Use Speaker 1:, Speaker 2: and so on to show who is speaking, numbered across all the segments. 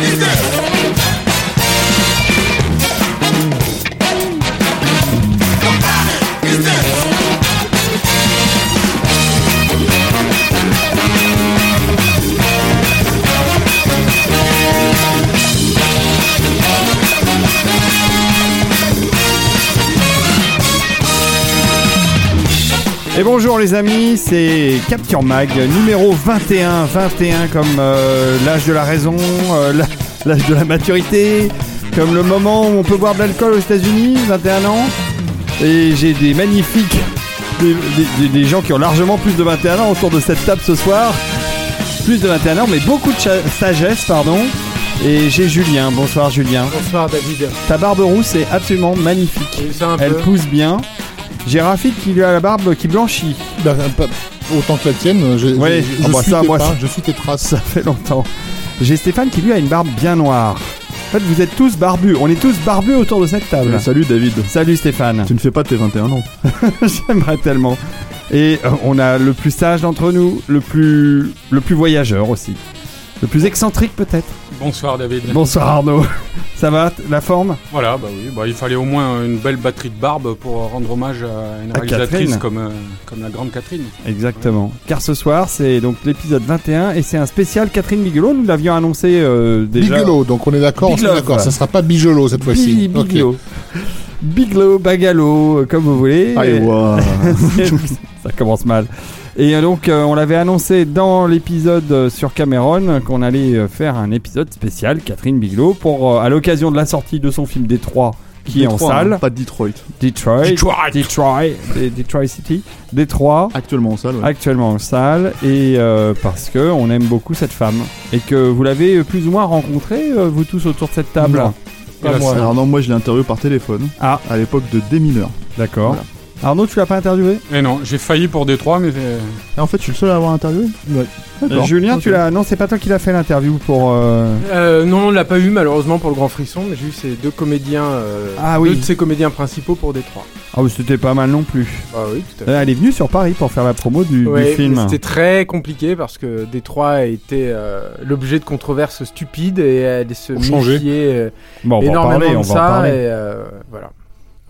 Speaker 1: Et bonjour les amis, c'est Capture Mag, numéro 21, 21 comme euh, l'âge de la raison, euh, l'âge de la maturité, comme le moment où on peut boire de l'alcool aux États-Unis, 21 ans. Et j'ai des magnifiques, des, des- gens qui ont largement plus de 21 ans autour de cette table ce soir. Plus de 21 ans, mais beaucoup de sagesse, pardon. Et j'ai Julien, bonsoir Julien.
Speaker 2: Bonsoir David.
Speaker 1: Ta barbe rousse est absolument magnifique. Elle pousse bien. J'ai Rafik qui lui a la barbe qui blanchit.
Speaker 3: Bah, autant que la tienne, je,
Speaker 1: Ouais,
Speaker 3: je, je
Speaker 1: ah bah
Speaker 3: suis
Speaker 1: ça,
Speaker 3: tes
Speaker 1: moi,
Speaker 3: pas, je suis tes traces.
Speaker 1: Ça fait longtemps. J'ai Stéphane qui lui a une barbe bien noire. En fait, vous êtes tous barbus. On est tous barbus autour de cette table.
Speaker 4: Euh, salut David.
Speaker 1: Salut Stéphane.
Speaker 4: Tu ne fais pas tes 21 ans.
Speaker 1: J'aimerais tellement. Et euh, on a le plus sage d'entre nous, le plus, le plus voyageur aussi. Le plus excentrique peut-être.
Speaker 2: Bonsoir David.
Speaker 1: Bonsoir Arnaud. Ça va La forme?
Speaker 2: Voilà, bah oui, bah, il fallait au moins une belle batterie de barbe pour rendre hommage à une
Speaker 1: À
Speaker 2: réalisatrice
Speaker 1: Catherine.
Speaker 2: comme, euh, comme la grande Catherine.
Speaker 1: Exactement. Car ce soir, c'est donc l'épisode 21 et c'est un spécial Catherine Bigelow. Nous l'avions annoncé euh, déjà.
Speaker 3: Bigelow, donc on est d'accord, on est
Speaker 1: Bigelow,
Speaker 3: d'accord.
Speaker 1: voilà.
Speaker 3: Ça sera pas Bigelow cette fois-ci.
Speaker 1: Bi-
Speaker 3: Ok.
Speaker 1: Biglow. Biglow, Bagalo, euh, comme vous voulez.
Speaker 4: Allez,
Speaker 1: ça commence mal. Et donc, euh, on l'avait annoncé dans l'épisode euh, sur Cameron qu'on allait euh, faire un épisode spécial Catherine Bigelow pour à l'occasion de la sortie de son film Détroit qui est en salle.
Speaker 4: hein, Pas de Detroit.
Speaker 1: Detroit,
Speaker 2: Detroit.
Speaker 1: Detroit, Detroit City, Détroit.
Speaker 4: Actuellement en salle. ouais.
Speaker 1: Actuellement en salle et euh, parce que on aime beaucoup cette femme et que vous l'avez plus ou moins rencontrée euh, vous tous autour de cette table?
Speaker 3: Non. Moi.
Speaker 4: Alors non, moi je l'ai interviewé par téléphone.
Speaker 1: Ah.
Speaker 4: À l'époque de Démineur.
Speaker 1: D'accord.
Speaker 4: Voilà.
Speaker 1: Arnaud, tu l'as pas interviewé
Speaker 2: Et non, j'ai failli pour Détroit, mais euh,
Speaker 4: Et en fait, je suis le seul à avoir interviewé
Speaker 3: Ouais.
Speaker 1: Euh, Julien, tu l'as Non, c'est pas toi qui l'as fait l'interview pour. euh,
Speaker 5: Euh, non, on l'a pas eu malheureusement pour le Grand Frisson, mais j'ai eu ces deux comédiens, euh,
Speaker 1: Ah oui.
Speaker 5: deux de ces comédiens principaux pour Détroit.
Speaker 1: Ah, mais c'était pas mal non plus.
Speaker 5: Ah oui, tout à fait.
Speaker 1: Euh, Elle est venue sur Paris pour faire la promo du, film.
Speaker 5: C'était très compliqué parce que Détroit a été euh, l'objet de controverses stupides et elle se méfiait euh,
Speaker 1: Bon,
Speaker 5: énormément
Speaker 1: parler, on
Speaker 5: de
Speaker 1: va en
Speaker 5: ça.
Speaker 1: parler.
Speaker 5: Et, euh, voilà.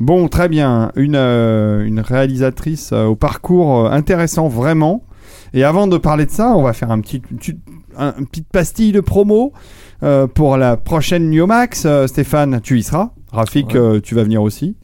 Speaker 1: Bon, très bien. Une, euh, une réalisatrice euh, au parcours euh, intéressant, vraiment. Et avant de parler de ça, on va faire un petit, une petite- un- une petite pastille de promo pour la prochaine Niomax. Euh, Stéphane, tu y seras. Rafik,
Speaker 2: Ouais.
Speaker 1: tu vas venir aussi.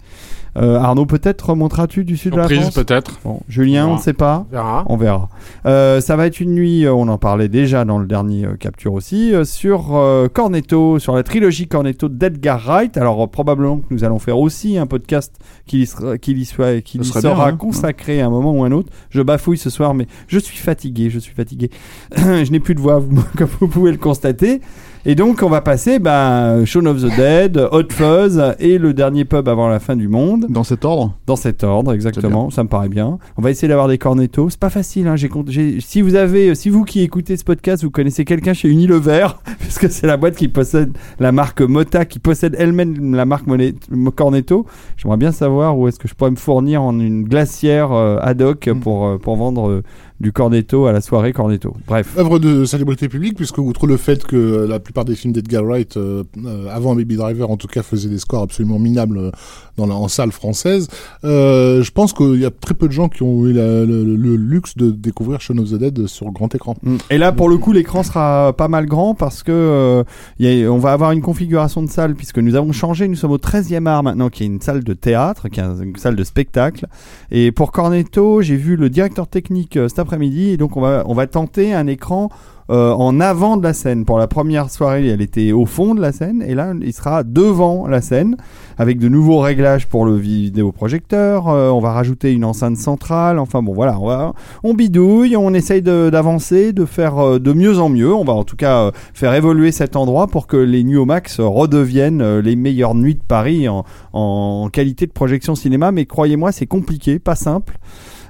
Speaker 1: Euh, Arnaud, peut-être remonteras-tu du sud de la France
Speaker 2: peut-être.
Speaker 1: Bon, Julien,
Speaker 2: On
Speaker 1: ne
Speaker 2: verra.
Speaker 1: sait pas.
Speaker 5: On verra.
Speaker 1: On verra. Euh, ça va être une nuit, euh, on en parlait déjà dans le dernier euh, capture aussi, euh, sur euh, Cornetto, sur la trilogie Cornetto d'Edgar Wright. Alors euh, probablement que nous allons faire aussi un podcast qui y sera, qui y soit, qui y sera
Speaker 4: bien, hein.
Speaker 1: consacré à un moment ou un autre. Je bafouille ce soir, mais je suis fatigué, je suis fatigué. je n'ai plus de voix, comme vous pouvez le constater. Et donc on va passer ben, Shaun of the Dead, Hot Fuzz et le dernier pub avant la fin du monde.
Speaker 4: Dans cet ordre
Speaker 1: Dans cet ordre, exactement. Ça me paraît bien. On va essayer d'avoir des cornettos. C'est pas facile. Hein. J'ai, compte- j'ai- si vous avez, si vous qui écoutez ce podcast, vous connaissez quelqu'un chez Unilever, puisque c'est la boîte qui possède la marque Mota, qui possède elle-même la marque Monet- Cornetto, j'aimerais bien savoir où est-ce que je pourrais me fournir en une glacière euh, ad hoc
Speaker 3: Mm.
Speaker 1: pour, euh, pour vendre euh, du cornetto à la soirée cornetto. Bref.
Speaker 3: Œuvre de célébrité publique, puisque outre le fait que euh, la plupart des films d'Edgar Wright, euh, euh, avant Baby Driver en tout cas, faisaient des scores absolument minables dans la, en salle française, euh, je pense qu'il y a très peu de gens qui ont eu la- le, le luxe de découvrir Shaun of the Dead sur grand écran.
Speaker 1: Mm. Et là, pour le coup, l'écran sera pas mal grand parce que euh, il y a- on va avoir une configuration de salle puisque nous avons changé. Nous sommes au 13e art maintenant, qui est une salle de théâtre, qui est une salle de spectacle. Et pour Cornetto, j'ai vu le directeur technique cet après-midi et donc on va on va tenter un écran euh, en avant de la scène. Pour la première soirée, elle était au fond de la scène, et là, il sera devant la scène, avec de nouveaux réglages pour le vidéoprojecteur. Euh, on va rajouter une enceinte centrale. Enfin bon, voilà, on, va, on bidouille, on essaye d'avancer, de, faire euh, de mieux en mieux. On va en tout cas euh, faire évoluer cet endroit pour que les Nuits au Max redeviennent les meilleures nuits de Paris en qualité de projection cinéma. Mais croyez-moi, c'est compliqué, pas simple.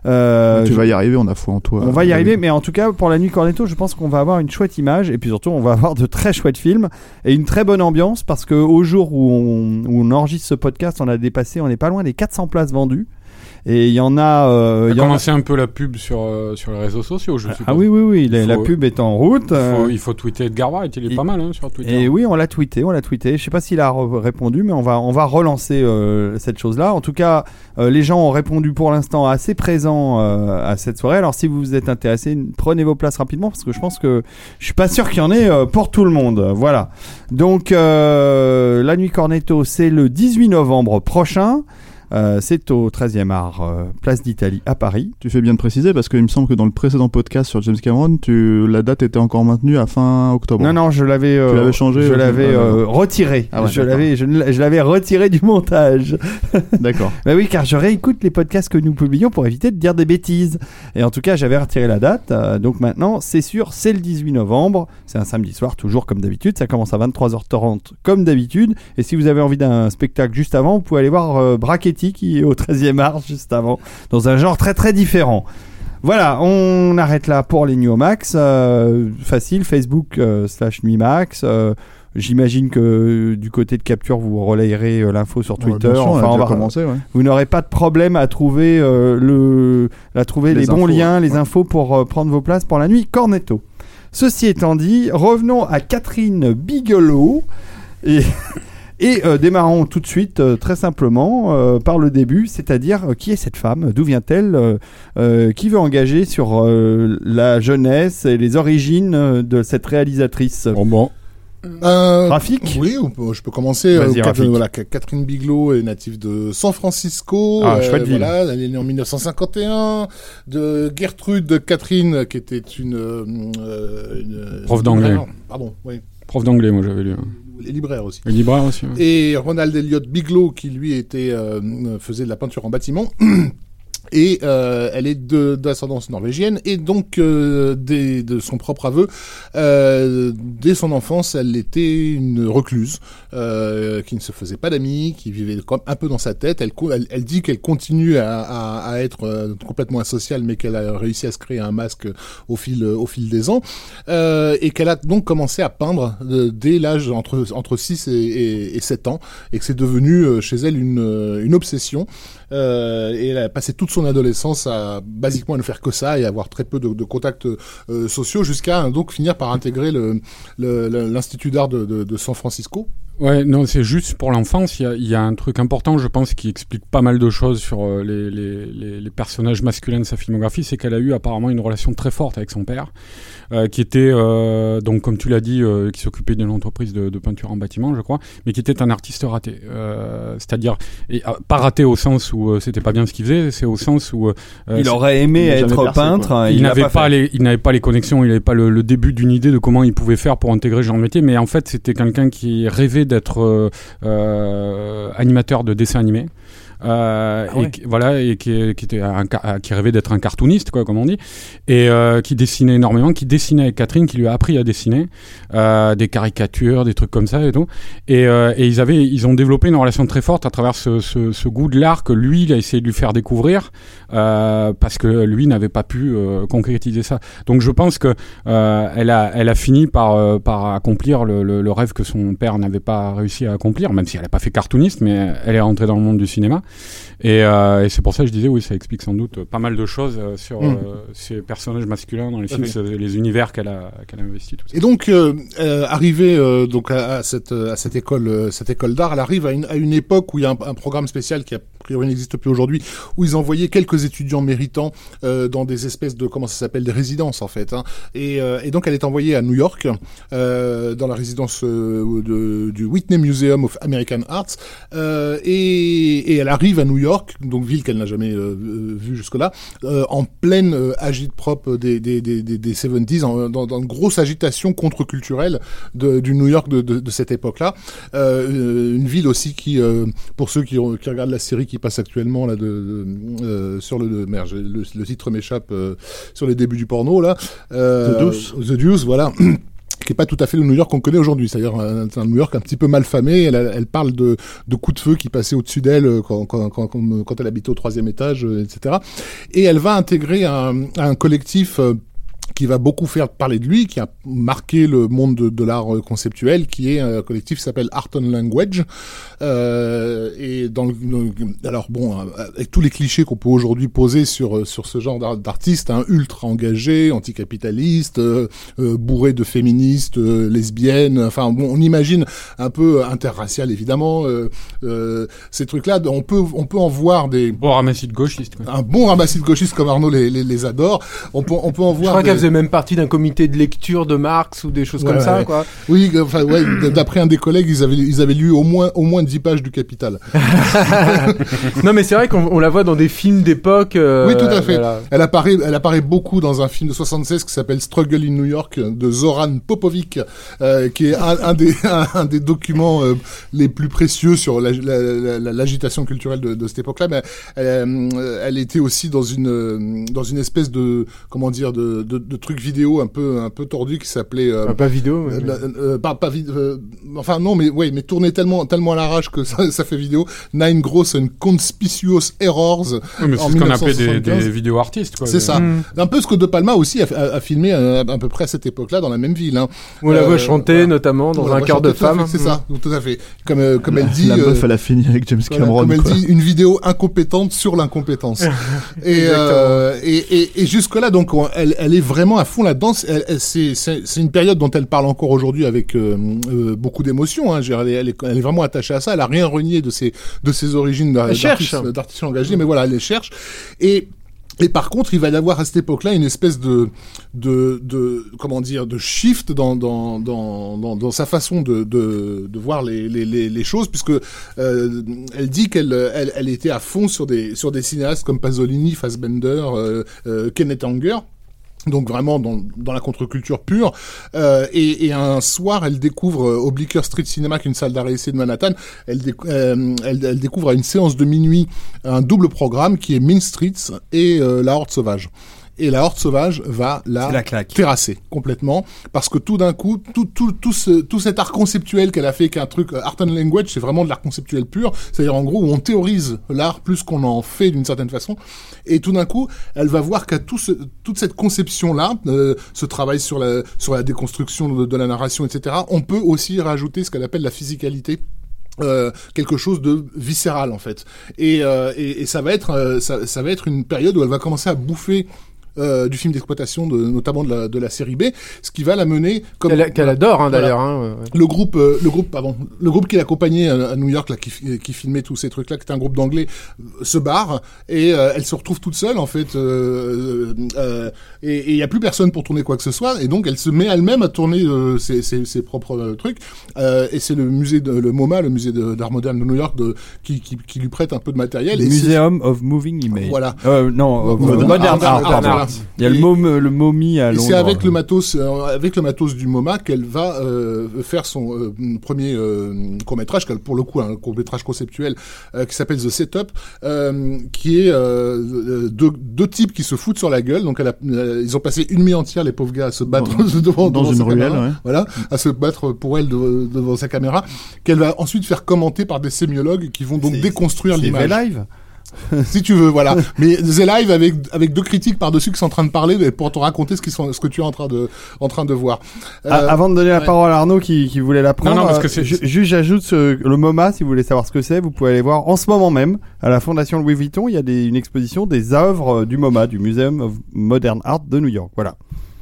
Speaker 1: Euh,
Speaker 4: tu
Speaker 1: je-
Speaker 4: vas y arriver, on a foi en toi.
Speaker 1: on va y arriver, mais en tout cas, pour la nuit Cornetto, je pense qu'on va avoir une chouette image et puis surtout, on va avoir de très chouettes films et une très bonne ambiance parce que au jour où on, où on enregistre ce podcast, on a dépassé, on n'est pas loin des 400 places vendues. Et il y en a. euh,
Speaker 2: On
Speaker 1: il
Speaker 2: a
Speaker 1: en a-
Speaker 2: commencé un peu la pub sur, euh, sur les réseaux sociaux, je suppose.
Speaker 1: Ah oui, oui, oui, la, pub est en route.
Speaker 2: Il
Speaker 1: euh,
Speaker 2: faut, il faut tweeter Edgar Wright, il est
Speaker 1: il-
Speaker 2: pas mal hein, sur Twitter.
Speaker 1: Et oui, on l'a tweeté, on l'a tweeté. Je sais pas s'il a répondu, mais on va, on va relancer euh, cette chose-là. En tout cas, euh, les gens ont répondu pour l'instant assez présents euh, à cette soirée. Alors, si vous êtes intéressé, prenez vos places rapidement parce que je pense que je suis pas sûr qu'il y en ait euh, pour tout le monde. Voilà. Donc, euh, la nuit Cornetto, c'est le 18 novembre prochain. Euh, c'est au 13e art, euh, place d'Italie à Paris.
Speaker 4: Tu fais bien de préciser parce qu'il me semble que dans le précédent podcast sur James Cameron, tu... la date était encore maintenue à fin octobre.
Speaker 1: Non, non, je l'avais. euh,
Speaker 4: Tu l'avais changé,
Speaker 1: Je l'avais retiré.
Speaker 4: Ah ouais,
Speaker 1: je l'avais, je, ne- je l'avais retiré du montage.
Speaker 4: D'accord.
Speaker 1: Bah oui, car je réécoute les podcasts que nous publions pour éviter de dire des bêtises. Et en tout cas, j'avais retiré la date. euh, donc maintenant, c'est sûr, c'est le 18 novembre. C'est un samedi soir, toujours comme d'habitude. Ça commence à 23h30 comme d'habitude. Et si vous avez envie d'un spectacle juste avant, vous pouvez aller voir euh, Qui est au 13e art juste avant, dans un genre très très différent. Voilà, on arrête là pour les New Max. Euh, facile, Facebook euh, slash Nuimax. Euh, J'imagine que du côté de Capture, vous relayerez euh, l'info sur
Speaker 4: Ouais,
Speaker 1: Twitter.
Speaker 4: sûr,
Speaker 1: enfin, on va,
Speaker 4: commencé, ouais.
Speaker 1: vous n'aurez pas de problème à trouver, euh, le, à trouver les,
Speaker 4: Les
Speaker 1: bons liens, les infos pour euh, prendre vos places pour la nuit Cornetto. Ceci étant dit, revenons à Catherine Bigelow et, et euh, démarrons tout de suite euh, très simplement euh, par le début, c'est-à-dire euh, qui est cette femme, d'où vient-elle, euh, euh, qui veut engager sur euh, la jeunesse et les origines euh, de cette réalisatrice?
Speaker 2: Bon, bon.
Speaker 3: Euh,
Speaker 1: Rafik?
Speaker 3: Oui, je peux commencer.
Speaker 1: Vas-y,
Speaker 3: Euh, Cat-
Speaker 1: Rafik.
Speaker 3: voilà, Catherine Bigelow est native de San Francisco.
Speaker 1: Ah, chouette ville.
Speaker 3: Voilà, elle est née en 1951. De Gertrude Catherine, qui était une, euh, euh, une-
Speaker 2: Prof d'anglais.
Speaker 3: libraire. Pardon, oui.
Speaker 2: Prof d'anglais, moi j'avais lu.
Speaker 3: Les libraires aussi.
Speaker 2: Le libraire aussi.
Speaker 3: Et Ronald Elliott Bigelow, qui lui était euh, faisait de la peinture en bâtiment. Et euh, elle est d'ascendance norvégienne. Et donc euh, des- de son propre aveu, euh, dès son enfance, elle était une recluse euh, qui ne se faisait pas d'amis, qui vivait comme un peu dans sa tête. Elle, elle, elle dit qu'elle continue à, à, à être euh, complètement asociale, mais qu'elle a réussi à se créer un masque au fil au fil des ans. Euh, et qu'elle a donc commencé à peindre dès l'âge entre entre 6 et, et, et 7 ans. Et que c'est devenu chez elle une une obsession. Et elle a passé toute son adolescence à basiquement ne faire que ça et avoir très peu de, contacts euh, sociaux jusqu'à donc finir par intégrer l'institut d'art de San Francisco.
Speaker 2: Ouais, non, c'est juste pour l'enfance. Il y a, il y a un truc important, je pense, qui explique pas mal de choses sur euh, les, les, les, les personnages masculins de sa filmographie. C'est qu'elle a eu apparemment une relation très forte avec son père, euh, qui était, euh, donc, comme tu l'as dit, euh, qui s'occupait d'une entreprise de, de peinture en bâtiment, je crois, mais qui était un artiste raté. Euh, C'est-à-dire, et, euh, pas raté au sens où euh, c'était pas bien ce qu'il faisait, c'est au sens où. euh,
Speaker 1: Il aurait aimé
Speaker 4: il
Speaker 1: être
Speaker 4: percé,
Speaker 1: peintre.
Speaker 4: quoi.
Speaker 1: et
Speaker 2: il n'avait pas, les, il n'avait pas les connexions, il n'avait pas le, le début d'une idée de comment il pouvait faire pour intégrer ce genre de métier, mais en fait c'était quelqu'un qui rêvait d'être euh, euh, animateur de dessin animé. Euh,
Speaker 1: Ah ouais.
Speaker 2: et qui- voilà et qui, qui était un, ca- qui rêvait d'être un cartooniste quoi comme on dit et euh, qui dessinait énormément qui dessinait avec Catherine qui lui a appris à dessiner euh, des caricatures des trucs comme ça et tout et, et ils avaient ils ont développé une relation très forte à travers ce, ce, ce goût de l'art que lui il a essayé de lui faire découvrir euh, parce que lui n'avait pas pu euh, concrétiser ça. Donc je pense que euh, elle a elle a fini par euh, par accomplir le, le, le rêve que son père n'avait pas réussi à accomplir même si elle n'a pas fait cartooniste mais elle est rentrée dans le monde du cinéma. Et, euh, et c'est pour ça que je disais oui ça explique sans doute pas mal de choses euh, sur
Speaker 3: Mm.
Speaker 2: euh, ces personnages masculins dans les films univers qu'elle a qu'elle a investi tout ça.
Speaker 3: Et donc, euh, euh, arrivée donc à, à cette à cette école cette école d'art, elle arrive à une, à une époque où il y a un, un programme spécial qui a priori n'existe plus aujourd'hui, où ils envoyaient quelques étudiants méritants euh, dans des espèces de comment ça s'appelle des résidences en fait. Hein. Et, euh, et, donc elle est envoyée à New York euh, dans la résidence de, du Whitney Museum of American Arts et, elle arrive à New York, donc ville qu'elle n'a jamais vue jusque-là, en pleine agite-propre des, des, des, des 70s, en, dans, une grosse agitation contre-culturelle du New York de, cette époque-là. une ville aussi qui, pour ceux qui, regardent la série passe actuellement là de, euh, sur le, merde, le, le titre m'échappe euh, sur les débuts du porno là.
Speaker 4: Euh, The Deuce.
Speaker 3: The Deuce, voilà. qui est pas tout à fait le New York qu'on connaît aujourd'hui, c'est-à-dire un, un, New York un petit peu mal famé. Elle, elle parle de, de, coups de feu qui passaient au-dessus d'elle quand, quand, quand, quand, elle habitait au troisième étage, etc. Et elle va intégrer un, un collectif qui va beaucoup faire parler de lui, qui a marqué le monde de, de l'art conceptuel, qui est un collectif qui s'appelle Art and Language. Euh, et dans le, alors bon, avec tous les clichés qu'on peut aujourd'hui poser sur sur ce genre d'artiste, hein, ultra engagé, anticapitaliste, euh, euh, bourré de féministes, euh, lesbiennes, enfin bon, on imagine un peu interracial évidemment. Euh, euh, ces trucs-là, on peut on peut en voir des
Speaker 2: bon ramassis de gauchistes.
Speaker 3: Un bon ramassis de gauchistes comme Arnaud les, les, les adore. On peut on peut en voir.
Speaker 5: Je faisait même partie d'un comité de lecture de Marx ou des choses
Speaker 3: ouais,
Speaker 5: comme ça,
Speaker 3: ouais.
Speaker 5: quoi.
Speaker 3: Oui, enfin ouais, d'après un des collègues, ils avaient ils avaient lu au moins au moins 10 pages du Capital.
Speaker 5: non, mais c'est vrai qu'on la voit dans des films d'époque. Euh,
Speaker 3: oui, tout à fait. Voilà. Elle apparaît, elle apparaît beaucoup dans un film de 76 qui s'appelle Struggle in New York de Zoran Popovic, euh, qui est un, un des un, un, des documents euh, les plus précieux sur l'agitation la, la, culturelle de, de cette époque-là. Mais elle, elle, était aussi dans une dans une espèce de comment dire de, de, de truc vidéo un peu un peu tordu qui s'appelait
Speaker 5: ah, pas vidéo, mais...
Speaker 3: Euh, pas pas enfin non, mais oui, mais tourné tellement tellement à l'arrache que ça, ça, fait vidéo. Nine Gross and Conspicuous Errors.
Speaker 2: Oui, mais c'est ce qu'on appelait des, des vidéos artistes, quoi.
Speaker 3: C'est ça. Mm. Un peu ce que De Palma aussi a, a, a filmé à, à, peu près à cette époque-là dans la même ville. Hein.
Speaker 5: On la voit chanter voilà. notamment dans un quart de femme.
Speaker 3: C'est ça, tout à fait. Comme, euh, comme
Speaker 4: la,
Speaker 3: elle dit.
Speaker 4: La meuf, euh, elle a fini avec James Cameron.
Speaker 3: Comme elle
Speaker 4: quoi.
Speaker 3: dit, une vidéo incompétente sur l'incompétence. et, euh, et, et, et jusque-là, donc, on, elle, elle est vraiment à fond là-dedans. C'est une période dont elle parle encore aujourd'hui avec euh, beaucoup d'émotion. Hein. Elle, elle, est, elle est vraiment attachée à ça. Elle a rien renié de ses, de ses origines d'artiste engagé, mais voilà, elle les cherche. Et et par contre, il va y avoir à cette époque-là une espèce de, de, de, comment dire, de shift dans, dans, dans, dans, dans sa façon de, de, de voir les, les, les, choses, puisque euh, elle dit qu'elle elle, elle était à fond sur des, sur des cinéastes comme Pasolini, Fassbender, euh, euh, Kenneth Anger donc vraiment dans, dans la contre-culture pure. Euh, et, et, un soir, elle découvre euh, au Street Cinema, qui est une salle d'arrêt de Manhattan, elle, euh, elle, découvre à une séance de minuit un double programme qui est Mean Streets et euh, La Horde Sauvage et la horde sauvage va la,
Speaker 1: la
Speaker 3: terrasser complètement. Parce que tout d'un coup tout tout tout ce tout cet art conceptuel qu'elle a fait qu'un truc art and language c'est vraiment de l'art conceptuel pur. C'est-à-dire en gros où on théorise l'art plus qu'on en fait d'une certaine façon. Et tout d'un coup elle va voir qu'à tout ce, toute cette conception là euh, ce travail sur la sur la déconstruction de, de la narration etc on peut aussi rajouter ce qu'elle appelle la physicalité euh, quelque chose de viscéral en fait. Et, euh, et, et ça va être euh, ça, ça, va être une période où elle va commencer à bouffer euh, du film d'exploitation, de, notamment de la, de la série B, ce qui va la mener comme
Speaker 5: qu'elle qu adore hein, d'ailleurs.
Speaker 3: Voilà.
Speaker 5: Hein, ouais.
Speaker 3: Le groupe, euh, le groupe, pardon, le groupe qui l'accompagnait à, à, New York, là, qui, qui filmait tous ces trucs-là, qui était un groupe d'anglais, se barre et euh, elle se retrouve toute seule en fait, euh, et il y a plus personne pour tourner quoi que ce soit, et donc elle se met elle-même à tourner ses, ses, ses, propres trucs. et c'est le musée de le MoMA, le musée d'art moderne de New York, de, qui, qui, qui, lui prête un peu de matériel.
Speaker 1: Le Museum of Moving Image.
Speaker 3: Voilà.
Speaker 1: non, Modern, Modern Art. Art, Art. Il y a et, le, mom, le momie à Londres.
Speaker 3: C'est avec le matos, euh, avec le matos du MoMA qu'elle va euh, faire son euh, premier court métrage, pour le coup un court métrage conceptuel qui s'appelle The Setup, qui est deux, deux, types qui se foutent sur la gueule. Donc elle a, ils ont passé une nuit entière les pauvres gars à se battre
Speaker 4: dans,
Speaker 3: devant,
Speaker 4: dans
Speaker 3: devant
Speaker 4: une
Speaker 3: sa
Speaker 4: ruelle,
Speaker 3: caméra,
Speaker 4: ouais.
Speaker 3: voilà, à se battre pour elle de, devant sa caméra, qu'elle va ensuite faire commenter par des sémiologues qui vont donc déconstruire l'image.
Speaker 1: live
Speaker 3: si tu veux, voilà. Mais The Live avec avec deux critiques par dessus qui sont en train de parler pour te raconter ce qu'ils sont, ce que tu es en train de en train de voir.
Speaker 1: Euh, Avant de donner la
Speaker 3: ouais.
Speaker 1: parole à Arnaud qui, qui voulait la prendre,
Speaker 2: non, non, parce que c'est...
Speaker 1: Euh, juste j'ajoute ce, le MoMA si vous voulez savoir ce que c'est, vous pouvez aller voir en ce moment même à la Fondation Louis Vuitton, il y a des, une exposition des œuvres du MoMA, du Museum of Modern Art de New York. Voilà.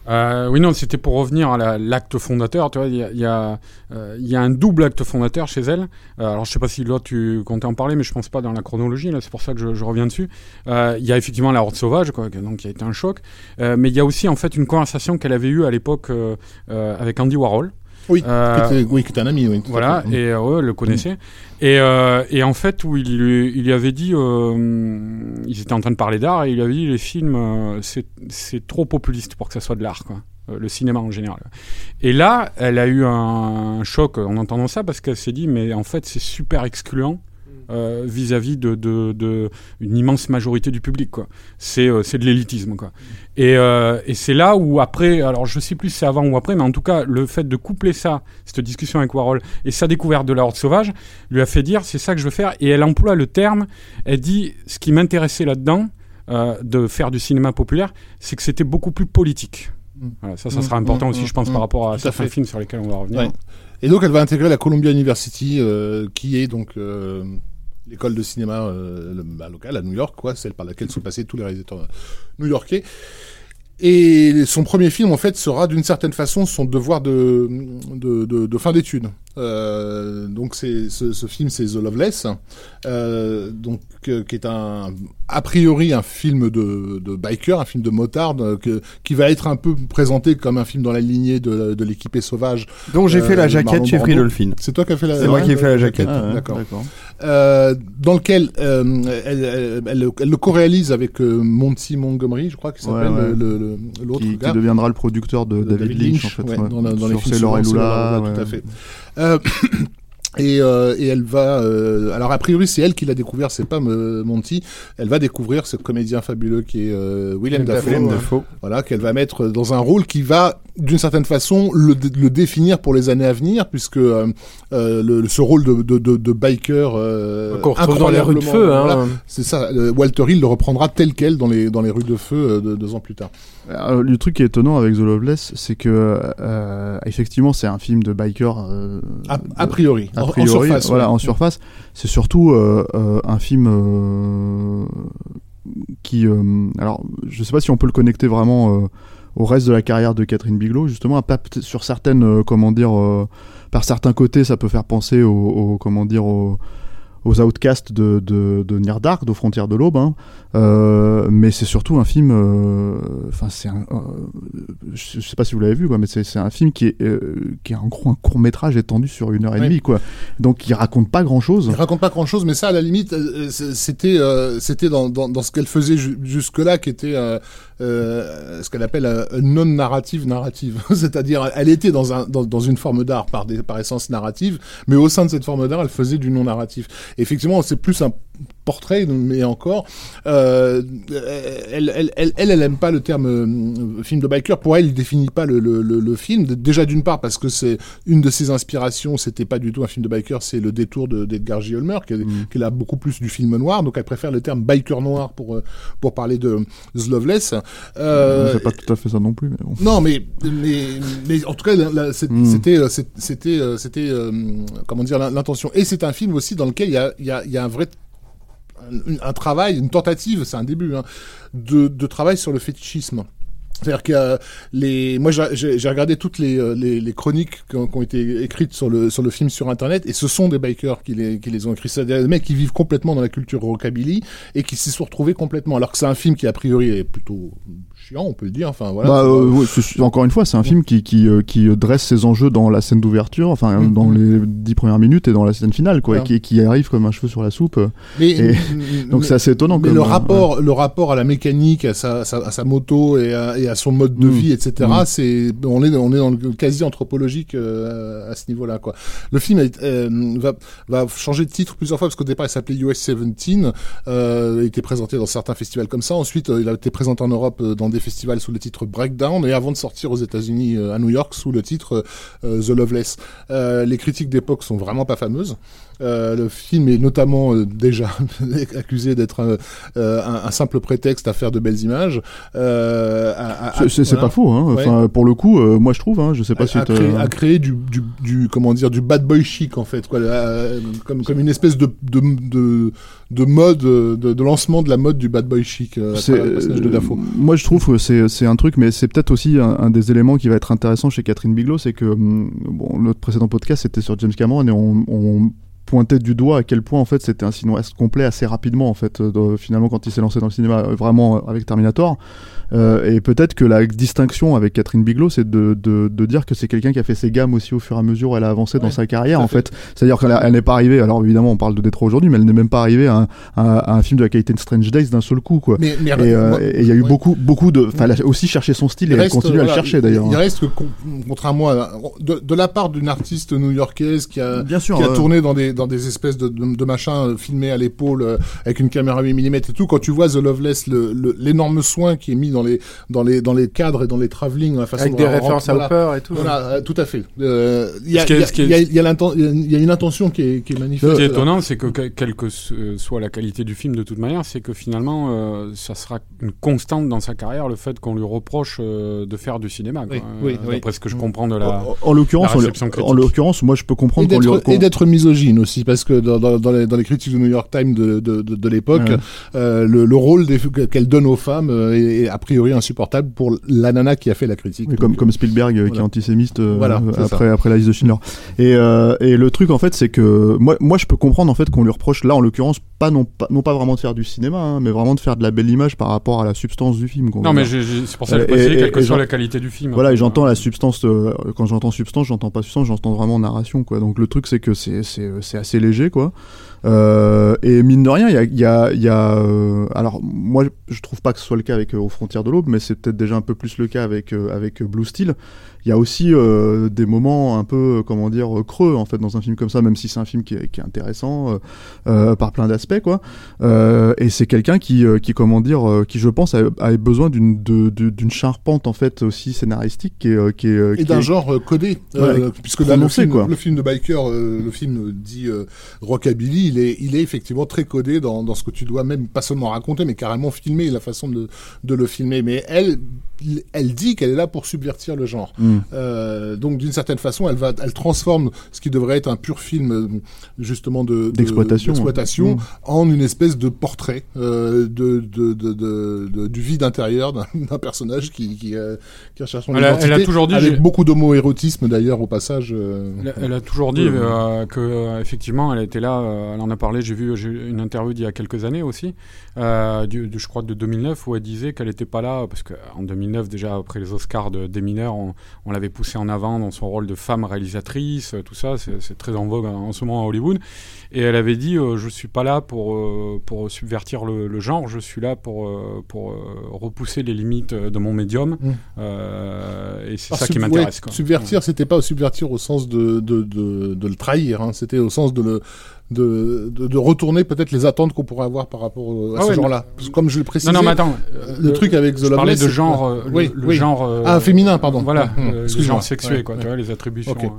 Speaker 2: Euh, oui, non, c'était pour revenir à la- l'acte fondateur. Tu vois, il y a, y, euh, y a un double acte fondateur chez elle. Euh, alors, je sais pas si là tu comptais en parler, mais je pense pas dans la chronologie. Là, c'est pour ça que je, je reviens dessus. Euh, il y a effectivement la Horde sauvage, quoi, donc qui a été un choc. Euh, mais il y a aussi en fait une conversation qu'elle avait eue à l'époque avec Andy Warhol.
Speaker 3: Oui,
Speaker 2: Euh,
Speaker 3: qui était, oui, qui était un ami, oui.
Speaker 2: Voilà, et euh, le connaissait. Et, euh, et en fait, où il lui, il lui avait dit, euh, ils étaient en train de parler d'art, et il lui avait dit les films, euh, c'est trop populiste pour que ça soit de l'art, Le cinéma en général. Et là, elle a eu un choc en entendant ça parce qu'elle s'est dit, mais en fait, c'est super excluant vis-à-vis de, de, de une immense majorité du public, quoi. C'est euh, c'est de l'élitisme, quoi. Et, euh, et c'est là où après, alors je sais plus si c'est avant ou après, mais en tout cas, le fait de coupler ça, cette discussion avec Warhol et sa découverte de la horde sauvage, lui a fait dire c'est ça que je veux faire. Et elle emploie le terme, elle dit ce qui m'intéressait là-dedans, euh, de faire du cinéma populaire, c'est que c'était beaucoup plus politique.
Speaker 3: Mm.
Speaker 2: Voilà, ça, ça sera important
Speaker 3: mm,
Speaker 2: aussi,
Speaker 3: mm,
Speaker 2: je pense, par rapport à certains
Speaker 3: fait.
Speaker 2: films sur lesquels on va revenir.
Speaker 3: Ouais. Et donc, elle va intégrer la Columbia University, euh, qui est donc euh, l'école de cinéma euh, bah, locale à New York, quoi, celle par laquelle sont passés tous les réalisateurs euh, new-yorkais. Et son premier film, en fait, sera d'une certaine façon son devoir de, de, de, de fin d'études. Euh, donc, c'est ce, ce film, c'est The Loveless, euh, donc euh, qui est un a priori un film de, de biker, un film de motard, que, qui va être un peu présenté comme un film dans la lignée de, de l'équipée sauvage.
Speaker 1: Donc j'ai fait la jaquette chez. Dolphin.
Speaker 3: C'est toi qui as fait la.
Speaker 1: C'est moi qui ai fait la jaquette.
Speaker 4: Ah, ouais,
Speaker 3: D'accord. dans lequel elle, elle, elle, elle le co-réalise avec Monty Montgomery, je crois qu'il s'appelle
Speaker 4: Ouais, ouais.
Speaker 3: le- l'autre
Speaker 4: Qui, qui deviendra le producteur de,
Speaker 3: de
Speaker 4: David, Lynch, en fait.
Speaker 3: dans, les films
Speaker 4: et Lula,
Speaker 3: tout à fait. Euh, et, euh, et elle va, euh, alors a priori c'est elle qui l'a découvert, c'est pas euh, Monty. Elle va découvrir ce comédien fabuleux qui est euh, Willem Dafoe,
Speaker 1: Willem
Speaker 3: euh,
Speaker 1: Dafoe.
Speaker 3: voilà, qu'elle va mettre dans un rôle qui va, d'une certaine façon, le, le définir pour les années à venir, puisque euh, euh, le, ce rôle de, de, de, de biker euh,
Speaker 5: Qu'on retrouve dans les rues de feu. Hein.
Speaker 3: voilà, c'est ça. euh, Walter Hill le reprendra tel quel dans les dans les rues de feu euh, de- deux ans plus tard.
Speaker 4: Le truc qui est étonnant avec The Loveless, c'est que euh, effectivement c'est un film de biker. euh,
Speaker 3: A, priori,
Speaker 4: a
Speaker 3: en- en,
Speaker 4: priori,
Speaker 3: surface.
Speaker 4: voilà,
Speaker 3: ouais.
Speaker 4: en surface. C'est surtout euh, euh, un film euh, qui, alors, je sais pas si on peut le connecter vraiment au reste de la carrière de Catherine Bigelow, justement, pas- sur certaines, comment dire, par certains côtés, ça peut faire penser au, au- comment dire, au- aux outcasts de, de, de Near Dark, aux frontières de l'aube, hein. Euh, mais c'est surtout un film, euh, enfin c'est un, euh, je sais pas si vous l'avez vu quoi, mais c'est un film qui est, euh, qui est en gros un court métrage étendu sur une heure et demie quoi, donc il raconte pas grand chose.
Speaker 3: Il raconte pas grand chose, mais ça, à la limite, euh, c'était euh, c'était dans, dans, dans ce qu'elle faisait ju- jusque-là, qui était euh, ce qu'elle appelle euh, non narrative c'est-à-dire elle était dans un dans, dans une forme d'art par des, par essence narrative, mais au sein de cette forme d'art, elle faisait du non narratif. Effectivement, c'est plus un portrait, mais encore, euh, elle, elle, elle, elle, elle aime pas le terme euh, film de biker. Pour elle, il définit pas le, le, le, le film. Déjà d'une part parce que c'est une de ses inspirations, c'était pas du tout un film de biker, c'est le détour de- d'Edgar J. Ulmer, qui,
Speaker 4: Mm.
Speaker 3: qui a beaucoup plus du film noir. Donc elle préfère le terme biker noir pour euh, pour parler de The Loveless. Euh,
Speaker 4: c'est pas tout à fait ça non plus, mais bon.
Speaker 3: non, mais, mais, mais en tout cas, c'est-
Speaker 4: Mm.
Speaker 3: c'était, euh, c'était, c'était, comment dire, l'in- l'intention. Et c'est un film aussi dans lequel il y a, il y a, y a un vrai, un, travail, une tentative, c'est un début, hein, de, travail sur le fétichisme. C'est-à-dire que les, moi j'ai- regardé toutes les, euh, les, chroniques qui ont, qui ont été écrites sur le, sur le film sur internet et ce sont des bikers qui les, qui les ont écrits. C'est des mecs qui vivent complètement dans la culture rockabilly et qui s'y sont retrouvés complètement. Alors que c'est un film qui a priori est plutôt chiant, on peut le dire. Enfin voilà.
Speaker 4: bah, euh, ouais, encore une fois, c'est un film qui, qui, euh, qui euh, dresse ses enjeux dans la scène d'ouverture, enfin
Speaker 3: Mhm.
Speaker 4: dans les dix premières minutes et dans la scène finale, quoi, et qui, qui arrive comme un cheveu sur la soupe.
Speaker 3: Mais,
Speaker 4: Et- donc c'est assez étonnant.
Speaker 3: mais
Speaker 4: comme,
Speaker 3: le rapport, le rapport à la mécanique, à sa, à sa, moto et à, et à son mode de
Speaker 4: Mm.
Speaker 3: vie, etc.
Speaker 4: Mm.
Speaker 3: C'est, on est, on est dans le quasi anthropologique euh, à ce niveau-là, quoi. Le film va, va changer de titre plusieurs fois parce qu'au départ il s'appelait US 17. Euh, il était présenté dans certains festivals comme ça. Ensuite, il a été présenté en Europe dans des festivals sous le titre Breakdown et avant de sortir aux États-Unis euh, à New York sous le titre euh, The Loveless. Euh, les critiques d'époque sont vraiment pas fameuses. Euh, le film est notamment euh, déjà accusé d'être un, euh, un, un simple prétexte à faire de belles images.
Speaker 4: C'est-
Speaker 3: voilà.
Speaker 4: pas faux, hein.
Speaker 3: Ouais.
Speaker 4: Enfin, pour le coup, moi je trouve, hein, je sais pas
Speaker 3: à,
Speaker 4: si
Speaker 3: à créer, à créer du, du, du comment dire du bad boy chic en fait quoi comme comme une espèce de de de, de mode de, de lancement de la mode du bad boy chic de Dafoe.
Speaker 4: Moi, je trouve que c'est un truc, mais c'est peut-être aussi un, un des éléments qui va être intéressant chez Catherine Bigelow, c'est que hum, bon, notre précédent podcast c'était sur James Cameron et on, on pointait du doigt à quel point en fait c'était un cinéaste complet assez rapidement en fait euh, finalement quand il s'est lancé dans le cinéma euh, vraiment euh, avec Terminator et peut-être que la distinction avec Catherine Bigelow c'est de, de, de dire que c'est quelqu'un qui a fait ses gammes aussi au fur et à mesure où elle a avancé dans
Speaker 3: Ouais,
Speaker 4: sa carrière en
Speaker 3: fait.
Speaker 4: fait c'est-à-dire qu'elle n'est pas arrivée alors évidemment on parle de Détroit aujourd'hui mais elle n'est même pas arrivée à un, à, un film de la qualité de Strange Days d'un seul coup quoi
Speaker 3: Mais, mais
Speaker 4: et euh, il y a eu
Speaker 3: ouais.
Speaker 4: beaucoup, beaucoup de. Enfin, elle a aussi cherché son style et
Speaker 3: Il
Speaker 4: elle
Speaker 3: reste,
Speaker 4: continue à le chercher
Speaker 3: il-
Speaker 4: d'ailleurs.
Speaker 3: Il reste que, con- contrairement à, de, de la part d'une artiste new-yorkaise qui a,
Speaker 4: Bien sûr.
Speaker 3: qui a
Speaker 4: ouais.
Speaker 3: tourné dans des, dans des espèces de, de, de machins euh, filmés à l'épaule euh, avec une caméra 8 mm et tout, quand tu vois The Loveless, le- le- l'énorme soin qui est mis dans les, dans les, dans les cadres et dans les travelling, la façon
Speaker 5: Avec des références à
Speaker 3: voilà.
Speaker 5: Hopper et tout.
Speaker 3: Voilà, euh, tout à fait. Euh, Il y, a, y y y y une intention qui est, qui est magnifique.
Speaker 2: Ce qui est
Speaker 3: là.
Speaker 2: étonnant, c'est que que- quelle que soit la qualité du film de toute manière, c'est que finalement, euh, ça sera une constante dans sa carrière, le fait qu'on lui reproche euh, de faire du cinéma. quoi.
Speaker 1: Oui,
Speaker 2: Euh,
Speaker 1: oui, oui.
Speaker 2: D'après ce que je comprends de la...
Speaker 4: En, en l'occurrence, en-
Speaker 2: réception critique.
Speaker 4: en l'occurrence, moi je peux comprendre qu'on lui.
Speaker 3: et d'être misogyne aussi, parce que dans, dans, dans les, dans les critiques du New York Times de, de, de, de l'époque,
Speaker 4: Ouais.
Speaker 3: euh, le, le rôle des- qu'elle donne aux femmes euh, est, est a priori insupportable pour la nana qui a fait la critique.
Speaker 4: Oui, comme, Spielberg euh, qui est
Speaker 3: voilà.
Speaker 4: antisémite euh,
Speaker 3: Voilà, c'est ça.
Speaker 4: après, après la liste de Schindler. Et, euh, et le truc en fait c'est que moi, moi je peux comprendre en fait qu'on lui reproche là en l'occurrence pas non, pas non pas vraiment de faire du cinéma hein, mais vraiment de faire de la belle image par rapport à la substance du film.
Speaker 2: Non, mais c'est pour ça que je
Speaker 4: et-
Speaker 2: quelle que soit la qualité du film.
Speaker 4: Voilà, et j'entends la substance. euh, quand j'entends substance, j'entends pas substance, j'entends vraiment narration, quoi. Donc le truc, c'est que c'est assez léger, quoi. Euh, et mine de rien, il y a il y a, y a euh, alors moi je trouve pas que ce soit le cas avec euh, aux frontières de l'aube, mais c'est peut-être déjà un peu plus le cas avec euh, avec euh, Blue Steel. Il y a aussi euh, des moments un peu comment dire creux en fait dans un film comme ça, même si c'est un film qui est, qui est intéressant par plein d'aspects, quoi. Euh, et c'est quelqu'un qui euh, qui comment dire euh, qui je pense a, a besoin d'une d'une charpente en fait aussi scénaristique qui est euh, qui est
Speaker 3: Et d'un genre codé, euh, puisque là, le film,
Speaker 4: quoi.
Speaker 3: le film de biker, euh, le film dit euh, rockabilly, il est, il est effectivement très codé dans, dans ce que tu dois même pas seulement raconter, mais carrément filmer, la façon de, de le filmer. Mais elle, elle dit qu'elle est là pour subvertir le genre.
Speaker 4: Mm.
Speaker 3: Euh, donc d'une certaine façon, elle va, elle transforme ce qui devrait être un pur film euh, justement de de-
Speaker 4: D'exploitation.
Speaker 3: d'exploitation
Speaker 4: Mm.
Speaker 3: en une espèce de portrait euh, de, de, de, de- de- du vide intérieur d'un d'un personnage qui qui, euh, qui recherche son
Speaker 2: Elle a-
Speaker 3: identité,
Speaker 2: elle a toujours dit,
Speaker 3: avec
Speaker 2: j'ai-
Speaker 3: beaucoup d'homoérotisme d'ailleurs au passage. euh,
Speaker 2: Elle, elle a toujours dit
Speaker 3: Euh,
Speaker 2: euh, que euh, effectivement elle était là, euh, en a parlé, j'ai vu une interview d'il y a quelques années aussi, euh, du, du- je crois de 2009 où elle disait qu'elle n'était pas là parce qu'en 2009 déjà après les Oscars de, des mineurs, on, on l'avait poussée en avant dans son rôle de femme réalisatrice, euh, tout ça, c'est très en vogue en, en ce moment à Hollywood. Et elle avait dit euh, je suis pas là pour euh, pour subvertir le, le genre, je suis là pour pour repousser les limites de mon médium.
Speaker 3: Mm.
Speaker 2: Euh, et c'est ça qui m'intéresse.
Speaker 3: ouais, subvertir, c'était pas subvertir au sens de de, de, de le trahir, hein, c'était au sens de le de, de, de retourner peut-être les attentes qu'on pourrait avoir par rapport à
Speaker 2: Ah
Speaker 3: ce
Speaker 2: ouais,
Speaker 3: genre-là. Parce que Comme je le précisais,
Speaker 2: Non, non, mais attends.
Speaker 3: euh, le truc avec The
Speaker 2: je parlais de genre, euh,
Speaker 3: Oui,
Speaker 2: le,
Speaker 3: oui.
Speaker 2: genre. euh,
Speaker 3: Ah, féminin, pardon.
Speaker 2: Voilà, euh, le genre sexué,
Speaker 3: Ouais,
Speaker 2: quoi.
Speaker 3: ouais.
Speaker 2: Tu vois, les attributions.
Speaker 3: Ok.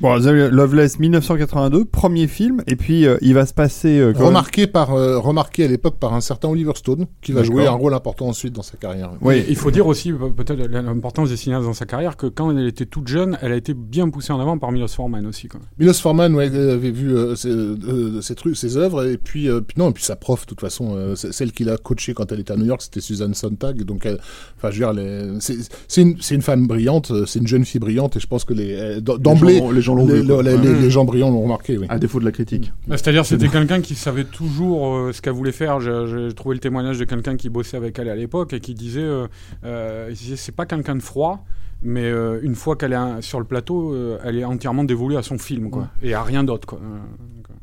Speaker 1: Bon, The Loveless 1982, premier film, et puis euh, il va se passer. euh, même-
Speaker 3: Remarqué par euh, remarqué à l'époque par un certain Oliver Stone qui va jouer un rôle important ensuite dans sa carrière.
Speaker 1: Oui.
Speaker 2: Il faut dire aussi, pe- peut-être l'importance des cinéastes dans sa carrière, que quand elle était toute jeune, elle a été bien poussée en avant par Milos Forman aussi.
Speaker 3: Milos Forman ouais, avait vu euh, ses, euh, ses trucs, ses œuvres, et puis, euh, puis non, et puis sa prof, de toute façon, euh, celle qui l'a coachée quand elle était à New York, c'était Suzanne Sontag. Donc, elle- enfin, je veux dire, c'est c'est une, c'est une femme brillante, c'est une jeune fille brillante, et je pense que les d'emblée,
Speaker 4: gens- les gens l'ont
Speaker 3: les,
Speaker 4: vu, quoi.
Speaker 3: les-
Speaker 4: Ouais.
Speaker 3: les- les gens brillants l'ont remarqué. Oui.
Speaker 4: à défaut de la critique.
Speaker 2: Bah, C'est-à-dire, c'était quelqu'un qui savait toujours euh, ce qu'elle voulait faire. J'ai j'ai trouvé le témoignage de quelqu'un qui bossait avec elle à l'époque et qui disait, euh, euh, disait, c'est pas quelqu'un de froid. Mais euh, une fois qu'elle est un- sur le plateau, euh, elle est entièrement dévolue à son film, quoi, et à rien d'autre. quoi. Euh, donc, euh.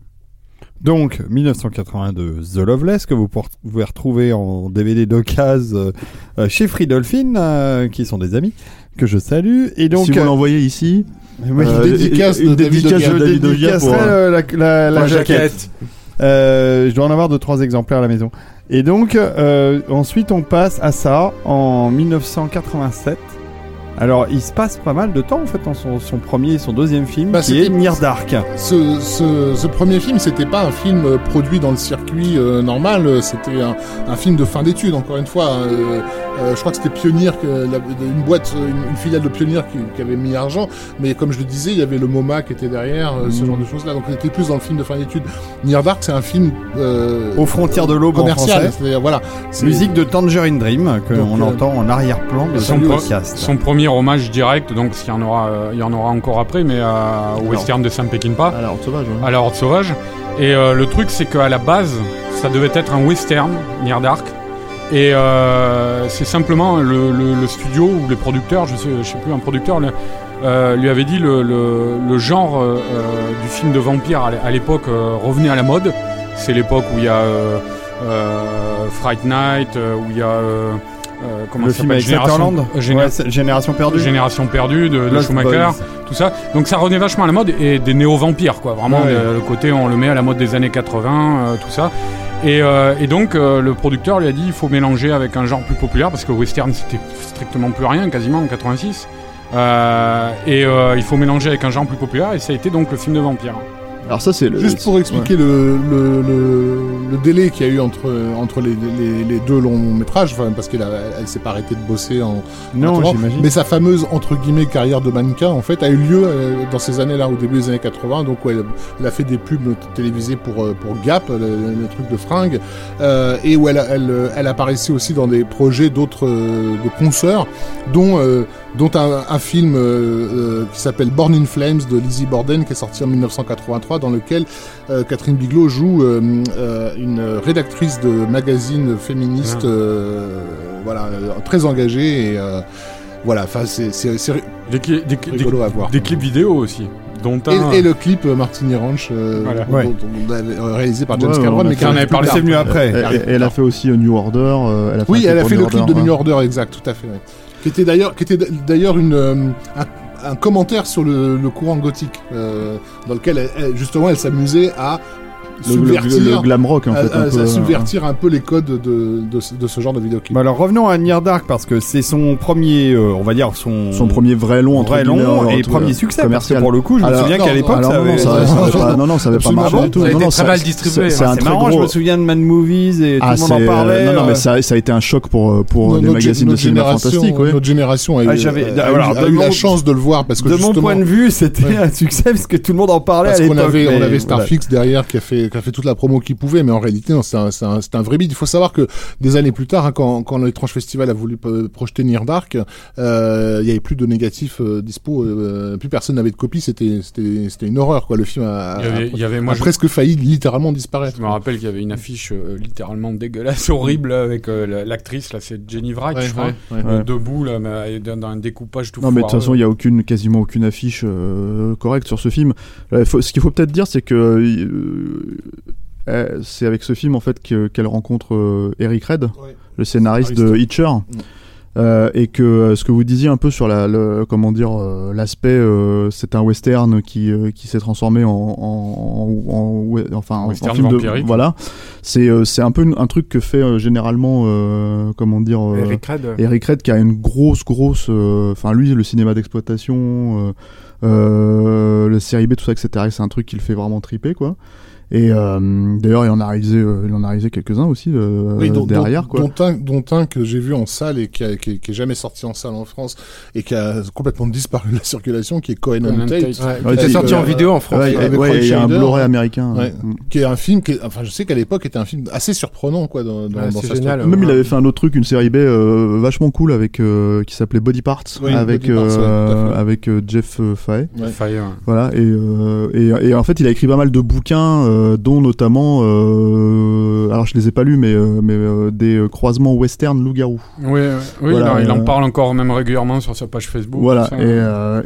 Speaker 1: Donc, 1982, The Loveless, que vous pouvez retrouver en DVD d'occasion euh, chez Free Dolphin, euh, qui sont des amis, que je salue. Et donc,
Speaker 4: si vous
Speaker 1: euh,
Speaker 4: l'envoyez ici,
Speaker 1: oui,
Speaker 4: euh,
Speaker 3: dédicace
Speaker 4: une
Speaker 3: David
Speaker 4: dédicace de
Speaker 1: je
Speaker 4: David pour,
Speaker 1: dédicacerai,
Speaker 4: euh,
Speaker 1: euh, la, la- la
Speaker 5: La
Speaker 1: jaquette.
Speaker 5: jaquette.
Speaker 1: Euh, je dois en avoir deux trois exemplaires à la maison. Et donc euh, ensuite on passe à ça en 1987 Alors, il se passe pas mal de temps en fait dans son, son premier et son deuxième film,
Speaker 3: Bah,
Speaker 1: qui est Near Dark.
Speaker 3: Ce, ce, ce premier film, c'était pas un film euh, produit dans le circuit euh, normal, euh, c'était un, un film de fin d'études, encore une fois. Euh, euh, je crois que c'était la- une boîte, une, une filiale de Pioneer qui, qui avait mis l'argent, mais comme je le disais, il y avait le MoMA qui était derrière, euh, ce
Speaker 1: Mhm.
Speaker 3: genre de choses-là, donc on était plus dans le film de fin d'études. Near Dark, c'est un film euh,
Speaker 1: Aux frontières de l'aube en
Speaker 3: commercial, c'est-à-dire voilà. c'est-
Speaker 1: Musique de Tangerine Dream, que
Speaker 3: Donc,
Speaker 1: on
Speaker 3: euh,
Speaker 1: entend en arrière-plan de
Speaker 2: son
Speaker 1: son
Speaker 2: pro-
Speaker 1: podcast.
Speaker 2: Son premier hommage direct, donc il y en aura, euh, il y en aura encore après, mais euh, au western de Sam Peckinpah,
Speaker 4: À la Horde sauvage. ouais.
Speaker 2: à la Horde sauvage. Et euh, le truc, c'est qu'à la base, ça devait être un western, Near Dark. Et euh, c'est simplement le, le- le studio ou les producteurs, je sais, je sais plus, un producteur le- euh, lui avait dit le, le- le genre euh, euh, du film de vampire à l'é- à l'époque euh, revenait à la mode. C'est l'époque où il y a euh, euh, Fright Night, euh, où il y a euh, euh, comment
Speaker 1: le film avec
Speaker 2: Génération-
Speaker 1: Sutherland
Speaker 2: euh,
Speaker 1: Ouais, Génération perdue.
Speaker 2: Génération perdue de, Schumacher,
Speaker 1: Boys.
Speaker 2: tout ça. Donc ça revenait vachement à la mode et des néo-vampires, quoi. Vraiment,
Speaker 1: Ouais.
Speaker 2: le, le côté on le met à la mode des années 80, euh, tout ça. Et, euh, et donc le producteur lui a dit il faut mélanger avec un genre plus populaire parce que western c'était strictement plus rien, quasiment en 86. Euh, et il faut mélanger avec un genre plus populaire et ça a été donc le film de vampire.
Speaker 4: Alors ça c'est le-
Speaker 3: Juste pour expliquer le, le, le, le délai qu'il y a eu entre, entre les, les, les deux longs métrages, enfin, parce qu'elle a- elle s'est pas arrêtée de bosser en,
Speaker 1: Non, j'imagine.
Speaker 3: Mais sa fameuse entre guillemets carrière de mannequin en fait a eu lieu euh, dans ces années-là, au début des années 80. Donc ouais, elle, elle a fait des pubs télévisées pour euh, pour Gap, le, le truc de fringues, euh, et où elle, elle elle apparaissait aussi dans des projets d'autres de consoeurs, dont euh, dont un, un film euh, euh, qui s'appelle Born in Flames de Lizzie Borden qui est sorti en 1983, dans lequel euh, Catherine Bigelow joue euh, euh, une rédactrice de magazine féministe,
Speaker 2: Ah.
Speaker 3: euh, voilà, euh, très engagée et euh, voilà, enfin c'est
Speaker 2: Des, cli- des, des-
Speaker 3: rigolo à voir.
Speaker 2: des clips vidéo aussi, dont un.
Speaker 3: Et, et le clip Martini Ranch euh,
Speaker 2: Voilà.
Speaker 3: dont-
Speaker 1: Ouais.
Speaker 3: dont- dont- réalisé par James
Speaker 4: Ouais,
Speaker 3: Cameron, mais qui arrive
Speaker 2: avait parlé,
Speaker 1: c'est venu après.
Speaker 4: Elle, elle- elle a fait aussi New Order. euh, elle a fait
Speaker 3: Oui, elle a fait le
Speaker 4: New
Speaker 3: clip
Speaker 4: Order,
Speaker 3: de
Speaker 4: ouais.
Speaker 3: New Order, exact, tout à fait. ouais. Qui était d'ailleurs, qui était d'ailleurs une euh, un, un commentaire sur le, courant gothique, euh, dans lequel justement elle s'amusait à
Speaker 4: Le, le- le glam rock en
Speaker 3: à,
Speaker 4: fait.
Speaker 3: à-
Speaker 4: un peu,
Speaker 3: à
Speaker 4: euh,
Speaker 3: subvertir un peu les codes de, de, ce- de ce genre de vidéoclip.
Speaker 1: Bah alors revenons à Near Dark parce que c'est son premier, euh, on va dire son,
Speaker 4: Son premier vrai long entre
Speaker 1: vrai long et premier succès.
Speaker 4: Commercial.
Speaker 1: pour le coup, je me souviens qu'à l'époque, ça
Speaker 4: non, non,
Speaker 1: avait.
Speaker 4: ça, ça avait pas, non, non, ça avait pas marché du tout.
Speaker 5: Ça a
Speaker 4: Non,
Speaker 5: été
Speaker 4: non,
Speaker 5: très mal distribué.
Speaker 4: C'est très
Speaker 1: marrant,
Speaker 4: gros.
Speaker 1: je me souviens de Mad Movies et
Speaker 4: Ah,
Speaker 1: tout le monde en
Speaker 4: c'est-
Speaker 1: parlait.
Speaker 4: Non, non,
Speaker 1: euh,
Speaker 4: mais ça, ça a été un choc pour, euh, pour les magazines de
Speaker 3: notre
Speaker 4: cinéma
Speaker 3: génération-
Speaker 4: fantastique. Ouais.
Speaker 3: Notre génération a eu,
Speaker 1: Ah, j'avais-
Speaker 3: a eu- la chance de le voir parce que
Speaker 1: de mon point de vue, c'était un succès parce que tout le monde en parlait
Speaker 3: Parce
Speaker 1: à
Speaker 3: qu'on
Speaker 1: l'époque.
Speaker 3: avait, on avait. Starfix derrière qui a fait, qui a fait toute la promo qu'il pouvait, mais en réalité, non, c'est un, c'est un, c'est un vrai bid. Il faut savoir que des années plus tard, hein, quand, quand l'étrange festival a voulu projeter Near Dark, euh, il y avait plus de négatifs euh, dispo, euh, plus personne n'avait de copie. C'était, c'était, c'était une horreur, quoi. Le film a,
Speaker 2: Il y avait, il y avait- moi,
Speaker 3: a
Speaker 2: je,
Speaker 3: presque failli littéralement disparaître.
Speaker 2: je me rappelle qu'il y avait une affiche euh, littéralement dégueulasse, horrible, avec euh, la- l'actrice, là, c'est Jenny Wright,
Speaker 3: Ouais,
Speaker 2: je crois.
Speaker 3: ouais, ouais.
Speaker 4: Ouais.
Speaker 2: debout là, mais dans dans un découpage tout
Speaker 4: Non, mais de toute façon, il y a aucune, quasiment aucune affiche euh, correcte sur ce film. Faut- ce qu'il faut peut-être dire, c'est que c'est avec ce film en fait que- qu'elle rencontre euh, Eric Red,
Speaker 3: Ouais.
Speaker 4: le scénariste de. Hitcher. Euh, et que euh, ce que vous disiez un peu sur la, le, comment dire euh, l'aspect euh, c'est un western qui euh, qui s'est transformé en, en, en- en- ouais, enfin en- en
Speaker 2: Western
Speaker 4: film de voilà c'est euh, c'est un peu une- un truc que fait euh, généralement euh, comment dire euh,
Speaker 5: Eric Red.
Speaker 4: Eric Red qui a une grosse grosse euh, enfin lui le cinéma d'exploitation euh, euh, le série B tout ça etc c'est un truc qui le fait vraiment triper quoi et euh, d'ailleurs il en a réalisé euh, il en a réalisé quelques uns aussi euh,
Speaker 3: Oui, dont,
Speaker 4: derrière
Speaker 3: dont,
Speaker 4: quoi
Speaker 3: dont un, dont un que j'ai vu en salle et qui, a, qui, est- qui est jamais sorti en salle en France et qui a complètement disparu de la circulation, qui est Cohen and Tate,
Speaker 2: Tate.
Speaker 5: Ouais,
Speaker 4: Ouais,
Speaker 5: qui est
Speaker 4: c'est-
Speaker 5: sorti en vidéo en France.
Speaker 4: Ouais,
Speaker 3: avec
Speaker 4: ouais, il y a un. Blu-ray américain
Speaker 3: Ouais.
Speaker 4: Mm.
Speaker 3: qui est un film, qui est- enfin je sais qu'à l'époque était un film assez surprenant quoi dans, dans,
Speaker 5: Ouais,
Speaker 3: dans
Speaker 5: génial.
Speaker 4: Même il avait fait un autre truc, une série B euh, vachement cool avec euh, qui s'appelait Body Parts
Speaker 3: Oui,
Speaker 4: avec
Speaker 3: Body Parts,
Speaker 4: euh, avec euh, Jeff
Speaker 3: ouais.
Speaker 4: Voilà et, euh, et et en fait il a écrit pas mal de bouquins euh, dont notamment euh, alors je les ai pas lus mais euh, mais des croisements western loup-garou.
Speaker 2: Oui, oui,
Speaker 4: Voilà,
Speaker 2: il, en- il en parle encore même régulièrement sur sa page Facebook.
Speaker 4: Voilà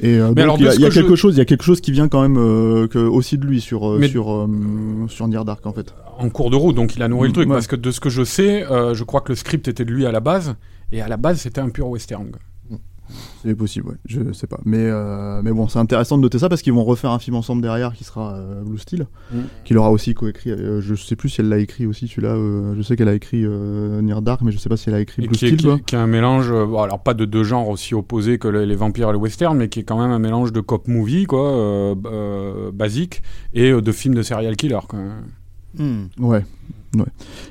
Speaker 4: et et donc,
Speaker 2: alors,
Speaker 4: il y a, y
Speaker 2: je-
Speaker 4: quelque chose il y a quelque chose qui vient quand même que aussi de lui sur
Speaker 2: Mais-
Speaker 4: sur sur Near Dark en fait.
Speaker 2: en cours de route, donc il a nourri le truc.
Speaker 4: Ouais.
Speaker 2: Parce que de ce que je sais, je crois que le script était de lui à la base, et à la base c'était un pur western.
Speaker 4: C'est possible, ouais. Je sais pas. Mais, euh, mais bon, c'est intéressant de noter ça parce qu'ils vont refaire un film ensemble derrière qui sera euh, Blue Steel,
Speaker 2: Mm.
Speaker 4: qu'il aura aussi coécrit. Euh, je sais plus si elle l'a écrit aussi celui-là. euh, je sais qu'elle a écrit euh, Near Dark, mais je sais pas si elle a écrit
Speaker 2: Et
Speaker 4: Blue
Speaker 2: qui, est,
Speaker 4: Steel.
Speaker 2: qui-
Speaker 4: quoi.
Speaker 2: qui est un mélange, euh, bon, alors pas de deux genres aussi opposés que le- les vampires et le western, mais qui est quand même un mélange de cop movie, quoi, euh, euh, basique, et euh, de films de serial killer, quoi.
Speaker 1: Hmm.
Speaker 4: Ouais. Ouais.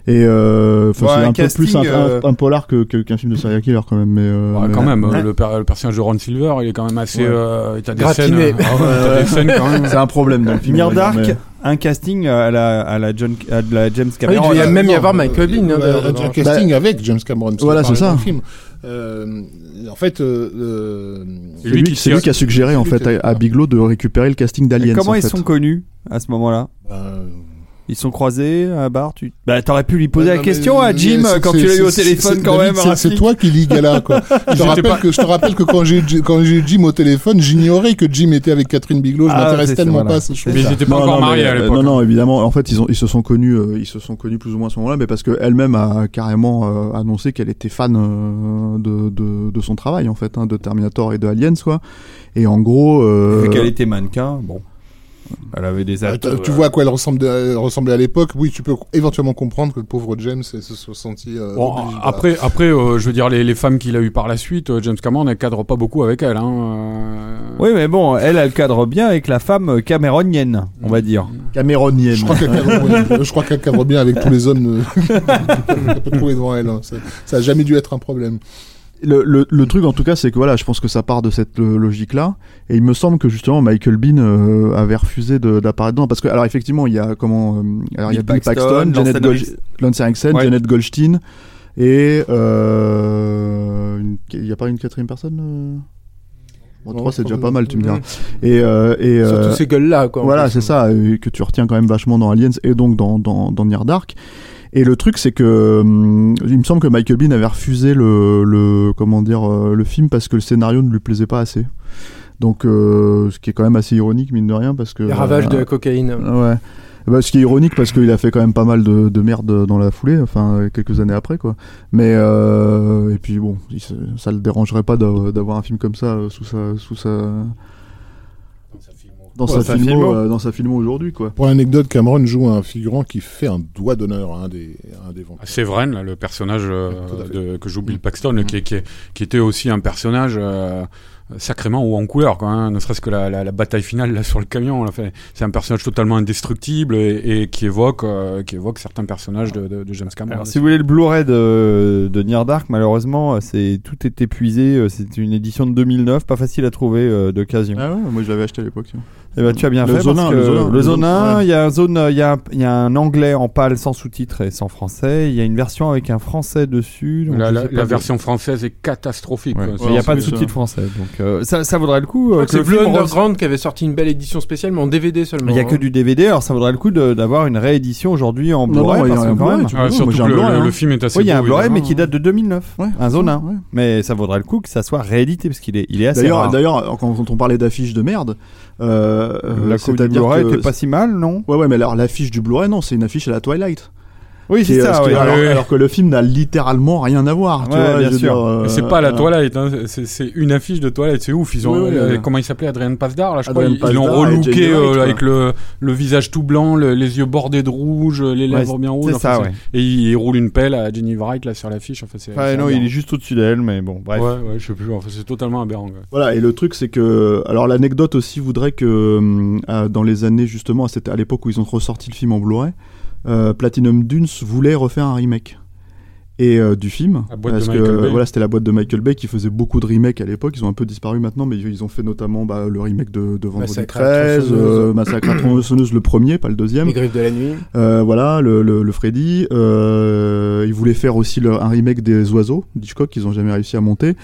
Speaker 4: Et euh,
Speaker 1: Ouais,
Speaker 4: c'est
Speaker 1: un
Speaker 4: un
Speaker 1: casting,
Speaker 4: peu plus un, un-
Speaker 1: euh,
Speaker 4: un polar que que- qu'un film de serial killer quand même. Mais, euh,
Speaker 2: Ouais,
Speaker 4: mais-
Speaker 2: quand même, euh,
Speaker 1: Ouais.
Speaker 2: le, per- le personnage de Ron Silver, il est quand même assez.
Speaker 4: Ouais.
Speaker 2: Euh, t'as des scènes, euh, ah des scènes quand même.
Speaker 4: C'est un problème dans le film. Va dire,
Speaker 1: Dark,
Speaker 4: mais-
Speaker 1: un casting à la, à la, John, à la James
Speaker 5: Ah oui,
Speaker 1: Cameron.
Speaker 5: il devait
Speaker 3: Euh,
Speaker 5: même y
Speaker 3: non,
Speaker 5: avoir Michael Bean. hein,
Speaker 3: euh, un, casting avec James Cameron.
Speaker 4: Voilà, c'est ça.
Speaker 3: dans le Film. Euh, en fait, euh, euh,
Speaker 4: C'est
Speaker 2: lui
Speaker 4: lui,
Speaker 2: qui
Speaker 4: lui qui a suggéré en fait à, à Bigelow de récupérer le casting d'Aliens.
Speaker 1: comment
Speaker 4: en
Speaker 1: ils
Speaker 4: fait.
Speaker 1: sont connus à ce moment-là?
Speaker 3: Euh,
Speaker 1: Ils sont croisés à la barre tu... Bah t'aurais pu lui poser la question à Jim quand tu l'as eu au téléphone quand
Speaker 3: David,
Speaker 1: même.
Speaker 3: c'est-
Speaker 1: un
Speaker 3: C'est toi qui ligue là quoi. je, te
Speaker 2: J'étais
Speaker 3: rappelle
Speaker 2: pas-
Speaker 3: que, je te rappelle que quand j'ai j'ai Jim au téléphone, j'ignorais que Jim était avec Catherine Bigelow. Je
Speaker 1: Ah,
Speaker 3: m'intéresse tellement
Speaker 1: voilà.
Speaker 3: pas à ces choses.
Speaker 2: Mais étaient pas
Speaker 4: Non,
Speaker 2: encore
Speaker 4: non,
Speaker 2: mariés
Speaker 4: mais,
Speaker 2: à
Speaker 4: euh,
Speaker 2: l'époque.
Speaker 4: Non,
Speaker 2: hein.
Speaker 4: non, évidemment. En fait, ils, ont, ils se sont connus, euh, ils se sont connus plus ou moins à ce moment-là, mais parce qu'elle-même a carrément euh, annoncé qu'elle était fan euh, de, de, de son travail, en fait, hein, de Terminator et de Aliens, quoi. Et en gros, euh,
Speaker 1: Vu qu'elle était mannequin, bon. Elle avait des
Speaker 3: Euh,
Speaker 1: atouts.
Speaker 3: tu vois à quoi elle ressemblait à l'époque. Oui, tu peux éventuellement comprendre que le pauvre James se soit senti. euh,
Speaker 2: Bon, après, après euh, je veux dire, les, les femmes qu'il a eues par la suite, euh, James Cameron, elle cadre pas beaucoup avec elle. Hein, euh.
Speaker 1: Oui, mais bon, elle, elle cadre bien avec la femme cameronienne, on va dire.
Speaker 4: Cameronienne.
Speaker 3: Je crois qu'elle cadre, bien avec tous les hommes euh, qu'elle peut trouver devant elle. hein. Ça, ça a jamais dû être un problème.
Speaker 4: Le, le, le truc en tout cas c'est que voilà je pense que ça part de cette euh, logique là et il me semble que justement Michael Bean euh, avait refusé d'apparaître dedans parce que alors effectivement il y a comment euh, alors il y a
Speaker 1: Bill
Speaker 4: Paxton,
Speaker 1: Paxton,
Speaker 4: Janet
Speaker 1: Lance
Speaker 4: Gold,
Speaker 1: Henriksen.
Speaker 4: Lance Henriksen,
Speaker 1: Ouais.
Speaker 4: Janet Goldstein et euh, une- il y a pas une quatrième personne Bon,
Speaker 3: Non,
Speaker 4: trois, c'est
Speaker 3: je
Speaker 4: déjà pas mal, tu me diras. Et, euh, et
Speaker 5: Surtout
Speaker 4: euh,
Speaker 5: ces gueules-là, quoi.
Speaker 4: voilà, c'est ça, euh, que tu retiens quand même vachement dans Aliens et donc dans, dans, dans Near Dark. Et le truc, c'est que hum, il me semble que Michael Bean avait refusé le, le comment dire euh, le film parce que le scénario ne lui plaisait pas assez. Donc, euh, ce qui est quand même assez ironique mine de rien parce que
Speaker 5: Les ravages
Speaker 4: euh,
Speaker 5: de la cocaïne.
Speaker 4: Ouais. Bah, ce qui est ironique parce qu'il a fait quand même pas mal de, de merde dans la foulée, enfin quelques années après quoi. Mais euh, et puis bon, ça le dérangerait pas d'a- d'avoir un film comme ça euh, sous sa sous sa dans
Speaker 1: Ouais,
Speaker 4: sa filmo,
Speaker 1: filmo.
Speaker 4: euh, dans sa filmo aujourd'hui quoi.
Speaker 3: Pour l'anecdote, Cameron joue un figurant qui fait un doigt d'honneur à un des, à un des vampires.
Speaker 2: Séverine, là, le personnage euh, de, que joue Bill Paxton, qui, qui, qui était aussi un personnage euh, sacrément haut en couleur, quoi, hein, ne serait-ce que la, la, la bataille finale là, sur le camion. C'est un personnage totalement indestructible et, et qui, évoque, euh, qui évoque certains personnages de, de, de James Cameron.
Speaker 1: Alors, si vous voulez le Blu-ray de, de Near Dark, malheureusement, c'est tout est épuisé. C'est une édition de 2009, pas facile à trouver euh, d'occasion.
Speaker 4: Ah ouais, moi je l'avais acheté à l'époque.
Speaker 1: Eh ben, tu as bien
Speaker 4: Le
Speaker 1: fait
Speaker 4: Zone
Speaker 1: parce
Speaker 4: un,
Speaker 1: que
Speaker 4: le Zone un,
Speaker 1: le
Speaker 4: le
Speaker 1: Zone
Speaker 4: Zone
Speaker 1: 1,
Speaker 4: un.
Speaker 1: il y a un zone, il y il y a un anglais en pâle sans sous-titres et sans français. Il y a une version avec un français dessus. donc
Speaker 2: la, version française est catastrophique.
Speaker 1: Ouais. il n'y a pas de sous-titres français, donc euh, ça, ça vaudrait le coup. Euh,
Speaker 5: c'est
Speaker 1: re-
Speaker 5: Underground qui avait sorti une belle édition spéciale, mais en DVD seulement.
Speaker 1: Il n'y a que
Speaker 5: hein.
Speaker 1: du DVD, alors ça vaudrait le coup d'avoir une réédition aujourd'hui en Blu-ray.
Speaker 4: y
Speaker 2: Ah, surtout le,
Speaker 4: hein.
Speaker 2: film est assez
Speaker 1: Oui, il y a un Blu-ray, mais qui date de 2009.
Speaker 4: Ouais,
Speaker 1: un zone 1.
Speaker 4: ouais.
Speaker 1: Mais ça vaudrait le coup que ça soit réédité parce qu'il est, il est assez
Speaker 4: D'ailleurs,
Speaker 1: rare.
Speaker 4: d'ailleurs, quand on parlait d'affiches de merde, euh,
Speaker 1: la coupe du Blu-ray
Speaker 4: que-
Speaker 1: était pas si mal, non?
Speaker 4: Ouais, ouais, mais alors l'affiche du Blu-ray, non, c'est une affiche à la Twilight.
Speaker 1: Oui, c'est
Speaker 4: est-
Speaker 1: ça.
Speaker 4: qui
Speaker 1: ouais.
Speaker 4: alors, que le film n'a littéralement rien à voir. tu
Speaker 1: Ouais,
Speaker 4: vois,
Speaker 1: bien sûr.
Speaker 4: euh,
Speaker 2: c'est pas la
Speaker 4: euh,
Speaker 2: Twilight, hein, c'est, une affiche de Twilight, c'est ouf. Ils ont,
Speaker 4: Oui, oui,
Speaker 2: euh,
Speaker 4: oui.
Speaker 2: comment il s'appelait, Adrien Pasdar, là, je crois,
Speaker 4: Adrien
Speaker 2: ils, ils l'ont relooké euh, avec le, le visage tout blanc, le- les yeux bordés de rouge, les lèvres
Speaker 1: Ouais,
Speaker 2: bien rouges.
Speaker 1: C'est
Speaker 2: enfin. Et il, il roule une pelle à Jenny Wright là sur l'affiche. Enfin, c'est
Speaker 1: non, il est juste au-dessus d'elle, mais bon, bref.
Speaker 2: Ouais, ouais, je sais plus. Enfin, c'est totalement aberrant.
Speaker 4: Voilà, et le truc, c'est que. Alors, l'anecdote aussi voudrait que, dans les années, justement, à l'époque où ils ont ressorti le film en Blu-ray, Platinum Dunes voulait refaire un remake. Et euh, du film, parce que
Speaker 2: Bay.
Speaker 4: voilà, c'était la boîte de Michael Bay qui faisait beaucoup de remakes à l'époque. Ils ont un peu disparu maintenant, mais ils ont fait notamment bah, le remake de, de Vendredi
Speaker 5: Massacre à la
Speaker 4: 13,
Speaker 5: tronçonneuse.
Speaker 4: euh, Massacre à tronçonneuse, le premier, pas le deuxième.
Speaker 5: Les griffes de la nuit.
Speaker 4: Euh, voilà, le, le, le Freddy. Euh, ils voulaient faire aussi le- un remake des Oiseaux d'Hitchcock qu'ils ont jamais réussi à monter.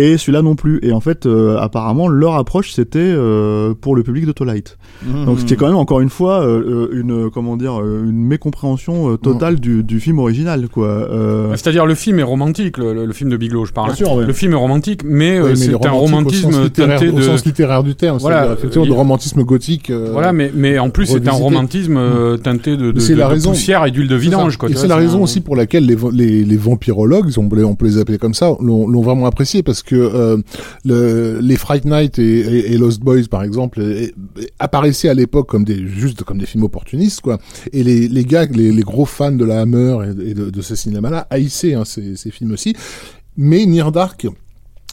Speaker 4: Et celui-là non plus. Et en fait, euh, apparemment, leur approche c'était euh, pour le public de Twilight.
Speaker 1: Mhm.
Speaker 4: Donc, ce qui est quand même encore une fois euh, une comment dire une mécompréhension euh, totale du, du film original, quoi. Euh,
Speaker 2: C'est-à-dire, le film est romantique, le, le- le film de Bigelow, je parle.
Speaker 3: Bien sûr, ouais.
Speaker 2: Le film est romantique, mais, euh,
Speaker 3: Oui, mais
Speaker 2: c'est un
Speaker 3: au sens
Speaker 2: romantisme
Speaker 3: littéraire-
Speaker 2: teinté
Speaker 3: au
Speaker 2: de.
Speaker 3: sens littéraire du terme.
Speaker 2: Voilà,
Speaker 3: c'est-à-dire, effectivement,
Speaker 2: il-
Speaker 3: de romantisme gothique. euh,
Speaker 2: Voilà, mais, mais en plus, c'est un romantisme euh, teinté de, de,
Speaker 3: c'est
Speaker 2: de-
Speaker 3: la
Speaker 2: de
Speaker 3: raison.
Speaker 2: poussière et d'huile de vidange. Quoi,
Speaker 3: Et c'est la raison
Speaker 2: un-
Speaker 3: aussi pour laquelle les, les, les vampirologues, on peut, les, appeler comme ça, l'ont vraiment apprécié parce puisque euh, le, les Fright Night et, et- et Lost Boys, par exemple, apparaissaient à l'époque comme des juste comme des films opportunistes, quoi. Et les, les gars, les, les gros fans de la Hammer et de, de ce cinéma-là haïssaient hein, ces, ces films aussi. Mais Near Dark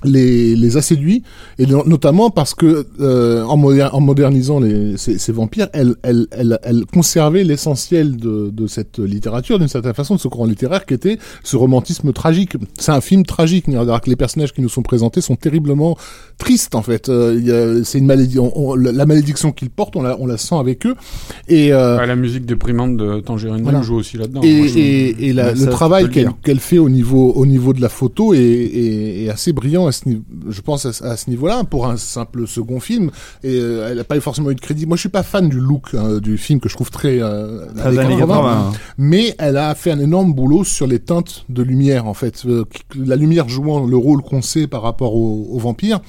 Speaker 3: les, les a séduits et no- notamment parce que euh, en, moder- en modernisant les, ces, ces vampires, elle, elle, elle, elle conservait l'essentiel de, de cette littérature d'une certaine façon, de ce courant littéraire qui était ce romantisme tragique. C'est un film tragique, Dark. Les personnages qui nous sont présentés sont terriblement tristes en fait. Euh, il y a- c'est une malédiction, la malédiction qu'ils portent, on la, on la sent avec eux. Et euh,
Speaker 2: Ouais, la musique déprimante de Tangerine
Speaker 3: Voilà.
Speaker 2: joue aussi là-dedans.
Speaker 3: et,
Speaker 2: Moi,
Speaker 3: et, et la- le travail qu'elle qu'elle fait au niveau au niveau de la photo est, est, est assez brillant ce je pense à, ce- à ce niveau-là pour un simple second film et euh, elle n'a pas forcément eu de crédit. Moi je suis pas fan du look hein, du film que je trouve très euh,
Speaker 1: années 80.
Speaker 3: mais elle a fait un énorme boulot sur les teintes de lumière en fait Euh, la lumière jouant le rôle qu'on sait par rapport aux, aux vampires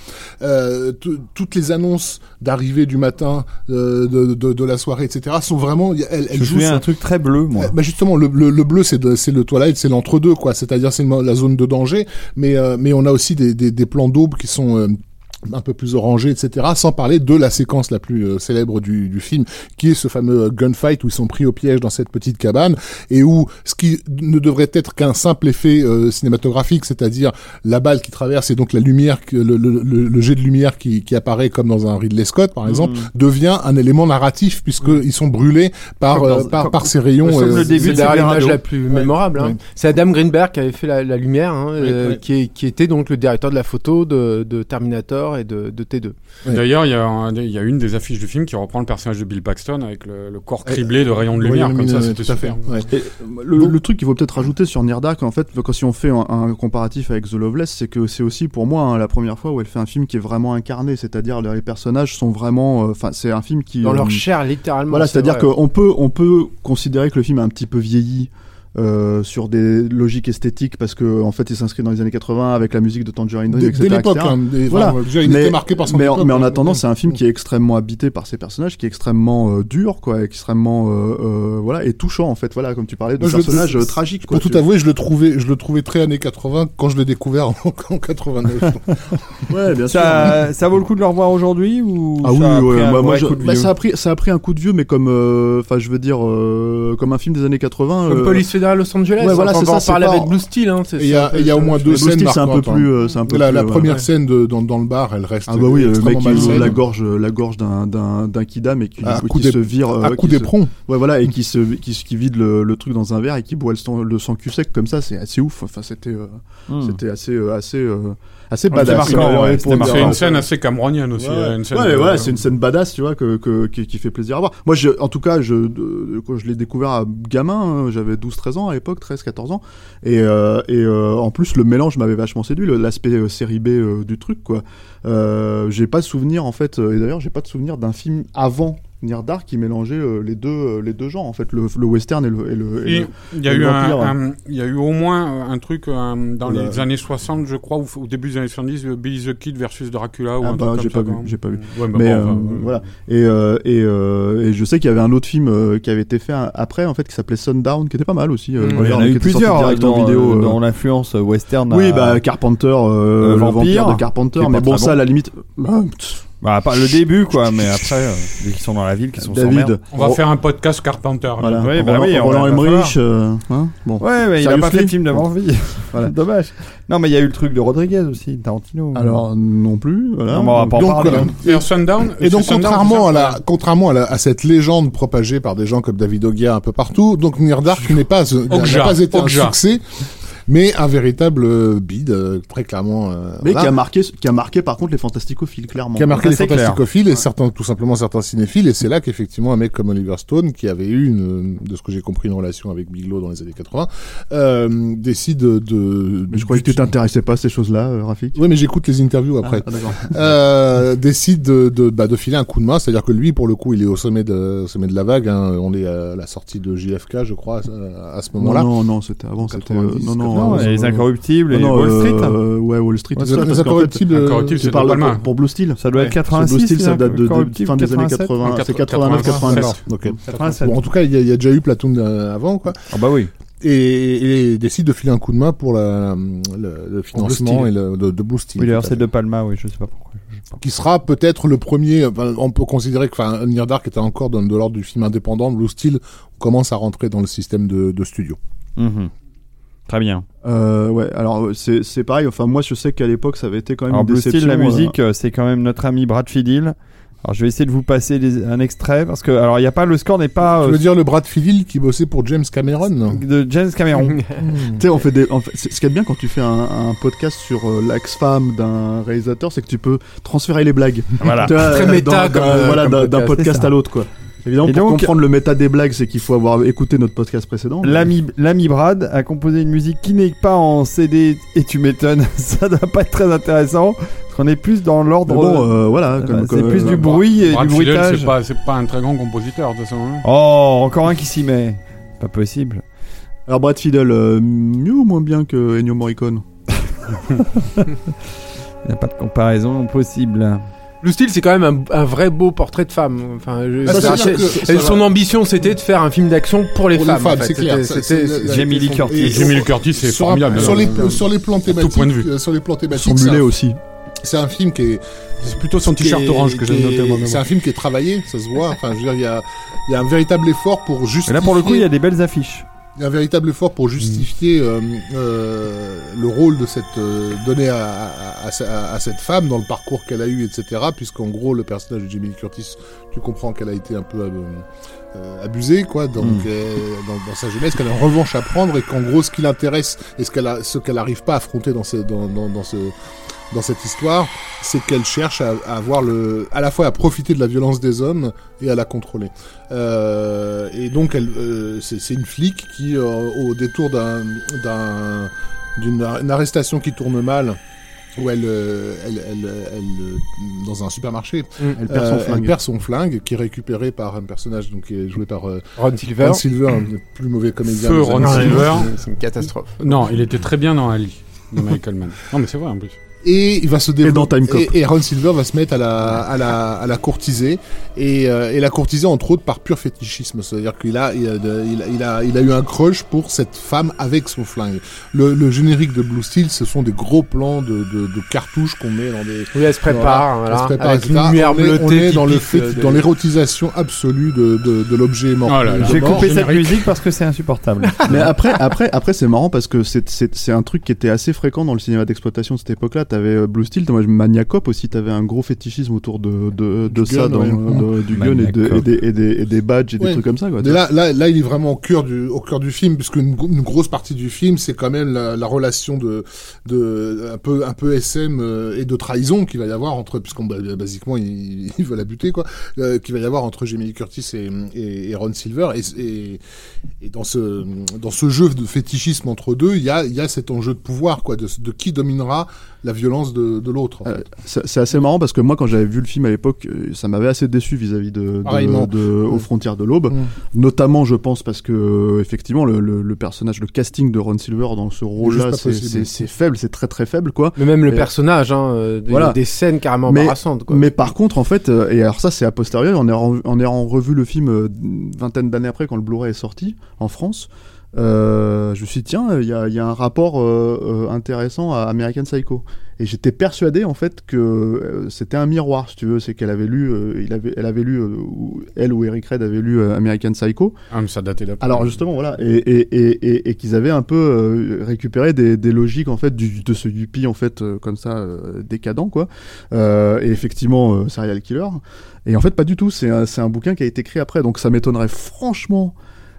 Speaker 3: euh, toutes les annonces d'arrivée du matin de, de, de la soirée etc sont vraiment elle, elle
Speaker 1: Je
Speaker 3: joue sur-
Speaker 1: un truc très bleu, moi.
Speaker 3: euh, Bah justement, le, le, le bleu, c'est le Twilight, c'est l'entre-deux, quoi. C'est-à-dire, c'est la zone de danger, mais mais on a aussi des, des, des plans d'aube qui sont euh, un peu plus orangés, etc. Sans parler de la séquence la plus euh, célèbre du, du film, qui est ce fameux euh, gunfight où ils sont pris au piège dans cette petite cabane et où ce qui ne devrait être qu'un simple effet euh, cinématographique, c'est-à-dire la balle qui traverse et donc la lumière, le, le, le, le jet de lumière qui, qui apparaît comme dans un Ridley Scott, par exemple, devient un élément narratif puisque ils sont brûlés par
Speaker 1: dans-
Speaker 3: euh, par, par ces rayons.
Speaker 1: comme le début
Speaker 5: C'est
Speaker 1: de
Speaker 5: l'image la plus mémorable. hein.
Speaker 3: Ouais.
Speaker 5: C'est Adam Greenberg qui avait fait la, la lumière, hein,
Speaker 3: ouais.
Speaker 5: Qui, qui était donc le directeur de la photo de, de Terminator et de, de T2.
Speaker 3: Ouais.
Speaker 2: D'ailleurs, il y, a y une des affiches du film qui reprend le personnage de Bill Paxton avec le, le corps
Speaker 3: Ouais.
Speaker 2: criblé de rayons de lumière, comme ça, c'était
Speaker 3: tout à fait.
Speaker 2: super.
Speaker 3: Ouais.
Speaker 4: Et, euh, le, truc qu'il faut peut-être rajouter sur Near Dark, en fait, quand si on fait un, un comparatif avec The Loveless, c'est que c'est aussi pour moi hein, la première fois où elle fait un film qui est vraiment incarné, c'est-à-dire les personnages sont vraiment, euh, enfin, c'est un film qui
Speaker 5: Dans
Speaker 4: euh,
Speaker 5: leur chair, littéralement.
Speaker 4: Voilà,
Speaker 5: c'est
Speaker 4: c'est-à-dire qu'on peut, on peut considérer que le film a un petit peu vieilli. Euh, sur des logiques esthétiques parce que en fait il s'inscrit dans les années 80 avec la musique de Tangerine Dream etc.,
Speaker 3: dès l'époque, hein,
Speaker 4: Voilà.
Speaker 3: enfin, déjà, il
Speaker 4: Mais-
Speaker 3: était marqué par son
Speaker 4: mais, en- mais en
Speaker 3: hein.
Speaker 4: attendant, c'est un film qui est extrêmement habité par ses personnages, qui est extrêmement euh, dur, quoi, extrêmement euh, euh, voilà et touchant en fait. Voilà, comme tu parlais de personnages euh, tragiques. Quoi,
Speaker 3: Pour tout
Speaker 4: tu-
Speaker 3: avouer, je le trouvais, je le trouvais très années 80 quand je l'ai découvert en, en 89.
Speaker 4: Ouais, bien sûr.
Speaker 1: Ça, ça vaut le coup de le revoir aujourd'hui ou
Speaker 4: Ah oui,
Speaker 1: ça a
Speaker 4: ouais,
Speaker 1: pris un
Speaker 4: bah, moi, je- bah, ça a pris, ça a pris un coup de vieux, mais comme, euh, enfin, je veux dire, euh, comme un film des années 80.
Speaker 5: Comme
Speaker 4: euh,
Speaker 5: Police Fédérale Los Angeles.
Speaker 4: Ouais, voilà,
Speaker 5: on va en parler avec Blue Steel. Hein,
Speaker 3: il y a, y au moins deux
Speaker 4: Blue
Speaker 3: scènes
Speaker 4: Steel, c'est un peu plus,
Speaker 3: hein.
Speaker 4: euh, c'est un peu
Speaker 3: la,
Speaker 4: plus,
Speaker 3: la
Speaker 4: ouais,
Speaker 3: première
Speaker 4: ouais.
Speaker 3: scène de, dans, dans le bar, elle reste
Speaker 4: Ah bah oui, le mec la gorge, la gorge d'un d'un d'un kidam et qui,
Speaker 3: À
Speaker 4: se vire, euh,
Speaker 3: à coup
Speaker 4: se-
Speaker 3: d'éperon.
Speaker 4: Ouais, voilà, et qui se, qui, vide le, le truc dans un verre et qui boit le sang, le sang cul sec comme ça, c'est assez ouf. Enfin, c'était, euh,
Speaker 1: Hmm.
Speaker 4: c'était assez, euh, assez, euh, assez
Speaker 1: Ouais,
Speaker 4: badass. Ouais,
Speaker 1: ouais,
Speaker 2: C'est une scène assez camerounienne aussi.
Speaker 4: Ouais,
Speaker 2: scène
Speaker 4: ouais,
Speaker 2: de-
Speaker 4: c'est une scène badass, tu vois, que, que, qui, qui fait plaisir à voir. Moi, je, en tout cas, je, quand je l'ai découvert à gamin, hein, j'avais 12-13 ans à l'époque, 13-14 ans, et, euh, et euh, en plus, le mélange m'avait vachement séduit, l'aspect euh, série B euh, du truc, quoi. J'ai pas de souvenir, en fait, et d'ailleurs, j'ai pas de souvenir d'un film avant Near Dark qui mélangeait euh, les deux, euh, les deux genres, en fait, le, le western et le, et le, et le-
Speaker 2: Il y, a
Speaker 4: le
Speaker 2: eu
Speaker 4: vampire,
Speaker 2: un, un- il y a eu au moins un truc euh, dans
Speaker 4: Oula.
Speaker 2: les années 60, je crois, ou au début des années 70, euh, Billy the Kid versus Dracula. ou
Speaker 4: Ah
Speaker 2: un
Speaker 4: bah,
Speaker 2: truc
Speaker 4: j'ai
Speaker 2: comme
Speaker 4: pas
Speaker 2: ça,
Speaker 4: vu, j'ai pas vu.
Speaker 2: Ouais, bah
Speaker 4: mais
Speaker 2: bon,
Speaker 4: euh,
Speaker 2: enfin,
Speaker 4: voilà et euh, et, euh, et je sais qu'il y avait un autre film euh, qui avait été fait après en fait qui s'appelait Sundown qui était pas mal aussi euh.
Speaker 1: Il y en a eu plusieurs
Speaker 4: direct
Speaker 1: dans,
Speaker 4: en vidéo euh.
Speaker 1: dans l'influence western.
Speaker 4: oui
Speaker 1: à-
Speaker 4: bah Carpenter euh,
Speaker 1: Euh,
Speaker 4: le
Speaker 1: Vampire,
Speaker 4: vampire de Carpenter mais
Speaker 1: pas
Speaker 4: bon ça à la limite bah,
Speaker 1: Bah, pas le début, quoi, mais après, euh, dès qu'ils sont dans la ville, qu'ils sont sans merde.
Speaker 4: David
Speaker 2: On va faire un podcast Carpenter. là.
Speaker 4: voilà
Speaker 1: Oui, bah
Speaker 4: Roland,
Speaker 1: oui, on
Speaker 4: Roland
Speaker 1: va- va
Speaker 4: Emmerich euh, hein, bon
Speaker 1: Ouais, mais il a pas
Speaker 4: Seriously
Speaker 1: fait de film d'avant-vie.
Speaker 4: Voilà.
Speaker 1: Dommage. Non, mais il y a eu le truc de Rodriguez aussi, Tarantino.
Speaker 4: alors non plus voilà
Speaker 1: Non, mais on va pas en
Speaker 3: Donc,
Speaker 1: parler.
Speaker 3: voilà.
Speaker 2: Et Sundown,
Speaker 3: Et donc,
Speaker 2: Sundown,
Speaker 3: contrairement
Speaker 2: c'est
Speaker 3: à
Speaker 2: ça
Speaker 3: la, contrairement à, la, à cette légende propagée par des gens comme David Ogia un peu partout, donc Near Dark n'est pas, n'a
Speaker 2: Okja,
Speaker 3: pas été un
Speaker 2: Okja.
Speaker 3: succès, mais un véritable euh, bide, euh, très clairement. euh,
Speaker 4: mais
Speaker 3: voilà.
Speaker 4: qui a marqué qui a marqué par contre les fantasticophiles clairement
Speaker 3: qui a marqué les
Speaker 1: clair.
Speaker 3: fantasticophiles et certains, tout simplement certains cinéphiles. Et c'est là qu'effectivement un mec comme Oliver Stone, qui avait eu, une, de ce que j'ai compris, une relation avec Bigelow dans les années 80, euh, décide de. de
Speaker 4: mais je croyais que tu t'intéressais pas à ces choses là Rafik
Speaker 3: Oui, mais j'écoute les interviews après.
Speaker 4: Ah, d'accord.
Speaker 3: euh, décide de, de, bah, de filer un coup de main, c'est-à-dire que lui, pour le coup, il est au sommet de, au sommet de la vague. Hein. On est à la sortie de JFK, je crois, à, à ce
Speaker 4: non
Speaker 3: moment-là.
Speaker 4: non non c'était avant c'était euh,
Speaker 3: 90,
Speaker 4: non non
Speaker 1: Non,
Speaker 4: euh,
Speaker 1: les incorruptibles et
Speaker 4: non,
Speaker 1: Wall
Speaker 4: euh,
Speaker 1: Street.
Speaker 4: ouais Wall Street
Speaker 3: Ouais,
Speaker 4: tout ça,
Speaker 3: les incorruptibles. euh,
Speaker 4: tu
Speaker 2: c'est
Speaker 4: parles pour, pour Blue Steel
Speaker 1: Ça doit être
Speaker 4: Blue
Speaker 1: 86.
Speaker 4: Steel, ça date de, fin des années
Speaker 1: 87.
Speaker 4: 80, c'est
Speaker 2: 87.
Speaker 4: 89-90.
Speaker 3: Ok.
Speaker 1: 87.
Speaker 3: Bon, en tout cas, il y, a- il y a déjà eu Platoon euh, avant, quoi.
Speaker 1: Ah bah oui.
Speaker 3: et, et décide de filer un coup de main pour la, le, le financement
Speaker 5: Blue
Speaker 3: et le, de, de Blue Steel.
Speaker 1: Oui, d'ailleurs, c'est. De Palma, oui, je sais pas pourquoi.
Speaker 3: Qui sera peut-être le premier. enfin, on peut considérer que enfin, Near Dark était encore dans, de l'ordre du film indépendant. Blue Steel commence à rentrer dans le système de, de studio.
Speaker 1: Mhm. Très bien.
Speaker 4: Euh, ouais, alors c'est c'est pareil. Enfin, moi, je sais qu'à l'époque, ça avait été quand même
Speaker 1: Alors,
Speaker 4: une
Speaker 1: Blue
Speaker 4: déception.
Speaker 1: Steel, la
Speaker 4: euh,
Speaker 1: musique, euh, c'est quand même notre ami Brad Fiddle. Alors, je vais essayer de vous passer les- un extrait parce que, alors, il y a pas, le score n'est pas
Speaker 3: tu
Speaker 1: euh,
Speaker 3: veux dire le Brad Fiddle qui bossait pour James Cameron?
Speaker 1: De James Cameron.
Speaker 4: Tu sais, on fait des. en fait, c'est- ce qui est bien quand tu fais un, un podcast sur euh, l'ex-femme d'un réalisateur, c'est que tu peux transférer les blagues.
Speaker 1: voilà.
Speaker 4: Vois,
Speaker 5: Très
Speaker 4: euh,
Speaker 5: méta euh,
Speaker 4: voilà, d'un
Speaker 5: podcast.
Speaker 4: podcast à l'autre, quoi. Évidemment,
Speaker 1: Et
Speaker 4: pour
Speaker 1: donc-
Speaker 4: comprendre le méta des blagues, c'est qu'il faut avoir écouté notre podcast précédent. mais-
Speaker 1: L'ami, l'ami Brad a composé une musique qui n'est pas en CD et tu m'étonnes, ça doit pas être très intéressant parce qu'on est plus dans l'ordre.
Speaker 4: bon, euh, voilà.
Speaker 1: Enfin,
Speaker 4: comme-
Speaker 1: c'est
Speaker 4: comme-
Speaker 1: plus du
Speaker 4: euh,
Speaker 1: bruit et
Speaker 2: Brad
Speaker 1: du bruitage.
Speaker 2: c'est pas, c'est pas un très grand compositeur de toute façon. hein.
Speaker 1: Oh, encore un qui s'y met. Pas possible.
Speaker 4: Alors, Brad Fiddle, euh, mieux ou moins bien que Ennio Morricone?
Speaker 1: Il n'y a pas de comparaison possible.
Speaker 5: Blue Steel, c'est quand même un, un vrai beau portrait de femme. Enfin, je-
Speaker 3: Ah,
Speaker 5: c'est-
Speaker 3: c'est-à-dire
Speaker 5: c'est-
Speaker 3: que-
Speaker 5: et son ambition, c'était de faire un film d'action pour les
Speaker 3: Pour les
Speaker 5: femmes.
Speaker 3: femmes,
Speaker 5: en fait.
Speaker 3: c'est clair.
Speaker 5: C'était-
Speaker 1: Jamie Lee
Speaker 5: son-
Speaker 1: Curtis.
Speaker 3: Et-
Speaker 2: Jamie Lee Curtis, c'est
Speaker 3: sur,
Speaker 2: formidable.
Speaker 3: sur les,
Speaker 2: Euh,
Speaker 3: sur les plans
Speaker 2: tout
Speaker 3: thématiques,
Speaker 2: point de vue.
Speaker 3: euh, sur les plans
Speaker 4: Son
Speaker 3: thématiques, c'est
Speaker 4: mulet
Speaker 3: un,
Speaker 4: aussi.
Speaker 3: c'est un film qui est
Speaker 2: C'est plutôt son t-shirt
Speaker 3: est-
Speaker 2: orange que j'ai
Speaker 3: qui est-
Speaker 2: noté moi-même.
Speaker 3: C'est un film qui est travaillé, ça se voit. Enfin, je veux dire, il y a, y a un véritable effort pour
Speaker 1: Et
Speaker 3: justifier.
Speaker 1: là, pour le coup, il y a des belles affiches.
Speaker 3: Un véritable effort pour justifier euh, euh, le rôle de cette euh, donné à, à, à- à cette femme dans le parcours qu'elle a eu, etc. Puisqu'en gros, le personnage de Jamie Lee Curtis, tu comprends qu'elle a été un peu euh, abusée, quoi, donc
Speaker 1: Mm.
Speaker 3: euh, dans, dans sa jeunesse, qu'elle a une revanche à prendre et qu'en gros, ce qui l'intéresse et ce qu'elle ce qu'elle n'arrive pas à affronter dans ce, dans, dans, dans ce dans cette histoire, c'est qu'elle cherche à, à avoir le, à la fois à profiter de la violence des hommes et à la contrôler. Euh, et donc, elle, euh, c'est, c'est une flic qui, euh, au détour d'un, d'un, d'une une arrestation qui tourne mal, où elle, euh, elle, elle, elle, euh, dans un supermarché,
Speaker 4: Elle perd son
Speaker 3: euh,
Speaker 4: flingue.
Speaker 3: elle perd son flingue, qui est récupéré par un personnage donc qui est joué par euh,
Speaker 5: Ron Silver.
Speaker 3: Ron Silver, un des plus mauvais comédien.
Speaker 2: Feu Ron Silver.
Speaker 3: 50.
Speaker 5: C'est une catastrophe.
Speaker 2: Non, il était très bien dans Ali de Michael Mann. Non, mais c'est vrai en plus.
Speaker 3: Et il va se développer.
Speaker 4: dans Time Cop.
Speaker 3: Et, et Ron Silver va se mettre à la, à la, à la courtiser. Et, euh, et la courtiser entre autres par pur fétichisme. C'est-à-dire qu'il a, il a, il, a, il a, il a eu un crush pour cette femme avec son flingue. Le, le générique de Blue Steel, ce sont des gros plans de, de, de cartouches qu'on met dans des.
Speaker 5: Oui, elle se prépare,
Speaker 3: Voilà,
Speaker 5: voilà,
Speaker 3: elle se prépare,
Speaker 5: avec une lumière
Speaker 3: on est, on est dans le fait,
Speaker 5: euh, de-
Speaker 3: dans l'érotisation absolue de, de, de l'objet mort.
Speaker 2: Oh là là.
Speaker 3: de
Speaker 1: Je vais
Speaker 3: mort.
Speaker 1: couper cette musique parce que c'est insupportable.
Speaker 4: Mais après, après, après, c'est marrant parce que c'est, c'est, c'est un truc qui était assez fréquent dans le cinéma d'exploitation de cette époque-là. T'avais euh, Blue Steel, moi, Maniacop aussi, t'avais un gros fétichisme autour de, de, ça,
Speaker 3: gun,
Speaker 4: dans,
Speaker 3: ouais.
Speaker 4: de- du gun et, de-
Speaker 1: Maniacop.
Speaker 4: et des, et, des, et des badges et des trucs comme ça, quoi.
Speaker 3: Là, là, là, il est vraiment au cœur du, au cœur du film, puisque une, une grosse partie du film, c'est quand même la, la relation de, de, un peu, un peu SM euh, et de trahison qu'il va y avoir entre, puisqu'on, bah, basiquement, il, il veut la buter, quoi, euh, qu'il va y avoir entre Jamie Lee Curtis et, et, et Ron Silver, et, et, et dans ce, dans ce jeu de fétichisme entre deux, il y a, il y a cet enjeu de pouvoir, quoi, de, de qui dominera la violence de, de l'autre. en
Speaker 4: Euh,
Speaker 3: fait.
Speaker 4: C'est assez marrant parce que moi, quand j'avais vu le film à l'époque, euh, ça m'avait assez déçu vis-à-vis de, de,
Speaker 3: Pareillement.
Speaker 4: de- aux frontières de l'aube.
Speaker 3: Mm.
Speaker 4: Notamment, je pense, parce que euh, effectivement, le, le, le personnage, le casting de Ron Silver dans ce rôle-là, c'est faible, c'est très très faible, quoi.
Speaker 5: Mais même le personnage, hein, des,
Speaker 4: Voilà.
Speaker 5: des scènes carrément
Speaker 4: Mais-
Speaker 5: embarrassantes. Quoi.
Speaker 4: Mais par contre, en fait, et alors ça, c'est a posteriori, en ayant, en ayant revu le film une vingtaine d'années après, quand le Blu-ray est sorti en France, euh, je me suis dit, tiens, il y a, il y a un rapport euh, euh, intéressant à American Psycho. Et j'étais persuadé, en fait, que c'était un miroir, si tu veux. C'est qu'elle avait lu, euh, il avait, elle avait lu, ou elle ou Eric Red avait lu American Psycho.
Speaker 2: Ah, mais ça datait d'après.
Speaker 4: Alors justement, voilà, et, et, et, qu'ils avaient un peu récupéré des, des logiques en fait du, de ce Yuppie en fait comme ça décadent quoi. Et effectivement, serial killer. Et en fait, pas du tout. C'est un, c'est un bouquin qui a été écrit après, donc ça m'étonnerait franchement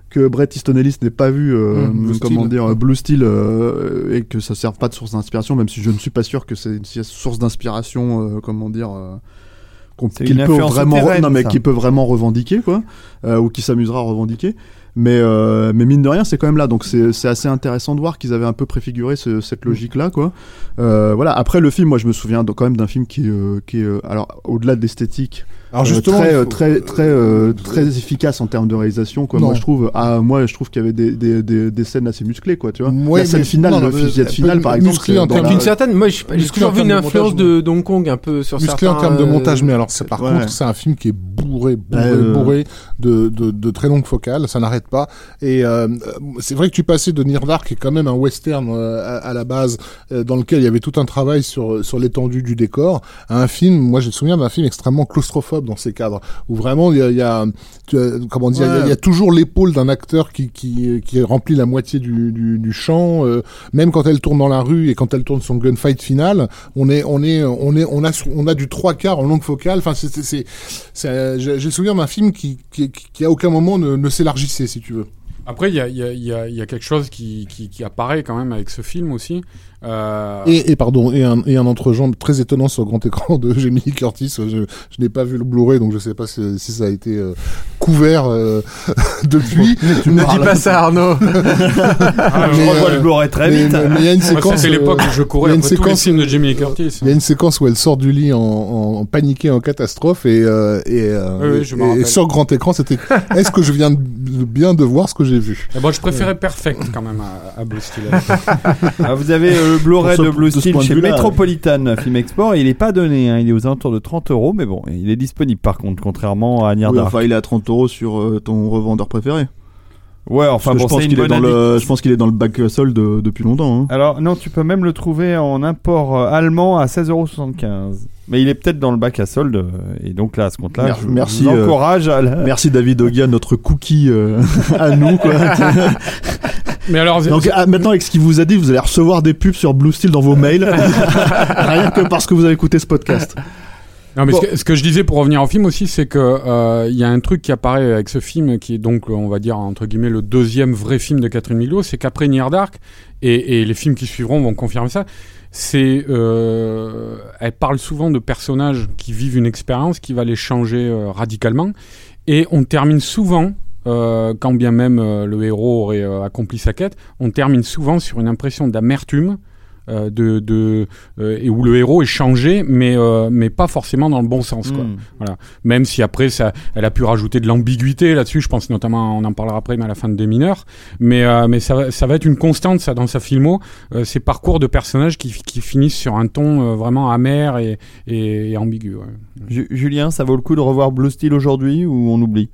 Speaker 4: que Bret Easton Ellis n'ait pas vu euh,
Speaker 3: Mmh, Blue
Speaker 4: comment
Speaker 3: Steel.
Speaker 4: dire Blue Steel euh, et que ça serve pas de source d'inspiration, même si je ne suis pas sûr que c'est une source d'inspiration, euh, comment dire. euh, qu'il peut vraiment non mais
Speaker 1: ça.
Speaker 4: qu'il peut vraiment revendiquer quoi euh, ou qui s'amusera à revendiquer mais euh, mais mine de rien c'est quand même là donc c'est assez intéressant de voir qu'ils avaient un peu préfiguré ce- cette logique là quoi euh, voilà après le film moi je me souviens quand même d'un film qui est, euh, qui est euh, alors au-delà de l'esthétique
Speaker 3: Alors
Speaker 4: euh,
Speaker 3: justement,
Speaker 4: très euh,
Speaker 3: faut-
Speaker 4: très très euh, très efficace en termes de réalisation quoi
Speaker 3: Non.
Speaker 4: moi je trouve ah moi je trouve qu'il y avait des, des, des, des scènes assez musclées quoi tu vois
Speaker 3: Ouais,
Speaker 4: la scène
Speaker 3: mais-
Speaker 4: finale
Speaker 3: non,
Speaker 4: le
Speaker 3: non,
Speaker 4: fusillade
Speaker 3: mais-
Speaker 4: finale par exemple
Speaker 3: musclé en termes
Speaker 5: une certaine, moi, j'ai j'ai toujours vu une influence
Speaker 3: montage,
Speaker 5: de Hong Kong un peu sur
Speaker 3: musclé
Speaker 5: certains.
Speaker 3: en termes de montage, mais alors c'est par
Speaker 4: ouais.
Speaker 3: contre c'est un film qui est bourré, bourré, bourré de, de, de très longues focales. Ça n'arrête pas. Et euh, c'est vrai que tu passais de Near Dark, qui est quand même un western euh, à, à la base, euh, dans lequel il y avait tout un travail sur sur l'étendue du décor, à un film. Moi, je me souviens d'un film extrêmement claustrophobe dans ces cadres, où vraiment il y a, il y a tu as- comment dire, il y a- il y, a toujours l'épaule d'un acteur qui qui qui remplit la moitié du du, du champ, euh, même quand elle tourne dans la rue et quand elle tourne son gunfight final, on est on est on est on a on a du trois quarts en longue focale. Enfin, c'est c'est c'est- j'ai le souvenir d'un film qui, qui, qui à aucun moment ne, ne s'élargissait, si tu veux.
Speaker 2: Après, il y a, il y, a, il y, a, y a quelque chose qui, qui, qui apparaît quand même avec ce film aussi. Euh,
Speaker 3: Et, pardon, et un, et un entrejambe très étonnant sur le grand écran de Lee Curtis. Je, n'ai pas vu le Blu-ray, donc je sais pas si, si ça a été euh, couvert euh, depuis.
Speaker 5: Ne dis pas ça, Arnaud.
Speaker 1: Ah, je revois
Speaker 3: euh,
Speaker 1: le Blu-ray très
Speaker 3: mais-
Speaker 1: vite.
Speaker 3: mais- mais il y a une séquence.
Speaker 2: C'était l'époque
Speaker 3: euh,
Speaker 2: où je
Speaker 3: il y
Speaker 2: courais
Speaker 3: a une
Speaker 2: après tous les
Speaker 3: séquence,
Speaker 2: films de
Speaker 3: euh,
Speaker 2: Lee Curtis.
Speaker 3: Il y a une séquence où elle sort du lit en, en, en paniquée, en catastrophe, et, euh, et, euh,
Speaker 2: Oui, oui, je me
Speaker 3: et- et
Speaker 2: rappelle.
Speaker 3: sur grand écran, c'était. Est-ce que je viens de, bien de voir ce que j'ai vu?
Speaker 2: Et bon, je préférais Perfect quand même à, à Blue Steel.
Speaker 1: Ah, vous avez euh, le Blu-ray de Blue Steel chez Metropolitan Film Export. Il est pas donné, hein, il est aux alentours de 30 euros, mais bon, il est disponible par contre, contrairement à Near
Speaker 4: Oui,
Speaker 1: Dark.
Speaker 4: enfin, il est à 30 euros sur euh, ton revendeur préféré.
Speaker 1: Ouais, enfin bon,
Speaker 4: je pense qu'il est dans le, je pense qu'il est dans le bac solde de- depuis longtemps. Hein.
Speaker 1: Alors non, tu peux même le trouver en import euh, allemand à 16,75€. Mais il est peut-être dans le bac à solde, euh, et donc là, à ce compte-là,
Speaker 4: Mer-
Speaker 1: je
Speaker 4: merci,
Speaker 1: vous
Speaker 4: euh,
Speaker 1: encourage à la...
Speaker 4: Merci David Ogian, notre cookie euh, à nous. Quoi.
Speaker 2: Mais alors,
Speaker 4: Donc ah, maintenant avec ce qu'il vous a dit, vous allez recevoir des pubs sur Blue Steel dans vos mails, rien que parce que vous avez écouté ce podcast.
Speaker 2: Non, mais
Speaker 4: Bon.
Speaker 2: ce, que, ce que je disais pour revenir au film aussi, c'est que euh, il y a un truc qui apparaît avec ce film, qui est donc, on va dire entre guillemets, le deuxième vrai film de Catherine Bigelow, c'est qu'après Near Dark et, et les films qui suivront vont confirmer ça. C'est, euh, elle parle souvent de personnages qui vivent une expérience qui va les changer euh, radicalement, et on termine souvent. euh, quand bien même le héros aurait accompli sa quête, on termine souvent sur une impression d'amertume euh, de, de euh, et où le héros est changé, mais euh, mais pas forcément dans le bon sens, quoi.
Speaker 1: Hmm.
Speaker 2: Même si après ça, elle a pu rajouter de l'ambiguïté là-dessus. Je pense notamment, on en parlera après, mais à la fin de Des mineurs. Mais euh, mais ça va, ça va être une constante ça dans sa filmo, euh, ces parcours de personnages qui, qui finissent sur un ton euh, vraiment amer et, et, et ambigu. ouais.
Speaker 1: Julien, ça vaut le coup de revoir Blue Steel aujourd'hui ou on oublie?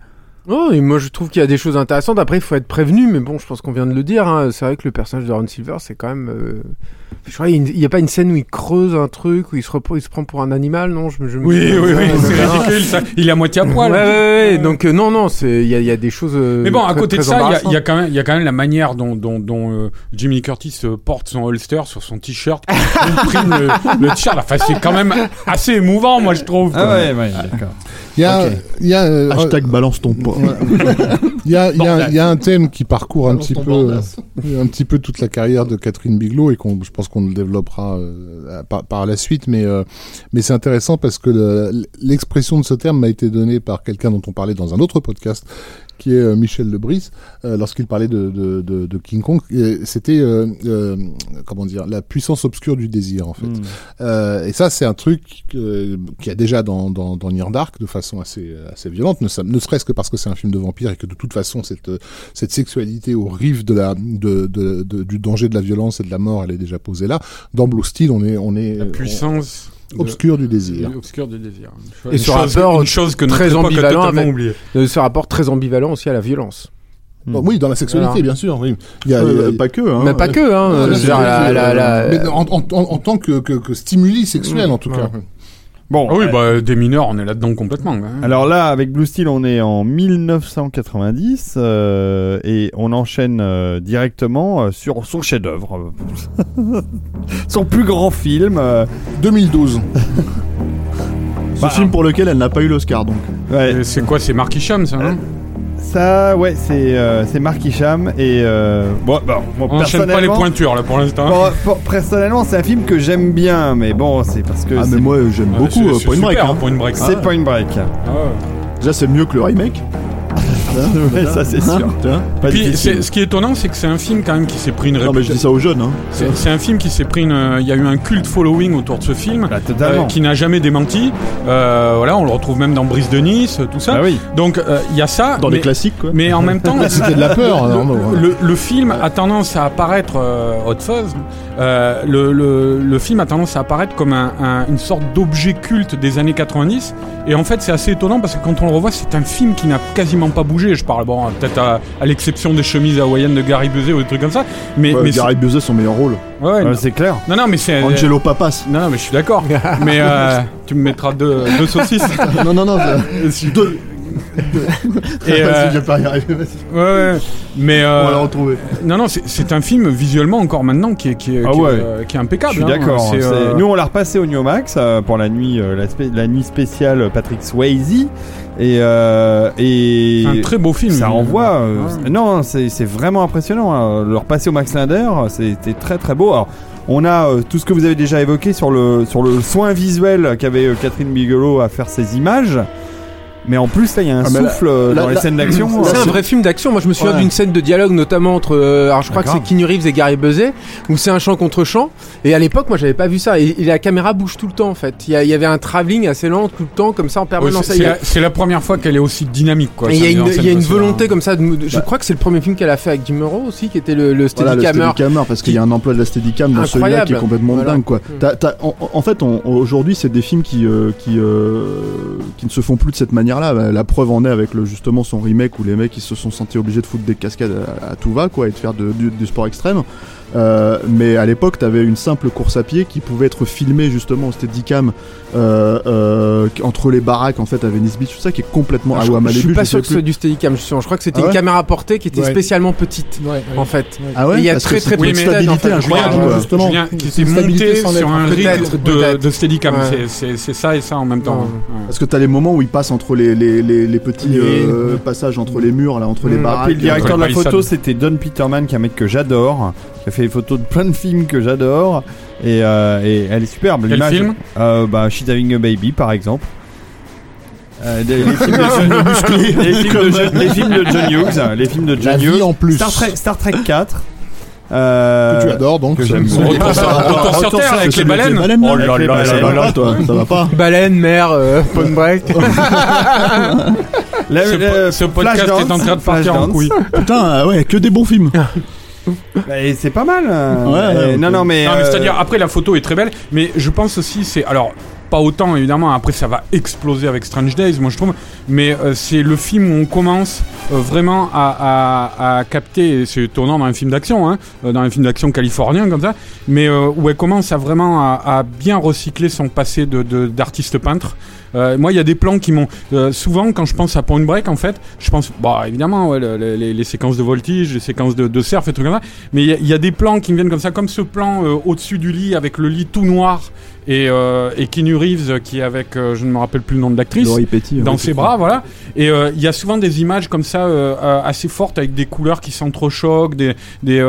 Speaker 5: Oh, et moi je trouve qu'il y a des choses intéressantes. Après, il faut être prévenu, mais bon, je pense qu'on vient de le dire. hein. C'est vrai que le personnage de Ron Silver, c'est quand même. euh, Je crois qu'il n'y a pas une scène où il creuse un truc, où il se, il se prend pour un animal, non je, me- je me
Speaker 2: Oui, oui, oui, c'est
Speaker 5: euh,
Speaker 2: ridicule. Ça. Il est à moitié à poil.
Speaker 5: ouais, ouais, ouais. Donc, euh, non, non, c'est- il y a, il y a des choses. euh,
Speaker 2: Mais bon, à
Speaker 5: très-
Speaker 2: côté de ça, il y a- il y, il y a quand même la manière dont, dont, dont euh, Jimmy Curtis euh, porte son holster sur son t-shirt, qui imprime le, le t-shirt. Enfin, c'est quand même assez émouvant, moi, je trouve.
Speaker 1: Ah ouais, ouais, d'accord.
Speaker 3: Il y a,
Speaker 1: Ok.
Speaker 3: il y a, euh,
Speaker 4: Hashtag balance ton poids.
Speaker 3: il y a, il y a, il y a un thème qui parcourt un petit peu,
Speaker 4: bandas.
Speaker 3: euh, un petit peu toute la carrière de Catherine Bigelow et qu'on, je pense qu'on le développera euh, par, par la suite, mais euh, mais c'est intéressant parce que le- l'expression de ce terme m'a été donnée par quelqu'un dont on parlait dans un autre podcast, qui est euh, Michel Lebris, euh, lorsqu'il parlait de, de, de, de King Kong. C'était euh, euh, comment dire la puissance obscure du désir en fait.
Speaker 1: Hmm.
Speaker 3: Euh, et ça, c'est un truc euh, qu'il y a déjà dans, dans, dans Near Dark de façon assez, assez violente, ne, ne serait-ce que parce que c'est un film de vampire et que de toute façon, cette, cette sexualité au rive de la, de, de, de- du danger de la violence et de la mort, elle est déjà posée là. Dans Blue Steel, on est, on est
Speaker 2: La puissance.
Speaker 3: Obscur du désir.
Speaker 2: obscure du désir.
Speaker 5: Et un rapport
Speaker 2: une chose que
Speaker 5: très ambivalent ce rapport très ambivalent aussi à la violence.
Speaker 3: Bon, oui, dans la sexualité,
Speaker 5: Voilà.
Speaker 3: bien sûr. Oui. Il y a, il y a-
Speaker 4: Euh, pas que. Hein.
Speaker 5: Mais pas que, hein.
Speaker 3: La
Speaker 5: la- la-
Speaker 3: mais en, en, en, en tant que, que, que stimuli sexuel, en tout
Speaker 5: Ouais.
Speaker 1: Bon,
Speaker 2: Ah oui,
Speaker 1: euh,
Speaker 2: bah, des mineurs, on est là-dedans complètement. hein.
Speaker 1: alors là, avec Blue Steel, on est en 1990 euh, et on enchaîne euh, directement euh, sur son chef-d'œuvre, son plus grand film. euh,
Speaker 3: 2012.
Speaker 4: Ce
Speaker 1: Bah,
Speaker 4: film pour lequel elle n'a pas eu l'Oscar donc.
Speaker 1: ouais,
Speaker 2: C'est quoi C'est Mark Isham, ça, non
Speaker 1: ça, ouais, c'est euh, c'est Mark et euh, bon, bon, bon,
Speaker 2: On pas les pointures, là, pour l'instant.
Speaker 1: Bon, pour- personnellement, c'est un film que j'aime bien, mais bon, c'est parce que
Speaker 4: Ah
Speaker 1: c'est
Speaker 4: mais moi j'aime
Speaker 2: Ah,
Speaker 4: beaucoup euh,
Speaker 2: c'est
Speaker 4: Point Break.
Speaker 2: super,
Speaker 4: hein.
Speaker 2: Point Break.
Speaker 1: c'est Point Break.
Speaker 2: Ah ouais.
Speaker 4: Déjà c'est mieux que le remake.
Speaker 1: Ouais, ça c'est
Speaker 4: Hein,
Speaker 1: sûr.
Speaker 4: tu vois
Speaker 1: Pas
Speaker 2: Puis,
Speaker 1: difficile.
Speaker 2: c'est- ce qui est étonnant, c'est que c'est un film quand même qui s'est pris une
Speaker 4: non mais je dis ça aux jeunes. Hein.
Speaker 2: C'est c'est un film qui s'est pris une. Il y a eu un culte following autour de ce film.
Speaker 1: Bah, totalement.
Speaker 2: euh, qui n'a jamais démenti. Euh, voilà, on le retrouve même dans Brise de Nice, tout ça.
Speaker 1: Ah oui.
Speaker 2: Donc euh, il y a ça.
Speaker 4: Dans
Speaker 2: mais,
Speaker 4: les classiques quoi.
Speaker 2: mais en même temps,
Speaker 3: C'était de la peur.
Speaker 2: le,
Speaker 3: hein,
Speaker 2: le- le film a tendance à apparaître euh, Hot Fuzz. euh, le, le- le film a tendance à apparaître comme un- un- une sorte d'objet culte des années 90. Et en fait, c'est assez étonnant parce que quand on le revoit, c'est un film qui n'a quasiment pas bougé. Bouger. Je parle, bon, peut-être à, à l'exception des chemises hawaïennes de Gary Busey ou des trucs comme ça. Mais,
Speaker 4: Ouais,
Speaker 2: mais
Speaker 4: Gary Busey, son meilleur rôle.
Speaker 2: c'est- ouais, ouais,
Speaker 1: Ouais, c'est clair.
Speaker 2: non, non, mais c'est.
Speaker 4: Angelo Papas.
Speaker 2: Non, non, mais je suis d'accord. mais euh, tu me mettras deux, deux saucisses.
Speaker 4: non, non, non. Deux.
Speaker 2: Et, euh,
Speaker 4: je vais pas y arriver.
Speaker 2: ouais, ouais. Mais
Speaker 4: On
Speaker 2: euh,
Speaker 4: va la retrouver.
Speaker 2: non, non, c'est- un film visuellement encore maintenant qui est, qui est,
Speaker 1: Ah
Speaker 2: qui est,
Speaker 1: ouais.
Speaker 2: euh, qui est impeccable.
Speaker 1: Je suis
Speaker 2: hein.
Speaker 1: d'accord.
Speaker 2: Euh,
Speaker 1: Nous, on l'a repassé au Newmax euh, pour la nuit, euh, la nuit spéciale Patrick Swayze. Et, euh, et
Speaker 2: un très beau film.
Speaker 1: ça envoie. euh,
Speaker 2: Ouais.
Speaker 1: Non, c'est c'est vraiment impressionnant. hein. Le repasser au Max Linder, c'était très très beau. Alors, on a euh, tout ce que vous avez déjà évoqué sur le, sur le soin visuel qu'avait Catherine Bigelow à faire ces images. Mais en plus, là, il y a un
Speaker 4: Ah, mais là-
Speaker 1: souffle euh,
Speaker 4: là-
Speaker 1: dans les
Speaker 4: là-
Speaker 1: scènes d'action.
Speaker 5: C'est
Speaker 1: euh,
Speaker 5: un vrai film d'action. Moi, je me souviens
Speaker 4: Ouais.
Speaker 5: d'une scène de dialogue, notamment entre. euh, alors, je crois que
Speaker 1: D'accord.
Speaker 5: c'est Keanu Reeves et Gary Busey, où c'est un chant contre chant. Et à l'époque, moi, j'avais pas vu ça. Et, et la caméra bouge tout le temps, en fait. Il y, a- il y avait un travelling assez lent tout le temps, comme ça, en
Speaker 2: Ouais,
Speaker 5: permanence.
Speaker 2: c'est-
Speaker 5: Il
Speaker 2: c'est
Speaker 5: y a-
Speaker 2: la, c'est la première fois qu'elle est aussi dynamique. Quoi,
Speaker 5: et il y a une, il y a volonté comme ça. De, je
Speaker 4: Bah.
Speaker 5: crois que c'est le premier film qu'elle a fait avec Jim Murrow aussi, qui était le, le
Speaker 4: Voilà, le
Speaker 5: Steadicammer.
Speaker 4: Steadicammer, parce qu'il y a un emploi de la Steadicam dans celui-là
Speaker 5: Incroyable.
Speaker 4: qui est complètement
Speaker 5: Voilà.
Speaker 4: dingue, quoi.
Speaker 5: Mm.
Speaker 4: T'as- t'as- en, en fait, on- aujourd'hui, c'est des films qui, euh, qui, euh, qui ne se font plus de cette manière-là. Bah, La preuve en est avec justement son remake où les mecs se sont sentis obligés de foutre des cascades à, tout va, quoi, et de faire du sport extrême. Euh, mais à l'époque, t'avais une simple course à pied qui pouvait être filmée justement au Steadicam euh, euh, entre les baraques en fait à Venice Beach, tout ça qui est complètement.
Speaker 5: Ah,
Speaker 4: ah
Speaker 5: je,
Speaker 4: ouais, à
Speaker 5: je
Speaker 4: Malibu,
Speaker 5: suis pas
Speaker 4: je
Speaker 5: sûr que ce soit du Steadicam. Je crois que c'était
Speaker 4: Ah
Speaker 5: une
Speaker 4: ouais
Speaker 5: caméra portée qui était
Speaker 3: Ouais.
Speaker 5: spécialement petite, en fait.
Speaker 4: Ah ouais,
Speaker 5: il y a
Speaker 4: parce
Speaker 5: très, très peu
Speaker 4: une
Speaker 5: de
Speaker 4: stabilité incroyable.
Speaker 3: Justement.
Speaker 2: Qui
Speaker 3: C'est
Speaker 2: s'est
Speaker 3: une stabilité
Speaker 2: monté
Speaker 3: sans
Speaker 2: sur un rythme de, de Steadicam.
Speaker 5: Ouais.
Speaker 2: C'est- ça et ça en même temps.
Speaker 4: Parce que t'as les moments où il passe entre les, les, les, les petits
Speaker 3: Les-
Speaker 4: euh, passages entre les murs, là, entre les
Speaker 5: Mm.
Speaker 4: baraques.
Speaker 1: Le directeur de la photo, c'était Don Peterman, qui est un mec que j'adore, qui a fait des photos de plein de films que j'adore, et, euh, et elle est superbe.
Speaker 2: Quel film
Speaker 1: euh, bah, She's Having a Baby, par exemple. Euh, les, films de John, les, films de John, les films de John Hughes, les films de
Speaker 3: La
Speaker 1: John Hughes,
Speaker 3: en plus.
Speaker 1: Star Trek, Star Trek 4. Euh,
Speaker 3: que tu adores donc.
Speaker 1: que j'aime beaucoup.
Speaker 2: Retour sur- Terre avec les baleines.
Speaker 4: Oh
Speaker 1: là là
Speaker 4: toi, ça va pas.
Speaker 5: Baleine, mer, euh, point break.
Speaker 1: La-
Speaker 2: Ce, podcast est en train de partir en couille.
Speaker 4: Putain, ouais, que des bons films.
Speaker 1: Bah, et c'est pas mal. euh,
Speaker 4: Ouais,
Speaker 1: euh, non, non, mais.
Speaker 2: Non, mais
Speaker 1: euh,
Speaker 2: c'est-à-dire, après, la photo est très belle, mais je pense aussi, c'est. Alors, pas autant, évidemment, après, ça va exploser avec Strange Days, moi, je trouve, mais euh, c'est le film où on commence euh, vraiment à, à, à capter, c'est tournant dans un film d'action, hein, euh, dans un film d'action californien, comme ça, mais euh, où elle commence à vraiment à, à bien recycler son passé de- d'artiste peintre. Euh, moi, il y a des plans qui m'ont. euh, souvent, quand je pense à Point Break, en fait, je pense. Bah, évidemment, ouais, le- le- les, les séquences de voltige, les séquences de, de surf et trucs comme ça. Mais il y, a- il y a des plans qui me viennent comme ça, comme ce plan euh, au-dessus du lit avec le lit tout noir et, euh, et Keanu Reeves qui est avec, euh, je ne me rappelle plus le nom de l'actrice, dans ses bras, voilà. Et euh, il y a souvent des images comme ça assez fortes avec des couleurs qui s'entrechoquent. Des, des,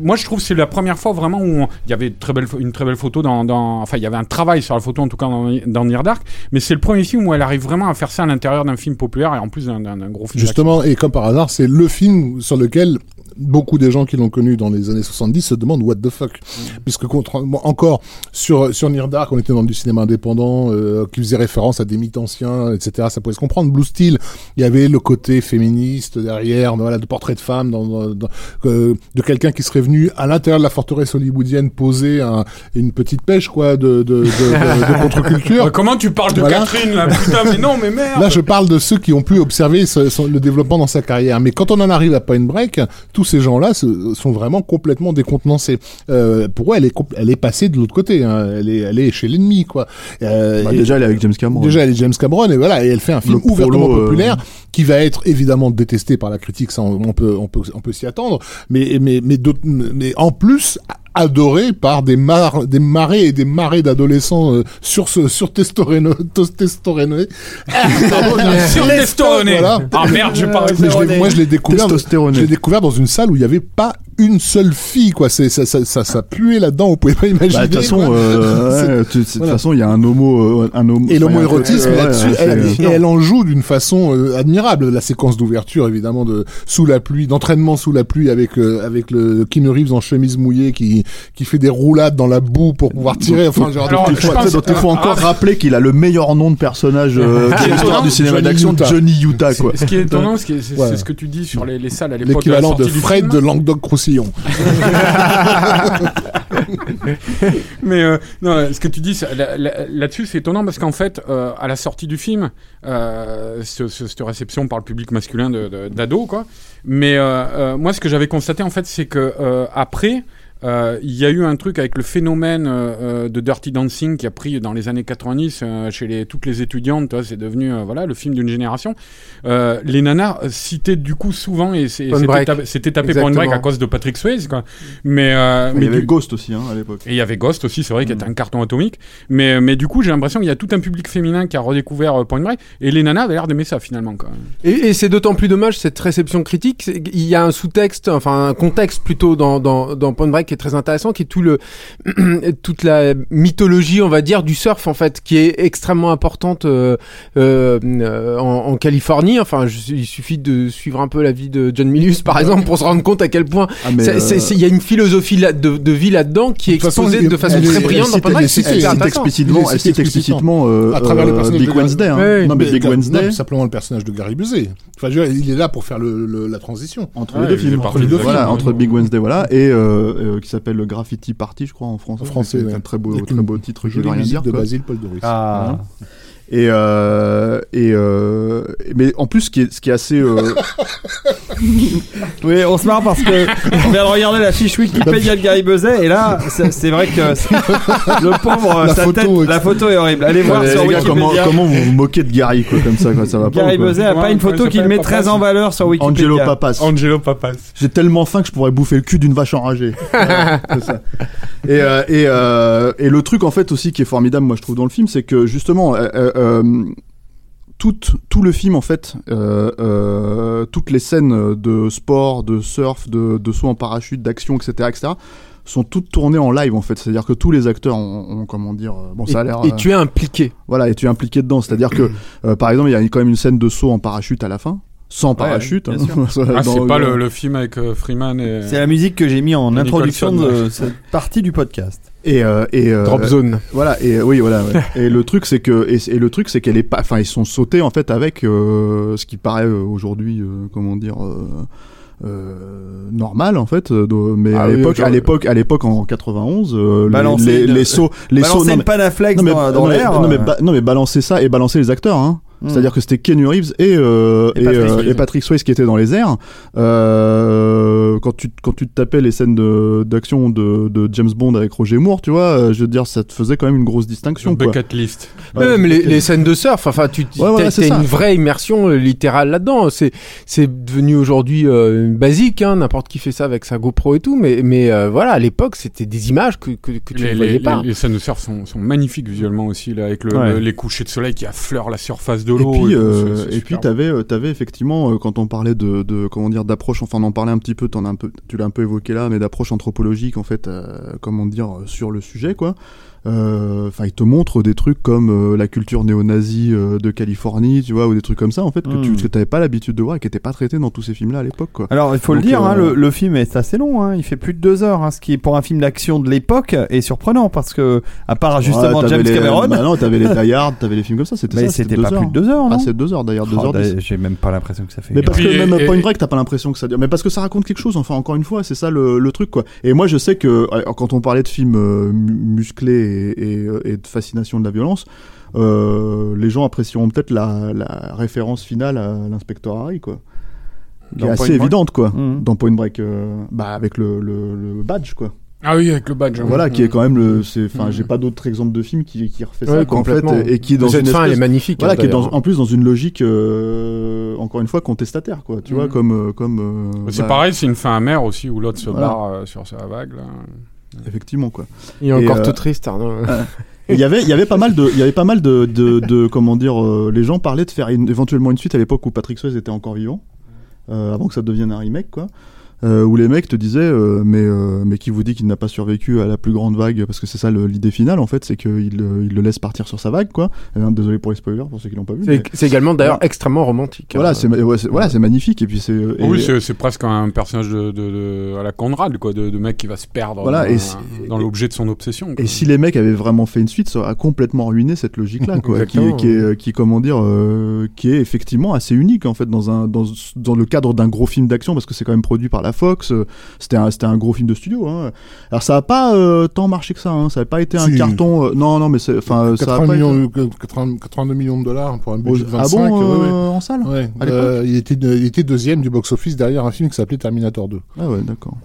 Speaker 2: moi, je trouve que c'est la première fois vraiment où il y avait une très belle, pho- une très belle photo dans, dans, enfin, il y avait un travail sur la photo en tout cas dans, dans Near Dark. Mais c'est le premier film où elle arrive vraiment à faire ça à l'intérieur d'un film populaire et en plus d'un, gros film.
Speaker 3: Justement, et comme par hasard, c'est le film sur lequel beaucoup des gens qui l'ont connu dans les années 70 se demandent what the fuck. Puisque contrairement encore sur sur Near Dark, on était dans du cinéma indépendant euh, qui faisait référence à des mythes anciens, etc. Ça pouvait se comprendre. Blue Steel, il y avait le côté féministe derrière, voilà, de portrait de femme, dans, dans- dans- euh, de quelqu'un qui serait venu à l'intérieur de la forteresse hollywoodienne poser un- une petite pêche quoi de de, de, de- de contre-culture.
Speaker 2: Euh, comment tu parles de
Speaker 3: Voilà.
Speaker 2: Catherine là? Putain, mais non, mais merde
Speaker 3: Là, je parle de ceux qui ont pu observer ce- son- le développement dans sa carrière. Mais quand on en arrive à Point Break, tous ces gens-là sont vraiment complètement décontenancés. Euh, pour eux, elle est, compl- elle est passée de l'autre côté. hein. Elle est, elle est chez l'ennemi, quoi. Euh,
Speaker 4: Bah, déjà, elle est avec James Cameron.
Speaker 3: Déjà, elle est James Cameron et voilà, et elle fait un film
Speaker 4: Le
Speaker 3: ouvertement
Speaker 4: euh,
Speaker 3: populaire qui va être évidemment détesté par la critique, ça on, on peut, on peut, on peut s'y attendre, mais, mais, mais, d'autres- mais en plus adoré par des mar des marées et des marées d'adolescents euh, sur ce sur testoréno testoréno
Speaker 2: Sur Testoronné
Speaker 3: Voilà.
Speaker 2: Ah merde, je parle
Speaker 3: mais je l'ai- moi je l'ai découvert je l'ai découvert dans une salle où il y avait pas une seule fille quoi c'est ça ça, ça ça puait là-dedans vous pouvez pas imaginer
Speaker 4: Bah, de toute façon, euh, de toute façon, il y a un homo, euh, un homo.
Speaker 3: Et l'homoérotisme là-dessus,
Speaker 4: ouais,
Speaker 3: elle,
Speaker 4: c'est-
Speaker 3: et elle en joue d'une façon euh, admirable. La séquence d'ouverture, évidemment, de sous la pluie, d'entraînement sous la pluie avec euh, avec le Keanu Reeves en chemise mouillée qui qui fait des roulades dans la boue pour pouvoir tirer. Enfin, genre,
Speaker 2: Alors,
Speaker 4: Il faut,
Speaker 2: pense-
Speaker 4: donc, il faut encore
Speaker 2: Ah,
Speaker 4: rappeler qu'il a le meilleur nom de personnage euh, de l'histoire du cinéma
Speaker 3: Johnny
Speaker 4: d'action,
Speaker 3: Utah.
Speaker 4: Johnny Utah, quoi.
Speaker 2: Ce qui est étonnant, c'est ce que tu dis sur les, les salles à l'époque. de
Speaker 3: l'équivalent Fred de Languedoc-Roussillon.
Speaker 2: Mais euh, non, ce que tu dis là-dessus, c'est étonnant parce qu'en fait, euh, à la sortie du film, euh, ce- ce- cette réception par le public masculin d'ado, quoi. Mais euh, moi, ce que j'avais constaté, en fait, c'est que euh, euh, Il y a eu un truc avec le phénomène euh, euh, de Dirty Dancing qui a pris dans les années 90 euh, chez les, toutes les étudiantes. C'est devenu euh, voilà le film d'une génération. Euh, les nanas citaient du coup souvent et c'était
Speaker 5: Break.
Speaker 2: tapé, tapé Point Break à cause de Patrick Swayze. Quoi. Mais, euh,
Speaker 4: Il
Speaker 2: mais
Speaker 4: y avait
Speaker 2: du-
Speaker 4: Ghost aussi hein, à l'époque.
Speaker 2: et il y avait Ghost aussi, c'est vrai, qui
Speaker 4: Mm.
Speaker 2: était un carton atomique. Mais, mais du coup, j'ai l'impression qu'il y a tout un public féminin qui a redécouvert euh, Point Break. Et les nanas avaient l'air d'aimer ça finalement. Quoi.
Speaker 5: Et, et c'est d'autant plus dommage cette réception critique. Il y a un sous-texte, enfin un contexte plutôt dans, dans, dans Point Break qui est très intéressant, qui est tout le toute la mythologie, on va dire, du surf en fait, qui est extrêmement importante euh, euh, en, en Californie. Enfin, je- il suffit de suivre un peu la vie de John Milius par exemple pour se rendre compte à quel point
Speaker 4: Ah, euh,
Speaker 5: il y a une philosophie là- de, de vie là-dedans qui est exposée de façon
Speaker 3: elle
Speaker 5: très
Speaker 3: elle
Speaker 5: brillante
Speaker 4: elle
Speaker 5: C'est
Speaker 4: cite- elle explicitement, elle cite explicitement euh,
Speaker 3: à travers le
Speaker 4: euh,
Speaker 3: personnage
Speaker 4: Big
Speaker 3: de
Speaker 4: Wednesday. hein.
Speaker 5: Ouais,
Speaker 4: non mais Big Wednesday
Speaker 3: simplement le personnage de Gary Busey. Enfin, je veux dire, il est là pour faire le, le- la transition.
Speaker 4: entre
Speaker 2: Ouais,
Speaker 4: les deux
Speaker 2: il
Speaker 4: films.
Speaker 2: partie des deux
Speaker 4: voilà,
Speaker 2: films,
Speaker 4: entre. Big Wednesday voilà et qui s'appelle le Graffiti Party, je crois en français.
Speaker 3: En français,
Speaker 4: c'est
Speaker 3: ouais.
Speaker 4: un très beau, très beau titre
Speaker 3: Jolie musique
Speaker 4: dire.
Speaker 3: de. Basile Paul Doris.
Speaker 1: Ah.
Speaker 4: Et, euh, et euh, mais en plus, ce qui est, ce qui est assez, euh,
Speaker 1: Oui, on se marre parce que on vient de regarder la fiche Wikipédia de Gary Buzet et là, c'est vrai que le pauvre,
Speaker 3: La
Speaker 1: sa
Speaker 3: photo
Speaker 1: tête,
Speaker 3: est-
Speaker 1: la photo est horrible. Allez voir
Speaker 4: les
Speaker 1: sur
Speaker 4: gars, comment,
Speaker 1: Wikipédia.
Speaker 4: comment vous vous moquez de Gary quoi comme ça quoi, ça va pas.
Speaker 1: Gary Buzet a pas une photo qu'il met très
Speaker 2: Papas
Speaker 1: en valeur sur Wikipédia.
Speaker 4: Angelo Papas.
Speaker 2: Angelo Papas.
Speaker 4: J'ai tellement faim que je pourrais bouffer le cul d'une vache enragée. Voilà, c'est ça. Et, euh, et, euh, et le truc en fait aussi qui est formidable, moi je trouve dans le film, c'est que justement euh, tout, tout le film en fait, euh, euh, toutes les scènes de sport, de surf, de, de saut en parachute, d'action, etc., etc., sont toutes tournées en live en fait. C'est-à-dire que tous les acteurs ont, ont, comment dire, bon ça a l'air.
Speaker 5: Et
Speaker 4: euh,
Speaker 5: tu es impliqué.
Speaker 4: voilà, et tu es impliqué dedans. C'est-à-dire que, euh, par exemple, il y a quand même une scène de saut en parachute à la fin, sans parachute. hein.
Speaker 2: Ah, c'est pas le, le film avec euh, Freeman et.
Speaker 1: C'est la musique que j'ai mis en introduction
Speaker 2: Nicholson,
Speaker 1: de cette partie du podcast.
Speaker 4: Et, euh, et euh,
Speaker 5: Drop zone.
Speaker 4: Voilà et oui voilà ouais. et le truc c'est que et, et le truc c'est qu'elle est pas enfin ils sont sautés en fait avec euh, ce qui paraît euh, aujourd'hui euh, comment dire euh, euh, normal en fait euh, de- mais
Speaker 5: Ah
Speaker 4: à
Speaker 5: oui,
Speaker 4: l'époque à l'époque à l'époque en 91 euh, les-
Speaker 1: Balancer
Speaker 4: les,
Speaker 1: une-
Speaker 4: les sauts les sauts
Speaker 1: Balancer
Speaker 4: non, mais-
Speaker 1: panaflex
Speaker 4: non, mais,
Speaker 1: dans, dans l'air.
Speaker 4: non,
Speaker 1: euh,
Speaker 4: non mais balancer ça et balancer les acteurs hein
Speaker 1: hmm.
Speaker 4: c'est-à-dire que c'était Kenny Reeves et, euh,
Speaker 1: Et
Speaker 4: et,
Speaker 1: Patrick
Speaker 4: euh,
Speaker 1: Swayze.
Speaker 4: et Patrick Swayze qui étaient dans les airs. Euh, quand tu quand tu te tapais les scènes d'action de, de James Bond avec Roger Moore, tu vois, euh, je veux dire, ça te faisait quand même une grosse distinction. Quoi.
Speaker 2: bucket list.
Speaker 4: Ouais,
Speaker 5: Même les, scènes de surf, enfin tu
Speaker 4: Ouais, ouais,
Speaker 5: t'as
Speaker 4: ça.
Speaker 5: une vraie immersion littérale là-dedans. C'est c'est devenu aujourd'hui euh, basique, hein, n'importe qui fait ça avec sa GoPro et tout. Mais mais euh, voilà, à l'époque c'était des images que que, que tu
Speaker 2: Les,
Speaker 5: ne voyais
Speaker 2: les,
Speaker 5: pas.
Speaker 2: les- les scènes de surf sont, sont magnifiques visuellement aussi, là, avec le,
Speaker 1: Ouais.
Speaker 2: le- les couchers de soleil qui affleurent la surface de
Speaker 4: Et puis,
Speaker 2: tout,
Speaker 4: euh, et puis t'avais, euh, t'avais effectivement, euh, quand on parlait de, de comment dire, d'approche, enfin, on en parlait un petit peu, t'en as un peu, tu l'as un peu évoqué là, mais d'approche anthropologique, en fait, euh, comment dire, sur le sujet, quoi. Euh, Enfin, il te montre des trucs comme euh, la culture néo-nazie euh, de Californie, tu vois, ou des trucs comme ça, en fait, que
Speaker 1: Mm.
Speaker 4: tu que t'avais pas l'habitude de voir et qui étaient pas traités dans tous ces films-là à l'époque, quoi.
Speaker 1: Alors, il faut
Speaker 4: Donc,
Speaker 1: le dire, hein, le, le film est assez long. Hein, il fait plus de deux heures, hein, ce qui, pour un film d'action de l'époque, est surprenant parce que, à part justement
Speaker 4: Ouais,
Speaker 1: James
Speaker 4: les-
Speaker 1: Cameron,
Speaker 4: Bah non, t'avais les Die Hard, t'avais les films comme ça, c'était
Speaker 1: mais
Speaker 4: ça.
Speaker 1: c'était
Speaker 4: deux
Speaker 1: pas
Speaker 4: heures.
Speaker 1: plus de deux heures, non
Speaker 4: Ah, c'est deux heures d'ailleurs, deux
Speaker 1: Oh,
Speaker 4: heures dix.
Speaker 1: J'ai même pas l'impression que ça fait.
Speaker 4: Mais parce
Speaker 2: puis,
Speaker 4: que
Speaker 2: et-
Speaker 4: même
Speaker 2: et-
Speaker 4: Point Break, t'as pas l'impression que ça dure. Mais parce que ça raconte quelque chose, enfin, encore une fois, c'est ça le, le truc, quoi. Et moi, je sais que quand on parlait de films euh, mu- musclés et, et, euh, et de fascination de la violence, euh, les gens apprécieront peut-être la, la référence finale à l'inspecteur Harry, quoi. Qui est
Speaker 1: Point
Speaker 4: assez
Speaker 1: Break
Speaker 4: évidente, quoi.
Speaker 1: Mhm.
Speaker 4: Dans Point Break, euh, bah, avec le, le, le badge, quoi.
Speaker 2: Ah oui, avec le badge. hein.
Speaker 4: Voilà, qui est quand même le. c'est- Enfin,
Speaker 2: Mhm.
Speaker 4: j'ai pas d'autres exemples de films qui, qui refait
Speaker 5: Ouais,
Speaker 4: ça, quoi, en fait,
Speaker 5: complètement.
Speaker 4: et, et qui est dans
Speaker 5: Cette
Speaker 4: une
Speaker 5: fin, elle est magnifique.
Speaker 4: voilà,
Speaker 5: hein,
Speaker 4: qui est dans, en plus dans une logique, euh, encore une fois, contestataire, quoi. Tu vois,
Speaker 2: Mhm.
Speaker 4: comme. comme euh,
Speaker 2: C'est
Speaker 4: bah,
Speaker 2: pareil, c'est une fin amère aussi où l'autre se
Speaker 4: Voilà.
Speaker 2: barre euh, sur sa vague. Là.
Speaker 4: Effectivement, quoi.
Speaker 5: Il est encore
Speaker 4: euh,
Speaker 5: tout triste. Arnaud.
Speaker 4: Il y avait, il y avait pas mal de, il y avait pas mal de, de, de comment dire, euh, les gens parlaient de faire une- éventuellement une suite à l'époque où Patrick Swayze était encore vivant, euh, avant que ça devienne un remake, quoi. Euh, où les mecs te disaient, euh, mais, euh, mais qui vous dit qu'il n'a pas survécu à la plus grande vague, parce que c'est ça l'idée finale, en fait, c'est qu'il euh, il le laisse partir sur sa vague, quoi. Euh, désolé pour les spoilers, pour ceux qui l'ont pas vu.
Speaker 5: C'est également d'ailleurs
Speaker 4: Voilà.
Speaker 5: extrêmement romantique.
Speaker 4: Voilà,
Speaker 5: hein.
Speaker 4: c'est ouais, c'est- voilà, c'est magnifique, et puis c'est. et-
Speaker 2: oui, c'est presque un personnage de, de, de- à la Conrad, quoi, de, de mec qui va se perdre
Speaker 4: Voilà,
Speaker 2: dans,
Speaker 4: et si-
Speaker 2: dans l'objet de son obsession. quoi.
Speaker 4: Et si les mecs avaient vraiment fait une suite, ça aurait complètement ruiné cette logique-là, quoi, qui, qui est, qui, comment dire, euh, qui est effectivement assez unique en fait dans un dans, dans le cadre d'un gros film d'action parce que c'est quand même produit par la Fox. euh, C'était un, c'était un gros film de studio. Hein. Alors ça a pas euh, tant marché que ça. Hein. Ça a pas été un
Speaker 3: Si.
Speaker 4: carton. euh, non, non, mais c'est, enfin, ça a
Speaker 3: 80
Speaker 4: pas été-
Speaker 3: millions, 80 82 millions de dollars pour un budget de 25.
Speaker 4: ah bon,
Speaker 3: ouais, ouais.
Speaker 4: en salle
Speaker 3: Ouais,
Speaker 4: à l'époque
Speaker 3: euh, il, était, il était deuxième du box-office derrière un film qui s'appelait Terminator 2.
Speaker 4: Ah ouais, d'accord.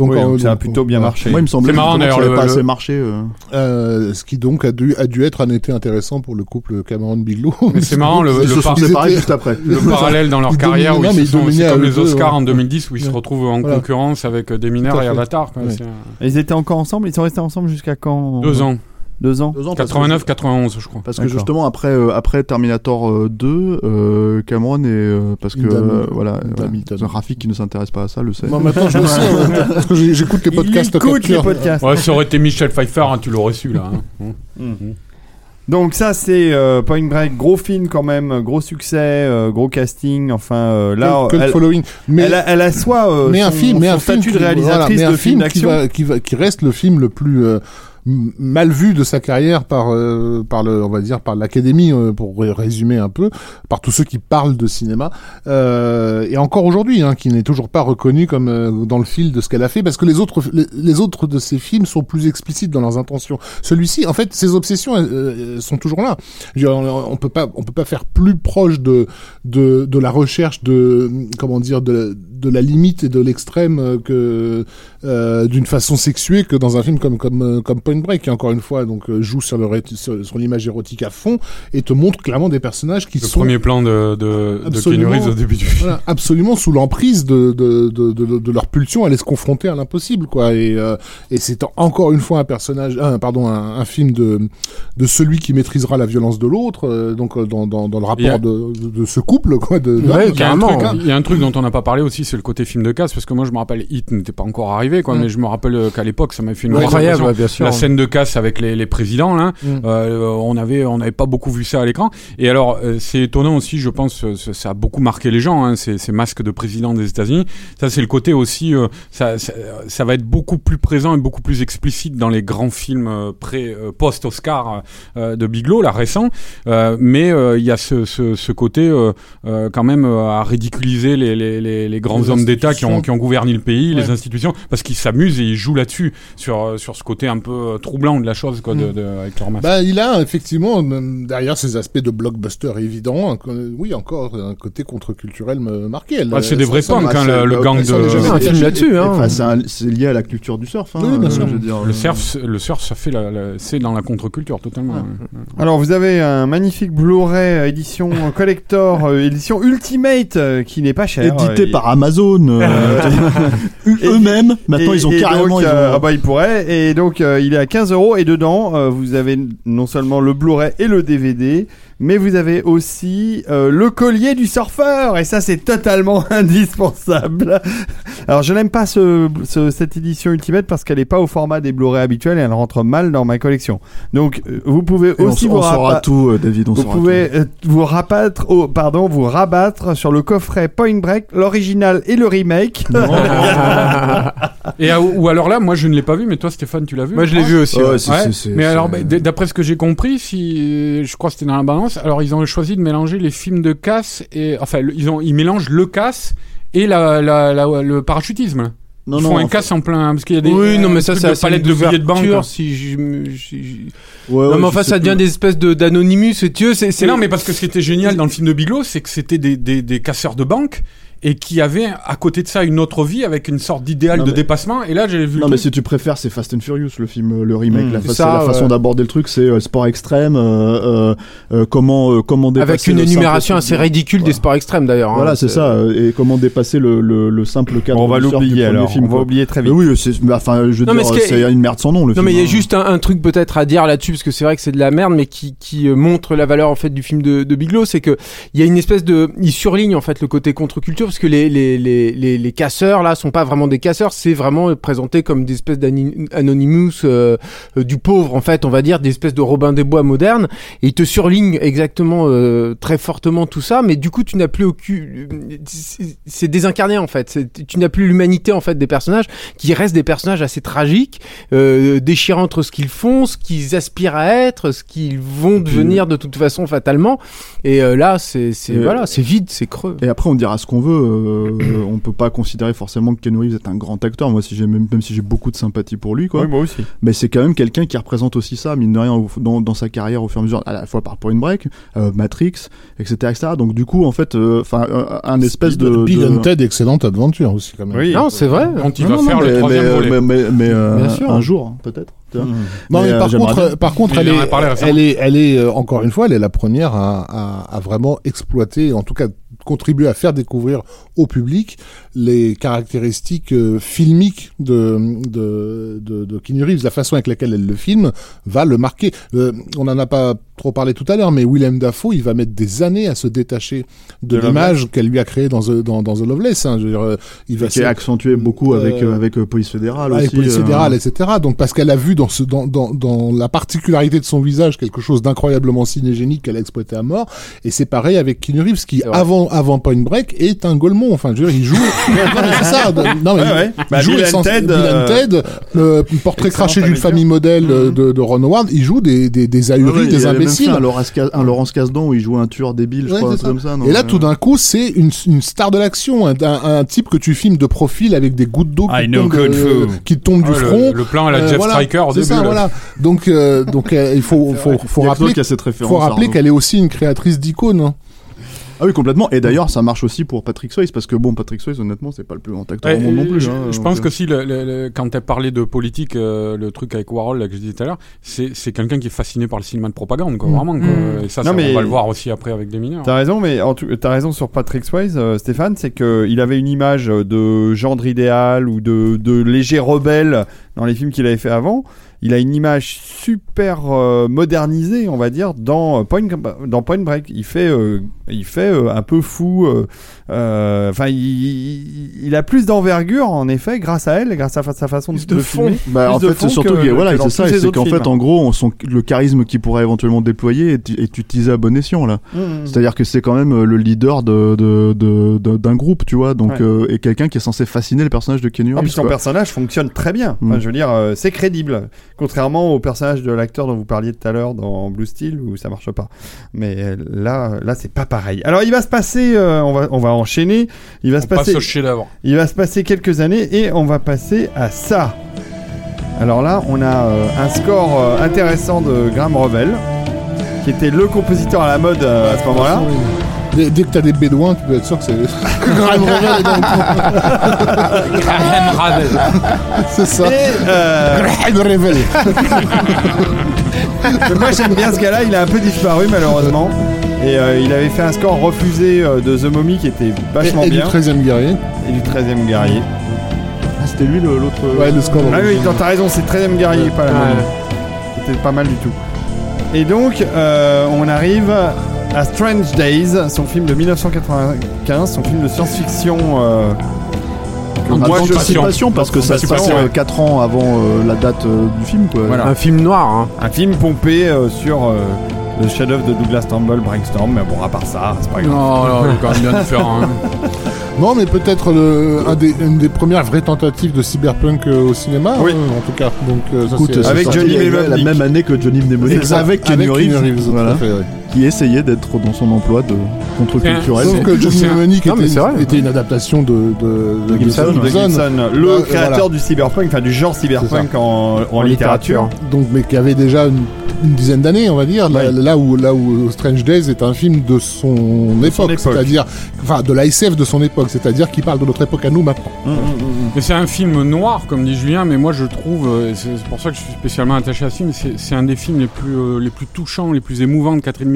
Speaker 3: Donc,
Speaker 1: Oui,
Speaker 3: euh,
Speaker 1: donc ça a
Speaker 3: donc,
Speaker 1: plutôt bien marché.
Speaker 4: Moi, il me semblait
Speaker 2: C'est marrant,
Speaker 4: que
Speaker 2: d'ailleurs,
Speaker 4: ça avait
Speaker 2: le-
Speaker 4: pas
Speaker 2: le-
Speaker 4: assez marché. euh.
Speaker 3: Euh, ce qui donc a dû, a dû être un été intéressant pour le couple Cameron Bigelow.
Speaker 2: Mais c'est marrant, le-
Speaker 4: Ils
Speaker 2: le
Speaker 4: se sont
Speaker 2: par-
Speaker 4: séparés
Speaker 3: étaient-
Speaker 4: juste après.
Speaker 2: le parallèle dans leur
Speaker 3: Ils
Speaker 2: carrière où ils
Speaker 3: mais
Speaker 2: se
Speaker 3: ils
Speaker 2: sont, comme les Oscars
Speaker 3: ouais.
Speaker 2: en 2010 où ils se retrouvent en
Speaker 3: Voilà.
Speaker 2: concurrence avec euh, des mineurs et. Avatar. quoi.
Speaker 3: Ouais.
Speaker 2: C'est,
Speaker 1: Ils étaient encore ensemble? Ils sont restés ensemble jusqu'à quand?
Speaker 2: Deux ans.
Speaker 1: Deux ans
Speaker 4: Deux ans, parce que-
Speaker 2: 89, 91, je crois.
Speaker 4: Parce que justement après euh, après Terminator euh, 2, euh, Cameron est euh, parce que euh, voilà, C'est Rafik qui ne s'intéresse pas à ça le sait.
Speaker 3: Moi, maintenant, je le sais, hein, parce que j'écoute les podcasts
Speaker 1: Il écoute les podcasts.
Speaker 2: Ouais, ça aurait été Michel Pfeiffer, hein, tu l'aurais su là. hein.
Speaker 1: Mhm. Donc ça c'est euh, Point Break, gros film quand même, gros succès, euh, gros casting. Enfin euh, là,
Speaker 3: que le
Speaker 1: elle,
Speaker 3: following. Mais,
Speaker 1: elle a, elle a soit euh,
Speaker 3: mais un
Speaker 1: son-
Speaker 3: film, mais un film
Speaker 1: statut de
Speaker 3: qui- voilà,
Speaker 1: réalisatrice
Speaker 3: mais un
Speaker 1: de film
Speaker 3: film qui va, qui va, qui reste le film le plus euh, mal vu de sa carrière par, euh, par le, on va dire, par l'académie, euh, pour ré- résumer un peu, par tous ceux qui parlent de cinéma, euh, et encore aujourd'hui, hein, qui n'est toujours pas reconnu comme euh, dans le fil de ce qu'elle a fait, parce que les autres, les, autres de ses films sont plus explicites dans leurs intentions. Celui-ci, en fait, ses obsessions euh, euh, sont toujours là. Dire, on, on peut pas, on peut pas faire plus proche de, de, de la recherche de, comment dire, de, de la limite et de l'extrême euh, que euh, d'une façon sexuée que dans un film comme comme euh, comme Point Break qui encore une fois donc euh, joue sur le sur, sur l'image érotique à fond et te montre clairement des personnages qui
Speaker 2: Le
Speaker 3: sont
Speaker 2: premier plan de, de, de Keanu
Speaker 3: Absolument.
Speaker 2: Reeves au début du film.
Speaker 3: voilà, absolument sous l'emprise de, de, de, de, de leur pulsion, aller se confronter à l'impossible, quoi. Et, euh, et c'est en- encore une fois un personnage, un, pardon, un, un film de, de celui qui maîtrisera la violence de l'autre, euh, donc euh, dans, dans, dans le
Speaker 2: a-
Speaker 3: rapport de, de, ce couple, quoi. De,
Speaker 5: Ouais, hein.
Speaker 2: il y a un truc dont on n'a pas parlé aussi, c'est le côté film de casse, parce que moi je me rappelle, Hit n'était pas encore arrivé, quoi,
Speaker 3: Mm.
Speaker 2: mais je me rappelle euh, qu'à l'époque ça m'a fait une
Speaker 5: Incroyable, ouais, bien sûr.
Speaker 2: La scène de casse avec les, les présidents, là,
Speaker 3: Mm.
Speaker 2: euh, on avait on n'avait pas beaucoup vu ça à l'écran. Et alors euh, c'est étonnant aussi, je pense, ça, a beaucoup marqué les gens, hein, ces, ces masques de président des États-Unis. Ça c'est le côté aussi, euh, ça, ça, ça va être beaucoup plus présent et beaucoup plus explicite dans les grands films pré post Oscar de Bigelow, là récent. Mais il y a ce, ce, ce côté quand même à ridiculiser les, les, les, les grands
Speaker 3: Les
Speaker 2: hommes d'État qui ont, qui ont gouverné le pays,
Speaker 3: Ouais.
Speaker 2: les institutions, parce qu'ils s'amusent et ils jouent là-dessus sur euh, sur ce côté un peu euh, troublant de la chose quoi, de,
Speaker 3: Mm.
Speaker 2: de, avec leur masque.
Speaker 3: Bah, il a effectivement derrière ces aspects de blockbuster co- oui encore un côté contre-culturel me- marqué.
Speaker 2: Ouais, c'est des vrais punks, hein, le- le gang de-
Speaker 3: jamais
Speaker 5: un film là-dessus, hein.
Speaker 4: Enfin, c'est lié à la culture du surf. Hein,
Speaker 3: Oui, bien
Speaker 4: euh,
Speaker 3: sûr.
Speaker 4: je veux dire,
Speaker 2: Le surf, le surf, ça fait la, la- c'est dans la contre-culture totalement.
Speaker 3: Ouais.
Speaker 2: ouais.
Speaker 1: Alors vous avez un magnifique Blu-ray édition collector, édition Ultimate qui n'est pas cher.
Speaker 4: édité par Amazon euh, eux-mêmes. Maintenant,
Speaker 1: Et-
Speaker 4: ils ont
Speaker 1: et
Speaker 4: carrément.
Speaker 1: donc,
Speaker 4: ils ont-
Speaker 1: euh, ah bah il pourrait. Et donc euh, il est à 15 euros et dedans vous avez non seulement le Blu-ray et le DVD, mais vous avez aussi euh, le collier du surfeur et ça c'est totalement indispensable. Alors je n'aime pas ce, ce- cette édition Ultimate parce qu'elle n'est pas au format des Blu-ray habituels et elle rentre mal dans ma collection. Donc euh, vous pouvez
Speaker 4: Et
Speaker 1: aussi
Speaker 4: on
Speaker 1: vous
Speaker 4: saura
Speaker 1: rapa-
Speaker 4: tout, euh, David. On
Speaker 1: vous
Speaker 4: saura
Speaker 1: pouvez euh, vous rabattre, oh, pardon, vous rabattre sur le coffret Point Break, l'original et le remake.
Speaker 2: Et à- ou alors là, moi je ne l'ai pas vu, mais toi Stéphane, tu l'as vu
Speaker 5: Moi, je l'ai vu aussi. ouais.
Speaker 4: Ouais, c'est-
Speaker 2: mais alors, d'après ce que j'ai compris, si je crois que c'était dans la balance, alors ils ont choisi de mélanger les films de casse et enfin ils ont ils mélangent le casse et la, la, la- le parachutisme.
Speaker 4: non,
Speaker 2: ils
Speaker 4: non,
Speaker 2: font un
Speaker 4: fait-
Speaker 2: casse en plein parce qu'il y a des
Speaker 5: Oui, non, mais ça, c'est
Speaker 2: palette de billets de banque.
Speaker 5: d'ouverture, Si je, me- je- je-
Speaker 4: Ouais,
Speaker 5: non,
Speaker 4: ouais,
Speaker 5: mais enfin, ça devient
Speaker 4: plus.
Speaker 5: des espèces de d'anonymous. Et tu c'est
Speaker 2: non, mais parce que ce qui était génial dans le film de Bigelow, c'est que c'était des, des, des casseurs de banque et qui avaient à côté de ça une autre vie avec une sorte d'idéal
Speaker 4: Non,
Speaker 2: de
Speaker 4: mais-
Speaker 2: dépassement. Et là, j'ai vu. le
Speaker 4: Non mais si tu préfères c'est Fast and Furious le film le remake
Speaker 1: Mm.
Speaker 4: la, fa-
Speaker 5: ça,
Speaker 4: la façon
Speaker 5: ouais.
Speaker 4: d'aborder le truc c'est euh, sport extrême euh, euh, euh, comment euh, comment dépasser
Speaker 5: avec une
Speaker 4: simple
Speaker 5: énumération assez ridicule des sports extrêmes d'ailleurs. hein.
Speaker 4: voilà c'est ça euh, et comment dépasser le, le, le simple cadre
Speaker 1: on va l'oublier alors.
Speaker 4: film
Speaker 1: on va
Speaker 4: quoi.
Speaker 1: oublier très
Speaker 4: Mais
Speaker 1: vite.
Speaker 4: oui c'est mais enfin je veux
Speaker 5: Non, mais
Speaker 4: dire c'est une merde sans nom le
Speaker 5: Non
Speaker 4: film
Speaker 5: mais il y a
Speaker 4: hein.
Speaker 5: juste un, un truc peut-être à dire là-dessus parce que c'est vrai que c'est de la merde mais qui, qui euh, montre la valeur en fait du film de, de Bigelow c'est que il y a une espèce de il surligne en fait le côté contre-culture parce que les les, les, les, les casseurs là sont pas vraiment des casseurs. C'est vraiment présenté comme des espèces d'anonymous euh, euh, du pauvre en fait on va dire des espèces de Robin des Bois modernes. Et il te surligne exactement euh, très fortement tout ça. Mais du coup tu n'as plus aucun c'est- désincarné en fait. Tu n'as plus l'humanité en fait des personnages qui restent des personnages assez tragiques euh, déchirant entre ce qu'ils font, ce qu'ils aspirent à être, ce qu'ils vont devenir de toute façon fatalement. Et là, c'est voilà, c'est vide, c'est creux.
Speaker 4: et après on dira ce qu'on veut euh, on peut pas considérer forcément que Ken Reeves est un grand acteur. Moi, si j'ai même, même si j'ai beaucoup de sympathie pour lui, quoi.
Speaker 1: Oui, moi aussi.
Speaker 4: Mais c'est quand même quelqu'un qui représente aussi ça, mine de rien, au- dans, dans sa carrière au fur et à mesure, à la fois par Point Break, euh, Matrix, etc., etc. Donc du coup, en fait, euh, enfin, euh, un espèce de,
Speaker 3: Bill
Speaker 4: de-
Speaker 3: and Ted, excellente aventure aussi quand même.
Speaker 1: Oui.
Speaker 5: Non, c'est vrai.
Speaker 2: Quand il
Speaker 4: Non,
Speaker 2: va
Speaker 4: non,
Speaker 2: faire le
Speaker 4: mais,
Speaker 2: troisième
Speaker 4: mais,
Speaker 2: volet.
Speaker 4: mais, mais, mais, euh,
Speaker 5: Bien sûr.
Speaker 4: un jour, hein, peut-être. vois.
Speaker 3: Non,
Speaker 4: Mais,
Speaker 3: mais par contre, par contre, elle est, elle est, elle est, euh, encore une fois, elle est la première à, à, à vraiment exploiter, en tout cas, contribuer à faire découvrir au public les caractéristiques euh, filmiques de, de, de, de Keanu Reeves, la façon avec laquelle elle le filme va le marquer. Euh, on n'en a pas trop parlé tout à l'heure, mais Willem Dafoe, il va mettre des années à se détacher de,
Speaker 1: De
Speaker 3: l'image qu'elle lui a créée dans The, dans, dans The Loveless. Hein. Je veux dire, euh, il va
Speaker 4: qui est
Speaker 3: se-
Speaker 4: accentué beaucoup avec,
Speaker 3: Euh,
Speaker 4: avec euh, Police Fédérale
Speaker 3: avec
Speaker 4: aussi.
Speaker 3: police
Speaker 4: euh,
Speaker 3: fédérale, etc. Donc parce qu'elle a vu dans ce dans, dans, dans la particularité de son visage quelque chose d'incroyablement cinégénique qu'elle a exploité à mort. Et c'est pareil avec Keanu Reeves qui
Speaker 5: vrai.
Speaker 3: avant avant Point Break est un Golemont. Enfin, je veux dire, il joue. c'est ça. de- Non mais
Speaker 1: Ouais, ouais.
Speaker 3: il
Speaker 1: Bah,
Speaker 3: joue
Speaker 1: Bill Ted, euh,
Speaker 3: Ted, le portrait craché d'une famille modèle euh, de, de Ron Howard. Il joue des des, des ahuris,
Speaker 4: ouais,
Speaker 3: des imbéciles.
Speaker 4: un Laurence, Laurence Kasdan où il joue un tueur débile, je
Speaker 3: Ouais,
Speaker 4: crois, un
Speaker 3: c'est
Speaker 4: truc comme ça. non
Speaker 3: Et là,
Speaker 4: Euh,
Speaker 3: tout d'un coup, c'est une, une star de l'action, un, un, un type que tu filmes de profil avec des gouttes d'eau
Speaker 1: I
Speaker 3: qui, euh, qui tombent du
Speaker 2: Ah le-
Speaker 3: front.
Speaker 2: Le, plan à la
Speaker 3: Euh,
Speaker 2: Jeff
Speaker 3: voilà.
Speaker 2: Striker au
Speaker 3: C'est
Speaker 2: début.
Speaker 3: ça, voilà. Donc, donc il faut, rappeler, qu'elle est aussi une créatrice d'icônes.
Speaker 4: Ah oui, complètement. Et d'ailleurs, ça marche aussi pour Patrick Swayze parce que bon, Patrick Swayze, honnêtement, c'est pas le plus grand acteur au monde non plus.
Speaker 2: je,
Speaker 4: hein,
Speaker 2: je pense
Speaker 4: euh,
Speaker 2: que si, le, le- le- quand tu parlé de politique, euh, le truc avec Warhol là, que je disais tout à l'heure, c'est c'est quelqu'un qui est fasciné par le cinéma de propagande, quoi,
Speaker 3: Mm.
Speaker 2: vraiment. Quoi.
Speaker 5: Mm.
Speaker 2: Et ça,
Speaker 1: Non,
Speaker 2: ça,
Speaker 1: mais-
Speaker 2: on va le voir aussi après avec des mineurs.
Speaker 1: T'as raison, mais en tout- t'as raison sur Patrick Swayze, euh, Stéphane, c'est que il avait une image de gendre idéal ou de, de léger rebelle dans les films qu'il avait fait avant. Il a une image super euh, modernisée, on va dire, dans Point, dans Point Break. Il fait, euh, il fait euh, un peu fou. euh, euh, Enfin, il, a plus d'envergure, en effet, grâce à elle, et grâce à sa façon de,
Speaker 5: de
Speaker 1: de
Speaker 5: fond.
Speaker 1: filmer.
Speaker 4: Bah, en
Speaker 1: de
Speaker 4: fait, c'est surtout
Speaker 1: que-
Speaker 4: que, voilà, c'est ça, c'est qu'en fait, en gros, on- son- le charisme qu'il pourrait éventuellement déployer est, est utilisé à bon escient là.
Speaker 1: Mmh.
Speaker 4: C'est-à-dire que c'est quand même euh, le leader de, de, de- de- d'un groupe, tu vois, donc
Speaker 1: Ouais.
Speaker 4: euh, et quelqu'un qui est censé fasciner le personnage de Kenny
Speaker 1: Ah, puis son
Speaker 4: quoi.
Speaker 1: personnage fonctionne très bien. Enfin,
Speaker 4: Mm.
Speaker 1: je veux dire, euh, c'est crédible. Contrairement au personnage de l'acteur dont vous parliez tout à l'heure dans Blue Steel où ça marche pas. Mais euh, là, là, c'est pas pareil. Alors, il va se passer, euh, on va, on va enchaîner. Il va
Speaker 2: On
Speaker 1: se
Speaker 2: passe
Speaker 1: passer, il va se passer quelques années et on va passer à ça. Alors là, on a euh, un score euh, intéressant de Graham Revel, qui était le compositeur à la mode euh, à ce moment-là.
Speaker 3: Dès, dès que t'as des bédouins, tu peux être sûr que c'est Graham est dans le.
Speaker 2: Graham Ravel.
Speaker 3: C'est ça.
Speaker 1: Et euh,
Speaker 3: Graham Revel.
Speaker 1: moi j'aime bien ce gars-là, il a un peu disparu malheureusement. Et euh, il avait fait un score refusé euh, de The Mummy qui était vachement
Speaker 3: Et, et du
Speaker 1: bien.
Speaker 3: 13e guerrier.
Speaker 1: Et du 13e guerrier.
Speaker 4: Ah, c'était lui l'autre.
Speaker 3: Ouais, le score.
Speaker 1: Ah oui, t'as raison, c'est 13e guerrier, pas la
Speaker 5: Ouais.
Speaker 1: C'était pas mal du tout. Et donc, euh, on arrive à Strange Days, son film de 1995, son film de science-fiction. euh, moi, je-
Speaker 4: anticipation parce que ça se passe
Speaker 1: Anticipation, ouais.
Speaker 4: 4 ans avant euh, la date euh, du film, quoi.
Speaker 1: Voilà.
Speaker 5: Un film noir, hein.
Speaker 1: Un film pompé euh, sur euh, le chef-d'œuvre de Douglas Trumbull, Brainstorm. Mais bon, à part ça, c'est pas grave.
Speaker 2: Non, non, il est quand même bien différent. hein.
Speaker 3: Non, mais peut-être le- un des, une des premières vraies tentatives de cyberpunk euh, au cinéma,
Speaker 1: Oui.
Speaker 3: hein, en tout cas. Donc, euh, ça,
Speaker 4: Écoute,
Speaker 3: c'est-
Speaker 4: c'est
Speaker 1: Avec Johnny
Speaker 4: la- la même année que Johnny Mnemonic,
Speaker 3: Exact,
Speaker 4: avec Kenny Reeves, voilà,
Speaker 3: à fait, ouais.
Speaker 4: Qui essayait d'être dans son emploi de contre-culturel.
Speaker 3: Sauf que Johnny Mnemonic était,
Speaker 5: c'est vrai.
Speaker 3: était une adaptation de, de,
Speaker 4: De Gibson,
Speaker 1: de Gibson, le créateur
Speaker 3: voilà.
Speaker 1: du cyberpunk, enfin du genre cyberpunk en, en littérature.
Speaker 3: Donc, mais qui avait déjà une, une dizaine d'années, on va dire, là,
Speaker 1: Ouais.
Speaker 3: là où là où Strange Days est un film de son époque,
Speaker 1: époque.
Speaker 3: c'est-à-dire, enfin, de l'ASF de son époque, c'est-à-dire qui parle de notre époque à nous maintenant.
Speaker 1: Mm, mm, mm,
Speaker 2: Mais c'est un film noir, comme dit Julien, mais moi je trouve, euh, c'est pour ça que je suis spécialement attaché à ce film, c'est c'est un des films les plus, euh, les plus touchants, les plus émouvants de Catherine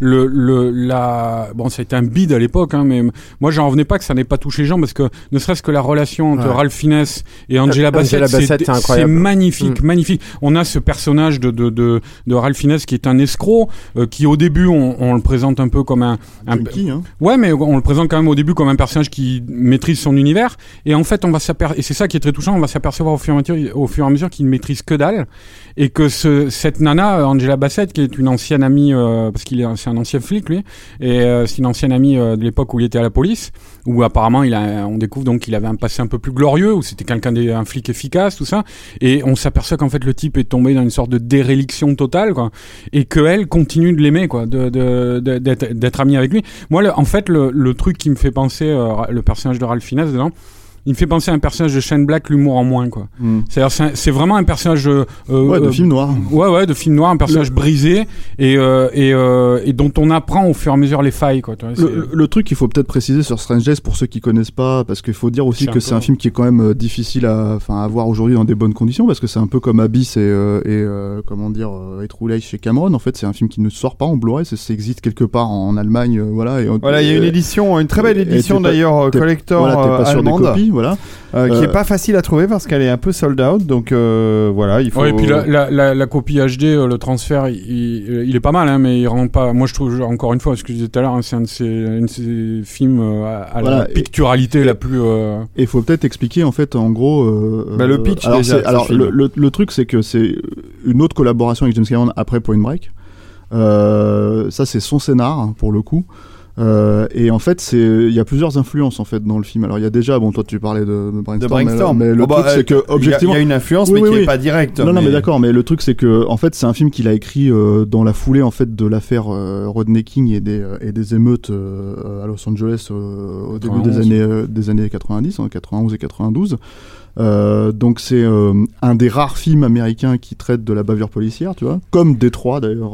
Speaker 2: Le, le, la... Bon, ça a été un bide à l'époque, hein, mais moi j'en revenais pas que ça n'ait pas touché les gens, parce que ne serait-ce que la relation entre
Speaker 3: Ouais.
Speaker 2: Ralph Fiennes et Angela
Speaker 5: Angela
Speaker 2: Bassett,
Speaker 5: Bassett, c'est
Speaker 2: c'est
Speaker 5: incroyable.
Speaker 2: c'est magnifique,
Speaker 5: Mm.
Speaker 2: magnifique. On a ce personnage de, de, de, de Ralph Fiennes qui est un escroc, euh, qui au début on, on le présente un peu comme un, un,
Speaker 4: Junkie, hein?
Speaker 2: Ouais, mais on le présente quand même au début comme un personnage qui maîtrise son univers. Et en fait, on va s'apercevoir, et c'est ça qui est très touchant, on va s'apercevoir au fur et à mesure, au fur et à mesure qu'il ne maîtrise que dalle. Et que ce, cette nana, euh, Angela Bassett, qui est une ancienne amie euh, parce qu'il est c'est un ancien flic lui. Et euh, c'est une ancienne amie euh, de l'époque où il était à la police où apparemment il a on découvre donc qu'il avait un passé un peu plus glorieux où c'était quelqu'un d'un flic efficace tout ça. Et on s'aperçoit qu'en fait le type est tombé dans une sorte de déréliction totale quoi. Et que elle continue de l'aimer quoi de d'être d'être amie avec lui. Moi le- en fait le, le truc qui me fait penser euh, le personnage de Ralph Fiennes dedans il me fait penser à un personnage de Shane Black l'humour en moins quoi
Speaker 4: Hmm.
Speaker 2: c'est-à-dire c'est vraiment un personnage euh,
Speaker 4: Ouais, de
Speaker 2: euh,
Speaker 4: film noir.
Speaker 2: Ouais, ouais, de film noir, un personnage brisé et euh, et, euh, et dont on apprend au fur et à mesure les failles, quoi. tu vois, c'est-
Speaker 4: Le, le truc qu'il faut peut-être préciser sur Strange Days pour ceux qui connaissent pas, parce qu'il faut dire aussi que c'est un film qui est quand même euh, difficile à, voir aujourd'hui dans des bonnes conditions, parce que c'est un peu comme Abyss et, euh, et euh, comment dire, euh, et chez Cameron. En fait, c'est un film qui ne sort pas en Blu-ray, ça, ça existe quelque part en Allemagne, euh, voilà. Et,
Speaker 1: Voilà, il y a une
Speaker 4: euh,
Speaker 1: édition, une très belle édition d'ailleurs euh, collector
Speaker 4: Voilà, t'es
Speaker 1: euh,
Speaker 4: pas sûr des
Speaker 1: allemande,
Speaker 4: copies, voilà.
Speaker 1: euh, qui est
Speaker 4: Euh,
Speaker 1: pas facile à trouver parce qu'elle est un peu sold out. Donc euh, voilà, il faut.
Speaker 2: Ouais, et puis la, la, la, la copie HD, le transfert, il, est pas mal, hein, mais il rend pas. Moi, je trouve encore une fois, ce que je disais tout à l'heure, hein, c'est un de ces, un de ces films à, à
Speaker 4: Voilà,
Speaker 2: la
Speaker 4: et-
Speaker 2: picturalité la plus.
Speaker 4: Et il faut peut-être expliquer en fait en gros.
Speaker 1: Bah, le pitch,
Speaker 4: alors,
Speaker 1: déjà,
Speaker 4: le, le, le truc c'est que c'est une autre collaboration avec James Cameron après Point Break. Euh, ça c'est son scénar hein, pour le coup. Euh, et en fait, c'est il y a plusieurs influences en fait dans le film. Alors il y a déjà, bon toi tu parlais de, de Brainstorm,
Speaker 1: de brainstorm.
Speaker 4: mais, le- mais le
Speaker 1: Oh, bah,
Speaker 4: truc c'est que
Speaker 1: il y a-
Speaker 4: objectivement,
Speaker 1: il y, a une influence,
Speaker 4: Oui,
Speaker 1: mais
Speaker 4: oui,
Speaker 1: qui
Speaker 4: oui.
Speaker 1: est pas directe.
Speaker 4: non, non, mais d'accord, mais le truc c'est que en fait c'est un film qu'il a écrit euh, dans la foulée en fait de l'affaire euh, Rodney King et des euh, et des émeutes euh, à Los Angeles euh, au début des
Speaker 2: 91.
Speaker 4: années euh, des années 90, en 91 et 92. Euh, donc c'est euh, un des rares films américains qui traite de la bavure policière, tu vois, comme Détroit d'ailleurs,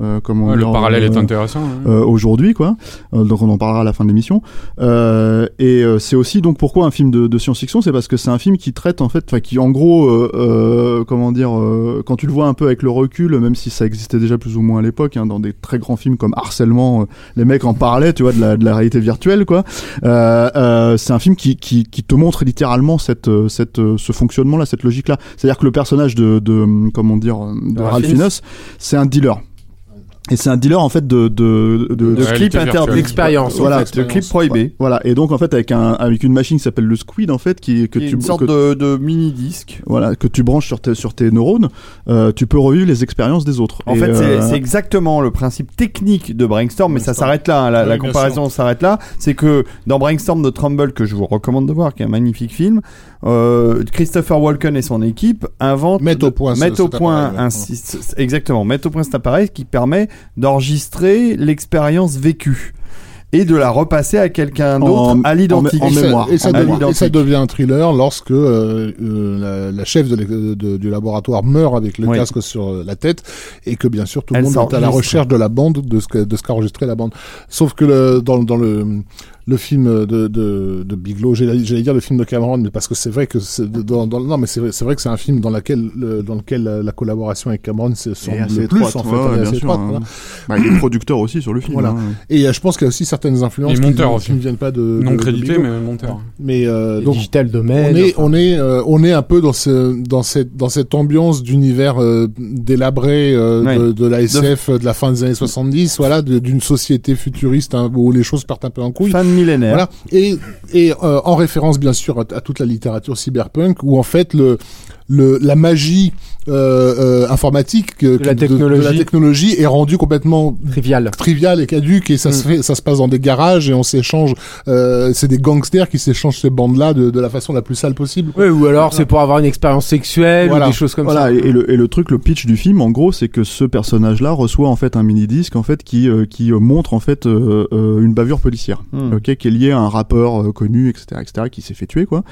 Speaker 4: euh, comme on
Speaker 2: ouais,
Speaker 4: dit,
Speaker 2: le parallèle est intéressant.
Speaker 4: aujourd'hui, quoi. Donc on en parlera à la fin de l'émission. Et c'est aussi donc pourquoi un film de, de science-fiction, c'est parce que c'est un film qui traite en fait, enfin qui en gros, comment dire, quand tu le vois un peu avec le recul, même si ça existait déjà plus ou moins à l'époque, hein, dans des très grands films comme Harcèlement, les mecs en parlaient, tu vois, de la, de la réalité virtuelle, quoi. C'est un film qui, qui, qui te montre littéralement cette, cette, euh, ce fonctionnement-là, cette logique-là. C'est-à-dire que le personnage de, de comment dire, de
Speaker 5: Ralph Fiennes.
Speaker 4: C'est un dealer. Et c'est un dealer en fait de de de,
Speaker 1: de clip interdit.
Speaker 5: L'expérience,
Speaker 4: Voilà,
Speaker 1: de clip prohibé.
Speaker 4: voilà. Et donc en fait avec un avec une machine qui s'appelle le Squid en fait qui que
Speaker 1: Qui est
Speaker 4: tu
Speaker 1: une sorte
Speaker 4: que,
Speaker 1: de, de mini disque.
Speaker 4: voilà que tu branches sur tes sur tes neurones, euh, tu peux revivre les expériences des autres.
Speaker 1: En
Speaker 4: Et,
Speaker 1: fait, c'est
Speaker 4: euh,
Speaker 1: c'est exactement le principe technique de Brainstorm, mais ça s'arrête là. hein, La,
Speaker 3: Oui,
Speaker 1: la
Speaker 3: bien
Speaker 1: comparaison s'arrête là. C'est que dans Brainstorm de Trumbull, que je vous recommande de voir, qui est un magnifique film, euh, Christopher Walken et son équipe inventent,
Speaker 3: Mettent au point ce-
Speaker 1: mettent au
Speaker 3: cet
Speaker 1: point
Speaker 3: appareil, ouais.
Speaker 1: un exactement, mettent au point cet appareil qui permet d'enregistrer l'expérience vécue et de la repasser à quelqu'un d'autre à l'identique.
Speaker 4: en
Speaker 3: Et ça-
Speaker 4: mémoire,
Speaker 3: Et ça,
Speaker 4: en
Speaker 3: devient,
Speaker 1: mémoire.
Speaker 3: et ça devient un thriller lorsque euh, euh, la, la chef de du laboratoire meurt avec le
Speaker 1: Oui.
Speaker 3: casque sur la tête et que bien sûr tout le monde est à la recherche de la bande, de ce que- de ce qu'a enregistré la bande. Sauf que le, dans, dans le le film de, de, de Bigelow, j'allais dire le film de Cameron, mais parce que c'est vrai que c'est dans, dans- non mais c'est vrai, c'est vrai que c'est un film dans lequel le, dans lequel la, la collaboration avec Cameron se semble
Speaker 4: assez
Speaker 3: le plus
Speaker 4: étroite,
Speaker 3: en fait,
Speaker 4: ouais, bien sûr,
Speaker 3: étroite,
Speaker 4: hein.
Speaker 3: voilà.
Speaker 4: bah, il est producteur aussi sur le film.
Speaker 3: Voilà.
Speaker 4: hein.
Speaker 3: Et euh, je pense qu'il y a aussi certaines influences qui,
Speaker 2: monteur
Speaker 3: qui
Speaker 2: aussi.
Speaker 3: ne viennent pas de
Speaker 2: non
Speaker 3: de-
Speaker 2: crédité, mais monteur.
Speaker 3: mais euh, donc
Speaker 5: Digital Domain.
Speaker 3: on est,
Speaker 5: enfin.
Speaker 3: on est, euh, on est un peu dans ce, dans cette, dans cette ambiance d'univers euh, délabré euh,
Speaker 1: Ouais.
Speaker 3: de, de la SF de... la fin des années 70, voilà, de- d'une société futuriste hein, où les choses partent un peu en couille.
Speaker 1: De millénaire.
Speaker 3: Voilà. Et, et euh, en référence bien sûr à, à toute la littérature cyberpunk, où en fait le, le la magie euh, euh, informatique que-
Speaker 5: De la
Speaker 3: de,
Speaker 5: technologie.
Speaker 3: la technologie est rendue complètement
Speaker 5: Trivial.
Speaker 3: trivial et caduque et ça se fait ça se passe dans des garages et on s'échange euh, c'est des gangsters qui s'échangent ces bandes là de, de la façon la plus sale possible.
Speaker 5: Ouais, ou alors c'est pour avoir une expérience sexuelle
Speaker 3: Voilà.
Speaker 5: ou des choses comme
Speaker 4: Voilà,
Speaker 5: ça.
Speaker 4: et, et le, et le truc, le pitch du film, en gros, c'est que ce personnage-là reçoit en fait un mini disque en fait qui euh, qui euh, montre en fait euh, euh, une bavure policière,
Speaker 1: Hmm.
Speaker 4: ok, qui est liée à un rappeur euh, connu, etc., etc., qui s'est fait tuer quoi.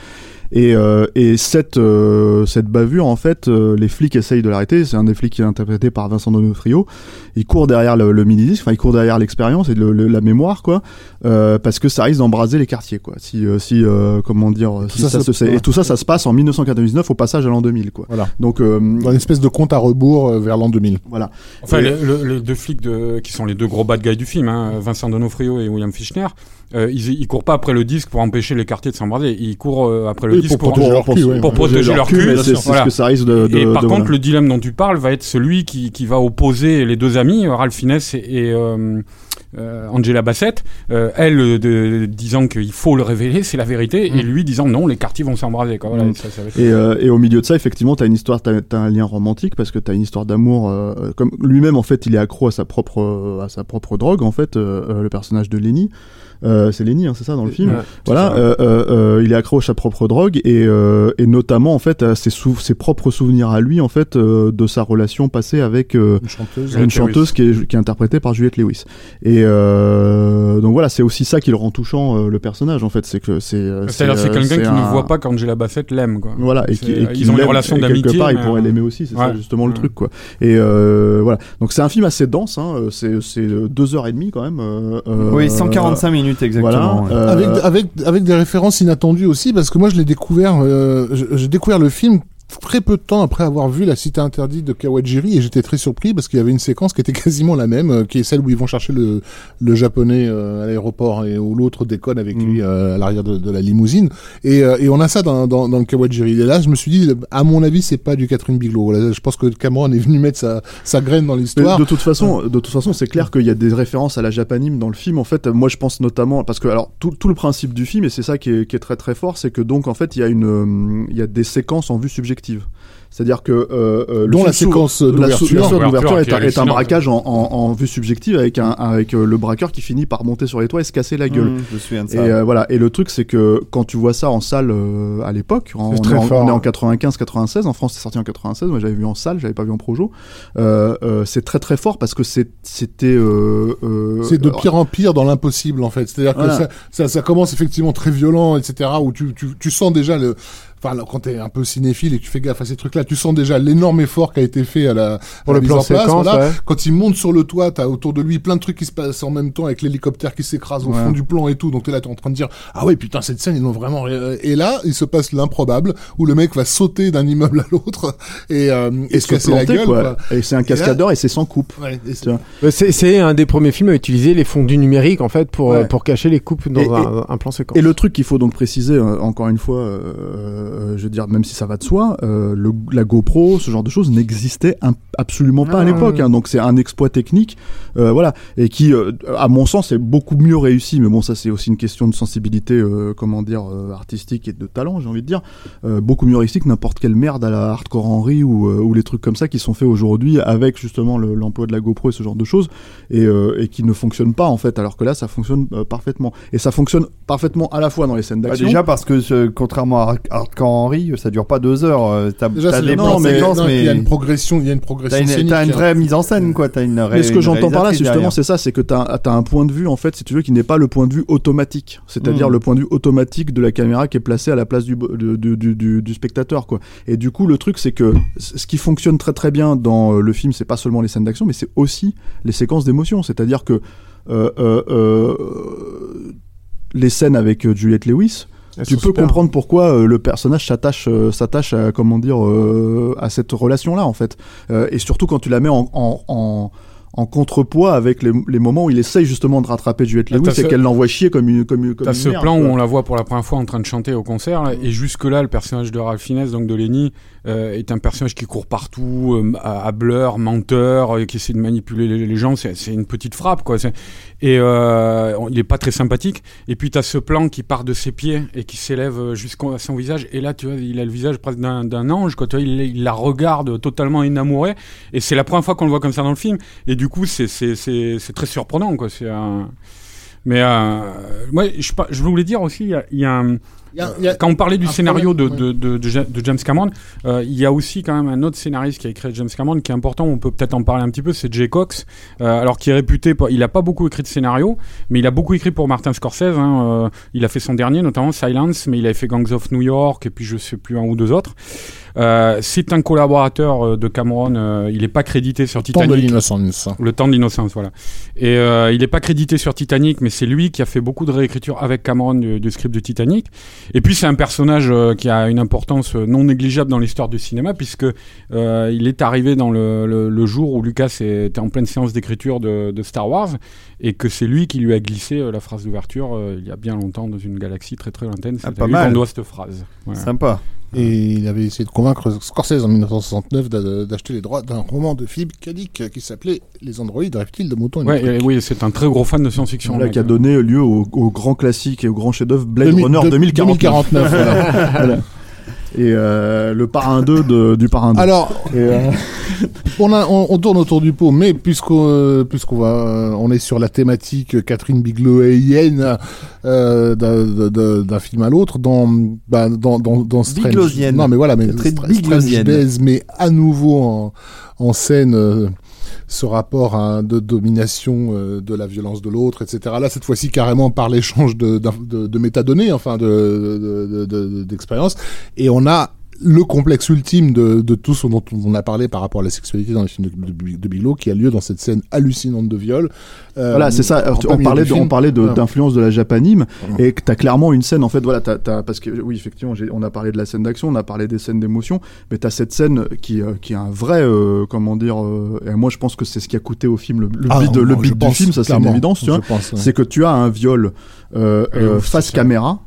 Speaker 4: Et, euh, et cette euh, cette bavure, en fait, euh, les flics essayent de l'arrêter. C'est un des flics qui est interprété par Vincent Donofrio. Il court derrière le, le mini disque, enfin il court derrière l'expérience et le, le- la mémoire quoi, euh, parce que ça risque d'embraser les quartiers quoi. Si euh, si euh, comment dire, si
Speaker 3: ça,
Speaker 4: ça,
Speaker 3: ça-
Speaker 4: se- c'est- et tout ça, ça se passe en 1999 au passage à l'an 2000 quoi.
Speaker 3: Voilà.
Speaker 4: Donc euh,
Speaker 3: dans une espèce de compte à rebours vers l'an 2000
Speaker 4: voilà.
Speaker 2: Enfin,
Speaker 4: Et-
Speaker 2: les, le- les deux flics de, qui sont les deux gros bad guys du film, hein, Vincent Donofrio et William Fichtner, euh, ils, ils courent pas après le disque pour empêcher les quartiers de s'embraser. Ils courent euh, après le
Speaker 3: Oui,
Speaker 2: disque
Speaker 3: pour protéger leur cul, ouais.
Speaker 2: pour protéger leur cul.
Speaker 4: mais
Speaker 3: bien
Speaker 4: c'est
Speaker 3: sûr.
Speaker 4: c'est
Speaker 2: Voilà.
Speaker 4: ce que ça risque de. de-
Speaker 2: et par
Speaker 4: de-
Speaker 2: contre,
Speaker 4: voilà.
Speaker 2: le dilemme dont tu parles va être celui qui, qui va opposer les deux amis, Ralph Fiennes et, et, euh, Angela Bassett, elle de, disant qu'il faut le révéler, c'est la vérité, et lui disant non, les quartiers vont s'embraser. Voilà,
Speaker 4: Mm.
Speaker 2: ça, ça
Speaker 4: Et, et au milieu de ça, effectivement, t'as une histoire, t'as as un lien romantique parce que t'as une histoire d'amour. comme lui-même, en fait, il est accro à sa propre à sa propre drogue. En fait, le personnage de Lenny, euh, c'est Lenny, hein, c'est ça dans le film.
Speaker 5: Ouais.
Speaker 4: Voilà, euh, euh, euh, il est accro à sa propre drogue et, euh, et notamment en fait à ses, sou- ses propres souvenirs à lui en fait euh, de sa relation passée avec euh,
Speaker 3: Une chanteuse.
Speaker 4: Une qui est, qui est interprétée par Juliette Lewis. Et euh, donc voilà, c'est aussi ça qui le rend touchant euh, le personnage en fait, c'est que c'est euh,
Speaker 2: C'est-à-dire c'est
Speaker 4: euh,
Speaker 2: quelqu'un qui
Speaker 4: un-
Speaker 2: ne voit pas qu'Angela Bassett l'aime. quoi.
Speaker 4: voilà, et qui, et qui
Speaker 2: ils ont relations
Speaker 4: et
Speaker 2: d'amitié.
Speaker 4: Quelque part, il pourrait
Speaker 2: euh,
Speaker 4: l'aimer aussi, c'est ça
Speaker 2: ouais.
Speaker 4: justement le
Speaker 2: Ouais.
Speaker 4: truc, quoi. Et euh, voilà. Donc c'est un film assez dense, hein. C'est c'est deux heures et demie quand même.
Speaker 1: Oui, 145 minutes exactement.
Speaker 4: Voilà.
Speaker 1: ouais.
Speaker 4: euh,
Speaker 3: Avec, avec, avec des références inattendues aussi, parce que moi je l'ai découvert, euh, je- j'ai découvert le film très peu de temps après avoir vu La Cité Interdite de Kawajiri et j'étais très surpris parce qu'il y avait une séquence qui était quasiment la même, euh, qui est celle où ils vont chercher le, le japonais euh, à l'aéroport et où l'autre déconne avec
Speaker 4: Mm.
Speaker 3: lui euh, à l'arrière de, de la limousine. Et, et on a ça dans, dans, dans le Kawajiri. Et là, je me suis dit, à mon avis, c'est pas du Catherine Bigelow. Là, je pense que Cameron est venu mettre sa, sa graine dans l'histoire.
Speaker 4: de toute façon, de toute façon, c'est clair qu'il y a des références à la japanime dans le film. En fait, moi, je pense notamment parce que alors tout, tout le principe du film et c'est ça qui est, qui est très très fort, c'est que donc en fait, il y a une, il y a des séquences en vue subjective. C'est-à-dire que euh, euh, le
Speaker 3: Dont la séquence
Speaker 4: la
Speaker 3: d'ouverture.
Speaker 4: sou- la séquence d'ouverture
Speaker 2: L'ouverture
Speaker 4: est,
Speaker 2: est
Speaker 4: un- est un
Speaker 2: hallucinante.
Speaker 4: braquage en, en, en vue subjective avec un avec euh, le braqueur qui finit par monter sur les toits et se casser la gueule.
Speaker 1: Mmh, je me souviens de
Speaker 4: Et
Speaker 1: ça.
Speaker 4: euh, voilà. Et le truc, c'est que quand tu vois ça en salle euh, à l'époque, on, est en-
Speaker 5: fort,
Speaker 4: on est en. 95-96, en France c'est sorti en 96, moi j'avais vu en salle, j'avais pas vu en projo. Euh, euh, c'est très très fort parce que c'était. Euh, euh,
Speaker 3: C'est de
Speaker 4: alors,
Speaker 3: pire en pire dans l'impossible en fait. C'est-à-dire que ça, ça, ça commence effectivement très violent, etc. Où tu, tu, tu sens déjà le, enfin quand t'es un peu cinéphile et que tu fais gaffe à ces trucs-là, tu sens déjà l'énorme effort qui a été fait à la,
Speaker 5: Pour
Speaker 3: à la
Speaker 5: le
Speaker 3: mise
Speaker 5: plan
Speaker 3: en place.
Speaker 5: séquence,
Speaker 3: voilà.
Speaker 5: ouais.
Speaker 3: Quand il monte sur le toit, t'as autour de lui plein de trucs qui se passent en même temps avec l'hélicoptère qui s'écrase au
Speaker 4: Ouais.
Speaker 3: fond du plan et tout. Donc t'es là, t'es en train de dire ah ouais putain cette scène ils l'ont vraiment. ré- Et là il se passe l'improbable où le mec va sauter d'un immeuble à l'autre et, euh,
Speaker 4: et
Speaker 3: se
Speaker 4: se
Speaker 3: casser la gueule.
Speaker 4: quoi.
Speaker 3: quoi.
Speaker 4: Et c'est un cascadeur et c'est sans coupe.
Speaker 3: Ouais, c'est-.
Speaker 5: Euh, un des premiers films à utiliser les fondus numériques en fait pour,
Speaker 4: Ouais.
Speaker 5: euh, pour cacher les coupes dans
Speaker 4: Et-
Speaker 5: un, un plan séquence.
Speaker 4: Et le truc qu'il faut donc préciser, euh, encore une fois, euh, euh, je veux dire, même si ça va de soi, euh, le, la GoPro, ce genre de choses n'existait absolument pas à
Speaker 5: Ah.
Speaker 4: l'époque. hein. donc c'est un exploit technique, euh, voilà, et qui, euh, à mon sens, est beaucoup mieux réussi. Mais bon, ça c'est aussi une question de sensibilité, euh, comment dire, euh, artistique et de talent, j'ai envie de dire. Euh, beaucoup mieux réussi que n'importe quelle merde à la Hardcore Henry ou, euh, ou les trucs comme ça qui sont faits aujourd'hui avec justement le- l'emploi de la GoPro et ce genre de choses et, euh, et qui ne fonctionnent pas en fait. Alors que là, ça fonctionne euh, parfaitement. Et ça fonctionne parfaitement à la fois dans les scènes
Speaker 1: Bah,
Speaker 4: d'action.
Speaker 1: déjà parce que ce- contrairement à Hard- Hardcore Henry, ça dure pas deux heures. euh, T'as t'as des
Speaker 3: non, mais,
Speaker 1: séquences,
Speaker 3: non,
Speaker 1: mais
Speaker 3: il y a une progression, il y a une progression
Speaker 1: t'as une, t'as une
Speaker 3: hein.
Speaker 1: vraie mise en scène, quoi. T'as une
Speaker 4: Mais ce que j'entends par là, justement, c'est ça, c'est que tu as, un point de vue, en fait, si tu veux, qui n'est pas le point de vue automatique. C'est-à-dire
Speaker 1: Mm.
Speaker 4: le point de vue automatique de la caméra qui est placée à la place du, du, du, du- du- du spectateur, quoi. Et du coup, le truc, c'est que ce qui fonctionne très très bien dans euh, le film, c'est pas seulement les scènes d'action, mais c'est aussi les séquences d'émotion. C'est-à-dire que euh, euh, euh, les scènes avec Juliette Lewis, tu peux
Speaker 5: super.
Speaker 4: comprendre pourquoi euh, le personnage s'attache euh, s'attache à comment dire euh, à cette relation là en fait et surtout quand tu la mets en, en, en, en contrepoids avec les, les moments où il essaye justement de rattraper Juliette Lewis et
Speaker 2: ce-
Speaker 4: qu'elle l'envoie chier comme une comme une comme
Speaker 2: T'as
Speaker 4: une
Speaker 2: ce
Speaker 4: merde,
Speaker 2: plan où on la voit pour la première fois en train de chanter au concert, là, et jusque-là, le personnage de Ralph Fiennes, donc de Lenny, euh, est un personnage qui court partout, euh, à, à bleur, menteur, euh, qui essaie de manipuler les, les gens. C'est une petite frappe, quoi. Et euh, on- il est pas très sympathique. Et puis t'as ce plan qui part de ses pieds et qui s'élève jusqu'à son visage. Et là, tu vois, il a le visage presque d'un d'un ange, quoi. Tu vois, il, il la regarde totalement enamouré. Et c'est la première fois qu'on le voit comme ça dans le film. Et du coup, c'est très surprenant, quoi. C'est un... Mais euh, moi, je, par- je voulais dire aussi, il y y a un- quand on parlait du scénario de, James Cameron, euh, il y a aussi quand même un autre scénariste qui a écrit James Cameron qui est important, on peut peut-être en parler un petit peu, c'est Jay Cox, euh, alors qui est réputé, pour, il a pas beaucoup écrit de scénario, mais il a beaucoup écrit pour Martin Scorsese, hein, euh, il a fait son dernier, notamment Silence, mais il avait fait Gangs of New York, et puis je sais plus un ou deux autres. Euh, c'est un collaborateur euh, de Cameron, euh, il est pas crédité sur
Speaker 3: Temps de
Speaker 2: Titanic.
Speaker 3: l'innocence.
Speaker 2: Le temps de l'innocence, voilà. Et euh, il n'est pas crédité sur Titanic, mais c'est lui qui a fait beaucoup de réécriture avec Cameron du, du script de Titanic. Et puis c'est un personnage euh, qui a une importance non négligeable dans l'histoire du cinéma, puisque euh, il est arrivé dans le, le- le jour où Lucas était en pleine séance d'écriture de, de Star Wars, et que c'est lui qui lui a glissé euh, la phrase d'ouverture euh, il y a bien longtemps dans une galaxie très très lointaine. C'est
Speaker 1: Ah,
Speaker 2: à
Speaker 1: pas
Speaker 2: lui
Speaker 1: mal.
Speaker 2: qu'on doit cette phrase. Voilà.
Speaker 1: Sympa.
Speaker 3: Et il avait essayé de convaincre Scorsese en 1969 d'a- d'acheter les droits d'un roman de Philippe K. Dick qui s'appelait Les androïdes reptiles de moutons et de
Speaker 2: Ouais, et oui, c'est un très gros fan de science-fiction.
Speaker 4: Qui a
Speaker 2: mec.
Speaker 4: donné lieu au, au grand classique et au grand chef-d'œuvre Blade
Speaker 3: Demi-
Speaker 4: Runner
Speaker 3: de-
Speaker 4: 2049.
Speaker 3: 2049, voilà.
Speaker 4: Voilà. Et euh, le parrain 2 de, du parrain 2.
Speaker 3: Alors,
Speaker 4: Et, euh,
Speaker 3: on, a, on, on tourne autour du pot, mais puisqu'on euh, puisqu'on va, on est sur la thématique Catherine euh, d'un- film à l'autre, dans, bah, dans, dans, dans Strange.
Speaker 1: Biglosienne.
Speaker 3: Non, mais voilà, mais. Strange Days met à nouveau en, en scène euh, ce rapport à, de domination euh, de la violence de l'autre, etc. Là, cette fois-ci, carrément par l'échange de, de, de métadonnées, enfin, de, de, d'expériences. Et on a le complexe ultime de, de tout ce dont on a parlé par rapport à la sexualité dans les films de, de, de Bigelow, qui a lieu dans cette scène hallucinante de viol. Euh,
Speaker 4: Voilà, c'est ça. Alors, on parlait on parlait d'influence de la japanime et que t'as clairement une scène en fait. Voilà, t'as, t'as- parce que oui, effectivement, on a parlé de la scène d'action, on a parlé des scènes d'émotion, mais t'as cette scène qui, euh, qui est un vrai, euh, comment dire. euh, et moi, je pense que c'est ce qui a coûté au film le, le
Speaker 3: Ah,
Speaker 4: beat,
Speaker 3: non,
Speaker 4: le
Speaker 3: je
Speaker 4: beat du
Speaker 3: pense,
Speaker 4: film. Ça, c'est une évidence, tu vois.
Speaker 3: ouais.
Speaker 4: C'est que tu as un viol face caméra.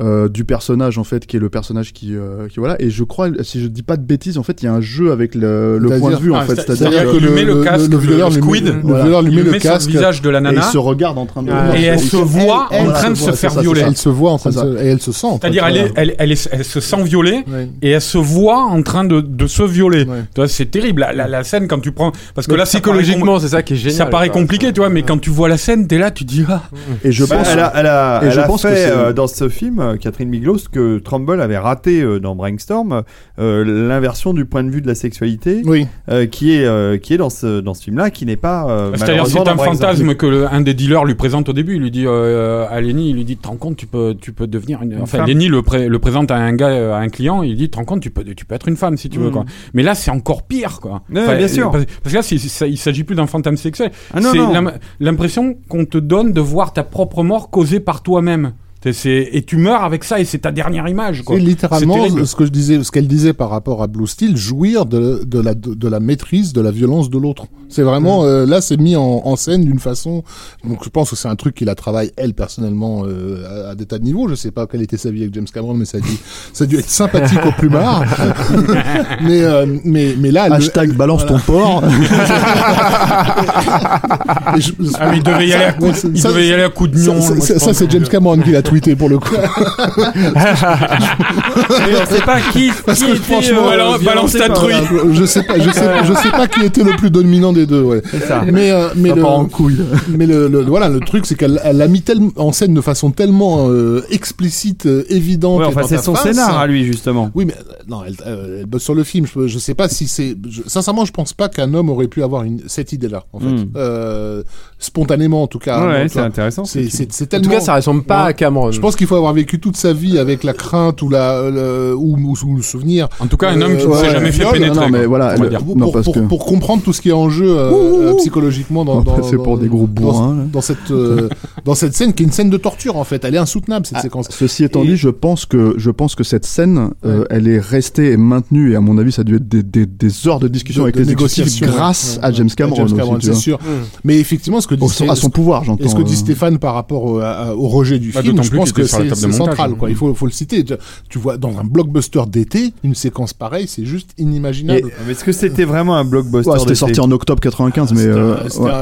Speaker 4: Euh, du personnage en fait qui est le personnage qui, euh, qui voilà et je crois si je dis pas de bêtises en fait il y a un jeu avec le, le point de vue en
Speaker 2: Ah,
Speaker 4: fait
Speaker 2: c'est-
Speaker 4: c'est-à-dire que
Speaker 2: met le casque, le
Speaker 3: violeur lui met-
Speaker 2: squid,
Speaker 3: le
Speaker 4: voilà.
Speaker 3: lui met
Speaker 2: le
Speaker 3: le
Speaker 2: sur le
Speaker 3: casque.
Speaker 2: visage de la
Speaker 4: et
Speaker 2: nana.
Speaker 4: il se regarde en train de
Speaker 5: Ah,
Speaker 2: Et elle se voit en train de se faire violer.
Speaker 3: Elle se voit en train de et elle se sent.
Speaker 2: C'est-à-dire, elle, elle, elle, est- elle se sent violée et elle se voit en train de, de se violer.
Speaker 3: Ouais.
Speaker 2: Tu vois, c'est terrible la, scène quand tu prends parce que là
Speaker 5: psychologiquement, c'est ça qui est génial.
Speaker 2: ça paraît compliqué, tu vois, mais quand tu vois la scène, t'es là, tu te dis ah.
Speaker 4: et je
Speaker 1: Bah,
Speaker 4: pense
Speaker 1: elle a, elle a,
Speaker 4: et
Speaker 1: elle
Speaker 4: je
Speaker 1: a
Speaker 4: pense que
Speaker 1: fait euh, dans ce film, euh, Catherine ce que Trumbull avait raté euh, dans Brainstorm, euh, l'inversion du point de vue de la sexualité,
Speaker 3: Oui.
Speaker 1: euh, qui est euh, qui est dans ce dans ce film-là, qui n'est pas. euh,
Speaker 2: C'est-à-dire c'est un fantasme que le- un des dealers lui présente au début. Il lui dit euh, à Lenny, il lui dit, te rends compte, tu peux, tu peux devenir une. Enfin. Lenny le, pré- le présente à un gars, à un client. Il dit, te rends compte, tu peux, tu peux être une femme si tu veux
Speaker 1: Mm.
Speaker 2: quoi. Mais là, c'est encore pire quoi.
Speaker 1: Ouais, bien sûr.
Speaker 2: Parce, parce que là, c'est- c'est- il s'agit plus d'un fantasme sexuel.
Speaker 1: Ah non,
Speaker 2: c'est
Speaker 1: non.
Speaker 2: l'im- l'impression qu'on te donne de voir ta propre mort causée par toi-même. Et tu meurs avec ça et c'est ta dernière image quoi.
Speaker 3: C'est littéralement ce que je disais, ce qu'elle disait par rapport à Blue Steel, jouir de, de la de, de la maîtrise de la violence de l'autre. C'est vraiment euh, là, c'est mis en, en scène d'une façon. Donc je pense que c'est un truc qui la travaille elle personnellement euh, à, à des tas de niveaux. Je sais pas quelle était sa vie avec James Cameron, mais ça a dû ça a dû être sympathique au plumard. mais euh, mais mais là, le-
Speaker 4: hashtag balance ton porc
Speaker 3: je-
Speaker 2: Ah, mais il devait y aller à coup, il
Speaker 3: ça,
Speaker 2: devait y aller à coup de nion.
Speaker 3: ça, c'est James Cameron qui l'a tweeté pour le coup.
Speaker 2: On sait pas qui,
Speaker 3: Parce
Speaker 2: qui
Speaker 3: que
Speaker 2: était,
Speaker 3: franchement,
Speaker 2: euh, balance,
Speaker 1: euh,
Speaker 2: balance ta truie.
Speaker 3: Voilà, je sais pas, je sais, je sais pas qui était le plus dominant des deux, ouais.
Speaker 1: C'est ça.
Speaker 3: Mais euh, mais
Speaker 4: Ça
Speaker 3: le,
Speaker 4: en couille
Speaker 3: mais le, le- voilà, le truc c'est qu'elle elle l'a mis tellement en scène de façon tellement euh, explicite, euh, évidente.
Speaker 1: Ouais, enfin, c'est son
Speaker 3: face.
Speaker 1: scénar à lui justement.
Speaker 3: Oui, mais euh, non, elle, euh, elle bosse sur le film. Je, je sais pas si c'est. sincèrement, je pense pas qu'un homme aurait pu avoir une, cette idée-là, en fait, euh, spontanément en tout cas.
Speaker 1: ouais, c'est intéressant.
Speaker 3: C'est c'est
Speaker 5: En
Speaker 3: tellement.
Speaker 5: tout cas, ça ressemble pas
Speaker 3: Ouais.
Speaker 5: à Cameron.
Speaker 3: Je pense qu'il faut avoir vécu toute sa vie avec la crainte ou la le- ou, ou, ou le souvenir.
Speaker 2: En tout cas, un homme qui
Speaker 3: Euh,
Speaker 2: ne s'est
Speaker 3: ouais,
Speaker 2: jamais fait pénétrer.
Speaker 4: non, mais voilà,
Speaker 3: pour,
Speaker 4: Non,
Speaker 3: pour-
Speaker 4: parce
Speaker 3: pour-
Speaker 4: que-
Speaker 3: pour comprendre tout ce qui est en jeu euh, euh, psychologiquement dans, dans
Speaker 4: c'est pour
Speaker 3: dans-
Speaker 4: des gros bourrins,
Speaker 3: dans, dans cette euh, dans cette scène qui est une scène de torture en fait. Elle est insoutenable cette
Speaker 4: Ah,
Speaker 3: séquence.
Speaker 4: Ceci étant
Speaker 3: Et-
Speaker 4: dit, je pense que je pense que cette scène, euh, elle est restée et maintenue et à mon avis, ça a dû être des, des, des heures de discussion
Speaker 3: De-
Speaker 4: avec
Speaker 3: de
Speaker 4: les exécutifs grâce
Speaker 3: ouais,
Speaker 4: à James Cameron, aussi, tu
Speaker 3: c'est sûr. Mais effectivement ce que dit
Speaker 4: à son pouvoir, j'entends.
Speaker 3: ce que dit
Speaker 4: euh.
Speaker 3: Stéphane par rapport au, à- au rejet du
Speaker 2: Bah,
Speaker 3: film, je pense que c'est central.
Speaker 2: hein.
Speaker 3: Quoi. Il faut, faut le citer. Tu, tu vois, dans un blockbuster d'été, une séquence pareille, c'est juste inimaginable.
Speaker 1: Mais est-ce que c'était vraiment un blockbuster
Speaker 4: Ouais, c'était sorti en octobre 95, mais euh,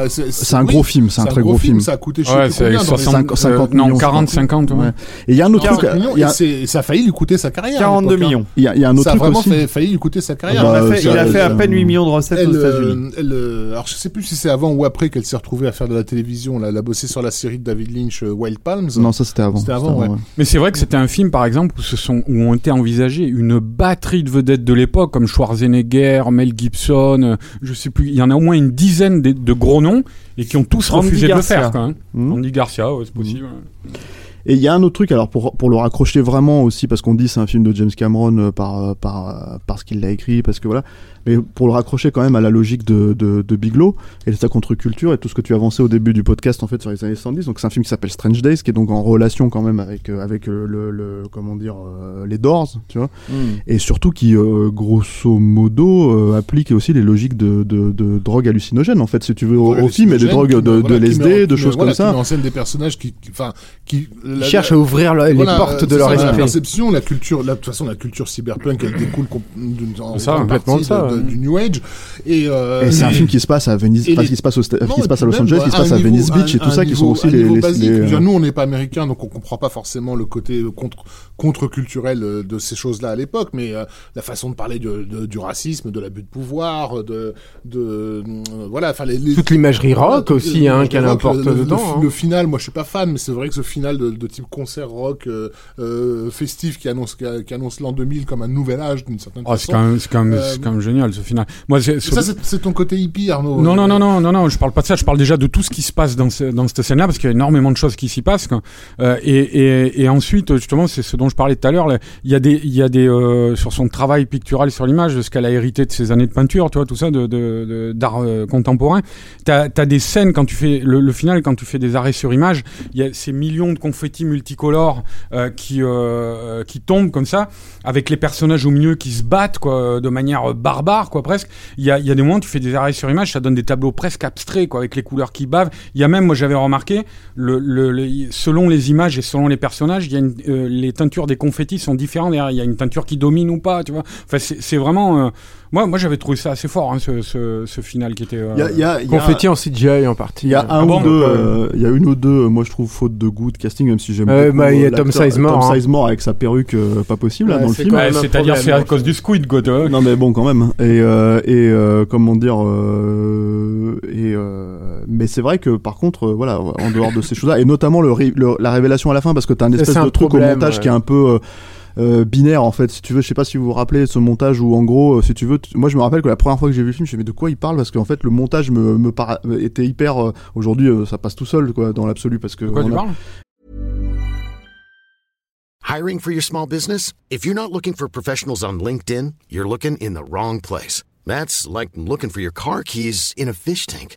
Speaker 4: c'est un gros film, c'est un très gros film.
Speaker 3: Ça a coûté je sais
Speaker 2: Ouais,
Speaker 3: plus
Speaker 2: c'est
Speaker 3: combien, dans les
Speaker 2: 60,
Speaker 4: 50
Speaker 2: euh, non,
Speaker 4: millions,
Speaker 2: 40,
Speaker 4: je crois.
Speaker 2: 50. ouais.
Speaker 4: Ouais. Et il y a un autre
Speaker 3: 40
Speaker 4: truc,
Speaker 3: millions,
Speaker 4: il y a,
Speaker 3: et c'est- ça a failli lui coûter sa carrière. à
Speaker 1: 42
Speaker 3: l'époque, hein.
Speaker 1: millions.
Speaker 4: il y a- il y a un autre
Speaker 3: Ça a
Speaker 4: truc
Speaker 3: vraiment
Speaker 4: aussi.
Speaker 3: failli lui coûter sa carrière.
Speaker 4: Ah
Speaker 1: il,
Speaker 4: bah,
Speaker 1: a fait,
Speaker 4: ça,
Speaker 1: il a fait à peine 8 millions de recettes
Speaker 3: Elle,
Speaker 1: aux États-Unis.
Speaker 3: euh, euh, alors je sais plus si c'est avant ou après qu'elle s'est retrouvée à faire de la télévision. Là, elle a bossé sur la série de David Lynch, euh, Wild Palms.
Speaker 4: Non, ça c'était avant.
Speaker 3: C'était avant, ouais.
Speaker 2: Mais c'est vrai que c'était un film, par exemple, où, ce sont, où ont été envisagés une batterie de vedettes de l'époque, comme Schwarzenegger, Mel Gibson, euh, je sais plus, il y en a au moins une dizaine de, de gros noms, et qui ont tous
Speaker 1: Andy
Speaker 2: refusé
Speaker 1: Garcia.
Speaker 2: de le faire. Quoi, hein.
Speaker 4: Hmm.
Speaker 2: Andy Garcia, ouais, c'est possible.
Speaker 4: Et il y a un autre truc, alors pour, pour le raccrocher vraiment aussi, parce qu'on dit c'est un film de James Cameron euh, par, euh, par, euh, parce qu'il l'a écrit, parce que voilà, mais pour le raccrocher quand même à la logique de, de, de Bigelow et de sa contre-culture et tout ce que tu avançais au début du podcast en fait sur les années 70. Donc c'est un film qui s'appelle Strange Days, qui est donc en relation quand même avec, euh, avec euh, le, le, comment dire, euh, les Doors, tu vois, et surtout qui euh, grosso modo euh, applique aussi les logiques de, de, de drogue hallucinogène en fait, si tu veux, au, film et des drogues de, de
Speaker 3: voilà, met en-
Speaker 4: LSD, de
Speaker 3: met-
Speaker 4: choses
Speaker 3: voilà,
Speaker 4: comme ça.
Speaker 3: Qui met en scène des personnages qui, qui- enfin, qui,
Speaker 5: Ils
Speaker 3: la-
Speaker 5: cherchent à ouvrir les
Speaker 3: Voilà,
Speaker 5: portes
Speaker 3: euh,
Speaker 5: de leur
Speaker 3: La
Speaker 5: esprit.
Speaker 3: perception, la culture, la, de toute façon, la culture cyberpunk, elle découle d'une en
Speaker 2: Ça,
Speaker 3: grande
Speaker 5: complètement de ça, ouais.
Speaker 3: du New Age. Et, euh,
Speaker 4: Et c'est un film qui se passe à Venise,
Speaker 3: et
Speaker 4: enfin,
Speaker 3: les-
Speaker 4: qui se passe, au, sta-
Speaker 3: Non,
Speaker 4: qui se
Speaker 3: et
Speaker 4: passe à Los Angeles, qui se passe à Venice Beach et tout ça, qui sont aussi les, les- les-
Speaker 3: dire, nous, on n'est pas américains, donc on comprend pas forcément le côté contre contre culturel euh, de ces choses-là à l'époque, mais euh, la façon de parler de, de- du racisme, de l'abus de pouvoir, de de euh, voilà, enfin les, les-
Speaker 5: Toute l'imagerie rock aussi, hein,
Speaker 3: le
Speaker 5: qu'elle importe
Speaker 3: le,
Speaker 5: dedans.
Speaker 3: le-
Speaker 5: hein.
Speaker 3: le final, moi je suis pas fan, mais c'est vrai que ce final de, de type concert rock euh, euh, festif qui annonce qui, qui annonce l'an 2000 comme un nouvel âge d'une certaine
Speaker 2: Oh, c'est
Speaker 3: façon.
Speaker 2: quand même, c'est quand même,
Speaker 3: Euh,
Speaker 2: c'est quand même génial final. Moi, c'est-
Speaker 3: Ça c'est c'est ton côté hippie, Arnaud.
Speaker 2: Non,
Speaker 3: Euh,
Speaker 2: non, non, non, non, non, je parle pas de ça, je parle déjà de tout ce qui se passe dans, ce- dans cette scène-là, parce qu'il y a énormément de choses qui s'y passent. quoi. Euh, et, et, et ensuite, justement, c'est ce dont je parlais tout à l'heure, là, il y a des, il y a des euh, sur son travail pictural sur l'image, de ce qu'elle a hérité de ses années de peinture, tu vois, tout ça, de, de, de- d'art euh, contemporain. T'as as des scènes, quand tu fais le, le final, quand tu fais des arrêts sur image, il y a ces millions de confettis multicolores qui, qui tombent comme ça, avec les personnages au milieu qui se battent, quoi, de manière barbare, quoi, presque. Il y a, y a des moments, tu fais des arrêts sur image, ça donne des tableaux presque abstraits, quoi, avec les couleurs qui bavent. Il y a même, moi j'avais remarqué, le, le, selon les images et selon les personnages, y a une, euh, les teintures des confettis sont différentes. Il y a une teinture qui domine ou pas, tu vois. Enfin, c'est vraiment. euh, moi, moi j'avais trouvé ça assez fort, hein, ce, ce, ce final qui était. euh,
Speaker 4: Il y a, il y a- il y a-
Speaker 5: Confetti en CGI en partie.
Speaker 4: il y a un
Speaker 2: Ah bon,
Speaker 4: ou deux,
Speaker 2: donc,
Speaker 4: euh, il y a une ou deux, euh, moi je trouve faute de goût de casting, même si j'aime
Speaker 5: Euh,
Speaker 4: beaucoup.
Speaker 5: bah, il y a
Speaker 4: euh,
Speaker 5: Tom Sizemore,
Speaker 4: Tom
Speaker 5: hein.
Speaker 4: Sizemore avec sa perruque euh, pas possible là,
Speaker 5: Ouais,
Speaker 4: dans le
Speaker 5: c'est
Speaker 4: film.
Speaker 2: ouais, C'est-à-dire, c'est à cause du squid, vois.
Speaker 4: Non mais bon quand même et euh, et euh, comment dire euh, et euh, mais c'est vrai que par contre euh, voilà en dehors de ces choses-là et notamment le, ré- le- la révélation à la fin parce que t'as un espèce de
Speaker 5: un
Speaker 4: truc
Speaker 5: problème,
Speaker 4: au montage
Speaker 5: ouais.
Speaker 4: qui est un peu euh, binaire en fait si tu veux je sais pas si vous vous rappelez ce montage où en gros euh, si tu veux moi je me rappelle que la première fois que j'ai vu le film je me suis dit, mais de quoi il parle? Parce qu'en fait le montage me, me para- était hyper euh, aujourd'hui euh, ça passe tout seul quoi dans l'absolu parce que
Speaker 2: De quoi
Speaker 4: on
Speaker 2: tu
Speaker 4: a-
Speaker 2: parles?
Speaker 6: Hiring for your small business? If you're not looking for professionals on LinkedIn, you're looking in the wrong place. That's like looking for your car keys in a fish tank.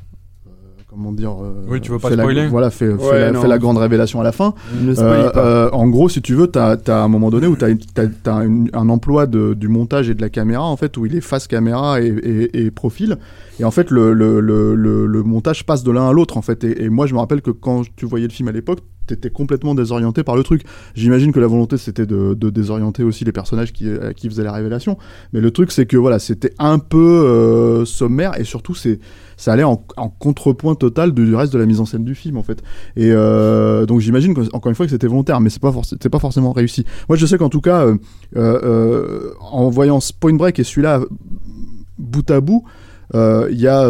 Speaker 4: comment dire, euh,
Speaker 2: Oui, tu veux pas
Speaker 4: fait la-
Speaker 2: spoiler
Speaker 4: voilà, fait, la,
Speaker 1: non.
Speaker 4: fait la grande révélation à la fin. Euh,
Speaker 1: pas.
Speaker 4: euh, en gros, si tu veux, t'as as un moment donné où t'as as, un emploi de, du montage et de la caméra en fait où il est face caméra et, et, et profil. Et en fait, le, le, le, le, le montage passe de l'un à l'autre en fait. Et, et moi, je me rappelle que quand tu voyais le film à l'époque, t'étais complètement désorienté par le truc. J'imagine que la volonté c'était de, de désorienter aussi les personnages qui, à qui faisaient la révélation. Mais le truc c'est que voilà, c'était un peu euh, sommaire et surtout c'est ça allait en, contrepoint total du reste de la mise en scène du film en fait. Et euh, donc j'imagine encore une fois que c'était volontaire, mais c'est pas c'est pas forcément réussi. Moi je sais qu'en tout cas, euh, euh, en voyant Point Break et celui-là bout à bout, il y a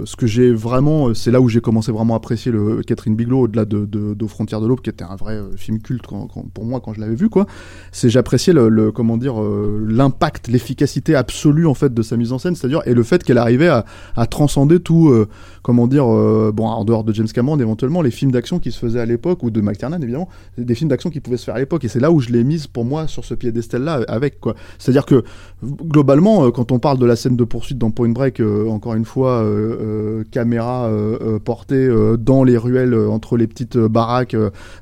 Speaker 4: euh, ce que j'ai vraiment, c'est là où j'ai commencé vraiment à apprécier le Catherine Bigelow au-delà de, de, frontières de l'aube, qui était un vrai euh, film culte pour moi quand je l'avais vu quoi. C'est j'appréciais le, comment dire euh, l'impact, l'efficacité absolue en fait de sa mise en scène, c'est-à-dire et le fait qu'elle arrivait à, à transcender tout, euh, comment dire, euh, bon en dehors de James Cameron éventuellement les films d'action qui se faisaient à l'époque ou de McTiernan évidemment, des films d'action qui pouvaient se faire à l'époque et c'est là où je l'ai mise pour moi sur ce piédestal là avec quoi. C'est-à-dire que globalement, euh, quand on parle de la scène de poursuite dans Point Break, euh, encore une fois, euh, euh, caméra portée euh, dans les ruelles euh, entre les petites baraques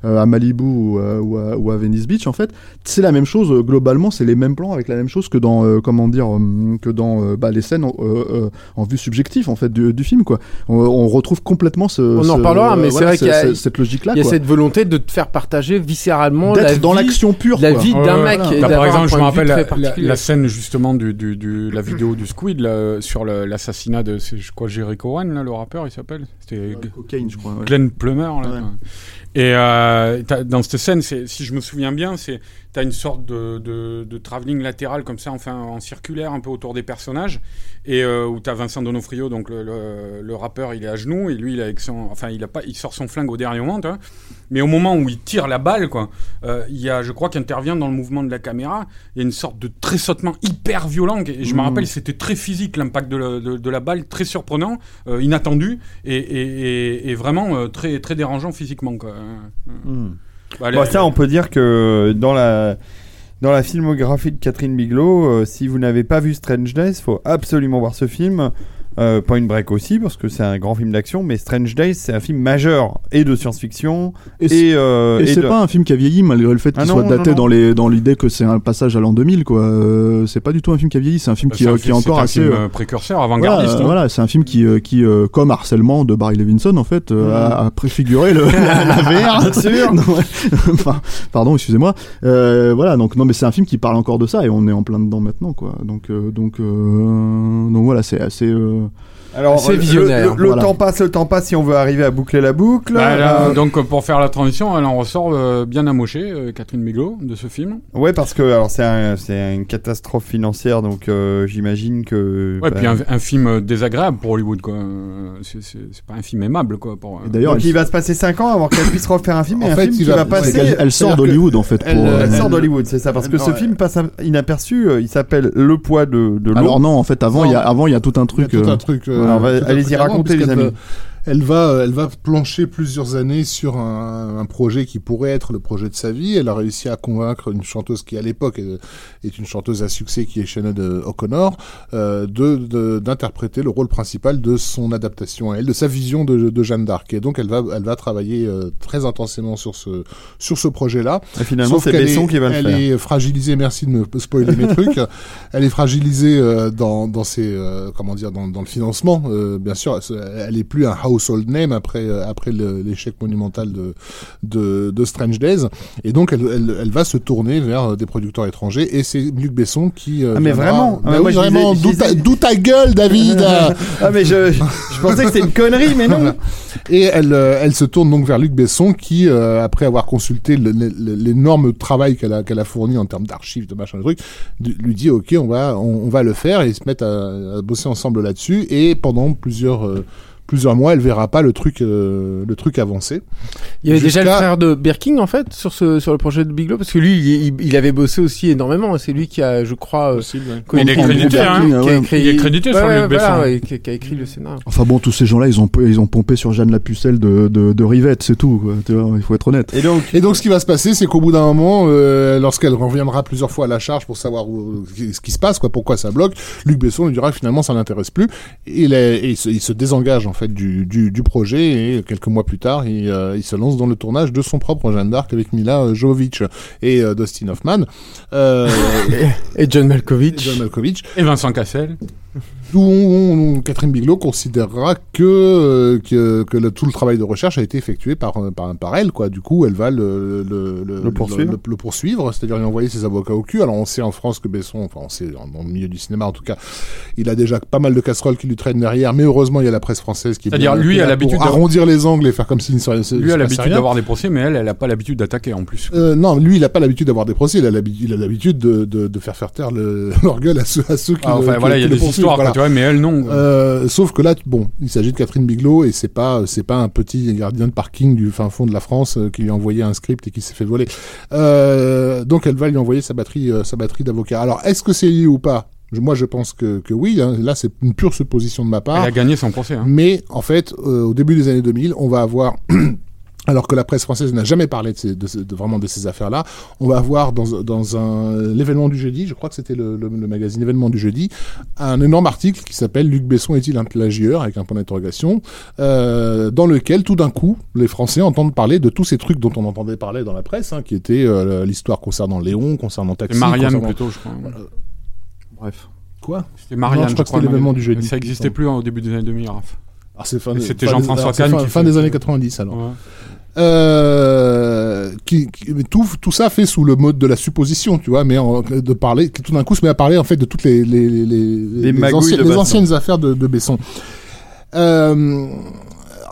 Speaker 4: à Malibu ou, euh, ou à, ou à Venice Beach, en fait, c'est la même chose. euh, globalement, c'est les mêmes plans avec la même chose que dans, euh, comment dire, que dans euh, bah, les scènes en- euh, euh, en vue subjective en fait du, du film, quoi. On, on retrouve complètement ce.
Speaker 5: On en reparlera, mais c'est vrai qu'il y a-
Speaker 4: ce- cette logique-là,
Speaker 5: Il y a
Speaker 4: quoi.
Speaker 5: cette volonté de te faire partager viscéralement la
Speaker 4: D'être dans
Speaker 5: vie-
Speaker 4: l'action pure,
Speaker 5: la
Speaker 4: quoi.
Speaker 5: vie d'un
Speaker 2: ouais,
Speaker 5: mec.
Speaker 4: voilà.
Speaker 2: Bah, par exemple, je me rappelle la, scène justement du, du, du- la vidéo du Squid là, sur l'assassinat de quoi Jericho Warren là, le rappeur il s'appelle c'était
Speaker 4: Cocaine, je crois. ouais.
Speaker 2: Glenn Plummer là.
Speaker 4: Ouais.
Speaker 2: Et euh, dans cette scène, si je me souviens bien, c'est t'as une sorte de, de, de travelling latéral comme ça, enfin en circulaire un peu autour des personnages, et euh, où t'as Vincent Donofrio, donc le, le, le rappeur, il est à genoux et lui il a avec son, enfin il a pas, il sort son flingue au dernier moment, tu vois. Mais au moment où il tire la balle, quoi, euh, il y a, je crois qu'intervient dans le mouvement de la caméra, il y a une sorte de tressautement hyper violent. Et je me
Speaker 4: Mhm.
Speaker 2: rappelle, c'était très physique l'impact de, la- de, de la balle, très surprenant, euh, inattendu et, et, et, et vraiment très très dérangeant physiquement, quoi.
Speaker 4: Hmm.
Speaker 2: Bah,
Speaker 1: Bon, ça, on peut dire que dans la dans la filmographie de Catherine Bigelow. Euh, si vous n'avez pas vu Strange Days, faut absolument voir ce film. Euh, Point Break aussi, parce que c'est un grand film d'action, mais Strange Days, c'est un film majeur et de science-fiction
Speaker 4: Et
Speaker 1: et,
Speaker 4: c'est-
Speaker 1: euh,
Speaker 4: Et,
Speaker 1: et
Speaker 4: c'est
Speaker 1: de-
Speaker 4: pas un film qui a vieilli malgré le fait qu'il
Speaker 1: Ah
Speaker 4: soit
Speaker 1: non,
Speaker 4: daté
Speaker 1: non, non.
Speaker 4: dans les dans l'idée que c'est un passage à l'an 2000 quoi. Euh, c'est pas du tout un film qui a vieilli, c'est un film qui,
Speaker 2: C'est un
Speaker 4: euh,
Speaker 2: film-
Speaker 4: qui est encore
Speaker 2: c'est un
Speaker 4: assez
Speaker 2: film,
Speaker 4: euh,
Speaker 2: euh, précurseur,
Speaker 4: voilà,
Speaker 2: avant-gardiste.
Speaker 4: euh,
Speaker 2: hein.
Speaker 4: voilà, c'est un film qui euh, qui euh, comme Harcèlement de Barry Levinson en fait euh, a, a préfiguré le, la, la VR.
Speaker 1: Bien sûr.
Speaker 4: Non, ouais. enfin, pardon, excusez-moi. Euh, voilà, donc non mais c'est un film qui parle encore de ça et on est en plein dedans maintenant quoi. Donc euh, donc euh, donc voilà, c'est assez euh,
Speaker 1: Alors,
Speaker 5: C'est
Speaker 1: le-
Speaker 5: visionnaire,
Speaker 1: Le, le
Speaker 4: voilà.
Speaker 1: temps passe, le temps passe si on veut arriver à boucler la boucle.
Speaker 2: Bah, là,
Speaker 1: Euh,
Speaker 2: donc pour faire la transition, elle en ressort euh, bien amochée, euh, Catherine Bigelow, de ce film.
Speaker 1: Ouais, parce que alors c'est un- c'est une catastrophe financière, donc euh, j'imagine que.
Speaker 2: Ouais,
Speaker 1: bah,
Speaker 2: puis un, un film désagréable pour Hollywood, quoi. C'est pas un film aimable, quoi. Pour,
Speaker 4: d'ailleurs
Speaker 1: il va se passer 5 ans avant qu'elle puisse refaire un film,
Speaker 3: En
Speaker 1: et un
Speaker 3: fait,
Speaker 1: film
Speaker 3: il
Speaker 1: qui
Speaker 3: va-
Speaker 1: passer.
Speaker 4: elle, elle sort d'Hollywood en fait.
Speaker 3: elle,
Speaker 4: pour,
Speaker 1: Elle sort d'Hollywood, c'est ça, parce que
Speaker 3: non,
Speaker 1: ce film passe inaperçu. Il s'appelle Le poids de, de l'eau.
Speaker 4: alors non, en fait avant il y a
Speaker 3: Non.
Speaker 4: avant il y a tout un
Speaker 3: Il y a
Speaker 4: truc.
Speaker 3: tout un truc.
Speaker 1: Allez-y,
Speaker 3: avant,
Speaker 1: racontez, les amis.
Speaker 3: Elle va, elle va plancher plusieurs années sur un, un projet qui pourrait être le projet de sa vie. Elle a réussi à convaincre une chanteuse qui, à l'époque, est, une chanteuse à succès, qui est Sinead O'Connor, euh, de de- d'interpréter le rôle principal de son adaptation à elle, de sa vision de, de Jeanne d'Arc. Et donc, elle va, elle va travailler euh, très intensément sur ce sur ce projet-là.
Speaker 1: Et finalement, c'est Besson
Speaker 3: est-
Speaker 1: qui va le
Speaker 3: elle
Speaker 1: faire.
Speaker 3: est fragilisée, merci de me spoiler mes trucs. Elle est fragilisée euh, dans, dans ses, euh, comment dire, dans, dans le financement. Euh, bien sûr, elle- elle est plus un household name après euh, après l'échec monumental de, de de Strange Days. Et donc, elle, elle, elle va se tourner vers euh, des producteurs étrangers. Et c'est Luc Besson qui. euh,
Speaker 1: Ah, mais
Speaker 3: viendra-
Speaker 1: vraiment Ah,
Speaker 3: Bah oui, vraiment. D'où ta, gueule, David.
Speaker 1: ah mais je, je pensais que c'était une connerie, mais non.
Speaker 3: Et elle, elle se tourne donc vers Luc Besson qui, euh, après avoir consulté l'énorme travail qu'elle a, qu'elle a fourni en termes d'archives, de machin, de trucs, lui dit ok, on va, on, on va le faire et ils se mettent à, à bosser ensemble là-dessus. Et pendant plusieurs euh, plusieurs mois, elle verra pas le truc euh, le truc avancer.
Speaker 5: Il y avait déjà le frère de Birking en fait sur ce sur le projet de Bigelow parce que lui il, il- avait bossé aussi énormément. C'est lui qui a, je crois, euh,
Speaker 2: Mais il est crédité, hein.
Speaker 5: qui a
Speaker 4: Ouais,
Speaker 5: écrit-
Speaker 2: il est crédité sur
Speaker 5: Ouais,
Speaker 2: Luc
Speaker 5: voilà, ouais, qui, qui a écrit le scénario.
Speaker 4: Enfin bon, tous ces gens-là, ils ont ils ont pompé sur Jeanne la Pucelle de de, de Rivette, c'est tout. quoi. Tu vois, il faut être honnête.
Speaker 1: Et donc,
Speaker 3: Et donc, ce qui va se passer, c'est qu'au bout d'un moment, euh, lorsqu'elle reviendra plusieurs fois à la charge pour savoir où, ce qui se passe, quoi, pourquoi ça bloque, Luc Besson lui dira que finalement ça l'intéresse plus. Et, il, est- et il, se, il se désengage en fait du, du, du projet et quelques mois plus tard, il, euh, il se lance dans le tournage de son propre Jeanne d'Arc avec Mila euh, Jovovich et euh, Dustin Hoffman, euh,
Speaker 5: Et John
Speaker 3: et
Speaker 5: Malkovich.
Speaker 3: John Malkovich.
Speaker 2: Et Vincent Cassel.
Speaker 3: On- on- Catherine Bigelow considérera que euh, que, que le- tout le travail de recherche a été effectué par euh, par, par elle quoi. Du coup, elle va le le,
Speaker 1: Le poursuivre.
Speaker 3: le, le poursuivre, c'est-à-dire lui envoyer ses avocats au cul. Alors on sait en France que Besson, enfin on sait dans le milieu du cinéma en tout cas, il a déjà pas mal de casseroles qui lui traînent derrière. Mais heureusement, il y a la presse française qui est
Speaker 2: C'est-à-dire, lui a l'habitude
Speaker 3: les angles et faire comme s'il ne se se-
Speaker 2: Lui a l'habitude d'avoir des procès, mais elle, elle a pas l'habitude d'attaquer en plus.
Speaker 3: Euh, non, lui, il a pas l'habitude d'avoir des procès. Il a l'habitude, il a l'habitude de, de, de faire faire taire le, leur gueule à ceux, à ceux qui,
Speaker 2: Ah,
Speaker 3: le-
Speaker 2: enfin
Speaker 3: qui-
Speaker 2: voilà, il y a
Speaker 3: qui le
Speaker 2: des
Speaker 3: poursuivent,
Speaker 2: histoires,
Speaker 3: voilà.
Speaker 2: Tu vois, mais elle non.
Speaker 3: Euh, sauf que là, bon, il s'agit de Catherine Bigelow et c'est pas, c'est pas un petit gardien de parking du fin fond de la France euh, qui lui a envoyé un script et qui s'est fait voler. Euh, donc elle va lui envoyer sa batterie, euh, sa batterie d'avocats. Alors, est-ce que c'est lié ou pas? Moi, je pense que, que oui. hein. Là, c'est une pure supposition de ma part.
Speaker 2: Elle a gagné son procès. Hein.
Speaker 3: Mais en fait, euh, au début des années 2000, on va avoir, alors que la presse française n'a jamais parlé de, ces- de ces- de vraiment de ces affaires-là, on va avoir dans, dans un l'événement du jeudi, je crois que c'était le, le- le magazine événement du jeudi, un énorme article qui s'appelle Luc Besson est-il un plagieur? avec un point d'interrogation, euh, dans lequel tout d'un coup les Français entendent parler de tous ces trucs dont on entendait parler dans la presse, hein, qui étaient euh, l'histoire concernant Léon, concernant Taxi,
Speaker 2: Marianne
Speaker 3: concernant-
Speaker 2: plutôt, je crois.
Speaker 4: Bref.
Speaker 3: quoi?
Speaker 2: C'était Marianne,
Speaker 3: Non, je crois que c'était l'événement du jeudi.
Speaker 2: Ça existait plus au début des années 2000, Raph.
Speaker 3: C'est fin des-
Speaker 2: c'était Jean-François Kahn
Speaker 3: fin,
Speaker 2: qui
Speaker 3: fin
Speaker 2: fait-
Speaker 3: des années 90 alors.
Speaker 2: Ouais.
Speaker 3: Euh, qui, qui- tout, tout ça fait sous le mode de la supposition, tu vois, mais en- de parler, qui tout d'un coup se met à parler en fait de toutes les les les, les,
Speaker 1: magouilles
Speaker 3: anciennes,
Speaker 1: de
Speaker 3: les anciennes affaires de, de Besson. Euh,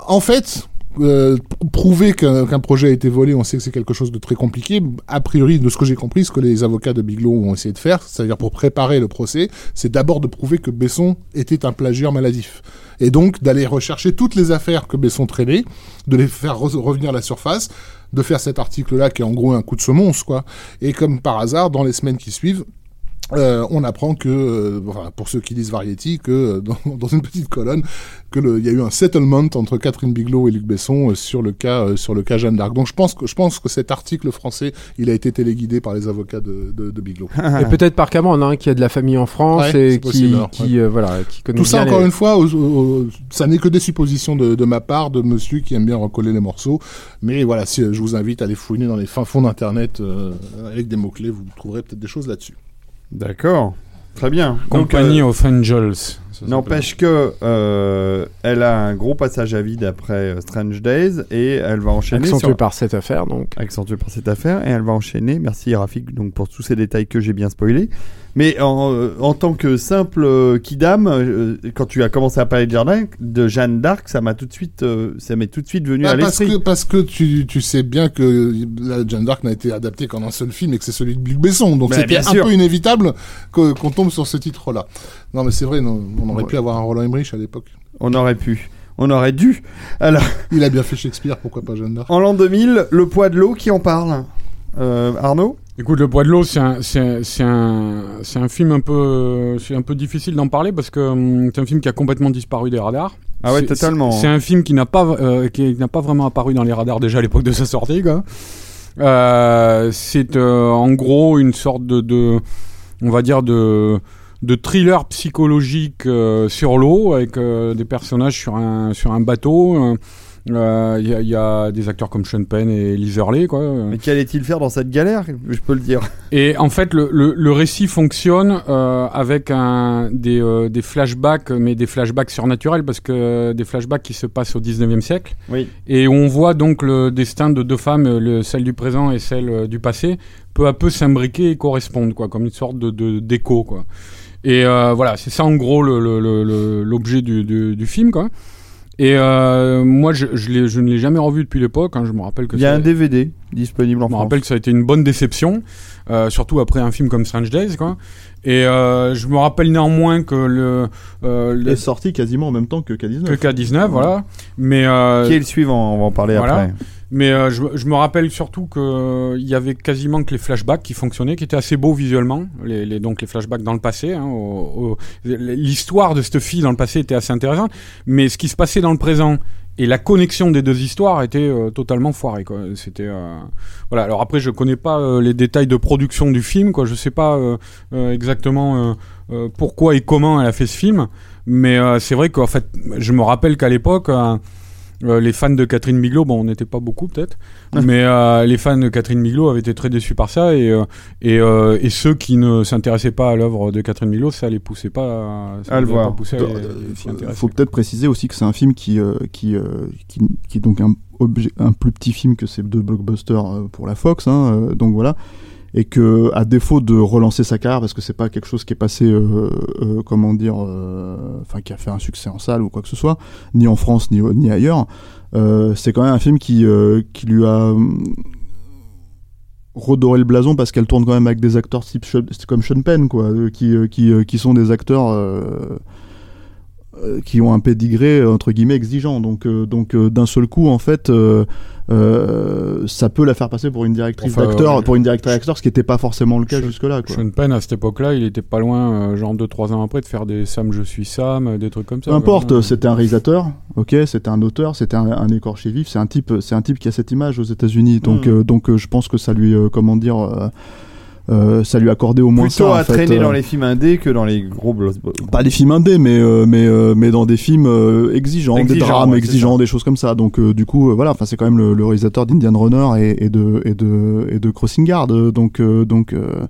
Speaker 3: en fait, euh, prouver qu'un qu'un projet a été volé, on sait que c'est quelque chose de très compliqué. A priori, de ce que j'ai compris, ce que les avocats de Bigelow ont essayé de faire, c'est-à-dire pour préparer le procès, c'est d'abord de prouver que Besson était un plagieur maladif. Et donc d'aller rechercher toutes les affaires que Besson traînait, de les faire re- revenir à la surface, de faire cet article-là qui est en gros un coup de semonce, quoi. Et comme par hasard, dans les semaines qui suivent, euh, on apprend que, euh, enfin, pour ceux qui lisent Variety, que euh, dans, dans une petite colonne, que il y a eu un settlement entre Catherine Bigelow et Luc Besson sur le cas, sur le cas Jeanne d'Arc. Donc je pense que je pense que cet article français, il a été téléguidé par les avocats de, de, de Bigelow.
Speaker 5: Et peut-être par Cameron, hein, qui a de la famille en France
Speaker 3: Ouais,
Speaker 5: et qui,
Speaker 3: possible,
Speaker 5: qui voilà, qui connaît
Speaker 3: Tout ça,
Speaker 5: bien
Speaker 3: encore
Speaker 5: les-
Speaker 3: une fois, ça n'est que des suppositions de, de ma part, de monsieur qui aime bien recoller les morceaux. Mais voilà, si, je vous invite à aller fouiner dans les fins fonds d'Internet avec des mots-clés, vous trouverez peut-être des choses là-dessus.
Speaker 1: D'accord. Très bien. Donc,
Speaker 2: Company
Speaker 1: euh,
Speaker 2: of Angels.
Speaker 1: N'empêche que euh, elle a un gros passage à vide après euh, Strange Days et elle va enchaîner
Speaker 5: accentué
Speaker 1: sur-
Speaker 5: par cette affaire, donc.
Speaker 1: accentué par cette affaire et elle va enchaîner. Merci Rafik donc pour tous ces détails que j'ai bien spoilés. Mais en, euh, en tant que simple euh, kidam, euh, quand tu as commencé à parler de, Jardin, de Jeanne d'Arc, ça m'a tout de suite, euh, ça m'est tout de suite venu
Speaker 3: Bah,
Speaker 1: à
Speaker 3: parce
Speaker 1: l'esprit.
Speaker 3: que, parce que tu, tu sais bien que la Jeanne d'Arc n'a été adaptée qu'en un seul film et que c'est celui de Luc Besson. Donc
Speaker 1: Bah,
Speaker 3: c'était
Speaker 1: bien
Speaker 3: un
Speaker 1: sûr.
Speaker 3: peu inévitable que- qu'on tombe sur ce titre-là. Non mais c'est vrai, non, on aurait
Speaker 1: Ouais.
Speaker 3: pu avoir un Roland Emmerich à l'époque.
Speaker 1: On aurait pu, on aurait dû. Alors,
Speaker 3: Il a bien fait Shakespeare, pourquoi pas Jeanne d'Arc?
Speaker 1: En l'an 2000, le poids de l'eau, qui en parle Euh, Arnaud?
Speaker 2: Écoute, Le Poids de l'eau, c'est un, c'est un, c'est un, film un peu, c'est un peu difficile d'en parler parce que hum, c'est un film qui a complètement disparu des radars.
Speaker 1: Ah ouais,
Speaker 2: C'est-
Speaker 1: totalement.
Speaker 2: C'est un film qui n'a pas, euh, qui n'a pas vraiment apparu dans les radars déjà à l'époque de sa sortie, quoi. Euh, c'est euh, en gros une sorte de, de, on va dire de, de thriller psychologique euh, sur l'eau avec euh, des personnages sur un sur un bateau. euh, euh, Il y, a- il y a des acteurs comme Sean Penn et Liz Hurley, quoi.
Speaker 1: Mais qu'allait-il faire dans cette galère Je peux le dire?
Speaker 2: Et en fait, le, le, le récit fonctionne euh, avec un, des, euh, des flashbacks, mais des flashbacks surnaturels, parce que euh, des flashbacks qui se passent au 19e siècle.
Speaker 1: Oui.
Speaker 2: Et on voit donc le destin de deux femmes, euh, le, celle du présent et celle euh, du passé, peu à peu s'imbriquer et correspondre, quoi, comme une sorte de, de d'écho, quoi. Et euh, voilà, c'est ça en gros le- le- le- le- l'objet du, du, du film, quoi. Et euh, moi, je, je, l'ai- je ne l'ai jamais revu depuis l'époque. hein, je me rappelle que
Speaker 1: Il y a un DVD disponible en
Speaker 2: je me
Speaker 1: France.
Speaker 2: rappelle que ça a été une bonne déception, euh, surtout après un film comme Strange Days, quoi. Et euh, je me rappelle néanmoins que le, euh,
Speaker 4: Il
Speaker 2: le
Speaker 4: est sorti quasiment en même temps que K19.
Speaker 2: que K19, voilà. Mais euh,
Speaker 1: Qui est le suivant? On va en parler
Speaker 2: voilà.
Speaker 1: après.
Speaker 2: Mais euh, je, je me rappelle surtout que euh, y avait quasiment que les flashbacks qui fonctionnaient, qui étaient assez beaux visuellement. Les, les- donc les flashbacks dans le passé. hein, L'histoire de cette fille dans le passé était assez intéressante, mais ce qui se passait dans le présent et la connexion des deux histoires était euh, totalement foirée. C'était euh, voilà. Alors après, je connais pas euh, les détails de production du film. Quoi. Je sais pas euh, exactement pourquoi et comment elle a fait ce film, mais c'est vrai qu'en fait, je me rappelle qu'à l'époque. Euh, les fans de Catherine Bigelow, bon, on n'était pas beaucoup peut-être, mais euh, les fans de Catherine Bigelow avaient été très déçus par ça et euh, et, euh, et ceux qui ne s'intéressaient pas à l'œuvre de Catherine Bigelow, ça les poussait pas ça
Speaker 1: À le voir.
Speaker 4: Euh, Il faut peut-être préciser aussi que c'est un film qui, euh, qui, euh, qui, qui est donc un, objet, un plus petit film que ces deux blockbusters pour la Fox. Hein, donc voilà. Et que, à défaut de relancer sa carrière, parce que c'est pas quelque chose qui est passé, euh, euh, comment dire, euh, enfin qui a fait un succès en salle ou quoi que ce soit, ni en France ni, ailleurs, c'est quand même un film qui, qui lui a hum, redoré le blason parce qu'elle tourne quand même avec des acteurs comme Sean Penn, quoi, qui, qui, qui sont des acteurs qui ont un pédigré euh, entre guillemets exigeant. Donc, euh, donc euh, d'un seul coup, en fait, euh, euh, ça peut la faire passer pour une directrice
Speaker 2: Enfin,
Speaker 4: d'acteur, pour une directrice d'acteur, ce qui n'était pas forcément le cas jusque-là.
Speaker 2: Sean Penn à cette époque-là, il était pas loin, euh, genre 2-3 ans après, de faire des Sam je suis Sam, euh, des trucs comme ça.
Speaker 4: Peu importe, c'était un réalisateur, ok, c'était un auteur, c'était un, un écorché vif, c'est un type, c'est un type qui a cette image aux États-Unis, donc
Speaker 1: Mm.
Speaker 4: euh, donc euh, je pense que ça lui, euh, comment dire, euh, ça lui accordait au moins
Speaker 1: Plutôt
Speaker 4: ça. en
Speaker 1: à
Speaker 4: fait,
Speaker 1: traîner
Speaker 4: euh,
Speaker 1: dans les films indés que dans les gros blockbusters.
Speaker 4: pas des films indés, mais euh, mais euh, mais dans des films euh, exigeants, des drames
Speaker 1: ouais,
Speaker 4: exigeants, des choses comme ça. Donc euh, du coup, voilà, enfin c'est quand même le, le réalisateur d'Indian Runner et, et de et de et de Crossing Guard. Donc euh, donc euh,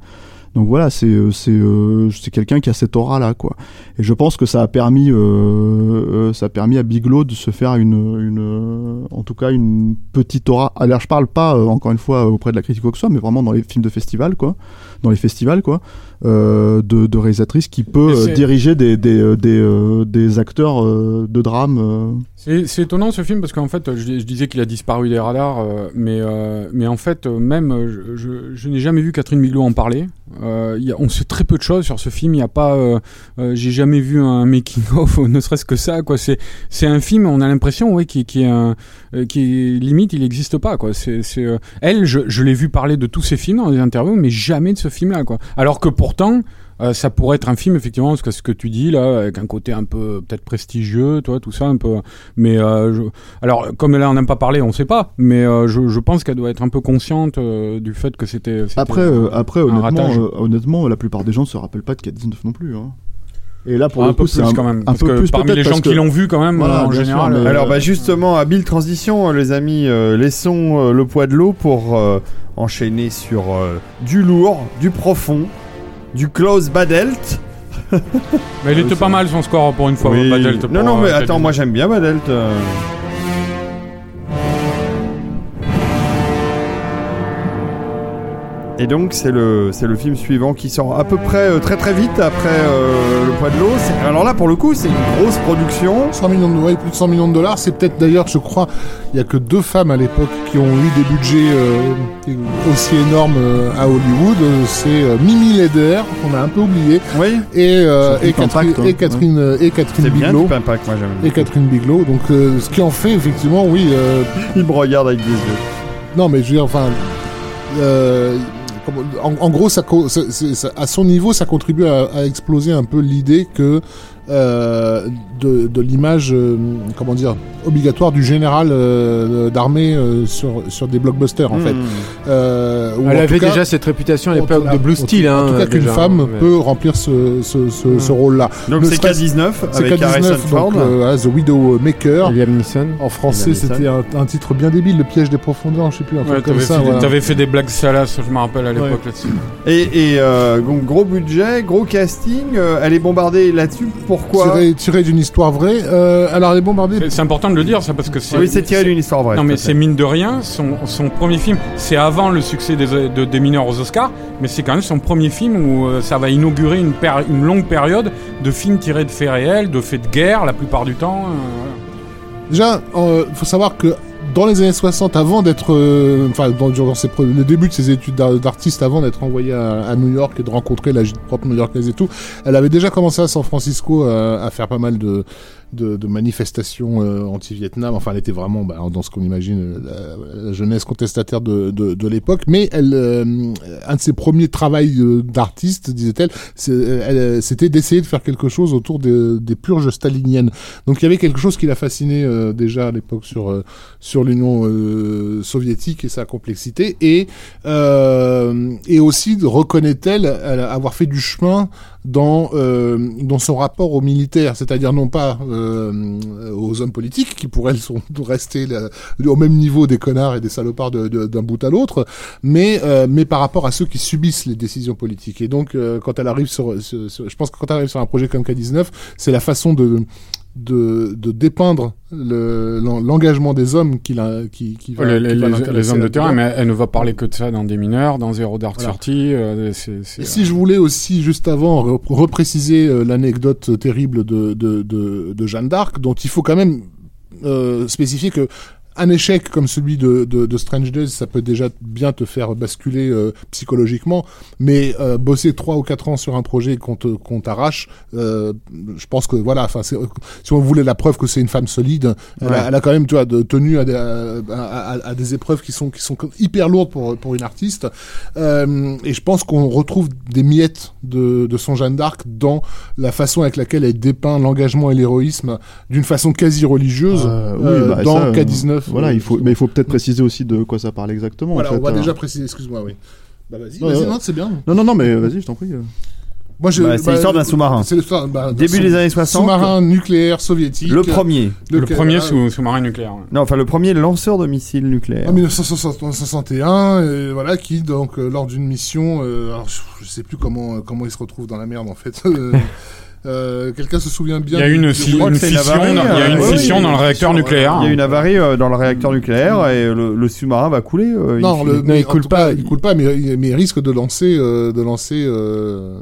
Speaker 4: donc voilà, c'est euh, euh, c'est quelqu'un qui a cette aura là, quoi. Et je pense que ça a permis euh, ça a permis à Bigelow de se faire une en tout cas une petite aura. Alors je parle pas encore une fois auprès de la critique ou quoi que ce soit, mais vraiment dans les films de festival, quoi, dans les festivals, quoi euh, de, de réalisatrice qui peut diriger des, des, euh, des, euh, des acteurs de drame.
Speaker 2: C'est étonnant ce film parce qu'en fait, je, je disais qu'il a disparu des radars, mais, mais en fait, même, je, je, je n'ai jamais vu Catherine Bigelow en parler. Il y a- on sait très peu de choses sur ce film. Il n'y a pas, j'ai jamais vu un making of, ne serait-ce que ça. Quoi, c'est, c'est un film. On a l'impression, ouais, qui, qui est un, qui est limite, il n'existe pas. Quoi. C'est, elle, je, je l'ai vu parler de tous ses films dans des interviews, mais jamais de ce film-là. Quoi. Alors que pourtant. euh, ça pourrait être un film effectivement parce que ce que tu dis là avec un côté un peu peut-être prestigieux toi tout ça un peu mais euh, je... alors comme là on n'aime pas parler on sait pas mais euh, je, je pense qu'elle doit être un peu consciente du fait que c'était
Speaker 4: Après, après honnêtement, honnêtement, la plupart des gens se rappellent pas de K19 non plus. Hein. Et là, pour
Speaker 2: un
Speaker 4: le
Speaker 2: peu
Speaker 4: coup, c'est
Speaker 2: plus
Speaker 4: un,
Speaker 2: quand même
Speaker 4: un
Speaker 2: parce
Speaker 4: peu
Speaker 2: que
Speaker 4: plus
Speaker 2: parmi les gens qui l'ont vu quand même
Speaker 4: Voilà,
Speaker 2: en
Speaker 4: sûr,
Speaker 2: général
Speaker 4: mais-
Speaker 2: euh,
Speaker 1: Alors bah justement, habile transition les amis, euh, laissons euh, le poids de l'eau pour euh, enchaîner sur euh, du lourd, du profond, du close Badelt.
Speaker 2: mais il était pas mal son score pour une fois
Speaker 1: Oui.
Speaker 2: Badelt,
Speaker 1: non non mais
Speaker 2: euh,
Speaker 1: attends, moi j'aime bien Badelt. Et donc c'est le c'est le film suivant qui sort à peu près euh, très très vite après euh, le poids de l'eau. C'est- Alors là pour le coup c'est une grosse production.
Speaker 3: 100 millions de ouais, plus de 100 millions de dollars. C'est peut-être d'ailleurs, je crois, il y a que deux femmes à l'époque qui ont eu des budgets euh, aussi énormes euh, à Hollywood. Euh, C'est euh, Mimi Leder, qu'on a un peu oublié,
Speaker 1: Oui,
Speaker 3: et, euh,
Speaker 4: Sur
Speaker 3: et
Speaker 4: Deep
Speaker 3: Catherine,
Speaker 4: Impact, hein.
Speaker 3: et Catherine, euh, et Catherine
Speaker 1: c'est bien
Speaker 3: Bigelow.
Speaker 1: Deep Impact, moi j'aime.
Speaker 3: Et Catherine Bigelow. Donc, euh, ce qui en fait effectivement, oui. euh,
Speaker 1: Il me regarde avec des yeux.
Speaker 3: non, mais je veux dire, enfin. euh, en, gros, à son niveau, ça contribue à exploser un peu l'idée que euh, de, de l'image, euh, comment dire, obligatoire du général euh, d'armée euh, sur, sur des blockbusters, en fait.
Speaker 1: Mmh.
Speaker 3: Ou en
Speaker 5: Elle avait
Speaker 3: cas-
Speaker 5: déjà cette réputation à
Speaker 3: en
Speaker 5: l'époque de Blue
Speaker 3: en
Speaker 5: Steel.
Speaker 3: En
Speaker 5: hein,
Speaker 3: tout cas, qu'une femme
Speaker 5: mais-
Speaker 3: peut remplir ce, ce, ce, ce rôle-là.
Speaker 1: Donc
Speaker 3: Ne
Speaker 1: c'est
Speaker 3: serait-ce-
Speaker 1: K19
Speaker 3: C'est
Speaker 1: avec Harrison
Speaker 3: K19,
Speaker 1: Ford.
Speaker 3: donc euh, The Widowmaker.
Speaker 5: Liam Neeson.
Speaker 3: En français, c'était un, un titre bien débile, Le piège des profondeurs, je sais plus, un
Speaker 2: Ouais,
Speaker 3: truc comme
Speaker 2: t'avais
Speaker 3: ça.
Speaker 2: fait, des-
Speaker 3: voilà.
Speaker 2: t'avais fait des blagues salaces, je me rappelle à l'époque
Speaker 3: Ouais.
Speaker 2: là-dessus.
Speaker 1: Et, et euh, donc gros budget, gros casting. euh, elle est bombardée là-dessus. Pourquoi
Speaker 3: tiré, tiré d'une histoire vraie. Euh, alors, elle est bombardée.
Speaker 2: C'est- important de le dire, ça, parce que c'est.
Speaker 1: Oui, c'est tiré d'une histoire vraie.
Speaker 2: Non, mais c'est mine de rien, son, son premier film, c'est avant le succès des, de- des mineurs aux Oscars, mais c'est quand même son premier film où euh, ça va inaugurer une, longue période de films tirés de faits réels, de faits de guerre, la plupart du temps. euh, voilà.
Speaker 3: Déjà, il faut savoir que dans les années 60, avant d'être, euh, enfin, dans, le début de ses études d'ar- d'artiste, avant d'être envoyée à, New York et de rencontrer la propre new-yorkaise et tout, elle avait déjà commencé à San Francisco euh, à faire pas mal de, de, de manifestations euh, anti-Vietnam. Enfin, elle était vraiment bah, dans ce qu'on imagine euh, la, la jeunesse contestataire de, de, de l'époque. Mais elle, euh, un de ses premiers travaux euh, d'artiste, disait-elle, euh, c'était d'essayer de faire quelque chose autour des, des purges staliniennes. Donc il y avait quelque chose qui l'a fasciné euh, déjà à l'époque sur sur l'Union soviétique et sa complexité et et aussi reconnaît-elle elle, avoir fait du chemin dans euh, dans son rapport aux militaires, c'est-à-dire non pas euh, aux hommes politiques qui pour elle sont restés là, au même niveau des connards et des salopards d'un bout à l'autre, mais euh, mais par rapport à ceux qui subissent les décisions politiques. Et donc euh, quand elle arrive sur, sur- sur- je pense que quand elle arrive sur un projet comme K19, c'est la façon de de, de dépeindre le- l'en- l'engagement des hommes qui, la, qui, qui va,
Speaker 2: les, les-
Speaker 3: qui va
Speaker 2: les-
Speaker 3: l'intéresser
Speaker 2: les hommes de terrain, mais elle ne va parler que de ça dans des mineurs, dans Zéro Dark
Speaker 3: Voilà.
Speaker 2: Thirty. euh, c'est-
Speaker 3: Et si je voulais aussi, juste avant, re- repréciser euh, l'anecdote terrible de, de, de, de Jeanne d'Arc, dont il faut quand même euh, spécifier que un échec comme celui de, de, de Strange Days, ça peut déjà bien te faire basculer euh, psychologiquement, mais euh, bosser trois ou quatre ans sur un projet qu'on te- qu'on t'arrache, euh, je pense que voilà, enfin, si on voulait la preuve que c'est une femme solide, elle, a, elle a quand même, tu vois, de, tenu à des, à, à- à des épreuves qui sont qui sont hyper lourdes pour pour une artiste. Euh, et je pense qu'on retrouve des miettes de, de son Jeanne d'Arc dans la façon avec laquelle elle dépeint l'engagement et l'héroïsme d'une façon quasi religieuse
Speaker 4: Euh, oui,
Speaker 3: euh,
Speaker 4: bah,
Speaker 3: dans
Speaker 4: ça, euh,
Speaker 3: K19.
Speaker 4: Voilà, il faut, mais il faut peut-être préciser aussi de quoi ça parle exactement.
Speaker 3: Voilà,
Speaker 4: en fait,
Speaker 3: on va
Speaker 4: hein.
Speaker 3: déjà préciser, excuse-moi, oui. Bah vas-y,
Speaker 4: Non,
Speaker 3: vas-y,
Speaker 4: non.
Speaker 3: non, c'est bien.
Speaker 4: Non, non, non, mais vas-y, je t'en prie. euh.
Speaker 3: Moi, je,
Speaker 1: Bah, c'est l'histoire d'un sous-marin.
Speaker 3: C'est l'histoire bah, d'un
Speaker 1: Début
Speaker 3: sous-
Speaker 1: des années 60.
Speaker 3: Sous-marin nucléaire soviétique.
Speaker 1: Le premier.
Speaker 2: le premier
Speaker 3: ah,
Speaker 2: sous- sous-marin nucléaire. ouais.
Speaker 1: Non, enfin le premier lanceur de missiles nucléaires.
Speaker 3: En 1961, euh, voilà, qui donc euh, lors d'une mission, euh, alors, je, je sais plus comment comment il se retrouve dans la merde en fait. Euh, Quelqu'un se souvient bien
Speaker 2: Il y a une, fission, dans- il y a une fission
Speaker 1: oui,
Speaker 2: dans le réacteur nucléaire.
Speaker 1: Il y a une avarie euh, dans le réacteur nucléaire et le, le sous-marin va couler. euh,
Speaker 3: Non,
Speaker 1: in
Speaker 3: le, mais
Speaker 5: il coule pas,
Speaker 3: cas, il
Speaker 5: il-
Speaker 3: coule pas, mais, il- mais il risque de lancer, euh, de lancer euh,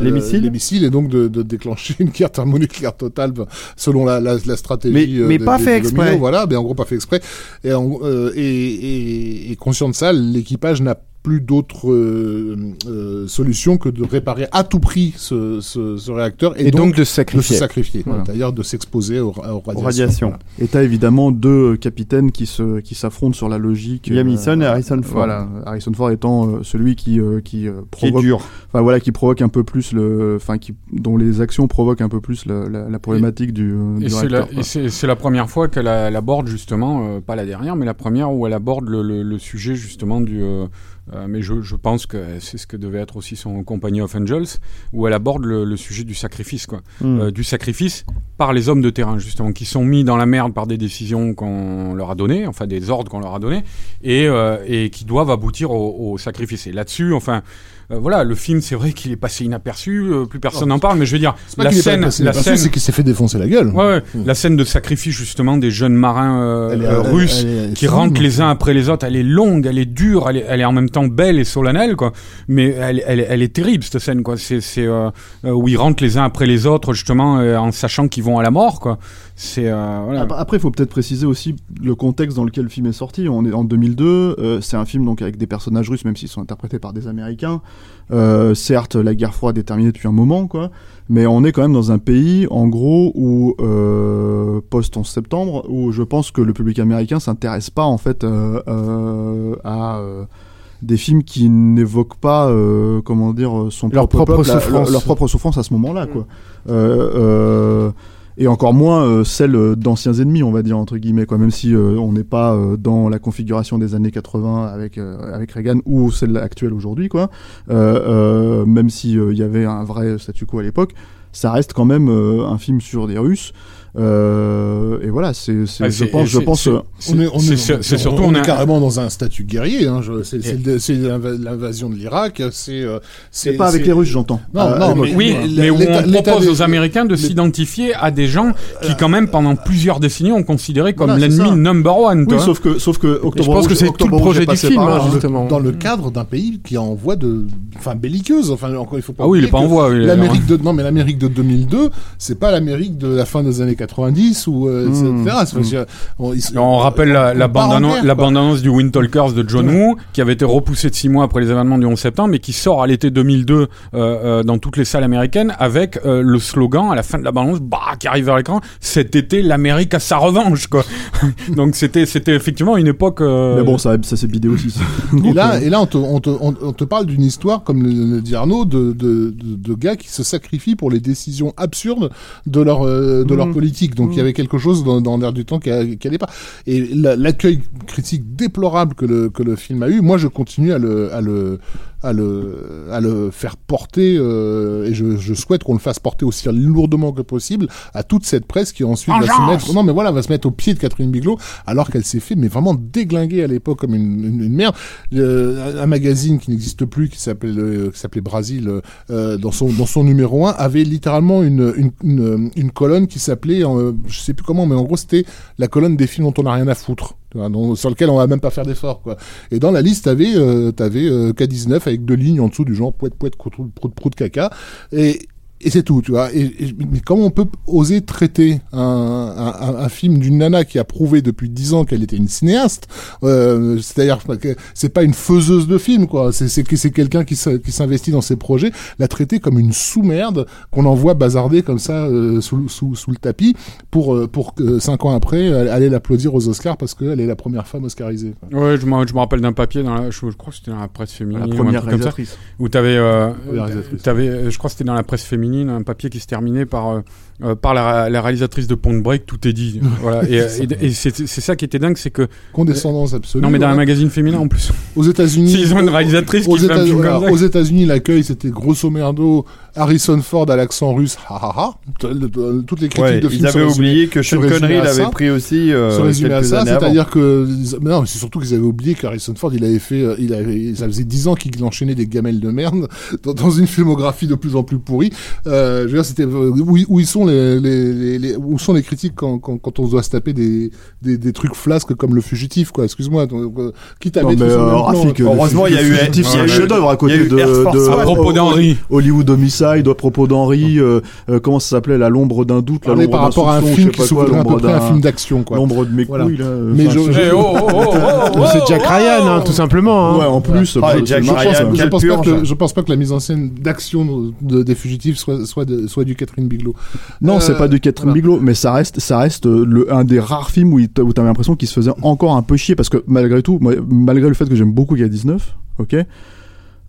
Speaker 1: Les missiles
Speaker 3: les missiles et donc de, de déclencher une guerre thermonucléaire totale ben, selon la, la, la stratégie.
Speaker 1: Mais- mais
Speaker 3: de-
Speaker 1: pas
Speaker 3: de-
Speaker 1: fait exprès.
Speaker 3: Domino, voilà, mais en gros pas fait exprès. Et, en- euh, et, et, et conscient de ça, l'équipage n'a plus d'autre euh, euh, solution que de réparer à tout prix ce, ce, ce réacteur et,
Speaker 5: Et donc de se
Speaker 3: de se
Speaker 5: sacrifier.
Speaker 3: sacrifier.
Speaker 4: Voilà.
Speaker 3: D'ailleurs, de s'exposer aux, aux radiations.
Speaker 1: radiations.
Speaker 3: Voilà.
Speaker 4: Et t'as évidemment deux capitaines qui se qui s'affrontent sur la logique.
Speaker 1: Liam
Speaker 4: euh,
Speaker 1: Neeson et Harrison Ford.
Speaker 4: Voilà, Harrison Ford étant euh, celui qui euh, qui euh,
Speaker 1: Qui est
Speaker 4: provoque, enfin voilà, qui provoque un peu plus le, enfin qui dont les actions provoquent un peu plus la, la, la problématique du, euh,
Speaker 2: Et
Speaker 4: du
Speaker 2: et c'est- c'est la première fois qu'elle aborde justement, euh, pas la dernière, mais la première où elle aborde le, le- le sujet justement du. euh, euh, mais je, je pense que c'est ce que devait être aussi son Company of Angels, où elle aborde le, le sujet du sacrifice, quoi.
Speaker 1: Mm.
Speaker 2: Euh, du sacrifice par les hommes de terrain justement, qui sont mis dans la merde par des décisions qu'on leur a données, enfin des ordres qu'on leur a donnés, et, euh, et qui doivent aboutir au, au sacrifice. Et là-dessus, enfin. Euh, voilà, le film, c'est vrai qu'il est passé inaperçu, euh, plus personne n'en parle, mais je veux dire, la scène, la scène,
Speaker 3: c'est qu'il s'est fait défoncer la gueule.
Speaker 2: Ouais, ouais.
Speaker 3: Mm.
Speaker 2: La scène de sacrifice justement des jeunes marins euh,
Speaker 3: Elle est-
Speaker 2: euh,
Speaker 3: elle-
Speaker 2: russes
Speaker 3: elle
Speaker 2: qui rentrent les uns après les autres. Elle est longue, elle est dure, elle est, elle est en même temps belle et solennelle, quoi. Mais elle, elle, est terrible cette scène, quoi. C'est, c'est euh, où ils rentrent les uns après les autres, justement, en sachant qu'ils vont à la mort, quoi. C'est euh, voilà.
Speaker 4: Après, il faut peut-être préciser aussi le contexte dans lequel le film est sorti. On est en 2002. euh, c'est un film donc avec des personnages russes, même s'ils sont interprétés par des Américains. Euh, certes, la guerre froide est terminée depuis un moment, quoi. Mais on est quand même dans un pays, en gros, où euh, post 11 septembre, où je pense que le public américain s'intéresse pas en fait euh, euh, à euh, des films qui n'évoquent pas, euh, comment dire, son
Speaker 5: Leur
Speaker 4: propre,
Speaker 5: propre
Speaker 4: peuple, la-
Speaker 5: souffrance.
Speaker 4: leur, leur propre souffrance à ce moment-là, quoi. Euh, euh, et encore moins euh, celle euh, d'anciens ennemis, on va dire entre guillemets, quoi. Même si euh, on n'est pas dans la configuration des années 80 avec avec Reagan ou celle actuelle aujourd'hui, quoi. Même si il y avait un vrai statu quo à l'époque, ça reste quand même un film sur des Russes. Euh, et voilà, c'est, c'est-
Speaker 2: Ah,
Speaker 4: je
Speaker 2: c'est-
Speaker 4: pense, je pense.
Speaker 2: c'est-
Speaker 4: euh,
Speaker 3: On est, on
Speaker 2: c'est-
Speaker 3: est-
Speaker 2: c'est- c'est
Speaker 3: on-
Speaker 2: surtout
Speaker 3: on
Speaker 2: on
Speaker 3: est
Speaker 2: a-
Speaker 3: carrément dans un statut guerrier. Hein, je- c'est, l'invasion de l'Irak. C'est, euh,
Speaker 4: c'est pas avec les Russes, j'entends.
Speaker 3: Non,
Speaker 4: à
Speaker 3: non, mais-
Speaker 2: Oui, mais où on
Speaker 3: l'État
Speaker 2: propose
Speaker 3: des-
Speaker 2: aux Américains de s'identifier à des gens qui, quand même, pendant plusieurs décennies, ont considéré comme l'ennemi
Speaker 4: ça.
Speaker 2: number one.
Speaker 4: Oui, sauf que, sauf que Octobre
Speaker 5: pense que c'est tout le projet
Speaker 4: est
Speaker 5: du film, hein, justement.
Speaker 3: dans le cadre d'un pays qui envoie de, enfin, belliqueuse. Enfin, encore, il faut pas
Speaker 2: Ah oui, il est pas en voie. oui,
Speaker 3: L'Amérique de non mais l'Amérique de 2002 c'est pas l'Amérique de la fin des années 90 ou euh,
Speaker 4: Mmh.
Speaker 3: etc. C'est- c'est- on, ils-
Speaker 2: On rappelle la, bande-annonce du Wind Talkers de John Woo, qui avait été repoussée de six mois après les événements du 11 septembre, mais qui sort à l'été 2002 euh, euh, dans toutes les salles américaines avec euh, le slogan à la fin de la bande-annonce, bah, qui arrive vers l'écran, cet été l'Amérique a sa revanche, quoi. Donc c'était c'était effectivement une époque. euh,
Speaker 4: Mais bon, ça, ça s'est bidé aussi. ça.
Speaker 3: Et là,
Speaker 4: euh,
Speaker 3: et là, on te, on te, on, on te parle d'une histoire, comme le, le dit Arnaud, de, de, de, de gars qui se sacrifient pour les décisions absurdes de leur, euh, de leur
Speaker 4: Mhm.
Speaker 3: Politique. Donc, il y avait quelque chose dans, dans l'air du temps qui, a- qui allait pas. Et la- l'accueil critique déplorable que le, que le film a eu, moi, je continue à le, à le, à le, à le faire porter, euh, et je, je souhaite qu'on le fasse porter aussi lourdement que possible à toute cette presse qui ensuite va se mettre, non mais voilà, va se mettre au pied de Catherine Bigelow, alors qu'elle s'est fait, mais vraiment déglinguer à l'époque comme une, une, une merde. Euh, un magazine qui n'existe plus, qui s'appelle, euh, qui s'appelait Brasil, dans son, dans son numéro 1, avait littéralement une, une, une, une colonne qui s'appelait, je sais plus comment, mais en gros c'était la colonne des films dont on a rien à foutre. Sur lequel on va même pas faire d'effort quoi. Et dans la liste t'avais euh, t'avais euh, K19 avec deux lignes en dessous du genre poète poète prout prout prout caca et et c'est tout, tu vois. Et, et- mais comment on peut oser traiter un, un, film d'une nana qui a prouvé depuis dix ans qu'elle était une cinéaste euh, C'est-à-dire que c'est pas une faiseuse de films, quoi. C'est c'est que c'est quelqu'un qui s'investit dans ses projets, la traiter comme une sous-merde qu'on envoie bazarder comme ça euh, sous, sous, sous le tapis pour euh, pour que cinq ans après aller l'applaudir aux Oscars parce qu'elle est la première femme oscarisée. quoi.
Speaker 2: Ouais, je me, je me rappelle d'un papier dans la, je, je crois que c'était dans la presse féminine
Speaker 4: la
Speaker 2: ou un
Speaker 4: première
Speaker 2: truc comme ça,
Speaker 4: réalisatrice.
Speaker 2: où t'avais, euh, t'avais, euh, je crois que c'était dans la presse féminine, un papier qui se terminait par euh, euh, par la, la réalisatrice de Point Break, tout est dit. voilà. Et, et, et c'est c'est ça qui était dingue, c'est que
Speaker 3: Condescendance absolue.
Speaker 2: non mais dans un magazine féminin en plus.
Speaker 3: Aux États-Unis,
Speaker 2: S'ils ont une réalisatrice
Speaker 3: aux
Speaker 2: qui fait un
Speaker 3: aux États-Unis, l'accueil c'était grosso merdo Harrison Ford à l'accent russe, ha ha ha. Toutes les critiques
Speaker 1: Ouais,
Speaker 3: de films
Speaker 1: ils avaient oublié que
Speaker 3: se
Speaker 1: Sean Connery l'avait pris aussi euh,
Speaker 3: se résumer à ça, c'est-à-dire que mais non, mais c'est surtout qu'ils avaient oublié qu'Harrison Ford, il avait fait, euh, il avait, ça faisait dix ans qu'il enchaînait des gamelles de merde dans, dans une filmographie de plus en plus pourrie. Euh, je veux dire, c'était euh, où, où ils sont les, les, les- les- où sont les critiques quand, quand, quand on doit se taper des, des, des trucs flasques comme le fugitif, quoi. Excuse-moi, euh, quitte à
Speaker 4: Non,
Speaker 3: mettre
Speaker 4: mais, euh, Rafik,
Speaker 1: Heureusement, il y a eu-
Speaker 4: Fugitif,
Speaker 1: il y a
Speaker 4: un chef-d'œuvre à côté
Speaker 1: a eu
Speaker 4: de, de-.
Speaker 2: À propos d'Henry.
Speaker 4: Hollywood Homicide à propos d'Henri, euh, euh, comment ça s'appelait, la l'ombre d'un doute, la l'ombre
Speaker 3: par rapport à un film qui s'ouvrait à peu près un film d'action, quoi.
Speaker 4: L'ombre de mes couilles, là.
Speaker 3: Mais
Speaker 5: C'est Jack Ryan, tout simplement. hein.
Speaker 4: Ouais, en plus,
Speaker 1: Ah,
Speaker 4: je-
Speaker 3: pense,
Speaker 1: Ryan,
Speaker 3: je
Speaker 1: quelle
Speaker 3: pense pas que, je pense pas que la mise en scène d'action de- des fugitifs soit, soit du Catherine Bigelow.
Speaker 4: Non,
Speaker 3: Euh,
Speaker 4: c'est pas de Catherine
Speaker 3: voilà.
Speaker 4: Bigelow, mais ça reste, ça reste euh, le, un des rares films où, où t'avais l'impression qu'il se faisait encore un peu chier parce que malgré tout, moi, malgré le fait que j'aime beaucoup K19, ok,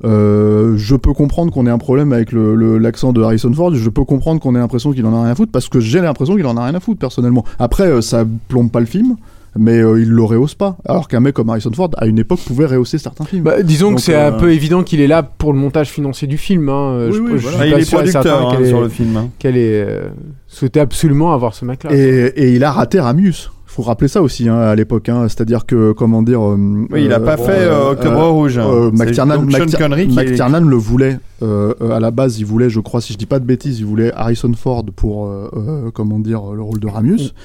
Speaker 4: euh, je peux comprendre qu'on ait un problème avec le- le- l'accent de Harrison Ford. Je peux comprendre qu'on ait l'impression qu'il en a rien à foutre parce que j'ai l'impression qu'il en a rien à foutre personnellement. Après, euh, ça plombe pas le film. Mais euh, il le rehausse pas. Alors qu'un mec comme Harrison Ford, à une époque, pouvait rehausser certains films.
Speaker 5: Bah, disons
Speaker 4: Donc,
Speaker 5: que c'est
Speaker 4: euh,
Speaker 5: un peu évident qu'il est là pour le montage financier du film. Hein. Euh,
Speaker 4: Oui,
Speaker 5: je,
Speaker 4: oui,
Speaker 5: je
Speaker 4: voilà.
Speaker 5: suis
Speaker 1: Ah, il
Speaker 5: pas
Speaker 1: est
Speaker 5: sûr et certain
Speaker 1: producteur hein, sur le film. hein.
Speaker 5: qu'elle ait euh, souhaité absolument avoir ce mec-là.
Speaker 4: Et, et il a raté Ramius. Faut rappeler ça aussi hein, à l'époque. Hein. C'est-à-dire que, comment dire. euh,
Speaker 1: Oui, il a
Speaker 4: euh,
Speaker 1: pas fait euh,
Speaker 4: euh,
Speaker 1: Octobre
Speaker 4: euh,
Speaker 1: Rouge. hein.
Speaker 4: Euh, McTiernan,
Speaker 1: est-
Speaker 4: McTiernan le voulait. Euh, euh, à la base, il voulait, je crois, si je dis pas de bêtises, il voulait Harrison Ford pour, euh, euh, comment dire, le rôle de Ramius.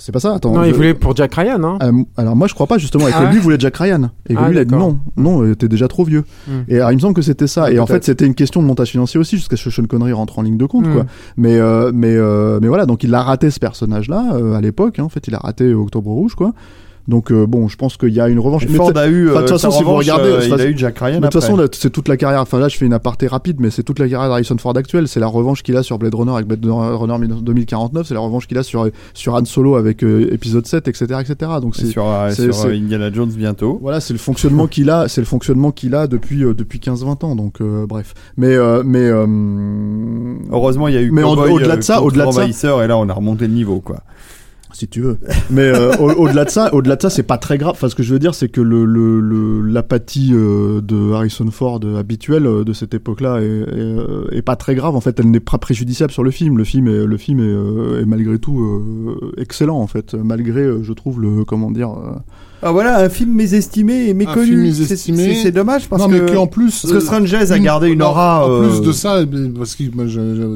Speaker 4: C'est pas ça Attends.
Speaker 5: non, il voulait pour Jack Ryan. Hein.
Speaker 4: Euh, alors moi je crois pas justement et que
Speaker 5: Ah ouais
Speaker 4: lui voulait Jack Ryan et que
Speaker 5: Ah,
Speaker 4: lui il a dit non non euh, t'es déjà trop vieux
Speaker 5: Hmm.
Speaker 4: et alors, il me semble que c'était ça
Speaker 5: Ah,
Speaker 4: et en fait c'était une question de montage financier aussi jusqu'à ce que Sean Connery rentre en ligne de compte
Speaker 5: Hmm.
Speaker 4: quoi mais euh, mais euh, mais voilà donc il a raté ce personnage là à l'époque hein. en fait il a raté Octobre Rouge quoi donc euh, bon je pense qu'il y a une revanche
Speaker 1: Et
Speaker 4: Mais
Speaker 1: Ford a eu.
Speaker 4: De toute
Speaker 1: euh,
Speaker 4: façon, si vous regardez,
Speaker 1: euh, il a eu Jack Ryan.
Speaker 4: de toute façon, c'est toute la carrière. Enfin, là, je fais une aparté rapide, mais c'est toute la carrière d'Harrison Ford actuelle. C'est la revanche qu'il a sur Blade Runner avec Blade Runner 2049. C'est la revanche qu'il a sur, sur Han Solo avec euh, épisode 7, etc., etc. Donc,
Speaker 1: Et
Speaker 4: c'est,
Speaker 1: sur, euh,
Speaker 4: c'est-
Speaker 1: sur
Speaker 4: c'est-
Speaker 1: euh, Indiana Jones bientôt.
Speaker 4: voilà, c'est le fonctionnement qu'il a, c'est le fonctionnement qu'il a depuis, euh, depuis 15-20 ans. Donc, euh, bref. Mais, euh, mais, euh,
Speaker 1: Heureusement, il y a eu
Speaker 4: Mais au-delà de
Speaker 1: euh,
Speaker 4: ça, au-delà de ça-
Speaker 1: et là, on a remonté le niveau, quoi.
Speaker 4: Si tu veux. Mais euh, au- au-delà de ça, au-delà de ça, c'est pas très grave. Enfin, ce que je veux dire, c'est que le, le, le- l'apathie euh, de Harrison Ford habituelle euh, de cette époque-là est, pas très grave. En fait, elle n'est pas préjudiciable sur le film. Le film est, le film est, malgré tout excellent, en fait, malgré, je trouve le, comment dire.
Speaker 1: Ah voilà, un film mésestimé et méconnu. C'est-
Speaker 3: mésestimé.
Speaker 1: C'est c'est dommage parce
Speaker 3: non,
Speaker 1: que.
Speaker 3: mais qu'en plus.
Speaker 1: Parce que
Speaker 3: euh,
Speaker 1: Strangers a gardé une aura.
Speaker 3: En
Speaker 1: euh,
Speaker 3: plus de ça, euh, parce que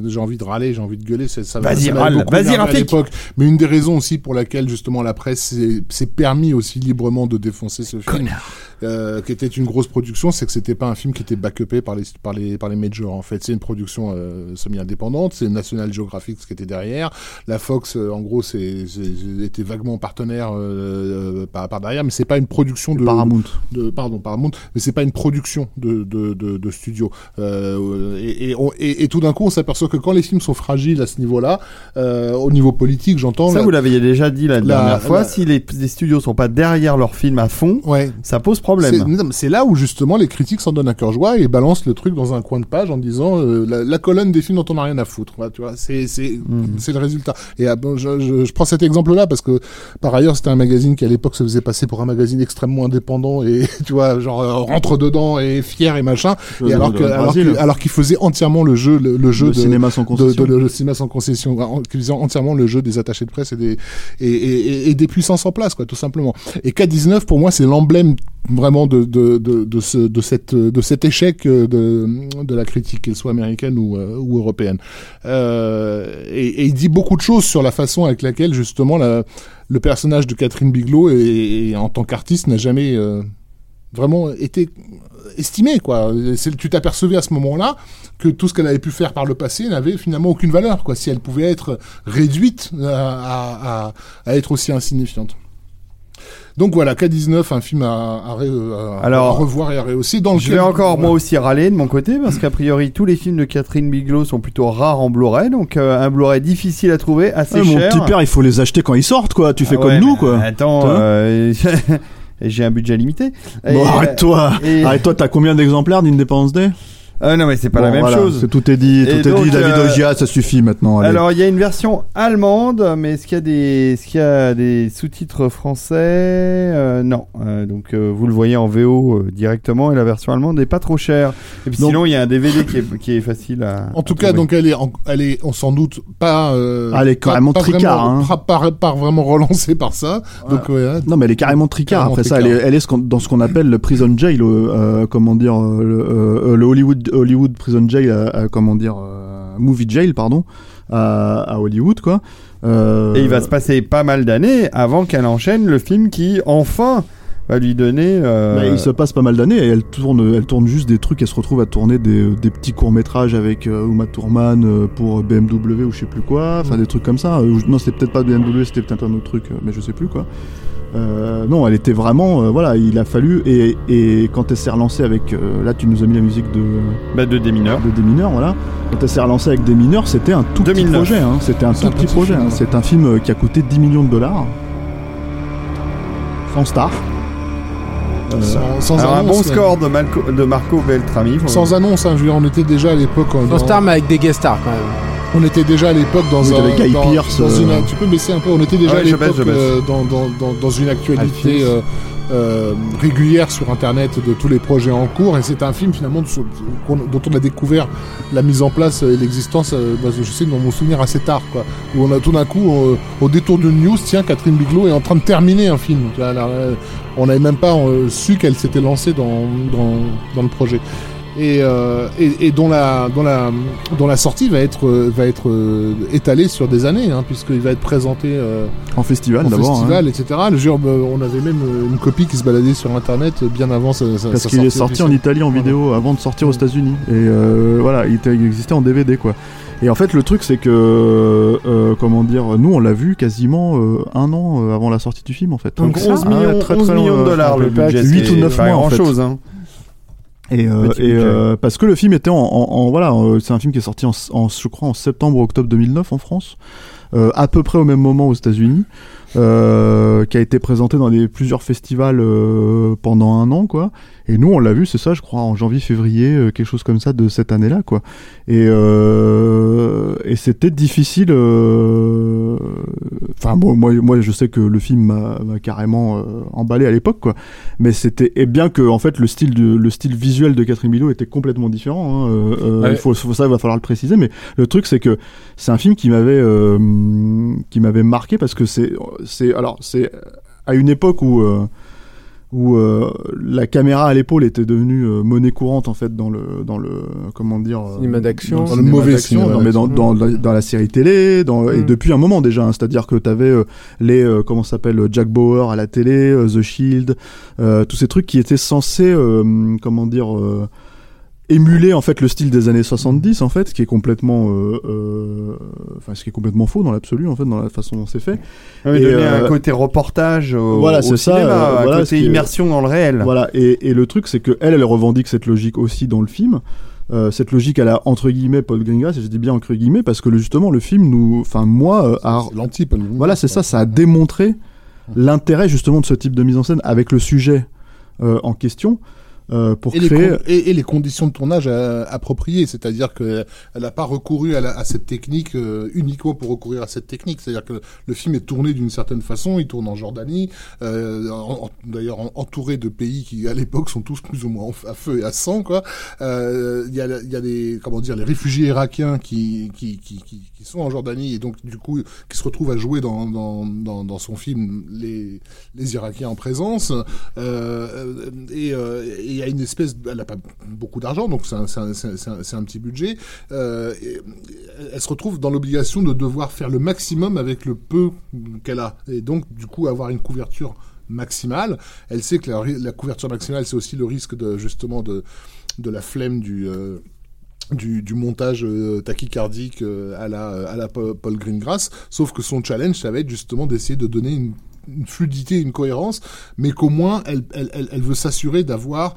Speaker 3: j'ai envie de râler, j'ai envie de gueuler. c'est- Ça,
Speaker 1: Vas-y,
Speaker 3: ça m'avait
Speaker 1: râle, vas-y,
Speaker 3: à l'époque. Mais une des raisons aussi pour laquelle justement la presse s'est s'est permis aussi librement de défoncer ce film, euh, qui était une grosse production, c'est que c'était pas un film qui était backupé par les par les par les majors. En fait, c'est une production euh, semi-indépendante. C'est National Geographic ce qui était derrière. La Fox, euh, en gros, c'est c'est- était vaguement partenaire euh, euh, par, par derrière, mais c'est pas une production de
Speaker 4: Paramount.
Speaker 3: de pardon Paramount mais c'est pas une production de de de, de studio euh, et, et, on- et, et tout d'un coup on s'aperçoit que quand les films sont fragiles à ce niveau-là euh, au niveau politique j'entends
Speaker 1: Ça,
Speaker 3: la-
Speaker 1: vous l'aviez déjà dit la,
Speaker 3: la-
Speaker 1: dernière fois.
Speaker 3: la-
Speaker 1: Si les, les studios sont pas derrière leur film à fond,
Speaker 3: ouais
Speaker 1: ça pose
Speaker 3: c'est
Speaker 1: problème.
Speaker 3: c'est là où justement les critiques s'en donnent à cœur joie et balancent le truc dans un coin de page en disant euh, la, la colonne des films dont on n'a rien à foutre. Voilà, tu vois, c'est c'est
Speaker 1: Mhm.
Speaker 3: c'est le résultat. Et ah, bon, je, je, je prends cet exemple-là parce que par ailleurs c'était un magazine qui à l'époque se faisait passer pour un magazine extrêmement indépendant et tu vois genre euh, rentre dedans et fier et machin. Et
Speaker 4: De-
Speaker 3: alors
Speaker 4: de-
Speaker 3: que
Speaker 4: de
Speaker 3: alors qu'il faisait entièrement le jeu le, le jeu
Speaker 4: Le
Speaker 3: de
Speaker 4: cinéma sans
Speaker 3: de,
Speaker 4: concession.
Speaker 3: de- le cinéma sans concession, en- qui faisait entièrement le jeu des attachés de presse et des et, et, et- et des puissances en place, quoi, tout simplement. Et K19 pour moi c'est l'emblème vraiment de de de de, ce, de cette de cet échec euh, de de la critique, qu'elle soit américaine ou euh, ou européenne. Euh, et, et il dit beaucoup de choses sur la façon avec laquelle justement la, le personnage de Catherine Bigelow et, et en tant qu'artiste n'a jamais euh, vraiment été estimé quoi. Tu t'apercevais à ce moment-là que tout ce qu'elle avait pu faire par le passé n'avait finalement aucune valeur quoi. Si elle pouvait être réduite à, à, à être aussi insignifiante. Donc voilà, K19, un film à, à, ré- à-
Speaker 1: Alors,
Speaker 3: à revoir et à rehausser. Dans
Speaker 1: Je
Speaker 3: lequel-
Speaker 1: vais encore
Speaker 3: voilà.
Speaker 1: moi aussi râler de mon côté parce qu'a priori tous les films de Catherine Bigelow sont plutôt rares en Blu-ray donc euh, un Blu-ray difficile à trouver assez
Speaker 4: Ouais, mon
Speaker 1: cher.
Speaker 4: petit père, il faut les acheter quand ils sortent, quoi. Tu fais
Speaker 1: Ah
Speaker 4: comme
Speaker 1: ouais,
Speaker 4: nous, quoi.
Speaker 1: Attends, euh, j'ai un budget limité.
Speaker 4: Bon, arrête-toi.
Speaker 1: et-
Speaker 4: Arrête-toi, t'as combien d'exemplaires d'Independence Day?
Speaker 1: Ah non mais c'est pas
Speaker 4: Bon,
Speaker 1: la même
Speaker 4: voilà,
Speaker 1: chose.
Speaker 4: c'est- Tout est dit,
Speaker 1: Et
Speaker 4: tout est
Speaker 1: donc,
Speaker 4: dit, David
Speaker 1: euh,
Speaker 4: Ogia, ça suffit maintenant. allez.
Speaker 1: Alors il y a une version allemande, mais est-ce qu'il y a des, est-ce qu'il y a des sous-titres français? Euh, Non. Euh, donc euh, vous le voyez en VO euh, directement et la version allemande n'est pas trop chère. Et puis
Speaker 4: Donc-
Speaker 1: sinon il y a un DVD qui est, qui est facile à.
Speaker 3: En tout
Speaker 1: à
Speaker 3: cas,
Speaker 1: trouver.
Speaker 3: donc elle est, en- elle est, on s'en doute pas. Euh,
Speaker 4: Ah, elle est carrément tricard, hein.
Speaker 3: Pas, pas- pas vraiment relancée par ça. Donc ouais.
Speaker 4: Non, mais elle est carrément tricard. Après ça, elle est, elle est ce dans ce qu'on appelle le prison jail, euh, euh, comment dire, euh, le, euh, le Hollywood, Hollywood prison jail, euh, euh, comment dire, euh, movie jail, pardon, à, à Hollywood, quoi. Euh,
Speaker 1: Et il va se passer pas mal d'années avant qu'elle enchaîne le film qui, enfin, va lui donner. euh,
Speaker 4: Bah, il se passe pas mal d'années et elle tourne, elle tourne juste des trucs. Elle se retrouve à tourner des, des petits courts métrages avec euh, Uma Thurman pour BMW ou je sais plus quoi. Enfin des trucs comme ça. Non, c'était peut-être pas BMW, c'était peut-être un autre truc, mais je sais plus quoi. Euh, non, elle était vraiment, euh, voilà, il a fallu et, et quand elle s'est relancée avec, euh, là tu nous as mis la musique de,
Speaker 1: bah, de des mineurs.
Speaker 4: de des mineurs, voilà. Quand elle s'est relancée avec des mineurs, c'était un tout
Speaker 1: 2009.
Speaker 4: petit projet. Hein. C'était un
Speaker 3: C'est
Speaker 4: tout
Speaker 3: un
Speaker 4: petit
Speaker 3: petit
Speaker 4: projet.
Speaker 3: film,
Speaker 4: hein.
Speaker 3: ouais.
Speaker 4: C'est un film qui a coûté 10 millions de dollars, sans star. Euh,
Speaker 3: Sans, sans
Speaker 1: Alors un bon score de, Malco- de Marco Beltrami.
Speaker 3: Sans annonce, hein, je veux dire, on était déjà à l'époque.
Speaker 5: Sans
Speaker 3: dans-
Speaker 5: star, mais avec des guest stars quand même.
Speaker 3: On était déjà à l'époque dans
Speaker 4: Oui,
Speaker 3: un.
Speaker 4: t'avais Guy
Speaker 3: dans-
Speaker 4: Pearce,
Speaker 3: dans une-
Speaker 4: euh,
Speaker 3: tu peux baisser un peu. On était déjà
Speaker 1: Ouais,
Speaker 3: à l'époque euh, dans, dans, dans, dans une actualité euh, euh, régulière sur Internet de tous les projets en cours. Et c'est un film finalement dont on a découvert la mise en place et l'existence. euh, bah, je sais dans mon souvenir assez tard, quoi. Où on a tout d'un coup, au détour d'une news, tiens, Catherine Bigelow est en train de terminer un film. On n'avait même pas euh, su qu'elle s'était lancée dans, dans, dans le projet. Et, euh, et, et dont la dont la dont la sortie va être euh, va être euh, étalée sur des années hein, puisqu'il va être présenté euh,
Speaker 4: en festival
Speaker 3: en
Speaker 4: d'abord. hein.
Speaker 3: festival etc le euh, on avait même euh, une copie qui se baladait sur internet euh, bien avant sa, sa-
Speaker 4: Parce
Speaker 3: sa
Speaker 4: qu'il est sorti en. Italie en vidéo avant de sortir aux
Speaker 3: Mm.
Speaker 4: États-Unis. Et euh, voilà, il, était- il existait en DVD quoi. Et en fait, le truc c'est que, euh, comment dire, nous on l'a vu quasiment euh, un an avant la sortie du film en fait.
Speaker 1: Donc
Speaker 4: Ah,
Speaker 1: 11
Speaker 4: ouais,
Speaker 1: millions,
Speaker 4: très,
Speaker 1: 11
Speaker 4: très
Speaker 1: millions
Speaker 4: long,
Speaker 1: de dollars le budget.
Speaker 4: 8
Speaker 1: c'est
Speaker 4: ou 9
Speaker 1: pas
Speaker 4: mois en
Speaker 1: grand
Speaker 4: fait.
Speaker 1: chose. Hein.
Speaker 4: Et, euh, et, euh, parce que le film était en, en- en- voilà, euh, c'est un film qui est sorti en, en- je crois en septembre ou octobre 2009 en France, euh, à peu près au même moment aux États-Unis, euh, qui a été présenté dans des plusieurs festivals euh, pendant un an quoi. Et nous on l'a vu, c'est ça, je crois en janvier-février, euh, quelque chose comme ça de cette année-là quoi. Et euh, et c'était difficile. euh, Enfin bon, moi moi je sais que le film m'a carrément euh, emballé à l'époque quoi mais c'était et bien que en fait le style de le style visuel de Catherine Bigelow était complètement différent hein,
Speaker 2: Ouais.
Speaker 4: il faut, faut ça il va falloir le préciser mais le truc c'est que c'est un film qui m'avait euh, qui m'avait marqué parce que c'est c'est alors c'est à une époque où euh, où euh, la caméra à l'épaule était devenue euh, monnaie courante en fait dans le dans le comment dire euh,
Speaker 5: Cinéma d'action.
Speaker 4: dans
Speaker 3: Dans le mauvais cinéma
Speaker 4: non, mais dans, dans, la- dans la série télé dans, et
Speaker 5: Mm.
Speaker 4: depuis un moment déjà hein, c'est-à-dire que t'avais euh, les comment s'appelle Jack Bauer à la télé The Shield tous ces trucs qui étaient censés comment dire émuler en fait le style des années 70 en fait ce qui est complètement euh, euh, enfin ce qui est complètement faux dans l'absolu en fait dans la façon dont c'est fait
Speaker 1: Ouais,
Speaker 4: Et,
Speaker 1: donner
Speaker 4: euh,
Speaker 1: un côté reportage au,
Speaker 4: voilà,
Speaker 1: au
Speaker 4: c'est ça,
Speaker 1: cinéma,
Speaker 4: euh,
Speaker 1: un
Speaker 4: voilà,
Speaker 1: côté immersion dans le réel.
Speaker 4: Voilà, et, et le truc, c'est que elle, elle revendique cette logique aussi dans le film. Euh, cette logique, elle a entre guillemets Paul Greengrass, et je dis bien entre guillemets parce que le- justement le film nous, enfin moi, euh, a-
Speaker 3: l'anti
Speaker 4: voilà, c'est ça, ça a démontré l'intérêt justement de ce type de mise en scène avec le sujet euh, en question euh, pour
Speaker 3: et les,
Speaker 4: créer.
Speaker 3: con- et, et les conditions de tournage euh, appropriées, c'est-à-dire que elle n'a pas recouru à, la- à cette technique euh, uniquement pour recourir à cette technique, c'est-à-dire que le film est tourné d'une certaine façon, il tourne en Jordanie, euh, d'ailleurs en- entouré de pays qui à l'époque sont tous plus ou moins à feu et à sang, quoi. Euh, Il y a, il y a des comment dire les réfugiés irakiens qui qui, qui, qui qui sont en Jordanie et donc du coup qui se retrouvent à jouer dans dans, dans, dans son film les les Irakiens en présence euh, et euh, et a une espèce elle n'a pas beaucoup d'argent donc c'est un, petit budget. Euh, elle se retrouve dans l'obligation de devoir faire le maximum avec le peu qu'elle a et donc du coup avoir une couverture maximale. Elle sait que la, couverture maximale c'est aussi le risque de justement de de la flemme du euh, du, montage euh, tachycardique à la à la Pa- Paul Greengrass. Sauf que son challenge ça va être justement d'essayer de donner une, une fluidité une cohérence mais qu'au moins elle elle, elle, veut s'assurer d'avoir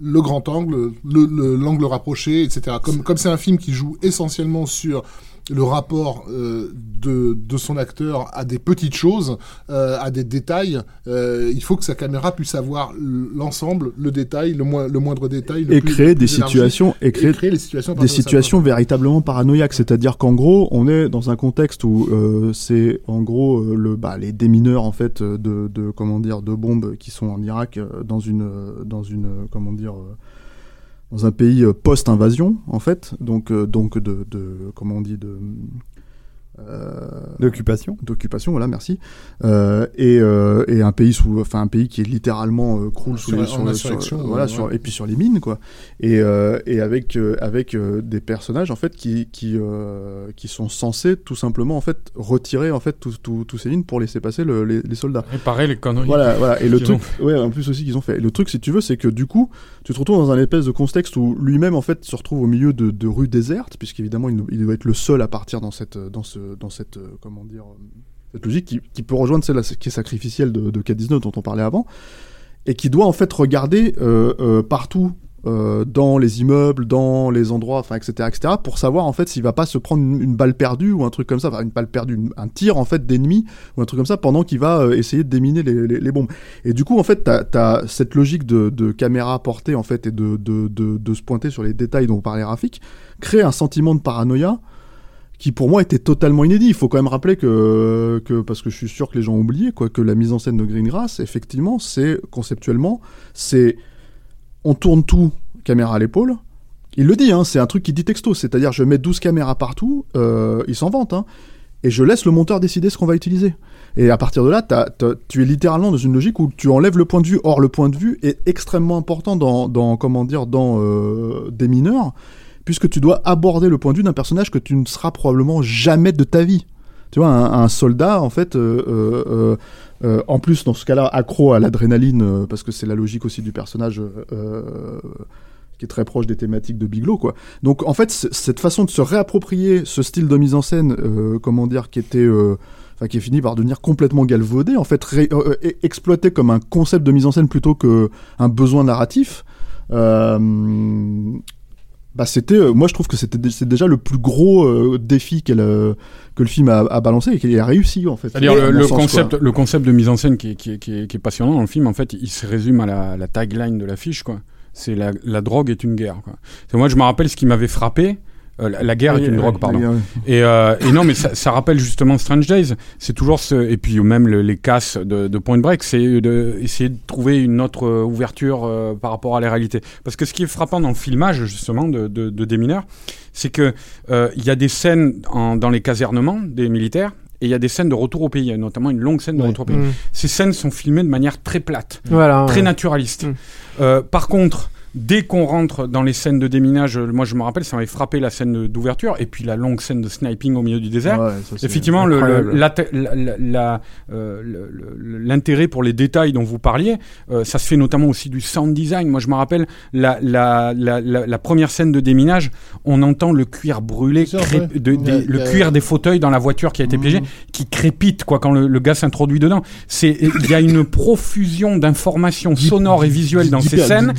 Speaker 3: le grand angle, le- le- l'angle rapproché, etc. Comme comme c'est un film qui joue essentiellement sur le rapport euh, de, de son acteur à des petites choses, euh, à des détails, euh, il faut que sa caméra puisse avoir l'ensemble, le détail, le, le moindre détail. Le
Speaker 4: et
Speaker 3: plus-
Speaker 4: créer
Speaker 3: le
Speaker 4: des
Speaker 3: plus
Speaker 4: situations et
Speaker 3: et
Speaker 4: créer
Speaker 3: les situations.
Speaker 4: des situations véritablement paranoïaques. C'est-à-dire qu'en gros, on est dans un contexte où c'est en gros le bah, les démineurs en fait de, de comment dire de bombes qui sont en Irak dans une dans une comment dire dans un pays euh, post-invasion en fait. Donc euh, donc de, de comment on dit de
Speaker 1: D'occupation.
Speaker 4: d'occupation, voilà, merci, euh, et, euh, et un pays sous, enfin un pays qui est littéralement euh, croule sous
Speaker 3: Sur-
Speaker 4: sur,
Speaker 3: insurrection,
Speaker 4: sur- voilà,
Speaker 3: ouais.
Speaker 4: sur- et puis sur les mines, quoi, et, euh, et avec euh, avec euh, des personnages en fait qui qui euh, qui sont censés tout simplement en fait retirer en fait tous tous tous ces mines pour laisser passer le- les, les soldats.
Speaker 2: Réparer les conneries.
Speaker 4: Voilà, voilà. Et le
Speaker 2: qu'ils
Speaker 4: truc, ouais, en plus aussi qu'ils ont fait. Et le truc, si tu veux, c'est que du coup, tu te retrouves dans un espèce de contexte où lui-même, en fait, se retrouve au milieu de, de rues désertes, puisqu'évidemment, il, il doit être le seul à partir dans cette, dans ce, dans cette, euh, comment dire, euh, cette logique qui, qui peut rejoindre celle qui est sacrificielle de, de K19 dont on parlait avant, et qui doit en fait regarder euh, euh, partout. euh, dans les immeubles, dans les endroits, enfin, etc., etc., pour savoir en fait s'il va pas se prendre une, balle perdue ou un truc comme ça, une balle perdue, un tir en fait d'ennemi ou un truc comme ça pendant qu'il va euh, essayer de déminer les, bombes. Et du coup, en fait, t'as as cette logique de, caméra portée, en fait, et de, de, de, se pointer sur les détails dont parlait Rafik, crée un sentiment de paranoïa qui, pour moi, était totalement inédit. Il faut quand même rappeler que, parce que je suis sûr que les gens ont oublié, quoi, que la mise en scène de Greengrass, effectivement, c'est, conceptuellement, c'est, on tourne tout, caméra à l'épaule, il le dit, hein, c'est un truc qui dit texto, c'est-à-dire je mets 12 caméras partout, euh, il s'en vante, hein, et je laisse le monteur décider ce qu'on va utiliser. Et à partir de là, tu es littéralement dans une logique où tu enlèves le point de vue. Or, le point de vue est extrêmement important dans, dans comment dire, dans euh, des mineurs, puisque tu dois aborder le point de vue d'un personnage que tu ne seras probablement jamais de ta vie. Tu vois, un, soldat, en fait, euh, euh, euh, en plus, dans ce cas-là, accro à l'adrénaline, parce que c'est la logique aussi du personnage qui est très proche des thématiques de Bigelow, quoi. Donc, en fait, cette façon de se réapproprier ce style de mise en scène, comment dire, qui était... qui est fini par devenir complètement galvaudé, en fait, exploité comme un concept de mise en scène plutôt que un besoin narratif. Bah c'était, euh, moi je trouve que c'était c'est déjà le plus gros euh, défi qu'elle, euh, que le film a, a balancé et qu'il a réussi en fait.
Speaker 2: C'est-à-dire le,
Speaker 4: mon
Speaker 2: le
Speaker 4: sens,
Speaker 2: concept,
Speaker 4: quoi.
Speaker 2: le concept de mise en scène qui est, qui, est, qui, est, qui est passionnant dans le film, en fait, il se résume à la, la tagline de l'affiche, quoi. C'est la, la drogue est une guerre, quoi. Moi, je me rappelle ce qui m'avait frappé. Euh, la, la guerre est une drogue, pardon. Et, euh, et non, mais ça, ça rappelle justement Strange Days. C'est toujours ce et puis même le- les casses de, de Point Break, c'est de essayer de trouver une autre euh, ouverture euh, par rapport à la réalité. Parce que ce qui est frappant dans le filmage justement de, de, de Des mineurs, c'est euh, il y a des scènes en- dans les casernements des militaires. Et il y a des scènes de retour au pays, il y a notamment une longue scène de
Speaker 3: Ouais.
Speaker 2: retour au pays.
Speaker 5: Mm.
Speaker 2: Ces scènes sont filmées de manière très plate
Speaker 5: Voilà.
Speaker 2: très
Speaker 5: ouais.
Speaker 2: naturaliste.
Speaker 5: Mm.
Speaker 2: Euh, par contre, dès qu'on rentre dans les scènes de déminage, euh, moi je me rappelle, ça m'avait frappé la scène d'ouverture et puis la longue scène de sniping au milieu du désert.
Speaker 4: Ouais, ça, c'est-
Speaker 2: Effectivement, le- la- la- la- euh, l'intérêt pour les détails dont vous parliez, euh, ça se fait notamment aussi du sound design. Moi, je me rappelle la, la, la, la- la première scène de déminage, on entend le cuir brûlé, de- le cuir des fauteuils dans la voiture qui a été piégée,
Speaker 4: Mhm.
Speaker 2: qui crépite quoi quand le, le gars s'introduit dedans. C'est il y a une profusion d'informations sonores et visuelles dans ces
Speaker 3: D'hyper-
Speaker 2: scènes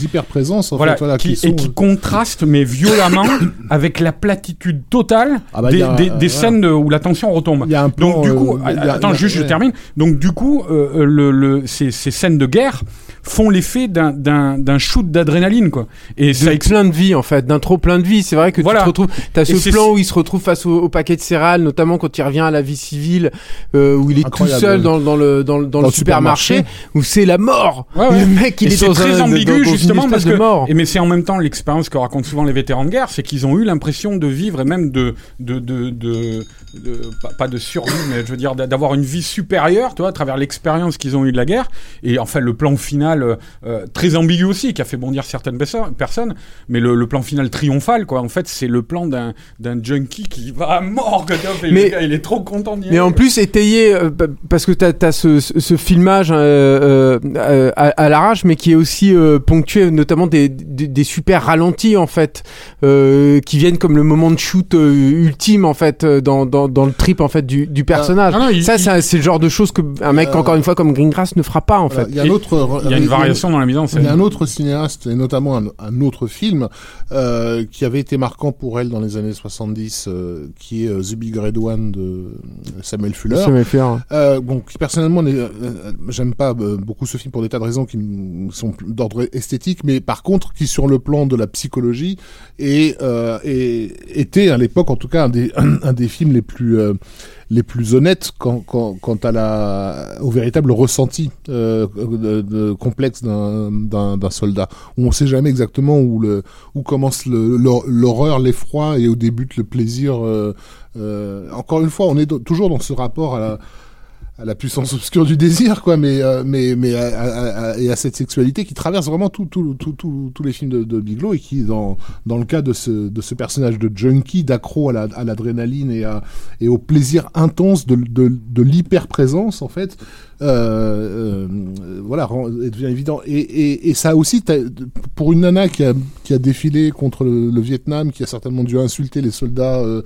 Speaker 3: D'hyperprésence, en
Speaker 2: voilà,
Speaker 3: fait, voilà,
Speaker 2: qui,
Speaker 3: qui,
Speaker 2: et qui contraste mais violemment avec la platitude totale
Speaker 3: Ah bah,
Speaker 2: des,
Speaker 3: il y a-
Speaker 2: des- des
Speaker 3: voilà.
Speaker 2: scènes où la tension retombe.
Speaker 3: Il y a un plan,
Speaker 2: Donc du coup,
Speaker 3: euh, a-
Speaker 2: attends,
Speaker 3: a-
Speaker 2: juste je termine. Donc du coup, euh, euh, le, le- ces, ces scènes de guerre font l'effet d'un- shoot d'adrénaline quoi. Et ça
Speaker 5: de
Speaker 2: explique.
Speaker 5: plein de vie en fait, d'un trop plein de vie. C'est vrai que
Speaker 2: Voilà.
Speaker 5: tu te retrouves. T'as ce plan où il se retrouve face au, au paquet de céréales, notamment quand il revient à la vie civile, euh, où il est
Speaker 3: Incroyable.
Speaker 5: tout seul dans, dans le dans, le- dans le
Speaker 3: le
Speaker 5: supermarché,
Speaker 3: supermarché.
Speaker 5: où c'est la mort.
Speaker 2: Ouais, ouais.
Speaker 5: Le mec, il
Speaker 2: Et
Speaker 5: est
Speaker 2: c'est
Speaker 5: dans
Speaker 2: très
Speaker 5: un,
Speaker 2: ambigu
Speaker 5: dans- dans une
Speaker 2: justement parce que
Speaker 5: mort.
Speaker 2: et mais c'est en même temps l'expérience que racontent souvent les vétérans de guerre, c'est qu'ils ont eu l'impression de vivre et même de de de, de, de- pas, de survie, mais je veux dire d'a- d'avoir une vie supérieure, tu vois, à travers l'expérience qu'ils ont eu de la guerre. Et enfin le plan final euh, euh, très ambigu aussi, qui a fait bondir certaines perso- personnes, mais le, le plan final triomphal quoi. En fait, c'est le plan d'un junkie qui va à mort, et
Speaker 5: Mais-
Speaker 2: gars, il est trop content d'y
Speaker 5: Mais en
Speaker 2: aller.
Speaker 5: plus étayé euh, pa- parce que t'as as ce, ce, ce filmage euh, euh, à, à l'arrache, mais qui est aussi ponctué notamment des, des, des super ralentis en fait, euh, qui viennent comme le moment de shoot euh, ultime en fait euh, dans, dans, dans le trip en fait du, du personnage.
Speaker 2: Ah, non, il-
Speaker 5: Ça
Speaker 2: il-
Speaker 5: c'est le genre de choses que un mec
Speaker 3: Euh,
Speaker 5: encore une fois comme Greengrass ne fera pas en fait.
Speaker 3: Il y a un autre,
Speaker 2: il y a une variation dans la mise en
Speaker 3: Il
Speaker 2: scène.
Speaker 3: y a un autre cinéaste, et notamment un, un autre film, euh, qui avait été marquant pour elle dans les années 70, euh, qui est The Big Red One de Samuel Fuller.
Speaker 5: Fait un-
Speaker 3: Euh, bon, qui personnellement, j'aime pas beaucoup ce film pour des tas de raisons qui sont d'ordre esthétique, mais par contre, qui sur le plan de la psychologie et, euh, était à l'époque, en tout cas, un des, un des films les plus euh, les plus honnêtes quant, à la, au véritable ressenti euh, complexe d'un, soldat. Où on sait jamais exactement où, le, où commence l'horreur, l'effroi et où débute le plaisir. encore une fois, on est toujours dans ce rapport à la, à la puissance obscure du désir, quoi, mais euh, mais mais à, et à cette sexualité qui traverse vraiment tout, tout, tout, tout- tous les films de, de Bigelow et qui dans dans le cas de ce de ce personnage de junkie, d'accro à la à l'adrénaline et à et au plaisir intense de de, de l'hyper présence en fait, euh, euh, voilà, rend- devient évident. Et, et, et ça aussi, pour une nana qui a qui a défilé contre le, le Vietnam, qui a certainement dû insulter les soldats euh,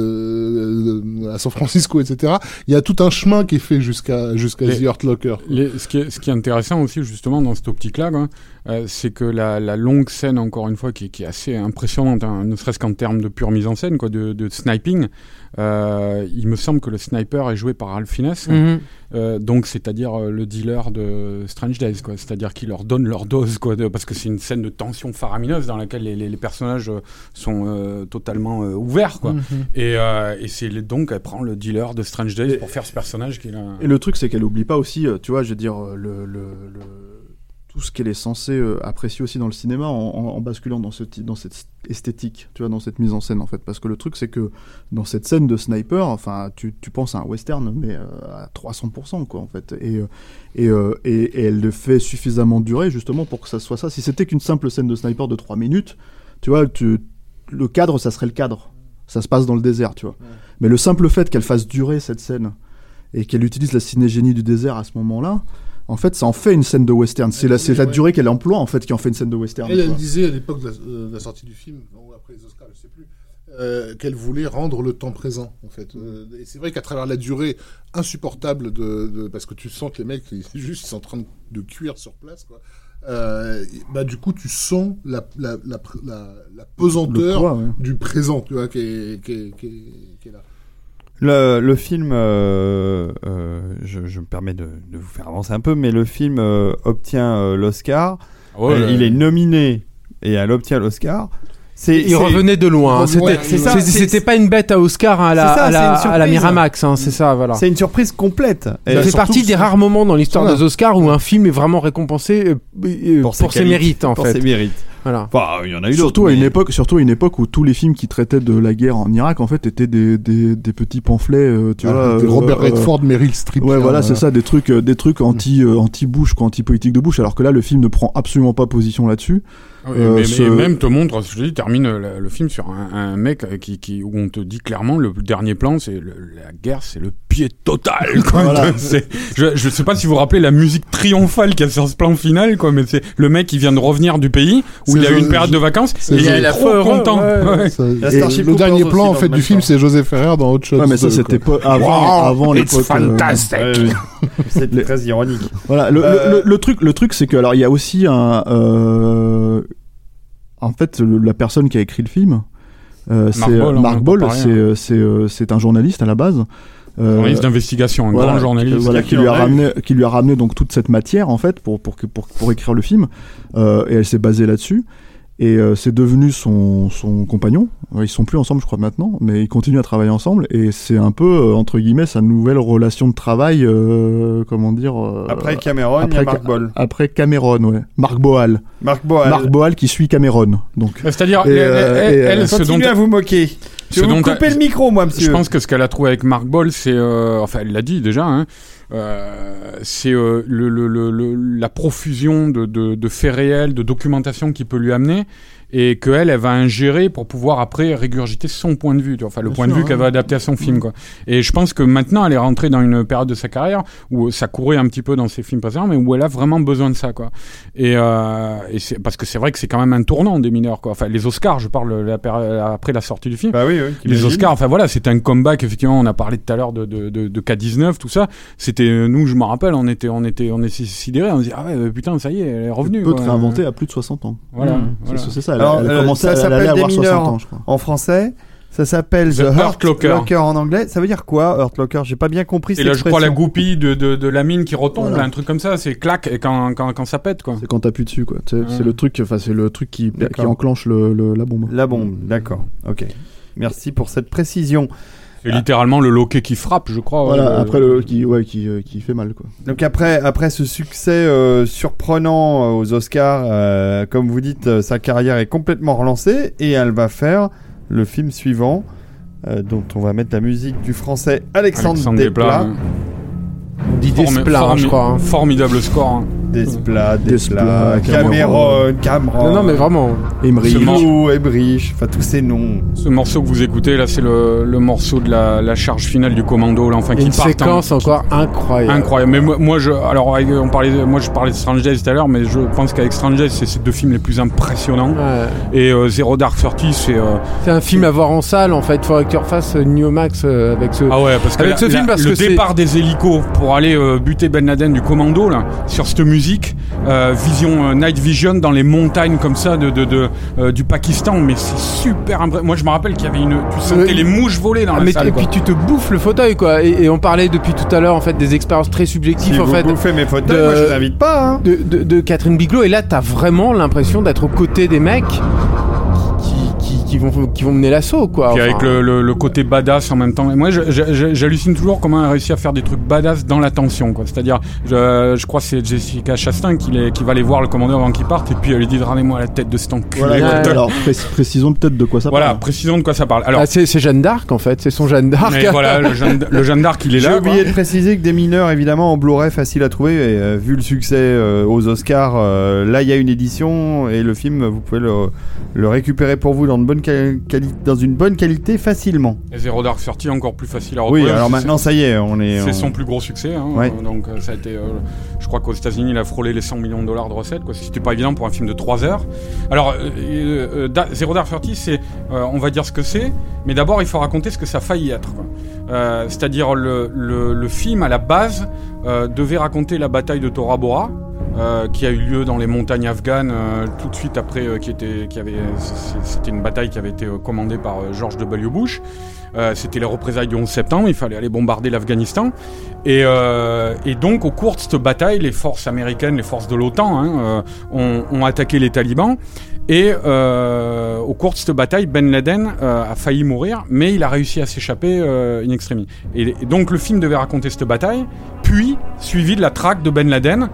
Speaker 3: euh, à San Francisco, etc. Il y a tout un chemin qui est fait jusqu'à jusqu'à The Hurt Locker.
Speaker 2: Les- ce, qui est, ce qui est intéressant aussi justement dans cette optique-là, quoi, euh, c'est que la, la longue scène, encore une fois, qui, est- qui est assez impressionnante, hein, ne serait-ce qu'en termes de pure mise en scène, quoi, de, de sniping, euh, il me semble que le sniper est joué par Ralph Fiennes,
Speaker 5: Mhm.
Speaker 2: euh, donc c'est-à-dire euh, le dealer de Strange Days, quoi, c'est-à-dire qu'il leur donne leur dose, quoi, de- parce que c'est une scène de tension faramineuse dans laquelle les, les- les personnages sont euh, totalement euh, ouverts, quoi.
Speaker 5: Mhm.
Speaker 2: Et, euh, et c'est donc elle prend le dealer de Strange Days
Speaker 4: Et-
Speaker 2: pour faire ce personnage qui est là.
Speaker 4: Et le truc, c'est qu'elle oublie pas aussi, tu vois, je veux dire, le, le, le- tout ce qu'elle est censée euh, apprécier aussi dans le cinéma en, en- en basculant dans, ce, ti- dans cette esthétique, tu vois, dans cette mise en scène, en fait. Parce que le truc, c'est que dans cette scène de sniper, enfin, tu, tu penses à un western, mais euh, à 300%, quoi, en fait. Et, euh, et, euh, et, et elle le fait suffisamment durer, justement, pour que ça soit ça. Si c'était qu'une simple scène de sniper de 3 minutes, tu vois, tu, le cadre, ça serait le cadre. Ça se passe dans le désert, tu vois. Mais le simple fait qu'elle fasse durer cette scène et qu'elle utilise la cinégénie du désert à ce moment-là, en fait, ça en fait une scène de western. C'est la, c'est la
Speaker 3: Ouais.
Speaker 4: durée qu'elle emploie, en fait, qui en fait une scène de western.
Speaker 3: Elle, disait à l'époque de, la- euh, de la sortie du film, ou après les Oscars, je sais plus, euh, qu'elle voulait rendre le temps présent, en fait. Euh, et c'est vrai qu'à travers la durée insupportable de, de- parce que tu sens que les mecs, ils, juste, ils sont en train de, cuire sur place, quoi. Euh, bah du coup, tu sens la, la, la, pr- la, la
Speaker 4: Le
Speaker 3: pesanteur
Speaker 4: poids, ouais.
Speaker 3: du présent, tu vois, qui est, qui est, qui est, qui est là.
Speaker 1: Le, le film, euh, euh, je, je me permets de, de vous faire avancer un peu, mais le film euh, obtient euh, l'Oscar.
Speaker 2: Oh, là-
Speaker 1: il est nominé et elle obtient l'Oscar.
Speaker 5: Il revenait de loin. hein. C'était pas une bête à Oscar hein, à la,
Speaker 1: ça,
Speaker 5: à la,
Speaker 1: c'est une
Speaker 5: à la
Speaker 1: surprise.
Speaker 5: Miramax. hein, c'est ça, voilà.
Speaker 1: C'est une surprise complète.
Speaker 3: Bah,
Speaker 5: fait partie des rares moments dans l'histoire des Oscars où un film est vraiment récompensé pour, ses, mérites en
Speaker 1: pour
Speaker 5: fait.
Speaker 1: ses mérites.
Speaker 5: Voilà.
Speaker 1: Enfin, il y en a eu d'autres.
Speaker 4: Surtout à une
Speaker 1: mais-
Speaker 4: époque, surtout à une époque où tous les films qui traitaient de la guerre en Irak, en fait, étaient des, des, des petits pamphlets, euh, tu vois.
Speaker 3: Des
Speaker 4: euh,
Speaker 3: Robert
Speaker 4: euh,
Speaker 3: Redford, Meryl Streep.
Speaker 4: Ouais, voilà, c'est ça, des trucs, des trucs anti, euh, anti Bush, quoi, anti politique de Bush. Alors que là, le film ne prend absolument pas position là-dessus.
Speaker 2: Oui,
Speaker 4: Euh,
Speaker 2: mais,
Speaker 4: ce-
Speaker 2: et même te montre, je te dis, termine le, le film sur un, un mec euh, qui, qui, où on te dit clairement le dernier plan, c'est la guerre, c'est le pied total. Quoi.
Speaker 4: Voilà.
Speaker 2: Je, je sais pas si vous vous rappelez la musique triomphale qu'il y a sur ce plan final, quoi, mais c'est le mec qui vient de revenir du pays où il a eu une période de vacances et il est
Speaker 5: la
Speaker 2: trop
Speaker 5: heureux,
Speaker 2: content.
Speaker 3: et le dernier plan en fait du film c'est Joseph Ferrer dans Hot Shots.
Speaker 4: Ouais, mais ça,
Speaker 3: 2,
Speaker 4: c'était avant,
Speaker 3: Wow,
Speaker 4: avant
Speaker 2: it's
Speaker 4: l'époque. euh,
Speaker 1: oui. C'est très ironique.
Speaker 4: Voilà, le,
Speaker 1: Euh,
Speaker 4: le, le- le truc, le truc, c'est que alors il y a aussi un, euh, en fait, le- la personne qui a écrit le film, euh, c'est
Speaker 2: a
Speaker 4: Mark Ball, c'est
Speaker 2: hein.
Speaker 4: euh, c'est euh, un journaliste à la base. Euh,
Speaker 2: Journaliste d'investigation, un
Speaker 4: voilà,
Speaker 2: grand journaliste.
Speaker 4: euh, voilà,
Speaker 1: qui
Speaker 4: lui a ramené, qui lui a ramené donc toute cette matière en fait pour pour que- pour, pour écrire le film, euh, et elle s'est basée là-dessus. Et euh, c'est devenu son, son compagnon. Euh, Ils sont plus ensemble, je crois, maintenant, mais ils continuent à travailler ensemble. Et c'est un peu, euh, entre guillemets, sa nouvelle relation de travail, euh, comment dire... euh,
Speaker 1: Après Cameron, il y
Speaker 4: après
Speaker 1: a
Speaker 4: Ca-
Speaker 1: Ball.
Speaker 4: Après Cameron, ouais. Marc Boal.
Speaker 1: Mark Boal.
Speaker 4: Marc Boal qui suit Cameron. Donc,
Speaker 2: C'est-à-dire, elle,
Speaker 4: euh,
Speaker 2: elle- elle, ce dont
Speaker 1: Continuez à vous moquer. Je vais vous couper le micro, moi, monsieur.
Speaker 2: Je pense que ce qu'elle a trouvé avec Mark Ball, c'est, euh, enfin, elle l'a dit déjà, hein, c'est euh, le, le, le- la profusion de, de, de faits réels, de documentation qui peut lui amener, et que elle, va ingérer pour pouvoir après régurgiter son point de vue, tu vois, enfin le
Speaker 4: Bien
Speaker 2: point de vue qu'elle va adapter à son film, quoi. Et je pense que maintenant, elle est rentrée dans une période de sa carrière où ça courait un petit peu dans ses films précédents, mais où elle a vraiment besoin de ça, quoi. Et, euh, et c'est parce que c'est vrai que c'est quand même un tournant des mineurs, quoi. Enfin, les Oscars, je parle la après la sortie du film.
Speaker 1: Bah oui, oui.
Speaker 2: Les. Oscars, enfin voilà, c'était un comeback. Effectivement, on a parlé tout à l'heure de, de, de, de K19, tout ça. C'était nous, je me rappelle, on était, on était, on était sidérés. On se dit ah ouais, putain, ça y est, elle est revenue.
Speaker 4: te réinventer à plus de 60 ans.
Speaker 2: Voilà.
Speaker 1: Mmh.
Speaker 4: C'est-
Speaker 2: voilà.
Speaker 4: C'est ça,
Speaker 1: Alors,
Speaker 4: elle a
Speaker 1: euh,
Speaker 4: commencé
Speaker 1: ça
Speaker 4: elle
Speaker 1: s'appelle Des
Speaker 4: avoir 60
Speaker 1: mineurs.
Speaker 4: ans, je crois.
Speaker 1: En français, Ça s'appelle
Speaker 2: The
Speaker 1: The,
Speaker 2: Hurt
Speaker 1: Hurt
Speaker 2: Locker.
Speaker 1: en anglais. Ça veut dire quoi, Hurt Locker? J'ai pas bien compris
Speaker 2: Et
Speaker 1: cette
Speaker 2: là, je crois la goupille de, de, de la mine qui retombe,
Speaker 4: Voilà.
Speaker 2: là, un truc comme ça, c'est clac et quand, quand, quand ça pète, quoi.
Speaker 4: C'est quand t'appuies dessus, quoi. C'est
Speaker 2: Ouais.
Speaker 4: c'est le truc, enfin, c'est le truc qui, qui enclenche le, le- la bombe.
Speaker 1: La bombe, d'accord. Ok. Merci pour cette précision.
Speaker 2: C'est littéralement le loquet qui frappe, je crois.
Speaker 4: Voilà, après le qui, ouais, qui, euh, qui fait mal, quoi.
Speaker 1: Donc après, après ce succès euh, surprenant euh, aux Oscars, euh, comme vous dites, sa carrière est complètement relancée et elle va faire le film suivant, euh, dont on va mettre la musique du français Alexandre,
Speaker 2: Alexandre
Speaker 1: Desplat.
Speaker 2: Desplat. hein.
Speaker 5: D'idées
Speaker 2: Formi-
Speaker 5: Splat, hein, je crois. hein.
Speaker 2: Formidable score.
Speaker 1: Desplat,
Speaker 4: Desplat,
Speaker 1: Cameron, Cameron.
Speaker 5: Non, non, mais vraiment.
Speaker 1: Lou, Ebrich, enfin tous ces noms.
Speaker 2: Ce morceau que vous écoutez, là, c'est le, le morceau de la, la charge finale du commando, là, enfin, qui
Speaker 5: une
Speaker 2: part en-
Speaker 5: séquence encore incroyable.
Speaker 2: Incroyable. Mais moi, moi, je, alors, on parlait, moi, je parlais de Strange Days tout à l'heure, mais je pense qu'avec Strange Days, c'est ces deux films les plus impressionnants.
Speaker 5: Ouais.
Speaker 2: Et euh, Zero Dark Thirty, c'est. euh,
Speaker 5: C'est un film à voir en salle en fait. Faudrait que tu refasses euh, New Max euh, avec ce.
Speaker 2: Ah ouais, parce que
Speaker 5: Avec
Speaker 2: la-
Speaker 5: ce film,
Speaker 2: la-
Speaker 5: parce
Speaker 2: le
Speaker 5: que
Speaker 2: départ des hélicos pour aller euh, buter Ben Laden du commando là, sur cette musique, euh, vision euh, night vision dans les montagnes comme ça de, de, de, euh, du Pakistan, mais c'est super impressionnant. Moi, je me rappelle qu'il y avait une, tu sentais
Speaker 5: Euh,
Speaker 2: les mouches voler dans
Speaker 5: Ah,
Speaker 2: la
Speaker 5: mais
Speaker 2: salle.
Speaker 5: et
Speaker 2: quoi.
Speaker 5: puis tu te bouffes le fauteuil quoi. Et, et on parlait depuis tout à l'heure en fait des expériences très subjectives
Speaker 1: Si
Speaker 5: en
Speaker 1: vous
Speaker 5: fait.
Speaker 1: bouffez mes fauteuils,
Speaker 5: de-
Speaker 1: moi je vous invite pas. Hein.
Speaker 5: de, de, de Catherine Bigelow et là t'as vraiment l'impression d'être aux côtés des mecs qui, vont, qui vont mener l'assaut quoi.
Speaker 2: Puis
Speaker 5: Enfin,
Speaker 2: avec le, le, le côté badass en même temps. Et moi, j'hallucine toujours comment elle a réussi à faire des trucs badass dans la tension. quoi. C'est-à-dire, je, je crois que c'est Jessica Chastain qui, les- qui va aller voir le commandeur avant qu'il parte, et puis elle lui dit Ramenez-moi la tête de cet enculé.
Speaker 4: Voilà,
Speaker 5: Ouais.
Speaker 4: alors pré- précisons peut-être de quoi ça
Speaker 2: Voilà,
Speaker 4: parle.
Speaker 2: précisons de quoi ça parle. Alors,
Speaker 5: ah, c'est Jeanne d'Arc en fait, c'est son Jeanne d'Arc.
Speaker 2: voilà, le Jeanne, d'Arc, il est
Speaker 1: J'ai
Speaker 2: là.
Speaker 1: oublié
Speaker 2: quoi.
Speaker 1: de préciser que des mineurs, évidemment, en Blu-ray, facile à trouver. Et, euh, vu le succès euh, aux Oscars, euh, là, il y a une édition et le film, vous pouvez le, le récupérer pour vous dans une bonne, dans une bonne qualité facilement.
Speaker 2: Et Zero Dark Thirty, encore plus facile à retrouver.
Speaker 1: Oui, alors maintenant, ça y est, on est.
Speaker 2: C'est
Speaker 1: on-
Speaker 2: son plus gros succès. hein.
Speaker 1: Ouais.
Speaker 2: Donc, euh, ça a été. euh, je crois qu'aux États-Unis, il a frôlé les 100 millions de dollars de recettes. Quoi. C'était pas évident pour un film de 3 heures. Alors, euh, euh, Da- Zero Dark Thirty, c'est. on va dire ce que c'est. Mais d'abord, il faut raconter ce que ça a failli être. C'est-à-dire, le, le, le film, à la base, euh, devait raconter la bataille de Tora Bora. euh, qui a eu lieu dans les montagnes afghanes euh, tout de suite après qui était qui avait c'était une bataille qui avait été commandée par George W Bush c'était les représailles du 11 septembre il fallait aller bombarder l'Afghanistan et, et donc, au cours de cette bataille, les forces américaines, les forces de l'OTAN, hein, ont, attaqué les talibans. Et au cours de cette bataille, Ben Laden a failli mourir, mais il a réussi à s'échapper in extremis. Et donc, le film devait raconter cette bataille, puis suivi de la traque de Ben Laden.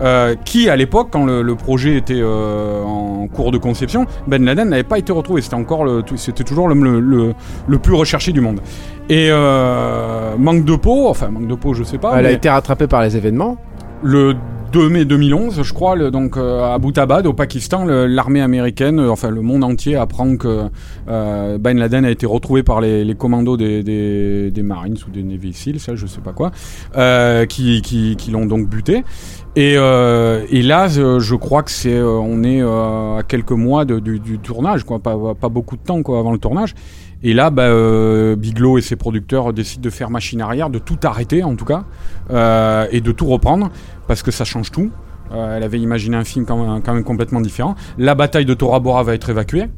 Speaker 2: euh, qui à l'époque, quand le, le projet était euh, en cours de conception, Ben Laden n'avait pas été retrouvé. C'était encore, c'était toujours le, le, plus recherché du monde. Et euh, manque de peau, enfin manque de peau, je sais pas.
Speaker 5: Elle a été rattrapée par les événements.
Speaker 2: Le 2 mai 2011, je crois, donc euh, à Abbottabad, au Pakistan, l'armée américaine, euh, enfin le monde entier apprend que euh, Ben Laden a été retrouvé par les, commandos des, Marines ou des Navy Seals, ça je sais pas quoi, euh, qui, qui, l'ont donc buté. Et, là, je, crois que c'est, on est à quelques mois du, tournage, quoi, pas, pas beaucoup de temps quoi avant le tournage. Et là, bah, Bigelow et ses producteurs décident de faire machine arrière, de tout arrêter en tout cas, et de tout reprendre, parce que ça change tout. Euh, elle avait imaginé un film quand même, quand même complètement différent. La bataille de Tora Bora va être évacuée.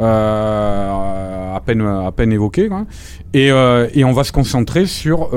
Speaker 2: euh, à peine à peine évoquée quoi. et, euh, et on va se concentrer sur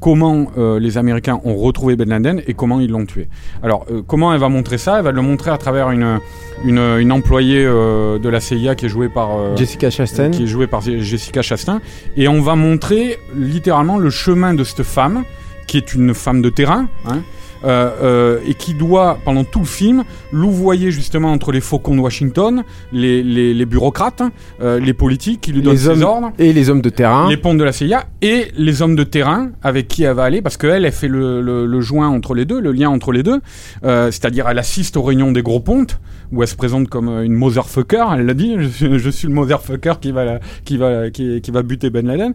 Speaker 2: comment euh, les Américains ont retrouvé Ben Laden et comment ils l'ont tué. Alors, euh, comment elle va montrer ça? Elle va le montrer à travers une, une, une employée euh, de la CIA qui est jouée par...
Speaker 5: Jessica Chastain.
Speaker 2: qui est jouée par Jessica Chastain. Et on va montrer littéralement le chemin de cette femme, qui est une femme de terrain, hein, euh, euh, et qui doit, pendant tout le film, louvoyer justement entre les faucons de Washington, les, les, les bureaucrates, euh, les politiques qui lui donnent
Speaker 5: Les
Speaker 2: ses ordres
Speaker 5: et les hommes de terrain.
Speaker 2: les pontes de la CIA et les hommes de terrain avec qui elle va aller parce qu'elle elle fait le, le, le joint entre les deux le lien entre les deux Euh, c'est-à-dire elle assiste aux réunions des gros pontes où elle se présente comme euh, une motherfucker elle l'a dit je suis, je suis le motherfucker qui va la- qui va qui, qui va buter Ben Laden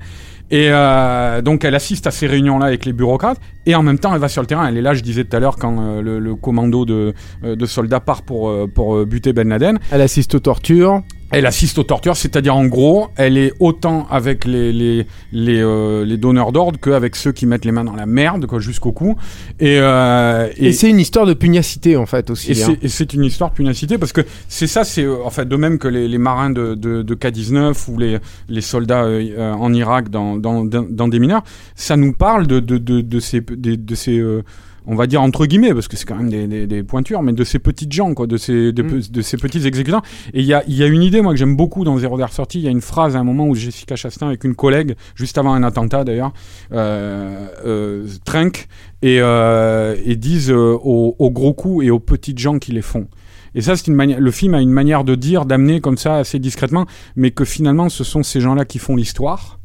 Speaker 2: et euh, donc elle assiste à ces réunions là avec les bureaucrates. Et en même temps elle va sur le terrain. Elle est là je disais tout à l'heure quand euh, le, commando de, euh, de soldats part pour pour buter Ben Laden.
Speaker 5: Elle assiste aux tortures.
Speaker 2: Elle assiste aux tortures, c'est-à-dire en gros, elle est autant avec les les les, euh, les donneurs d'ordre qu'avec ceux qui mettent les mains dans la merde, jusqu'au cou. Et euh,
Speaker 5: Et, c'est une histoire de pugnacité en fait aussi.
Speaker 2: et
Speaker 5: hein.
Speaker 2: c'est- une histoire de pugnacité parce que c'est ça, c'est euh, en fait de même que les, les marins de, de, de K-19 ou les, les soldats euh, en Irak dans, dans, dans, dans des mineurs, ça nous parle de, de, de, de ces, des- de ces euh, on va dire entre guillemets, parce que c'est quand même des, des, des pointures, mais de ces petites gens, quoi, de ces, de,
Speaker 5: Mm.
Speaker 2: de ces petits exécutants. Et il y a, y a une idée, moi, que j'aime beaucoup dans Zéro Dark Sortie. Il y a une phrase à un moment où Jessica Chastain, avec une collègue, juste avant un attentat d'ailleurs, euh, euh, trinquent et, euh, et disent euh, aux, aux gros coups et aux petites gens qui les font. Et ça, c'est une manière. Le film a une manière de dire, d'amener comme ça assez discrètement, mais que finalement, ce sont ces gens-là qui font l'histoire.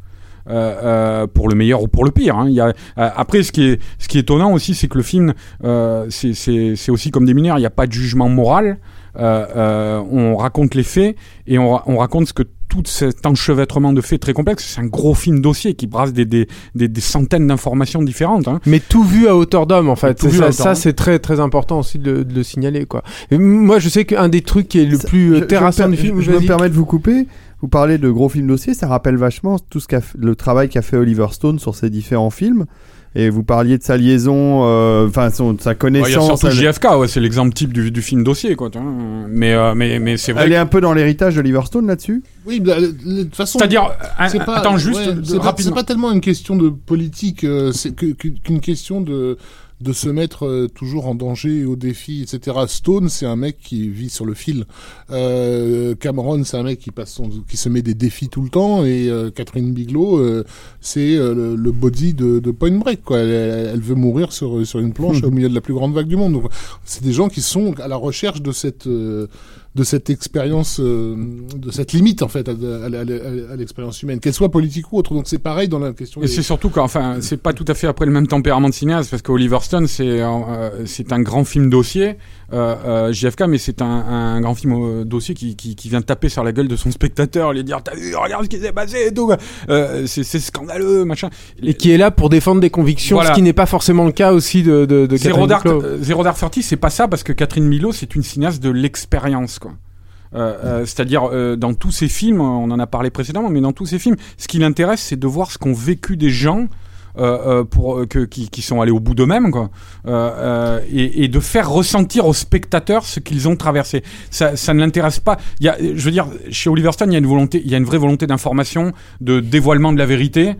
Speaker 2: Euh, euh, pour le meilleur ou pour le pire. hein. Il y a, euh, après, ce qui est, ce qui est étonnant aussi, c'est que le film, euh, c'est- c'est c'est aussi comme des mineurs, il n'y a pas de jugement moral. Euh, euh, on raconte les faits et on, ra- on raconte ce que tout cet enchevêtrement de faits très complexe, c'est un gros film dossier qui brasse des, des, des, des centaines d'informations différentes. hein.
Speaker 5: Mais tout vu à hauteur d'homme en fait. Ça, ça, c'est très très important aussi de, le- de le signaler quoi. Et moi je sais qu'un des trucs qui est le
Speaker 1: Ça-
Speaker 5: plus terrassant du film,
Speaker 1: Je, je me permets de vous couper. Vous parlez de gros films dossiers, ça rappelle vachement tout ce qu'a le travail qu'a fait Oliver Stone sur ses différents films. Et vous parliez de sa liaison, euh, enfin son- de sa
Speaker 2: Ouais, Il y a
Speaker 1: connaissance.
Speaker 2: surtout
Speaker 1: elle,
Speaker 2: JFK, ouais, c'est l'exemple type du, du film dossier. Quoi, tu vois. mais, euh, mais, mais c'est vrai.
Speaker 1: elle est un peu dans l'héritage d'Oliver Stone là-dessus?
Speaker 3: Oui, bah, de toute façon.
Speaker 2: C'est-à-dire, un-
Speaker 3: c'est pas,
Speaker 2: attends juste
Speaker 3: ouais, c'est pas, tellement une question de politique, euh, c'est que- que- qu'une question de de se mettre euh, toujours en danger, au défi, etc. Stone, c'est un mec qui vit sur le fil. Euh, Cameron, c'est un mec qui passe son, qui se met des défis tout le temps. Et euh, Catherine Bigelow, euh, c'est euh, le, le body de, de Point Break. Quoi. Elle, elle- veut mourir sur sur une planche au milieu de la plus grande vague du monde. Donc, c'est des gens qui sont à la recherche de cette euh, de cette expérience, euh, de cette limite en fait à, à- à- à l'expérience humaine, qu'elle soit politique ou autre. Donc c'est pareil dans la question.
Speaker 2: Et
Speaker 3: des-
Speaker 2: c'est surtout qu'enfin, c'est pas tout à fait après le même tempérament de cinéaste, parce qu'Oliver Stone, c'est euh, c'est un grand film dossier, euh, euh, JFK, mais c'est un, un grand film euh, dossier qui, qui, qui vient taper sur la gueule de son spectateur, lui dire T'as vu, regarde ce qui s'est passé et tout. Euh, c'est c'est scandaleux, machin.
Speaker 5: Et qui est là pour défendre des convictions,
Speaker 2: Voilà.
Speaker 5: ce qui n'est pas forcément le cas aussi de, de, de
Speaker 2: Zéro
Speaker 5: Catherine
Speaker 2: Dark, euh, Zéro Dark Thirty, c'est pas ça parce que Catherine Milo, c'est une cinéaste de l'expérience, quoi. Euh, euh, C'est-à-dire euh, dans tous ces films, on en a parlé précédemment, mais dans tous ces films, ce qui l'intéresse, c'est de voir ce qu'ont vécu des gens. Euh, euh, pour que, qui, qui sont allés au bout d'eux-mêmes quoi. Et, et de faire ressentir aux spectateurs ce qu'ils ont traversé. Ça, ça ne l'intéresse pas. Il y a je veux dire chez Oliver Stone il y a une volonté il y a une vraie volonté d'information de dévoilement de la vérité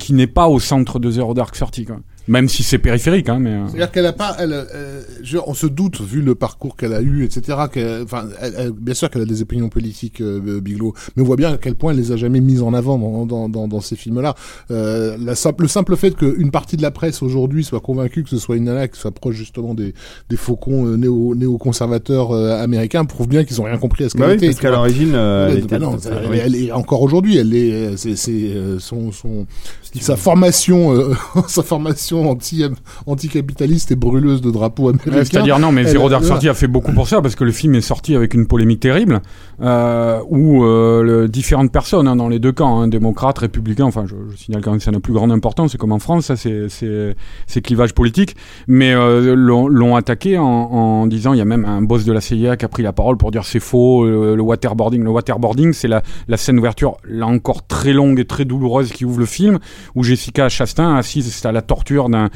Speaker 2: qui n'est pas au centre de Zero Dark Thirty quoi même si c'est périphérique hein mais euh,
Speaker 3: C'est-à-dire qu'elle a pas, elle, euh, je- on se doute vu le parcours qu'elle a eu, etc. qu'elle- Enfin, elle- elle- bien sûr qu'elle a des opinions politiques, euh, Bigelow, mais on voit bien à quel point elle les a jamais mises en avant dans, dans, dans, dans ces films-là. Euh, la simple, le simple fait qu'une partie de la presse aujourd'hui soit convaincue que ce soit une nana qui soit proche justement des, des faucons euh, néo, néo-conservateurs euh, américains prouve bien qu'ils ont rien compris à ce qu'elle
Speaker 1: Bah oui,
Speaker 3: était.
Speaker 1: parce qu'à l'origine, euh, elle était-
Speaker 3: bah non,
Speaker 1: euh,
Speaker 3: elle, elle est encore aujourd'hui, elle est, euh, c'est, c'est euh, son, son, sa formation, euh, sa formation anti, anticapitaliste et brûleuse de drapeaux américains.
Speaker 2: Ouais, C'est-à-dire non, mais Zero Dark. Thirty a fait beaucoup pour ça parce que le film est sorti avec une polémique terrible euh, où euh, le- différentes personnes hein, dans les deux camps, hein, démocrates, républicains. Enfin, je, je signale quand même que ça n'a plus grande importance. C'est comme en France, ça, c'est clivage politique. Mais euh, l'ont attaqué en, en disant il y a même un boss de la CIA qui a pris la parole pour dire c'est faux. Le, le waterboarding, le waterboarding, c'est la la scène d'ouverture là encore très longue et très douloureuse qui ouvre le film où Jessica Chastain assise c'est à la torture d'un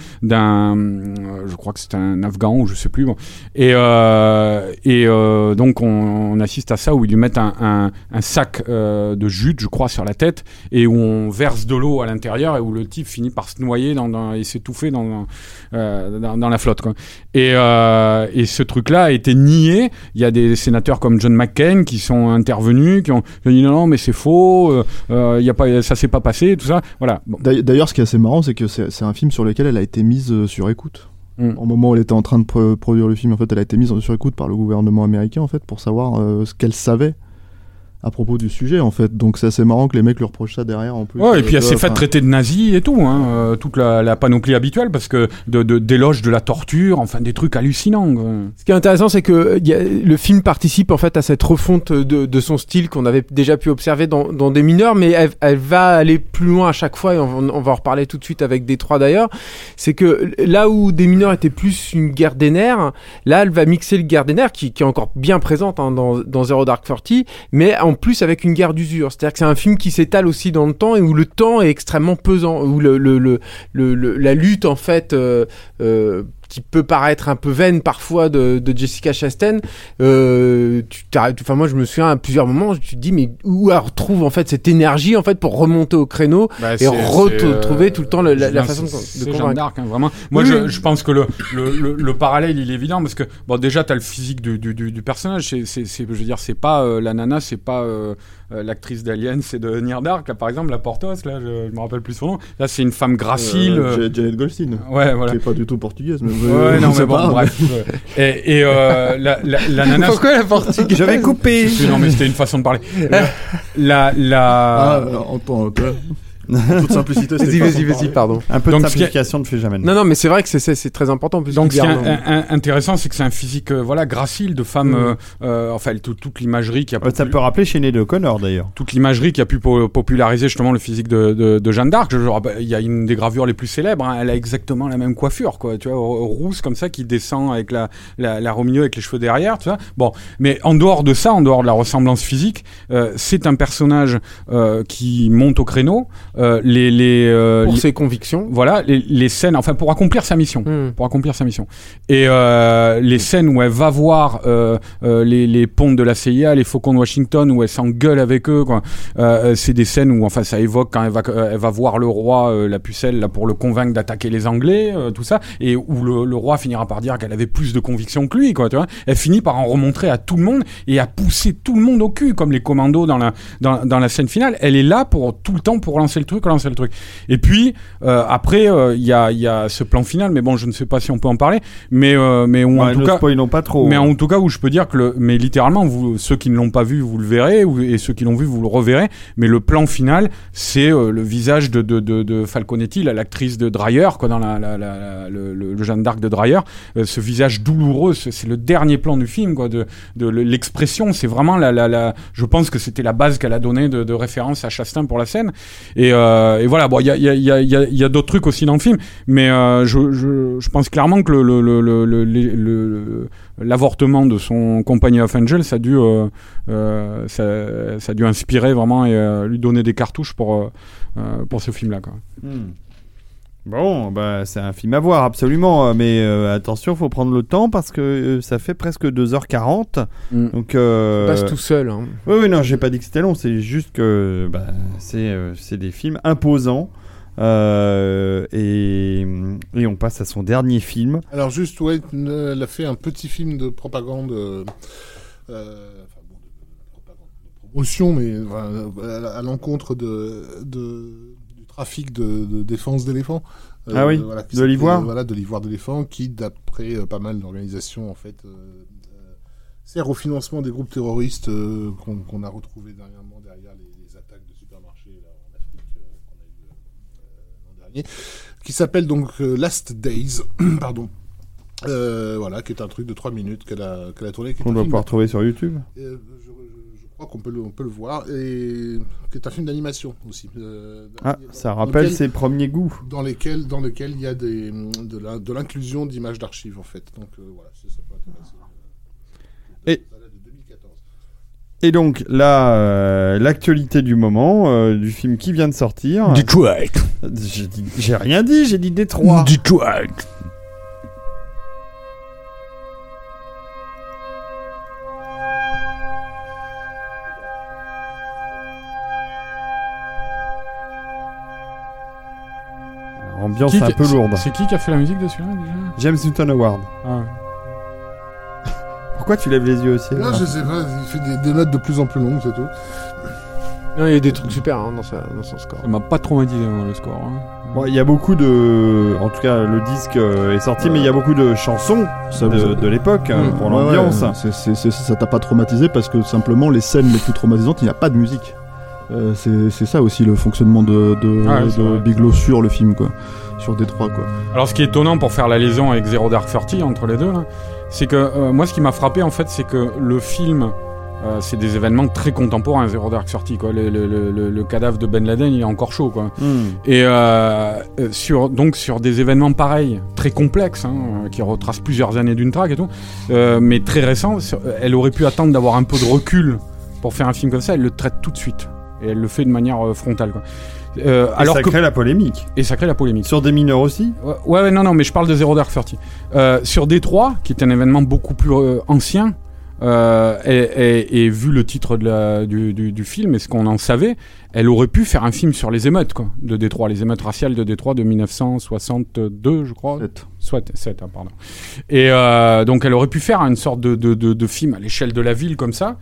Speaker 2: je crois que c'est un afghan ou je sais plus et euh, et euh, donc on, assiste à ça où ils lui mettent un, un, sac euh, de jute je crois sur la tête et où on verse de l'eau à l'intérieur et où le type finit par se noyer dans, dans et s'étouffer dans, dans, la flotte et et ce truc là a été nié. Il y a des sénateurs comme John McCain qui sont intervenus qui ont, dit non non mais c'est faux euh, y a pas ça s'est pas passé tout ça. Voilà.
Speaker 4: D'ailleurs, ce qui est assez marrant, c'est que c'est c'est un film sur lequel elle a été mise euh, sur écoute.
Speaker 2: Mm.
Speaker 4: Au moment où elle était en train de pro- produire le film, en fait, elle a été mise sur écoute par le gouvernement américain, en fait, pour savoir euh, ce qu'elle savait à propos du sujet en fait. Donc c'est assez marrant que les mecs lui reprochent ça derrière en plus.
Speaker 2: Ouais, et puis elle
Speaker 4: Euh,
Speaker 2: s'est fait
Speaker 4: enfin,
Speaker 2: traiter de nazi et tout, hein, euh, toute la, la panoplie habituelle, parce que de, de, d'éloges de la torture, enfin des trucs hallucinants. quoi.
Speaker 5: Ce qui est intéressant, c'est que euh, il y a- le film participe en fait à cette refonte de, de son style qu'on avait déjà pu observer dans, dans des mineurs, mais elle, elle va aller plus loin à chaque fois et on, on va en reparler tout de suite avec Détroit d'ailleurs. C'est que là où des mineurs étaient plus une guerre des nerfs, là elle va mixer le guerre des nerfs qui, qui est encore bien présente hein, dans, dans Zero Dark Thirty, mais en plus avec une guerre d'usure. C'est-à-dire que c'est un film qui s'étale aussi dans le temps et où le temps est extrêmement pesant, où la lutte en fait euh, euh, qui peut paraître un peu vaine parfois de, de Jessica Chastain, euh, tu enfin moi je me souviens à plusieurs moments, tu te dis mais où elle retrouve en fait cette énergie en fait pour remonter au créneau
Speaker 2: Bah,
Speaker 5: et retrouver
Speaker 2: c'est,
Speaker 5: tout le temps la, la
Speaker 2: Julien,
Speaker 5: façon de, de convaincre.
Speaker 2: Jeanne d'Arc, hein, vraiment. Moi,
Speaker 5: Oui,
Speaker 2: je, je pense que le, le, le, le parallèle, il est évident parce que bon, déjà, t'as le physique du, du, du, du personnage. C'est, je veux dire, c'est pas euh, la nana, c'est pas euh, euh, l'actrice d'Alien, c'est de Near Dark, là, par exemple, la Portos. Là, je, je me rappelle plus son nom. Là, c'est une femme gracile.
Speaker 4: euh,
Speaker 2: euh,
Speaker 4: Jan- Janet Goldstein.
Speaker 2: ouais, voilà.
Speaker 4: Qui est pas du tout portugaise. Mais
Speaker 2: Ouais, non, mais bon, bref. Et, et euh, la, la, la nana.
Speaker 5: Pourquoi la portugaise
Speaker 1: Je vais couper.
Speaker 2: Non, mais c'était une façon de parler. La, la,
Speaker 4: Ah, en toi. En toute simplicité, c'est
Speaker 5: Vas-y, vas-y, vas-y, pardon.
Speaker 1: Un peu
Speaker 2: Donc,
Speaker 1: de simplification ne fait jamais de
Speaker 5: Non, non, mais c'est vrai que c'est- c'est c'est très important. plus
Speaker 2: Donc, ce qui est un- un- intéressant, c'est que c'est un physique, euh, voilà, gracile de femme.
Speaker 5: Mm.
Speaker 2: euh, euh, enfin, tout- toute l'imagerie qui a.
Speaker 1: Ouais, Ça peut rappeler Sinead O'Connor d'ailleurs.
Speaker 2: toute l'imagerie qui a pu po- populariser justement le physique de, de, de Jeanne d'Arc. Je- bah, Il y a une des gravures les plus célèbres. hein, elle a exactement la même coiffure, quoi. Tu vois, r- rousse comme ça, qui descend avec la, la, la au milieu avec les cheveux derrière. Tu vois. Bon, mais en dehors de ça, en dehors de la ressemblance physique, euh, c'est un personnage euh, qui monte au créneau. Euh, les les, euh,
Speaker 5: pour
Speaker 2: les-
Speaker 5: ses convictions.
Speaker 2: voilà les, les scènes, enfin pour accomplir sa mission
Speaker 5: Hmm.
Speaker 2: pour accomplir sa mission. Et euh, les scènes où elle va voir euh, les, les ponts de la CIA, les faucons de Washington, où elle s'engueule avec eux, quoi. Euh, c'est des scènes où enfin ça évoque quand elle va, elle va voir le roi, euh, la pucelle, là pour le convaincre d'attaquer les Anglais, euh, tout ça, et où le, le roi finira par dire qu'elle avait plus de conviction que lui, quoi. Tu vois elle finit par en remontrer à tout le monde et à pousser tout le monde au cul, comme les commandos dans la dans, dans la scène finale. Elle est là pour tout le temps pour lancer le truc, le truc. Et puis euh, après, euh, il y, a, il y a ce plan final, mais bon, je ne sais pas si on peut en parler, mais euh, mais où, en tout cas.
Speaker 1: pas trop.
Speaker 2: Mais en tout cas, où je peux dire que, le, mais littéralement, vous, ceux qui ne l'ont pas vu, vous le verrez, et ceux qui l'ont vu, vous le reverrez. Mais le plan final, c'est euh, le visage de, de, de, de Falconetti, la- l'actrice de Dreyer, quoi, dans la, la, la- le, le, Jeanne d'Arc de Dreyer. Euh, ce visage douloureux, ce- c'est le dernier plan du film, quoi, de, de le- l'expression. C'est vraiment la, la, la, je pense que c'était la base qu'elle a donnée de, de référence à Chastain pour la scène. Et, euh, et voilà, bon, il y a, y a, y y a, d'autres trucs aussi dans le film, mais euh, je, je, pense clairement que l'avortement de son compagnon of Angel, ça a dû, euh, ça, a dû inspirer vraiment et lui donner des cartouches pour, pour ce film-là. Quoi.
Speaker 1: Hmm. Bon, bah c'est un film à voir absolument, euh, mais euh, attention, faut prendre le temps parce que euh, ça fait presque 2h40.
Speaker 2: Mm.
Speaker 1: Donc euh,
Speaker 5: passe tout seul. hein.
Speaker 1: Oui, oui, non, j'ai pas dit que c'était long, c'est juste que bah, c'est euh, c'est des films imposants. euh, et, et on passe à son dernier film.
Speaker 3: Alors juste, ouais, elle a fait un petit film de propagande, enfin bon, de, propagande, de promotion, mais à, à l'encontre de, de- trafic de, de défense d'éléphants. Euh,
Speaker 1: Ah oui, de l'ivoire
Speaker 3: Voilà, de l'ivoire d'éléphant, qui, d'après euh, pas mal d'organisations, en fait, euh, sert au financement des groupes terroristes qu'on a retrouvés dernièrement derrière les, les attaques de supermarchés là, en Afrique qu'on a eu l'an dernier qui s'appelle donc Last Days, pardon. Voilà, qui est un truc de 3 minutes qu'elle a, qu'elle a tourné.
Speaker 1: Qu'on doit pouvoir trouver sur YouTube.
Speaker 3: je, je- je crois qu'on peut le, on peut le voir, et qui est un film d'animation aussi. euh,
Speaker 1: Ah,
Speaker 3: dans-
Speaker 1: ça rappelle
Speaker 3: lequel-
Speaker 1: ses premiers goûts.
Speaker 3: Dans lesquels, dans lesquels il y a des, de, l'inclusion d'images d'archives, en fait. Donc euh, voilà, ça, ça peut intéresser.
Speaker 1: Et-
Speaker 3: Ça date de 2014.
Speaker 1: Et donc là, euh, l'actualité du moment, euh, du film qui vient de sortir.
Speaker 2: Detroit.
Speaker 1: J'ai dit- j'ai rien dit, j'ai dit Détroit.
Speaker 2: Detroit.
Speaker 1: Ambiance
Speaker 2: Qui-
Speaker 1: un peu lourde.
Speaker 2: C'est qui qui a fait la musique de celui-là déjà
Speaker 1: James Newton Award.
Speaker 2: Ah.
Speaker 1: Pourquoi tu lèves les yeux au ciel
Speaker 3: Non,
Speaker 1: là
Speaker 3: je sais pas, il fait des, des notes de plus en plus longues, c'est tout.
Speaker 5: Non, il y a des trucs super hein, dans, sa, dans son score.
Speaker 2: Ça m'a pas traumatisé moi, le score. hein.
Speaker 1: Bon, il y a beaucoup de. En tout cas, le disque euh, est sorti, mais il y a beaucoup de chansons
Speaker 4: Ça
Speaker 1: de,
Speaker 4: vous a-
Speaker 1: de l'époque hein, pour l'ambiance.
Speaker 4: ouais, ça t'a pas traumatisé parce que simplement les scènes les plus traumatisantes, il n'y a pas de musique. Euh, c'est ça aussi le fonctionnement de, de,
Speaker 2: Ah ouais.
Speaker 4: Bigelow sur le film, quoi. Sur Détroit, quoi.
Speaker 2: Alors ce qui est étonnant pour faire la liaison avec Zero Dark Thirty entre les deux, c'est que euh, moi ce qui m'a frappé en fait, c'est que le film, euh, c'est des événements très contemporains, Zero Dark Thirty, quoi. Le, le- le- le- le cadavre de Ben Laden, il est encore chaud, quoi.
Speaker 1: Mm.
Speaker 2: Et sur donc sur des événements pareils, très complexes, hein, qui retracent plusieurs années d'une traque et tout, mais très récents, elle aurait pu attendre d'avoir un peu de recul pour faire un film comme ça. Elle le traite tout de suite et elle le fait de manière euh, frontale, quoi. Euh,
Speaker 1: Et
Speaker 2: alors
Speaker 1: ça
Speaker 2: que
Speaker 1: crée la polémique.
Speaker 2: et ça crée la polémique.
Speaker 1: Sur des mineurs aussi
Speaker 2: Ouais, non, non, mais je parle de Zero Dark Thirty. Euh, sur Détroit, qui est un événement beaucoup plus euh, ancien, euh, et, et- et vu le titre de la- du, du- du film et ce qu'on en savait, elle aurait pu faire un film sur les émeutes, quoi, de Détroit, les émeutes raciales de Détroit de 1962, je crois.
Speaker 4: Peut-être.
Speaker 2: Soit 7, pardon. Et euh, donc elle aurait pu faire une sorte de, de, de, de film à l'échelle de la ville comme ça.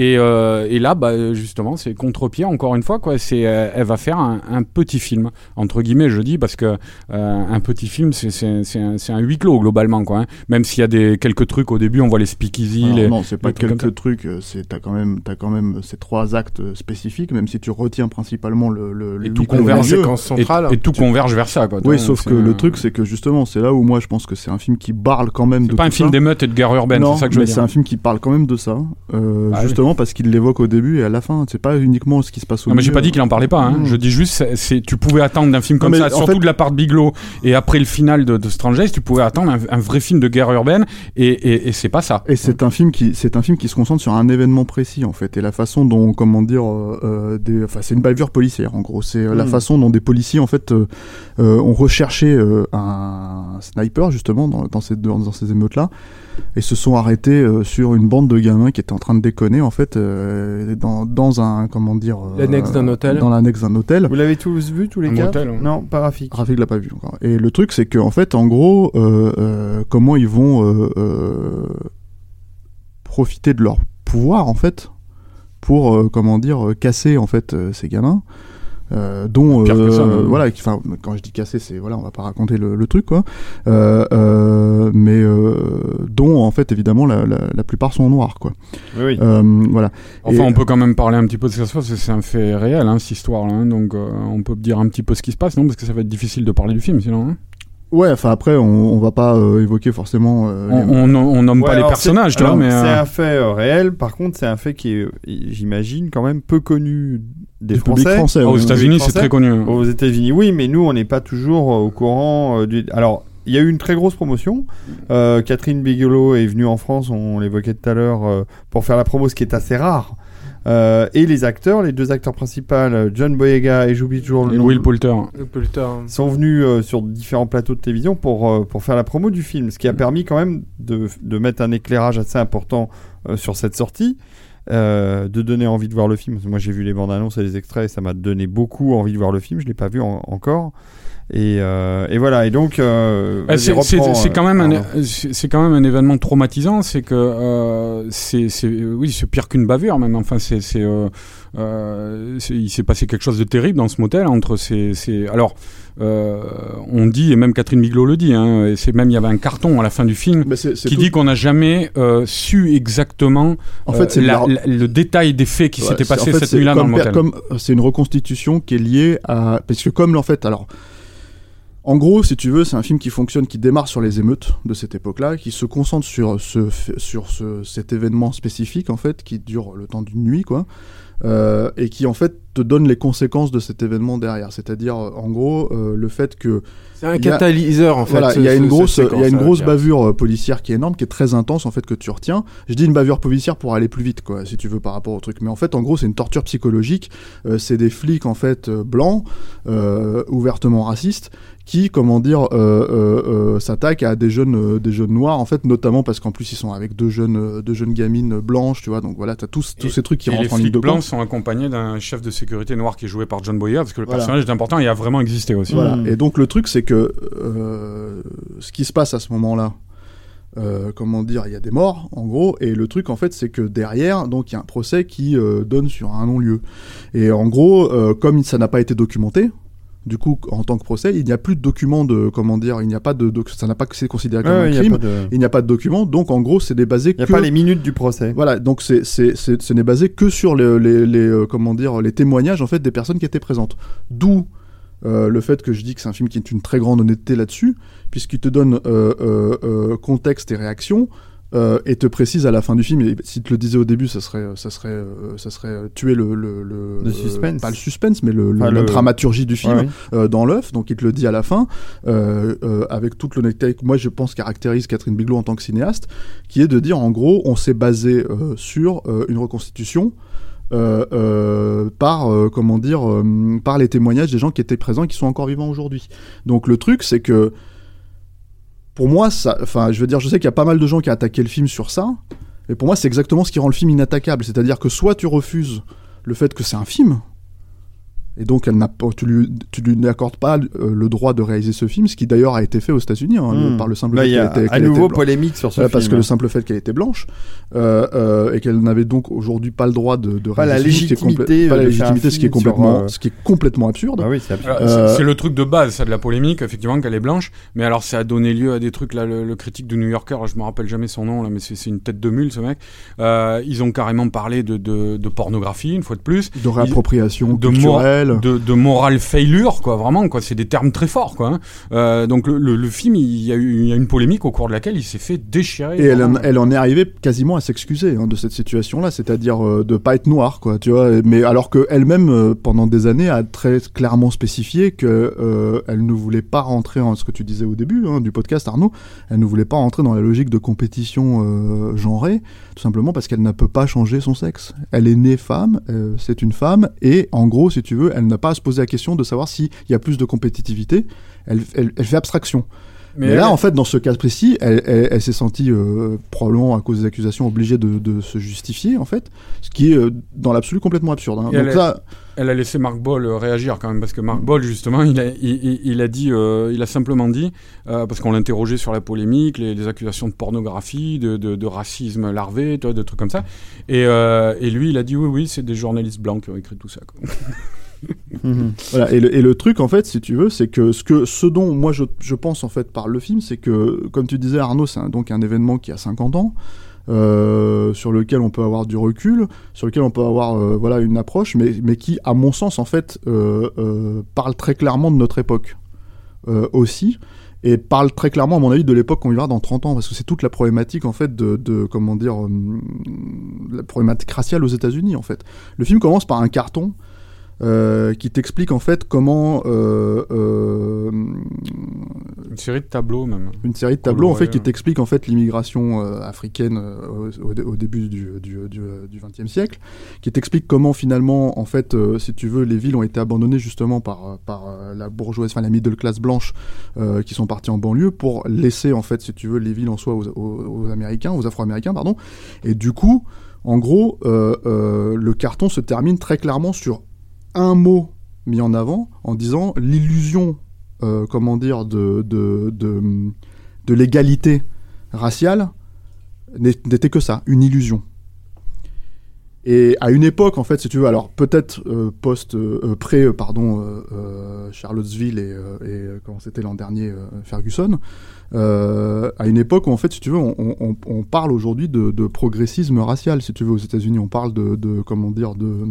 Speaker 2: Et, euh, et là, bah, justement, c'est contre-pied, encore une fois. Quoi. C'est, euh, elle va faire un, un petit film, entre guillemets, je dis, parce que euh, un petit film, c'est, c'est, c'est, un, c'est un huis clos, globalement. Quoi, hein. Même s'il y a des, quelques trucs au début, on voit les speakeasy.
Speaker 4: Alors,
Speaker 2: les...
Speaker 4: non, c'est pas
Speaker 2: trucs
Speaker 4: quelques trucs. euh, C'est t'as quand même, t'as quand même ces trois actes spécifiques, même si tu retiens principalement le, le, le
Speaker 2: Et tout converge. et,
Speaker 5: centrale.
Speaker 2: et tout converge vers ça. Quoi,
Speaker 4: Oui, sauf que le truc, c'est que justement, c'est là où moi je pense que c'est un film qui parle quand même
Speaker 2: C'est
Speaker 4: de
Speaker 2: pas un film d'émeute et de guerre urbaine,
Speaker 4: non,
Speaker 2: c'est ça que je veux
Speaker 4: mais
Speaker 2: dire.
Speaker 4: c'est un film qui parle quand même de ça, euh,
Speaker 2: Ah oui.
Speaker 4: Justement parce qu'il l'évoque au début et à la fin. C'est pas uniquement ce qui se passe au
Speaker 2: Non, mais j'ai
Speaker 4: milieu.
Speaker 2: pas dit qu'il en parlait pas. Hein.
Speaker 4: Mmh.
Speaker 2: Je dis juste, c'est, tu pouvais attendre d'un film comme ça, surtout
Speaker 4: fait-
Speaker 2: de la part de Bigelow, et après le final de, de Strange tu pouvais attendre un, un vrai film de guerre urbaine, et, et, et c'est pas ça.
Speaker 4: Et c'est un film qui, c'est un film qui se concentre sur un événement précis en fait, et la façon dont, comment dire, euh, euh, des, enfin c'est une bavure policière en gros. C'est euh, la
Speaker 1: Mm.
Speaker 4: façon dont des policiers en fait euh, ont recherché euh, un sniper justement dans, dans ces dans ces émeutes là, et se sont arrêtés euh, sur une bande de gamins qui étaient en train de déconner en fait euh, dans, dans un comment dire, euh,
Speaker 5: L'annexe d'un hôtel.
Speaker 4: Dans l'annexe d'un hôtel.
Speaker 1: Vous l'avez tous vu, tous les
Speaker 2: Un.
Speaker 1: Non, pas Rafik.
Speaker 4: Rafik l'a pas vu encore. Et le truc, c'est que en fait, en gros, euh, euh, comment ils vont euh, euh, profiter de leur pouvoir, en fait, pour euh, comment dire, euh, casser en fait euh, ces gamins. Euh, dont
Speaker 2: ça,
Speaker 4: euh,
Speaker 2: même.
Speaker 4: voilà enfin quand je dis casser c'est voilà on va pas raconter le, le truc quoi euh, euh, mais euh, dont en fait évidemment la, la, la plupart sont noirs quoi
Speaker 1: Oui, oui.
Speaker 4: euh, voilà
Speaker 2: Enfin,
Speaker 4: Et-
Speaker 2: on peut quand même parler un petit peu de ce qui se passe, c'est un fait réel, hein, cette histoire-là. hein. donc, euh, on peut dire un petit peu ce qui se passe, non Parce que ça va être difficile de parler du film, sinon. hein.
Speaker 4: ouais enfin après on, on va pas euh, évoquer forcément euh,
Speaker 2: on,
Speaker 4: les-
Speaker 2: on, on nomme
Speaker 1: Ouais,
Speaker 2: pas les personnages,
Speaker 1: c'est-
Speaker 2: tu vois,
Speaker 1: alors,
Speaker 2: mais.
Speaker 1: C'est
Speaker 2: euh,
Speaker 1: un fait réel, par contre, c'est un fait qui est, j'imagine, quand même peu connu des
Speaker 4: du
Speaker 1: Français.
Speaker 2: aux. États-Unis, c'est très connu. hein.
Speaker 1: Aux États-Unis, oui, mais nous, on n'est pas toujours euh, au courant euh, du. Alors, il y a eu une très grosse promotion. Euh, Catherine Bigelow est venue en France, on l'évoquait tout à l'heure, euh, pour faire la promo, ce qui est assez rare. Euh, et les acteurs, les deux acteurs principaux, John Boyega et j'oublie toujours le
Speaker 2: Et
Speaker 1: nom,
Speaker 2: Will Poulter.
Speaker 5: Tard.
Speaker 1: sont venus euh, sur différents plateaux de télévision pour, euh, pour faire la promo du film, ce qui a permis quand même de, de mettre un éclairage assez important euh, sur cette sortie, euh, de donner envie de voir le film. Moi j'ai vu les bandes annonces et les extraits et ça m'a donné beaucoup envie de voir le film, je l'ai pas vu en- encore. Et, euh, et voilà, et donc... euh, vas-y,
Speaker 2: c'est
Speaker 1: euh,
Speaker 2: quand même un,
Speaker 1: pardon.
Speaker 2: c'est c'est quand même un événement traumatisant. C'est que euh, c'est c'est- oui c'est pire qu'une bavure même. Enfin c'est euh, il s'est passé quelque chose de terrible dans ce motel entre ces ces alors euh, on dit et même Catherine Bigelow le dit. Hein, et c'est même il y avait un carton à la fin du film qui
Speaker 4: tout-
Speaker 2: dit qu'on n'a jamais euh, su exactement
Speaker 4: en fait c'est
Speaker 2: la- le détail des faits qui
Speaker 4: Ouais,
Speaker 2: s'étaient
Speaker 4: c'est-
Speaker 2: passés
Speaker 4: en fait,
Speaker 2: cette nuit-là dans le motel.
Speaker 4: C'est une reconstitution qui est liée à parce que comme en fait alors en gros, si tu veux, c'est un film qui fonctionne, qui démarre sur les émeutes de cette époque-là, qui se concentre sur ce sur ce, cet événement spécifique en fait, qui dure le temps d'une nuit, quoi, euh, et qui en fait te donne les conséquences de cet événement derrière. C'est-à-dire, euh, en gros, euh, le fait que
Speaker 5: C'est un
Speaker 4: a-
Speaker 5: catalyseur en fait.
Speaker 4: voilà, il y a une grosse, il y a une
Speaker 5: séquence,
Speaker 4: grosse bavure policière qui est énorme, qui est très intense en fait que tu retiens. Je dis une bavure policière pour aller plus vite, quoi, si tu veux par rapport au truc. Mais en fait, en gros, c'est une torture psychologique. Euh, c'est des flics en fait blancs, ouvertement racistes, qui, comment dire, euh, euh, euh, s'attaquent à des jeunes, euh, des jeunes noirs en fait, notamment parce qu'en plus ils sont avec deux jeunes, euh, deux jeunes gamines blanches, tu vois. Donc voilà, t'as tous, tous
Speaker 2: Et-
Speaker 4: ces trucs qui rentrent en ligne de compte.
Speaker 2: blancs sont accompagnés d'un chef de sécurité noir qui est joué par John Boyer, parce que le
Speaker 4: Voilà.
Speaker 2: personnage est important et a vraiment existé aussi.
Speaker 4: Voilà.
Speaker 1: Mm.
Speaker 4: Et donc le truc, c'est que euh, ce qui se passe à ce moment-là, euh, comment dire, il y a des morts, en gros, et le truc, en fait, c'est que derrière, donc, il y a un procès qui euh, donne sur un non-lieu. Et en gros, euh, comme ça n'a pas été documenté, du coup, en tant que procès, il n'y a plus de documents de, comment dire, il n'y a pas de, doc- ça n'a pas c'est considéré comme
Speaker 1: Ouais,
Speaker 4: un crime,
Speaker 1: de-
Speaker 4: il n'y a pas de documents, donc en gros, c'est débasé
Speaker 1: il y a
Speaker 4: que
Speaker 1: pas les minutes du procès.
Speaker 4: voilà, donc c'est, c'est, c'est- ce n'est basé que sur les, les, les, euh, comment dire, les témoignages en fait des personnes qui étaient présentes. D'où euh, le fait que je dis que c'est un film qui est une très grande honnêteté là-dessus, puisqu'il te donne euh, contexte et réaction. Euh, et te précise à la fin du film, et si te le disais au début, ça serait, ça serait, euh, ça serait euh, tuer le, le, le,
Speaker 1: Le
Speaker 4: euh,
Speaker 1: suspense.
Speaker 4: pas le suspense, mais le,
Speaker 1: Enfin,
Speaker 4: la dramaturgie du film dans l'œuf, donc il te le dit à la fin, avec toute l'honnêteté que moi je pense caractérise Catherine Bigelow en tant que cinéaste, qui est de dire en gros on s'est basé sur une reconstitution euh, euh, par euh, comment dire par les témoignages des gens qui étaient présents et qui sont encore vivants aujourd'hui. Donc le truc c'est que pour moi ça, enfin je veux dire je sais qu'il y a pas mal de gens qui ont attaqué le film sur ça, mais pour moi c'est exactement ce qui rend le film inattaquable, c'est-à-dire que soit tu refuses le fait que c'est un film et donc, elle n'a pas, tu lui, tu lui n'accordes pas euh, le droit de réaliser ce film, ce qui d'ailleurs a été fait aux États-Unis hein,
Speaker 1: Hmm.
Speaker 4: par le simple
Speaker 1: Là,
Speaker 4: fait
Speaker 1: il y
Speaker 4: qu'elle
Speaker 1: a
Speaker 4: était-
Speaker 1: à
Speaker 4: qu'elle était
Speaker 1: nouveau
Speaker 4: blanche.
Speaker 1: polémique sur ce
Speaker 4: Ouais,
Speaker 1: film.
Speaker 4: parce que le simple fait qu'elle était blanche euh, euh, et qu'elle n'avait donc aujourd'hui pas le droit de, de
Speaker 1: Pas la
Speaker 4: réaliser complè-
Speaker 1: légitimité,
Speaker 4: pas la légitimité, ce qui est
Speaker 1: sur,
Speaker 4: complètement,
Speaker 1: euh,
Speaker 4: ce qui est complètement absurde.
Speaker 1: Ah oui, c'est
Speaker 4: Euh,
Speaker 2: le truc de base, ça, de la polémique, effectivement, qu'elle est blanche. Mais alors, ça a donné lieu à des trucs, là, le, le critique du New Yorker, je me rappelle jamais son nom, là, mais c'est une tête de mule, ce mec. Euh, ils ont carrément parlé de, de, de pornographie, une fois de plus.
Speaker 4: de réappropriation
Speaker 2: de, mor- de, de moral failure, quoi, vraiment, quoi. C'est des termes très forts, quoi. hein. Euh, donc, le, le, le film, il y, a eu, il y a une polémique au cours de laquelle il s'est fait déchirer.
Speaker 4: Et elle en,
Speaker 2: vraiment.
Speaker 4: elle en est arrivée quasiment à s'excuser hein, de cette situation-là, c'est-à-dire euh, de pas être noire, quoi, tu vois. Mais alors que elle-même, euh, pendant des années, a très clairement spécifié que euh, elle ne voulait pas rentrer en ce que tu disais au début hein, du podcast, Arnaud. Elle ne voulait pas rentrer dans la logique de compétition genrée, tout simplement parce qu'elle ne peut pas changer son sexe. Elle est née femme, c'est une femme, et en gros, si tu veux, elle n'a pas à se poser la question de savoir s'il y a plus de compétitivité. Elle, elle, elle fait abstraction. Mais, là, en fait, dans ce cas précis, elle, s'est sentie euh, probablement à cause des accusations obligée de, de se justifier, en fait, ce qui est euh, dans l'absolu complètement absurde. hein. Donc
Speaker 2: elle a laissé Marc Boll euh, réagir quand même parce que Marc Boll justement il a, il, il- il a dit euh, il a simplement dit parce qu'on l'interrogeait sur la polémique les, les accusations de pornographie de, de, de racisme larvé des trucs comme ça et, et lui il a dit oui oui c'est des journalistes blancs qui ont écrit tout ça quoi.
Speaker 1: Mhm.
Speaker 4: Et le, truc, en fait, si tu veux, c'est que ce, que ce dont moi je, pense, en fait, par le film, c'est que, comme tu disais, Arnaud, c'est donc un événement qui a 50 ans, euh, sur lequel on peut avoir du recul, sur lequel on peut avoir euh, voilà, une approche, mais, mais qui, à mon sens, en fait, euh, parle très clairement de notre époque aussi. Et parle très clairement, à mon avis, de l'époque qu'on vivra dans 30 ans, parce que c'est toute la problématique, en fait, de, comment dire, la problématique raciale aux États-Unis, en fait. Le film commence par un carton euh, qui t'explique en fait comment euh, euh,
Speaker 2: une série de tableaux même.
Speaker 4: une série de tableaux en fait qui t'explique en fait l'immigration africaine au, début du du du, du XXe siècle, qui t'explique comment finalement en fait si tu veux les villes ont été abandonnées justement par par la bourgeoisie, enfin la middle class blanche qui sont partis en banlieue pour laisser en fait si tu veux les villes en soi aux, aux, aux Américains, aux Afro-Américains pardon, et du coup en gros euh, euh, le carton se termine très clairement sur un mot mis en avant en disant l'illusion, euh, comment dire, de, de, de, l'égalité raciale n'était que ça, une illusion. Et à une époque, en fait, si tu veux, alors peut-être euh, post, euh, euh, pré, pardon, Charlottesville et, comment c'était l'an dernier, Ferguson, à une époque où, en fait, si tu veux, on, parle aujourd'hui de, progressisme racial, si tu veux, aux États-Unis, on parle de comment dire, de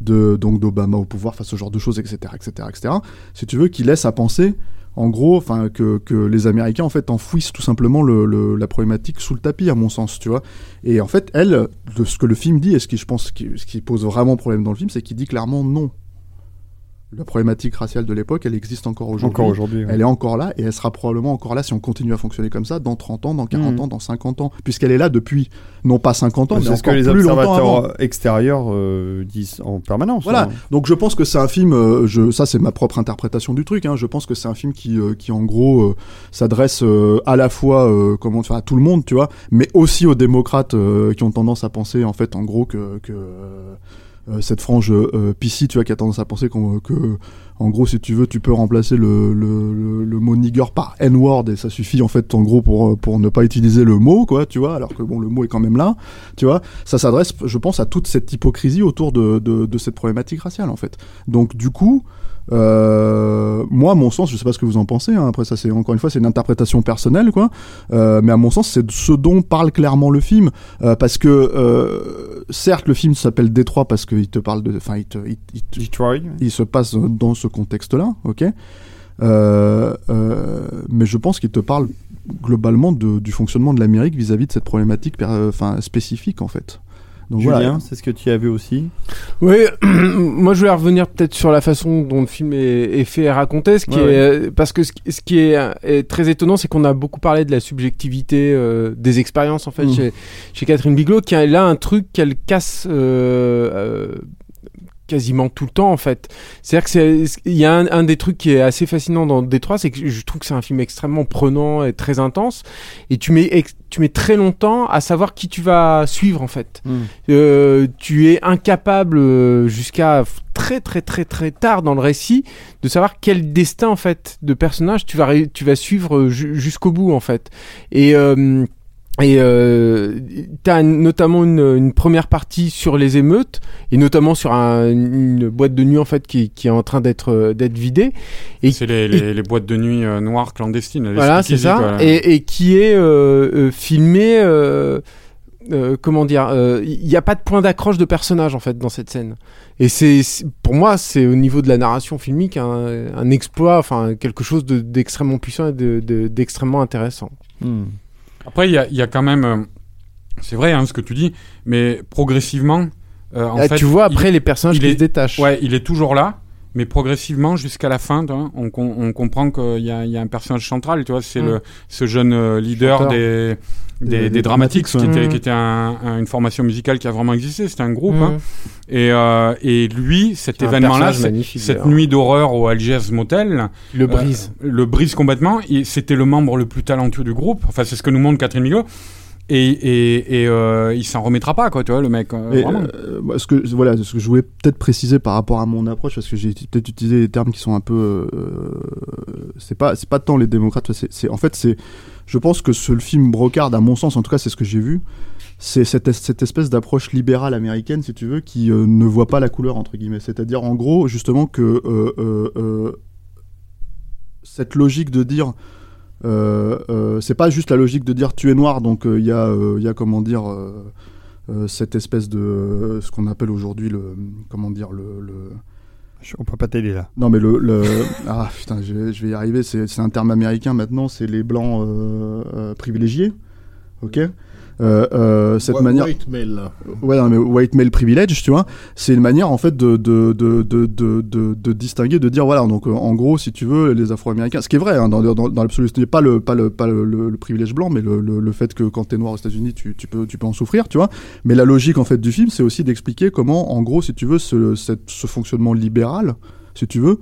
Speaker 4: de donc d'Obama au pouvoir, face ce genre de choses, etc., etc., etc. Si tu veux, qui laisse à penser, en gros, enfin que, que les Américains en fait enfouissent tout simplement le, le- la problématique sous le tapis, à mon sens, tu vois. Et en fait, elle, de ce que le film dit, et ce qui je pense qui, ce qui pose vraiment problème dans le film, c'est qu'il dit clairement non. La problématique raciale de l'époque, elle existe encore aujourd'hui.
Speaker 1: Encore aujourd'hui. ouais.
Speaker 4: Elle est encore là et elle sera probablement encore là si on continue à fonctionner comme ça dans 30 ans, dans 40
Speaker 1: Mhm.
Speaker 4: ans, dans 50 ans, puisqu'elle est là depuis non pas 50 ans, mais
Speaker 1: C'est ce que les
Speaker 4: plus longtemps
Speaker 1: observateurs extérieurs euh, disent en permanence.
Speaker 4: Voilà.
Speaker 1: hein.
Speaker 4: Donc je pense que c'est un film. euh, je, ça c'est ma propre interprétation du truc. Hein, je pense que c'est un film qui, euh, qui en gros euh, s'adresse euh, à la fois euh, comment à tout le monde, tu vois, mais aussi aux démocrates euh, qui ont tendance à penser en fait en gros que que cette frange euh, PC, tu vois, qui a tendance à penser que, en gros, si tu veux, tu peux remplacer le, le mot nigger par N-word et ça suffit en fait, en gros, pour, pour ne pas utiliser le mot, quoi, tu vois, alors que bon, le mot est quand même là, tu vois. Ça s'adresse, je pense, à toute cette hypocrisie autour de, de, de cette problématique raciale, en fait. Donc, du coup, euh, moi, à mon sens, je sais pas ce que vous en pensez. hein, après, ça, c'est encore une fois, c'est une interprétation personnelle, quoi. Euh, mais à mon sens, c'est ce dont parle clairement le film, euh, parce que certes, le film s'appelle Détroit parce qu'il te parle de, enfin, il, te- il- il te-
Speaker 1: Detroit.
Speaker 4: il se passe dans ce contexte-là, ok. Mais je pense qu'il te parle globalement de- du fonctionnement de l'Amérique vis-à-vis de cette problématique, enfin, spécifique en fait. Donc
Speaker 1: Julien,
Speaker 4: voilà.
Speaker 1: c'est ce que tu as vu aussi.
Speaker 5: Oui, moi je voulais revenir peut-être sur la façon dont le film est, est fait et raconté, ce qui
Speaker 1: Ouais,
Speaker 5: est parce que ce, qui- ce qui est, est très étonnant, c'est qu'on a beaucoup parlé de la subjectivité euh, des expériences en fait
Speaker 4: Mm.
Speaker 5: chez, chez Catherine Bigelow, qui a là un truc qu'elle casse. euh, euh, quasiment tout le temps en fait. C'est-à-dire que c'est il y a un, un des trucs qui est assez fascinant dans Détroit, c'est que je trouve que c'est un film extrêmement prenant et très intense et tu mets tu mets très longtemps à savoir qui tu vas suivre en fait. Euh, tu es incapable euh, jusqu'à très très très très tard dans le récit de savoir quel destin en fait de personnage tu vas tu vas suivre euh, ju- jusqu'au bout en fait et euh, et euh, t'as notamment une, une première partie sur les émeutes et notamment sur un- une boîte de nuit en fait qui, qui est en train d'être euh, d'être vidée et
Speaker 2: C'est les, les, les boîtes de nuit euh, noires clandestines. les
Speaker 5: voilà, c'est ça.
Speaker 2: quoi.
Speaker 5: Et, et qui est euh, euh, filmé. euh, euh, comment dire Il n'y a pas de point d'accroche de personnage en fait dans cette scène. Et c'est pour moi, c'est au niveau de la narration filmique un, un exploit, enfin quelque chose de- d'extrêmement puissant et de- de- d'extrêmement intéressant.
Speaker 1: Hmm.
Speaker 2: Après, il y a, y a quand même. euh, c'est vrai hein, ce que tu dis, mais progressivement. euh, en
Speaker 5: Là,
Speaker 2: fait,
Speaker 5: tu vois
Speaker 2: il-
Speaker 5: après les personnages qui
Speaker 2: est-
Speaker 5: se détachent.
Speaker 2: Ouais, il est toujours là, mais progressivement jusqu'à la fin, vois, on, com- on comprend qu'il y a, il y a un personnage central, tu vois, c'est
Speaker 5: Mm.
Speaker 2: le ce jeune euh, leader
Speaker 5: Chanteur.
Speaker 2: des des,
Speaker 4: Des-
Speaker 2: des
Speaker 4: des
Speaker 2: dramatiques, qui
Speaker 4: Dramatics,
Speaker 2: était, qui était un- un- une formation musicale qui a vraiment existé, c'était un groupe.
Speaker 5: Mmh.
Speaker 2: hein. Et, euh, et lui, cet événement-là, cette nuit d'horreur au Algiers Motel,
Speaker 5: le
Speaker 2: euh,
Speaker 5: brise.
Speaker 2: le brise complètement. C'était le membre le plus talentueux du groupe. Enfin, c'est ce que nous montre Catherine Migaud. Et, et, et euh, il s'en remettra pas, quoi, tu vois, le mec. euh,
Speaker 4: euh, moi, ce que voilà, ce que je voulais peut-être préciser par rapport à mon approche, parce que j'ai peut-être utilisé des termes qui sont un peu, euh, c'est pas, c'est pas tant les démocrates, c'est, en fait, c'est, je pense que ce le film brocarde, à mon sens, en tout cas, c'est ce que j'ai vu, c'est cette, cette espèce d'approche libérale américaine, si tu veux, qui ne voit pas la couleur entre guillemets. C'est-à-dire, en gros, justement, que cette logique de dire c'est pas juste la logique de dire tu es noir, donc il y, a, euh, y a comment dire euh, euh, cette espèce de euh, ce qu'on appelle aujourd'hui le comment dire le, le-
Speaker 1: On peut pas t'aider là.
Speaker 4: non mais le, le... ah putain je vais, je vais y arriver. C'est un terme américain maintenant c'est les blancs euh, euh, privilégiés. Ok? Euh, euh, cette
Speaker 3: White-
Speaker 4: manière
Speaker 3: White male.
Speaker 4: Ouais, non, mais white male privilege, tu vois, c'est une manière en fait de de, de, de, de, distinguer, de dire voilà, donc euh, en gros, si tu veux, les Afro-Américains, ce qui est vrai hein, dans, dans, dans l'absolu, ce n'est pas le pas le pas le, le- le privilège blanc, mais le, le, le fait que quand t'es noir aux États-Unis, tu, tu peux tu peux en souffrir, tu vois. Mais la logique en fait du film, c'est aussi d'expliquer comment, en gros, si tu veux, ce, cette, ce fonctionnement libéral, si tu veux.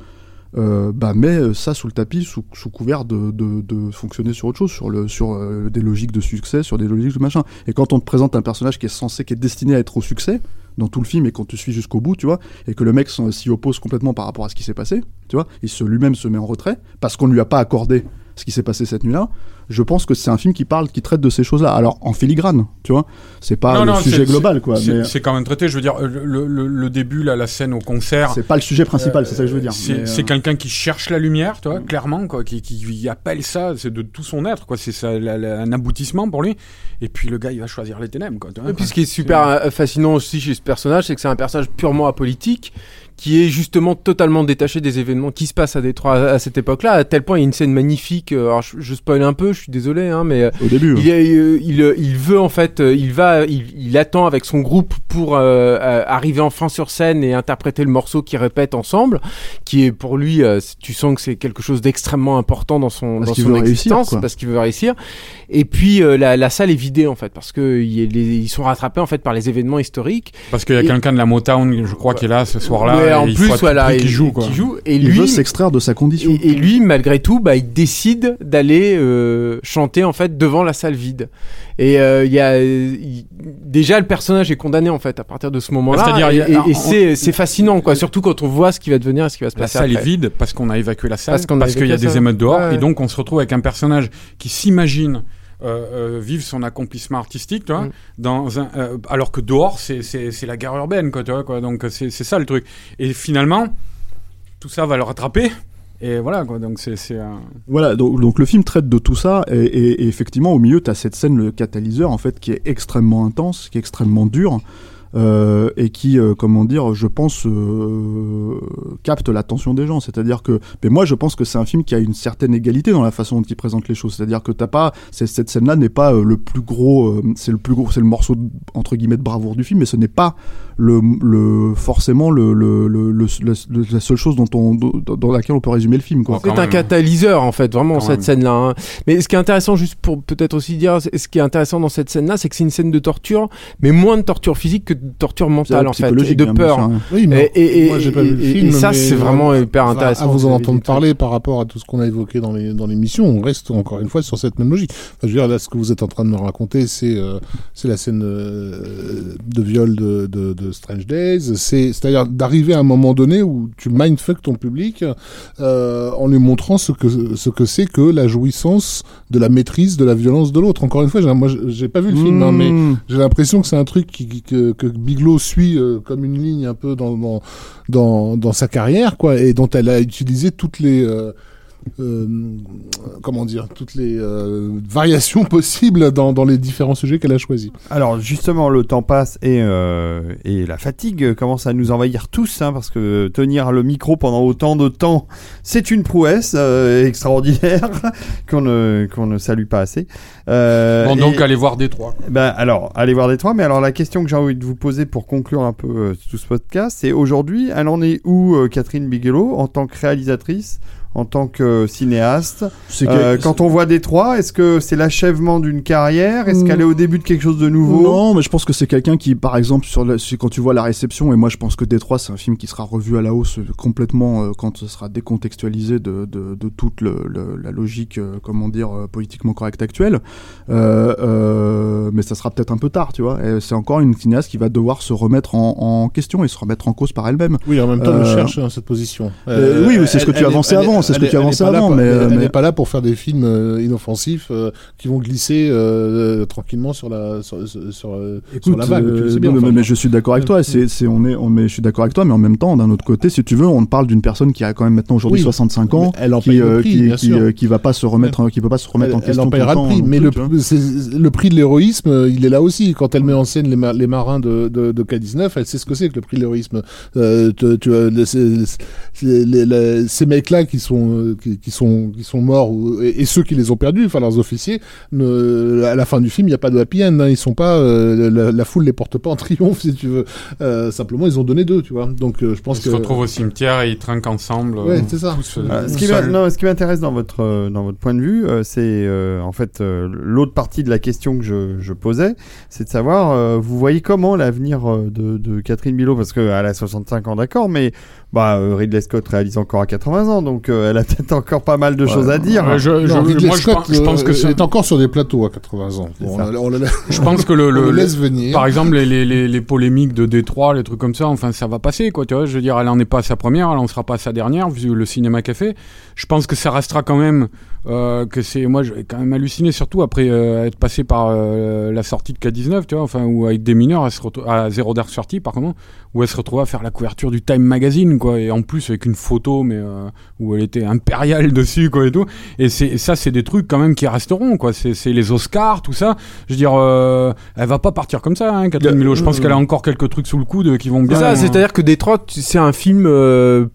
Speaker 4: Euh, bah met ça sous le tapis sous, couvert de, fonctionner sur autre chose sur le sur euh, des logiques de succès sur des logiques de machin. Et quand on te présente un personnage qui est censé, qui est destiné à être au succès dans tout le film et qu'on te suit jusqu'au bout, tu vois, et que le mec s'y oppose complètement par rapport à ce qui s'est passé, tu vois, il se lui-même se met en retrait parce qu'on ne lui a pas accordé ce qui s'est passé cette nuit-là. Je pense que c'est un film qui parle, qui traite de ces choses-là. Alors en filigrane, tu vois, c'est pas
Speaker 2: Non,
Speaker 4: le
Speaker 2: non,
Speaker 4: sujet global, quoi.
Speaker 2: C'est
Speaker 4: mais
Speaker 2: c'est quand même traité. Je veux dire, euh, le, le, le début, là, la scène au concert.
Speaker 4: c'est pas le sujet principal, c'est ça que je veux dire.
Speaker 2: C'est
Speaker 4: euh,
Speaker 2: quelqu'un qui cherche la lumière, tu vois, clairement, quoi, qui, qui appelle ça, c'est de tout son être, quoi. C'est un aboutissement pour lui. Et puis le gars, il va choisir les ténèbres, quoi. tu vois.
Speaker 5: Et puis ce qui est super euh, fascinant aussi chez ce personnage, c'est que c'est un personnage purement apolitique, qui est justement totalement détaché des événements qui se passent à Détroit à, à cette époque-là, à tel point il y a une scène magnifique, euh, alors je, je spoil un peu, je suis désolé, hein, mais euh,
Speaker 4: au début.
Speaker 5: il, est, euh, il, il veut en fait, il va, il, il attend avec son groupe pour euh, arriver enfin sur scène et interpréter le morceau qu'ils répètent ensemble, qui est pour lui, euh, tu sens que c'est quelque chose d'extrêmement important dans son,
Speaker 4: Parce
Speaker 5: dans son
Speaker 4: réussir,
Speaker 5: existence, parce qu'il veut réussir. Et puis euh, la, la salle est vidée en fait, parce que il y les- ils sont rattrapés en fait par les événements historiques.
Speaker 2: Parce qu'il y a quelqu'un de la Motown, je crois, qui est là ce soir-là.
Speaker 5: Ouais, Et en
Speaker 2: il faut
Speaker 5: plus, voilà,
Speaker 2: qu'il joue, quoi.
Speaker 5: joue. Et
Speaker 4: Il
Speaker 5: lui,
Speaker 4: veut s'extraire de sa condition.
Speaker 5: et, et lui, malgré tout, bah, il décide d'aller euh, chanter en fait devant la salle vide. Et euh, il y a euh, déjà le personnage est condamné en fait à partir de ce moment-là.
Speaker 2: C'est-à-dire,
Speaker 5: et, c'est fascinant quoi, surtout quand on voit ce qui va devenir, et ce qui va se
Speaker 2: La
Speaker 5: passer
Speaker 2: salle est vide parce qu'on a évacué la salle,
Speaker 5: Parce qu'on
Speaker 2: qu'il y a
Speaker 5: la
Speaker 2: des émeutes dehors,
Speaker 5: Ouais.
Speaker 2: et donc on se retrouve avec un personnage qui s'imagine euh, euh, vivre son accomplissement artistique, tu vois,
Speaker 5: Mm.
Speaker 2: dans un, euh, alors que dehors c'est la guerre urbaine, quoi, tu vois, quoi. Donc c'est ça le truc. Et finalement, tout ça va le rattraper. Et voilà, quoi. Donc c'est c'est un...
Speaker 4: Voilà, donc, donc le film traite de tout ça, et, et- et effectivement, au milieu, tu as cette scène, le catalyseur, en fait, qui est extrêmement intense, qui est extrêmement dure, euh, et qui, euh, comment dire, je pense, euh, capte l'attention des gens. C'est-à-dire que, mais moi, je pense que c'est un film qui a une certaine égalité dans la façon dont il présente les choses. C'est-à-dire que t'as pas, c'est- cette scène-là n'est pas euh, le plus gros, euh, c'est le plus gros, c'est le morceau de- entre guillemets de bravoure du film, mais ce n'est pas le, le forcément le, le, le, le- le- la seule chose dont on, dans dans laquelle on peut résumer le film. Quoi.
Speaker 2: Quand
Speaker 5: C'est un
Speaker 2: même.
Speaker 5: catalyseur en fait, vraiment
Speaker 2: Quand
Speaker 5: cette
Speaker 2: même.
Speaker 5: scène-là. hein. Mais ce qui est intéressant, juste pour peut-être aussi dire, ce qui est intéressant dans cette scène-là, c'est que c'est une scène de torture, mais moins de torture physique que de torture mentale en fait, et de peur.
Speaker 4: hein.
Speaker 3: Oui, mais
Speaker 5: Et, et, et,
Speaker 3: moi j'ai pas vu le
Speaker 5: et-
Speaker 3: film.
Speaker 5: et ça, c'est vraiment hyper
Speaker 3: enfin,
Speaker 5: intéressant.
Speaker 3: À vous en entendre parler par rapport à tout ce qu'on a évoqué dans les dans l'émission, on reste encore une fois sur cette même logique. Enfin, je veux dire là, ce que vous êtes en train de me raconter, c'est euh, c'est la scène euh, de viol de, de, de Strange Days. C'est c'est-à-dire d'arriver à un moment donné où tu mindfuck ton public euh, en lui montrant ce que ce que c'est que la jouissance de la maîtrise de la violence de l'autre. Encore une fois, j'ai- moi j'ai pas vu le film, hein, mais
Speaker 4: Mmh.
Speaker 3: j'ai l'impression que c'est un truc qui, qui- que, que Bigelow suit euh, comme une ligne un peu dans, dans, dans, sa carrière, quoi, et dont elle a utilisé toutes les. euh, comment dire toutes les euh, variations possibles dans, dans les différents sujets qu'elle a choisis.
Speaker 1: Alors justement, le temps passe et, euh, et la fatigue commence à nous envahir tous, hein, parce que tenir le micro pendant autant de temps, c'est une prouesse euh, extraordinaire qu'on ne, qu'on ne salue pas assez. Euh,
Speaker 2: Bon, donc
Speaker 1: et-
Speaker 2: allez voir Détroit.
Speaker 1: ben, alors, allez voir Détroit, mais alors la question que j'ai envie de vous poser pour conclure un peu euh, tout ce podcast, c'est aujourd'hui, elle en est où euh, Catherine Bigelow en tant que réalisatrice, en tant que cinéaste Euh, Quand on voit Détroit, est-ce que c'est l'achèvement d'une carrière? Est-ce qu'elle est au début de quelque chose de nouveau?
Speaker 4: Non, mais je pense que c'est quelqu'un qui, par exemple, sur la- sur- quand tu vois la réception, et moi je pense que Détroit, c'est un film qui sera revu à la hausse euh, complètement euh, quand ce sera décontextualisé de, de, de toute le- le- la logique, euh, comment dire, euh, politiquement correcte actuelle. Euh, euh, mais ça sera peut-être un peu tard, tu vois. Et c'est encore une cinéaste qui va devoir se remettre en, en question et se remettre en cause par elle-même.
Speaker 3: Oui, en même temps,
Speaker 4: Euh,
Speaker 3: elle cherche hein, cette position.
Speaker 4: Euh, oui, mais c'est ce que tu avançais avant, c'est ce que tu avançais avant, mais,
Speaker 3: elle
Speaker 4: mais-
Speaker 3: n'est pas là pour faire des films euh, inoffensifs euh, qui vont glisser euh, tranquillement sur la sur, sur, sur, euh, sur
Speaker 4: Écoute,
Speaker 3: la vague. tu le
Speaker 4: euh,
Speaker 3: sais bien,
Speaker 4: non, mais,
Speaker 3: enfin,
Speaker 4: mais je suis d'accord avec toi. C'est, c'est, on est, on, mais je suis d'accord avec toi, mais en même temps, d'un autre côté, si tu veux, on parle d'une personne qui a quand même maintenant aujourd'hui
Speaker 3: Oui,
Speaker 4: 65 ans,
Speaker 3: mais elle en
Speaker 4: qui, euh,
Speaker 3: prix,
Speaker 4: qui, qui, euh, qui va pas se remettre, qui peut pas se remettre en
Speaker 3: elle,
Speaker 4: question.
Speaker 3: elle en
Speaker 4: tout le
Speaker 3: prix,
Speaker 4: non
Speaker 3: mais le, prix de l'héroïsme, euh, il est là aussi. Quand elle met en scène les, ma- les marins de, de, de K-19, elle sait ce que c'est que le prix de l'héroïsme. Euh, tu, euh, ces mecs-là qui sont, euh, qui, qui sont, qui sont morts, ou, et, et ceux qui les ont perdus, enfin leurs officiers, ne, à la fin du film, il n'y a pas de happy end. Hein, ils sont pas, euh, la, la foule les porte pas en triomphe, si tu veux. Euh, simplement, ils ont donné deux, tu vois. Donc, euh, je pense
Speaker 2: Ils
Speaker 3: que.
Speaker 2: se retrouvent au cimetière et ils trinquent ensemble.
Speaker 3: Ouais,
Speaker 2: euh,
Speaker 3: c'est ça.
Speaker 2: tous,
Speaker 1: ce, qui non, ce qui m'intéresse dans votre, dans votre point de vue, euh, c'est euh, en fait euh, l'autre partie de la question que je, je posais, c'est de savoir, euh, vous voyez comment l'avenir de, de Catherine Bilot, parce qu'elle a 65 ans d'accord, mais bah, euh, Ridley Scott réalise encore à 80 ans, donc euh, elle a peut-être encore pas mal de
Speaker 4: Ouais,
Speaker 1: choses à dire.
Speaker 2: Ouais, je, je-
Speaker 3: Non, Ridley
Speaker 2: moi, je,
Speaker 3: Scott,
Speaker 2: pense- je pense que
Speaker 3: euh,
Speaker 2: ça-
Speaker 3: est encore sur des plateaux à 80 ans. Bon, on, on le,
Speaker 2: je pense que le,
Speaker 3: on
Speaker 2: le-
Speaker 3: le
Speaker 2: le-
Speaker 3: laisse venir.
Speaker 2: par exemple les, les, les, les polémiques de Détroit, les trucs comme ça, enfin ça va passer quoi, tu vois. Je veux dire, elle en est pas à sa première, elle en sera pas à sa dernière vu le cinéma qu'elle fait. Je pense que ça restera quand même euh, que c'est moi je vais quand même halluciner surtout après euh, être passé par euh, la sortie de K19, tu vois, enfin où avec des mineurs, elle se retrouve à zéro d'heure sortie par contre, où elle se retrouve à faire la couverture du Time Magazine quoi, et en plus avec une photo mais où elle était impériale dessus quoi et tout. Et c'est ça c'est des trucs quand même qui resteront quoi. C'est les Oscars tout ça. Je veux dire, elle va pas partir comme ça, hein, Catherine Milo. Je pense qu'elle a encore quelques trucs sous le coude qui vont
Speaker 5: C'est
Speaker 2: bien.
Speaker 5: ça, c'est-à-dire que Détroit, c'est un film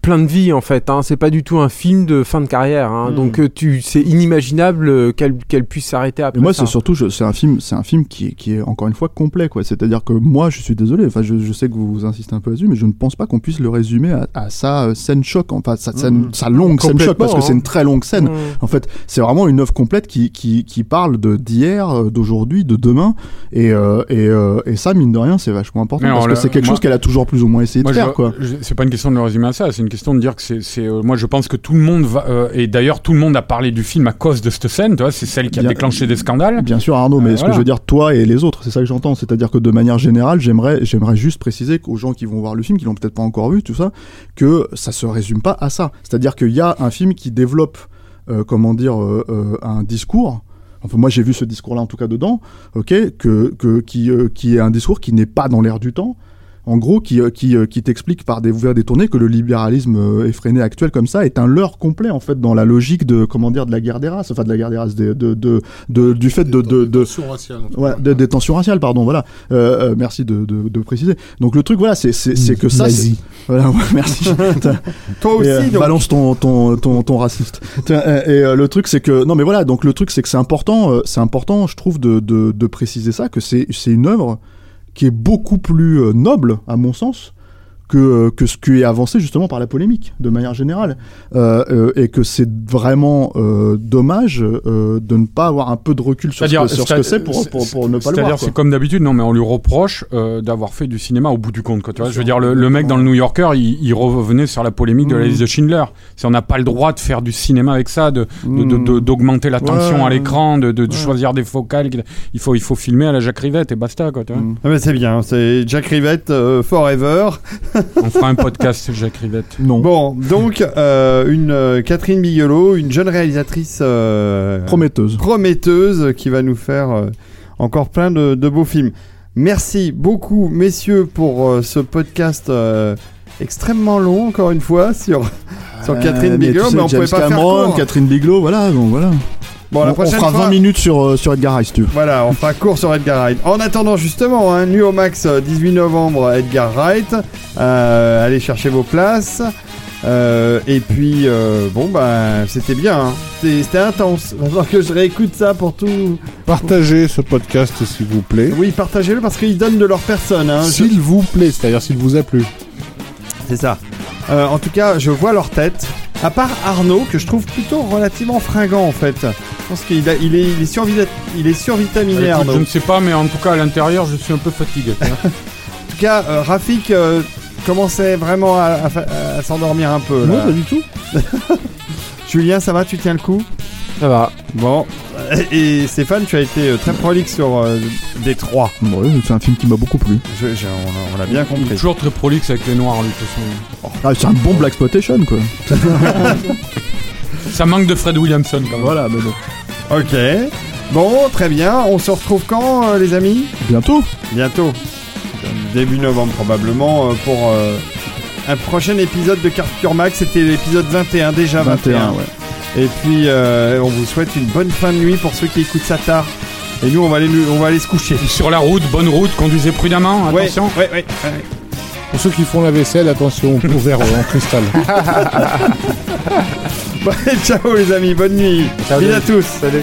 Speaker 5: plein de vie en fait. Hein. C'est pas du tout un film de fin de carrière. Hein.
Speaker 2: Mm.
Speaker 5: Donc tu, c'est inimaginable euh, qu'elle qu'elle puisse s'arrêter après
Speaker 4: Et moi, c'est surtout, c'est un film, c'est un film qui est, qui est encore une fois complet, quoi. C'est-à-dire que moi, je suis désolé. Enfin, je, je sais que vous insistez un peu là-dessus, mais je ne pense pas qu'on puisse le résumer à, à sa euh, scène choc, enfin, sa, scène- sa longue scène choc, parce que c'est
Speaker 3: hein.
Speaker 4: une très longue scène.
Speaker 5: Mm.
Speaker 4: En fait, c'est vraiment une œuvre complète qui, qui, qui parle de d'hier, euh, d'aujourd'hui, de demain, et, euh, et, euh, et ça, mine de rien, c'est vachement important
Speaker 2: Mais
Speaker 4: parce que c'est quelque
Speaker 2: moi-
Speaker 4: chose qu'elle a toujours plus ou moins essayé de faire,
Speaker 2: je-
Speaker 4: quoi.
Speaker 2: c'est pas une question de le résumer à ça, c'est une question de dire que c'est, c'est, euh, moi je pense que tout le monde va, euh, et d'ailleurs tout le monde a parlé du film à cause de cette scène, c'est celle qui a
Speaker 4: Bien-
Speaker 2: déclenché des scandales.
Speaker 4: Bien sûr, Arnaud, mais
Speaker 2: Euh,
Speaker 4: ce
Speaker 2: voilà.
Speaker 4: que je veux dire, toi et les autres, c'est ça que j'entends. C'est-à-dire que de manière générale, j'aimerais, j'aimerais juste préciser qu'aux gens qui vont voir le film, qui l'ont peut-être pas encore vu, tout ça, que ça se résume pas à ça. C'est-à-dire qu'il y a un film qui développe, euh, comment dire, euh, euh, un discours. Enfin, moi, j'ai vu ce discours-là, en tout cas, dedans, ok, que, que, qui, qui est un discours qui n'est pas dans l'air du temps. En gros, qui, euh, qui, euh, qui t'explique par des ouverts détournés que le libéralisme euh, effréné actuel comme ça est un leurre complet, en fait, dans la logique de, comment dire, de la guerre des races, enfin, de la guerre des races, de, de, de, de- du fait de, de, de,
Speaker 3: Tension raciale, en tout
Speaker 4: Ouais,
Speaker 3: cas.
Speaker 4: de, des tensions raciales, pardon, voilà. Euh, euh, merci de, de, de préciser. Donc le truc, voilà, c'est c'est c'est que ça.
Speaker 3: Nazi.
Speaker 4: Voilà, ouais, merci. T'as-
Speaker 1: Toi aussi,
Speaker 4: et, euh,
Speaker 1: donc.
Speaker 4: balance ton ton ton, ton raciste. Et euh, le truc, c'est que non, mais voilà. Donc le truc, c'est que c'est important. euh, c'est important, je trouve, de de, de préciser ça, que c'est c'est une œuvre qui est beaucoup plus euh, noble, à mon sens. Que, euh, que ce qui est avancé justement par la polémique de manière générale euh, euh, et que c'est vraiment euh, dommage euh, de ne pas avoir un peu de recul sur ce que, sur ce que c'est pour, pour, pour ne pas le voir
Speaker 2: c'est comme d'habitude, non, mais on lui reproche euh, d'avoir fait du cinéma au bout du compte. Quoi, tu vois, je veux dire, le, le mec dans le New Yorker, il, il revenait sur la polémique de la
Speaker 4: Mhm.
Speaker 2: liste de Schindler. Si on n'a pas le droit de faire du cinéma avec ça, de de- de- de- d'augmenter la tension
Speaker 4: Ouais.
Speaker 2: à l'écran, de, de- de
Speaker 4: Ouais.
Speaker 2: choisir des focales, il faut il faut filmer à la Jacques Rivette et basta quoi. Tu vois.
Speaker 4: Mm.
Speaker 1: Ah, mais c'est bien, c'est Jack Rivette euh, Forever.
Speaker 2: On fera un podcast Jacques Rivette.
Speaker 4: Non.
Speaker 1: Bon, donc euh, une euh, Catherine Bigelow, une jeune réalisatrice euh,
Speaker 4: Prometteuse.
Speaker 1: prometteuse qui va nous faire euh, encore plein de, de beaux films. Merci beaucoup, messieurs, pour euh, ce podcast euh, extrêmement long, encore une fois, sur, sur Catherine
Speaker 4: Euh, mais
Speaker 1: Bigelow,
Speaker 4: tu sais,
Speaker 1: mais on
Speaker 4: James
Speaker 1: pouvait pas
Speaker 4: Cameron,
Speaker 1: faire court.
Speaker 4: Catherine Bigelow, voilà, donc voilà.
Speaker 1: Bon, la
Speaker 4: on, on
Speaker 1: prochaine
Speaker 4: fera
Speaker 1: fois,
Speaker 4: 20 minutes sur, euh, sur Edgar Rice, tu veux.
Speaker 1: Voilà, on fera court sur Edgar Wright. En attendant, justement, hein, nu au max, euh, 18 novembre, Edgar Wright. Euh, allez chercher vos places. Euh, et puis, euh, bon, bah, c'était bien. hein. C'était intense. Il va falloir que je réécoute ça pour tout.
Speaker 3: Partagez ce podcast, s'il vous plaît.
Speaker 1: Oui, partagez-le parce qu'ils donnent de leur personne. Hein. Je-
Speaker 3: S'il vous plaît, c'est-à-dire s'il vous a plu.
Speaker 1: C'est ça. Euh, en tout cas, je vois leur tête. À part Arnaud, que je trouve plutôt relativement fringant en fait. Je pense qu'il a- il est, il est, survita- il est survitaminé,
Speaker 2: Écoute,
Speaker 1: Arnaud.
Speaker 2: je ne sais pas, mais en tout cas à l'intérieur, je suis un peu fatigué. tu vois.
Speaker 1: En tout cas, euh, Rafik euh, commençait vraiment à, à fa- à s'endormir un peu.
Speaker 4: Non,
Speaker 1: là.
Speaker 4: pas du tout.
Speaker 1: Julien, ça va Tu tiens le coup
Speaker 5: Ça va.
Speaker 1: Bon. Et Stéphane, tu as été euh, très prolixe sur euh, Détroit.
Speaker 4: Ouais, c'est un film qui m'a beaucoup plu.
Speaker 1: Je- je- on l'a bien
Speaker 2: Il est
Speaker 1: compris.
Speaker 2: toujours très prolixe avec les noirs, lui, de toute façon.
Speaker 4: Ah, c'est un bon Black Exploitation, quoi.
Speaker 2: Ça manque de Fred Williamson quand même.
Speaker 4: Voilà, mais bon.
Speaker 1: Ok. Bon, très bien. On se retrouve quand, euh, les amis?
Speaker 4: Bientôt.
Speaker 1: Bientôt. Début novembre, probablement, euh, pour euh, un prochain épisode de Carture Max. C'était l'épisode 21, déjà 21.
Speaker 4: 21, ouais.
Speaker 1: Et puis, euh, on vous souhaite une bonne fin de nuit pour ceux qui écoutent ça tard. Et nous, on va aller, nous- on va aller se coucher.
Speaker 2: Sur la route, bonne route, conduisez prudemment, attention.
Speaker 1: ouais, ouais, ouais.
Speaker 3: Pour ceux qui font la vaisselle, attention au verre en cristal.
Speaker 1: Bon, ciao les amis, bonne nuit. Bisous à tous.
Speaker 5: Salut.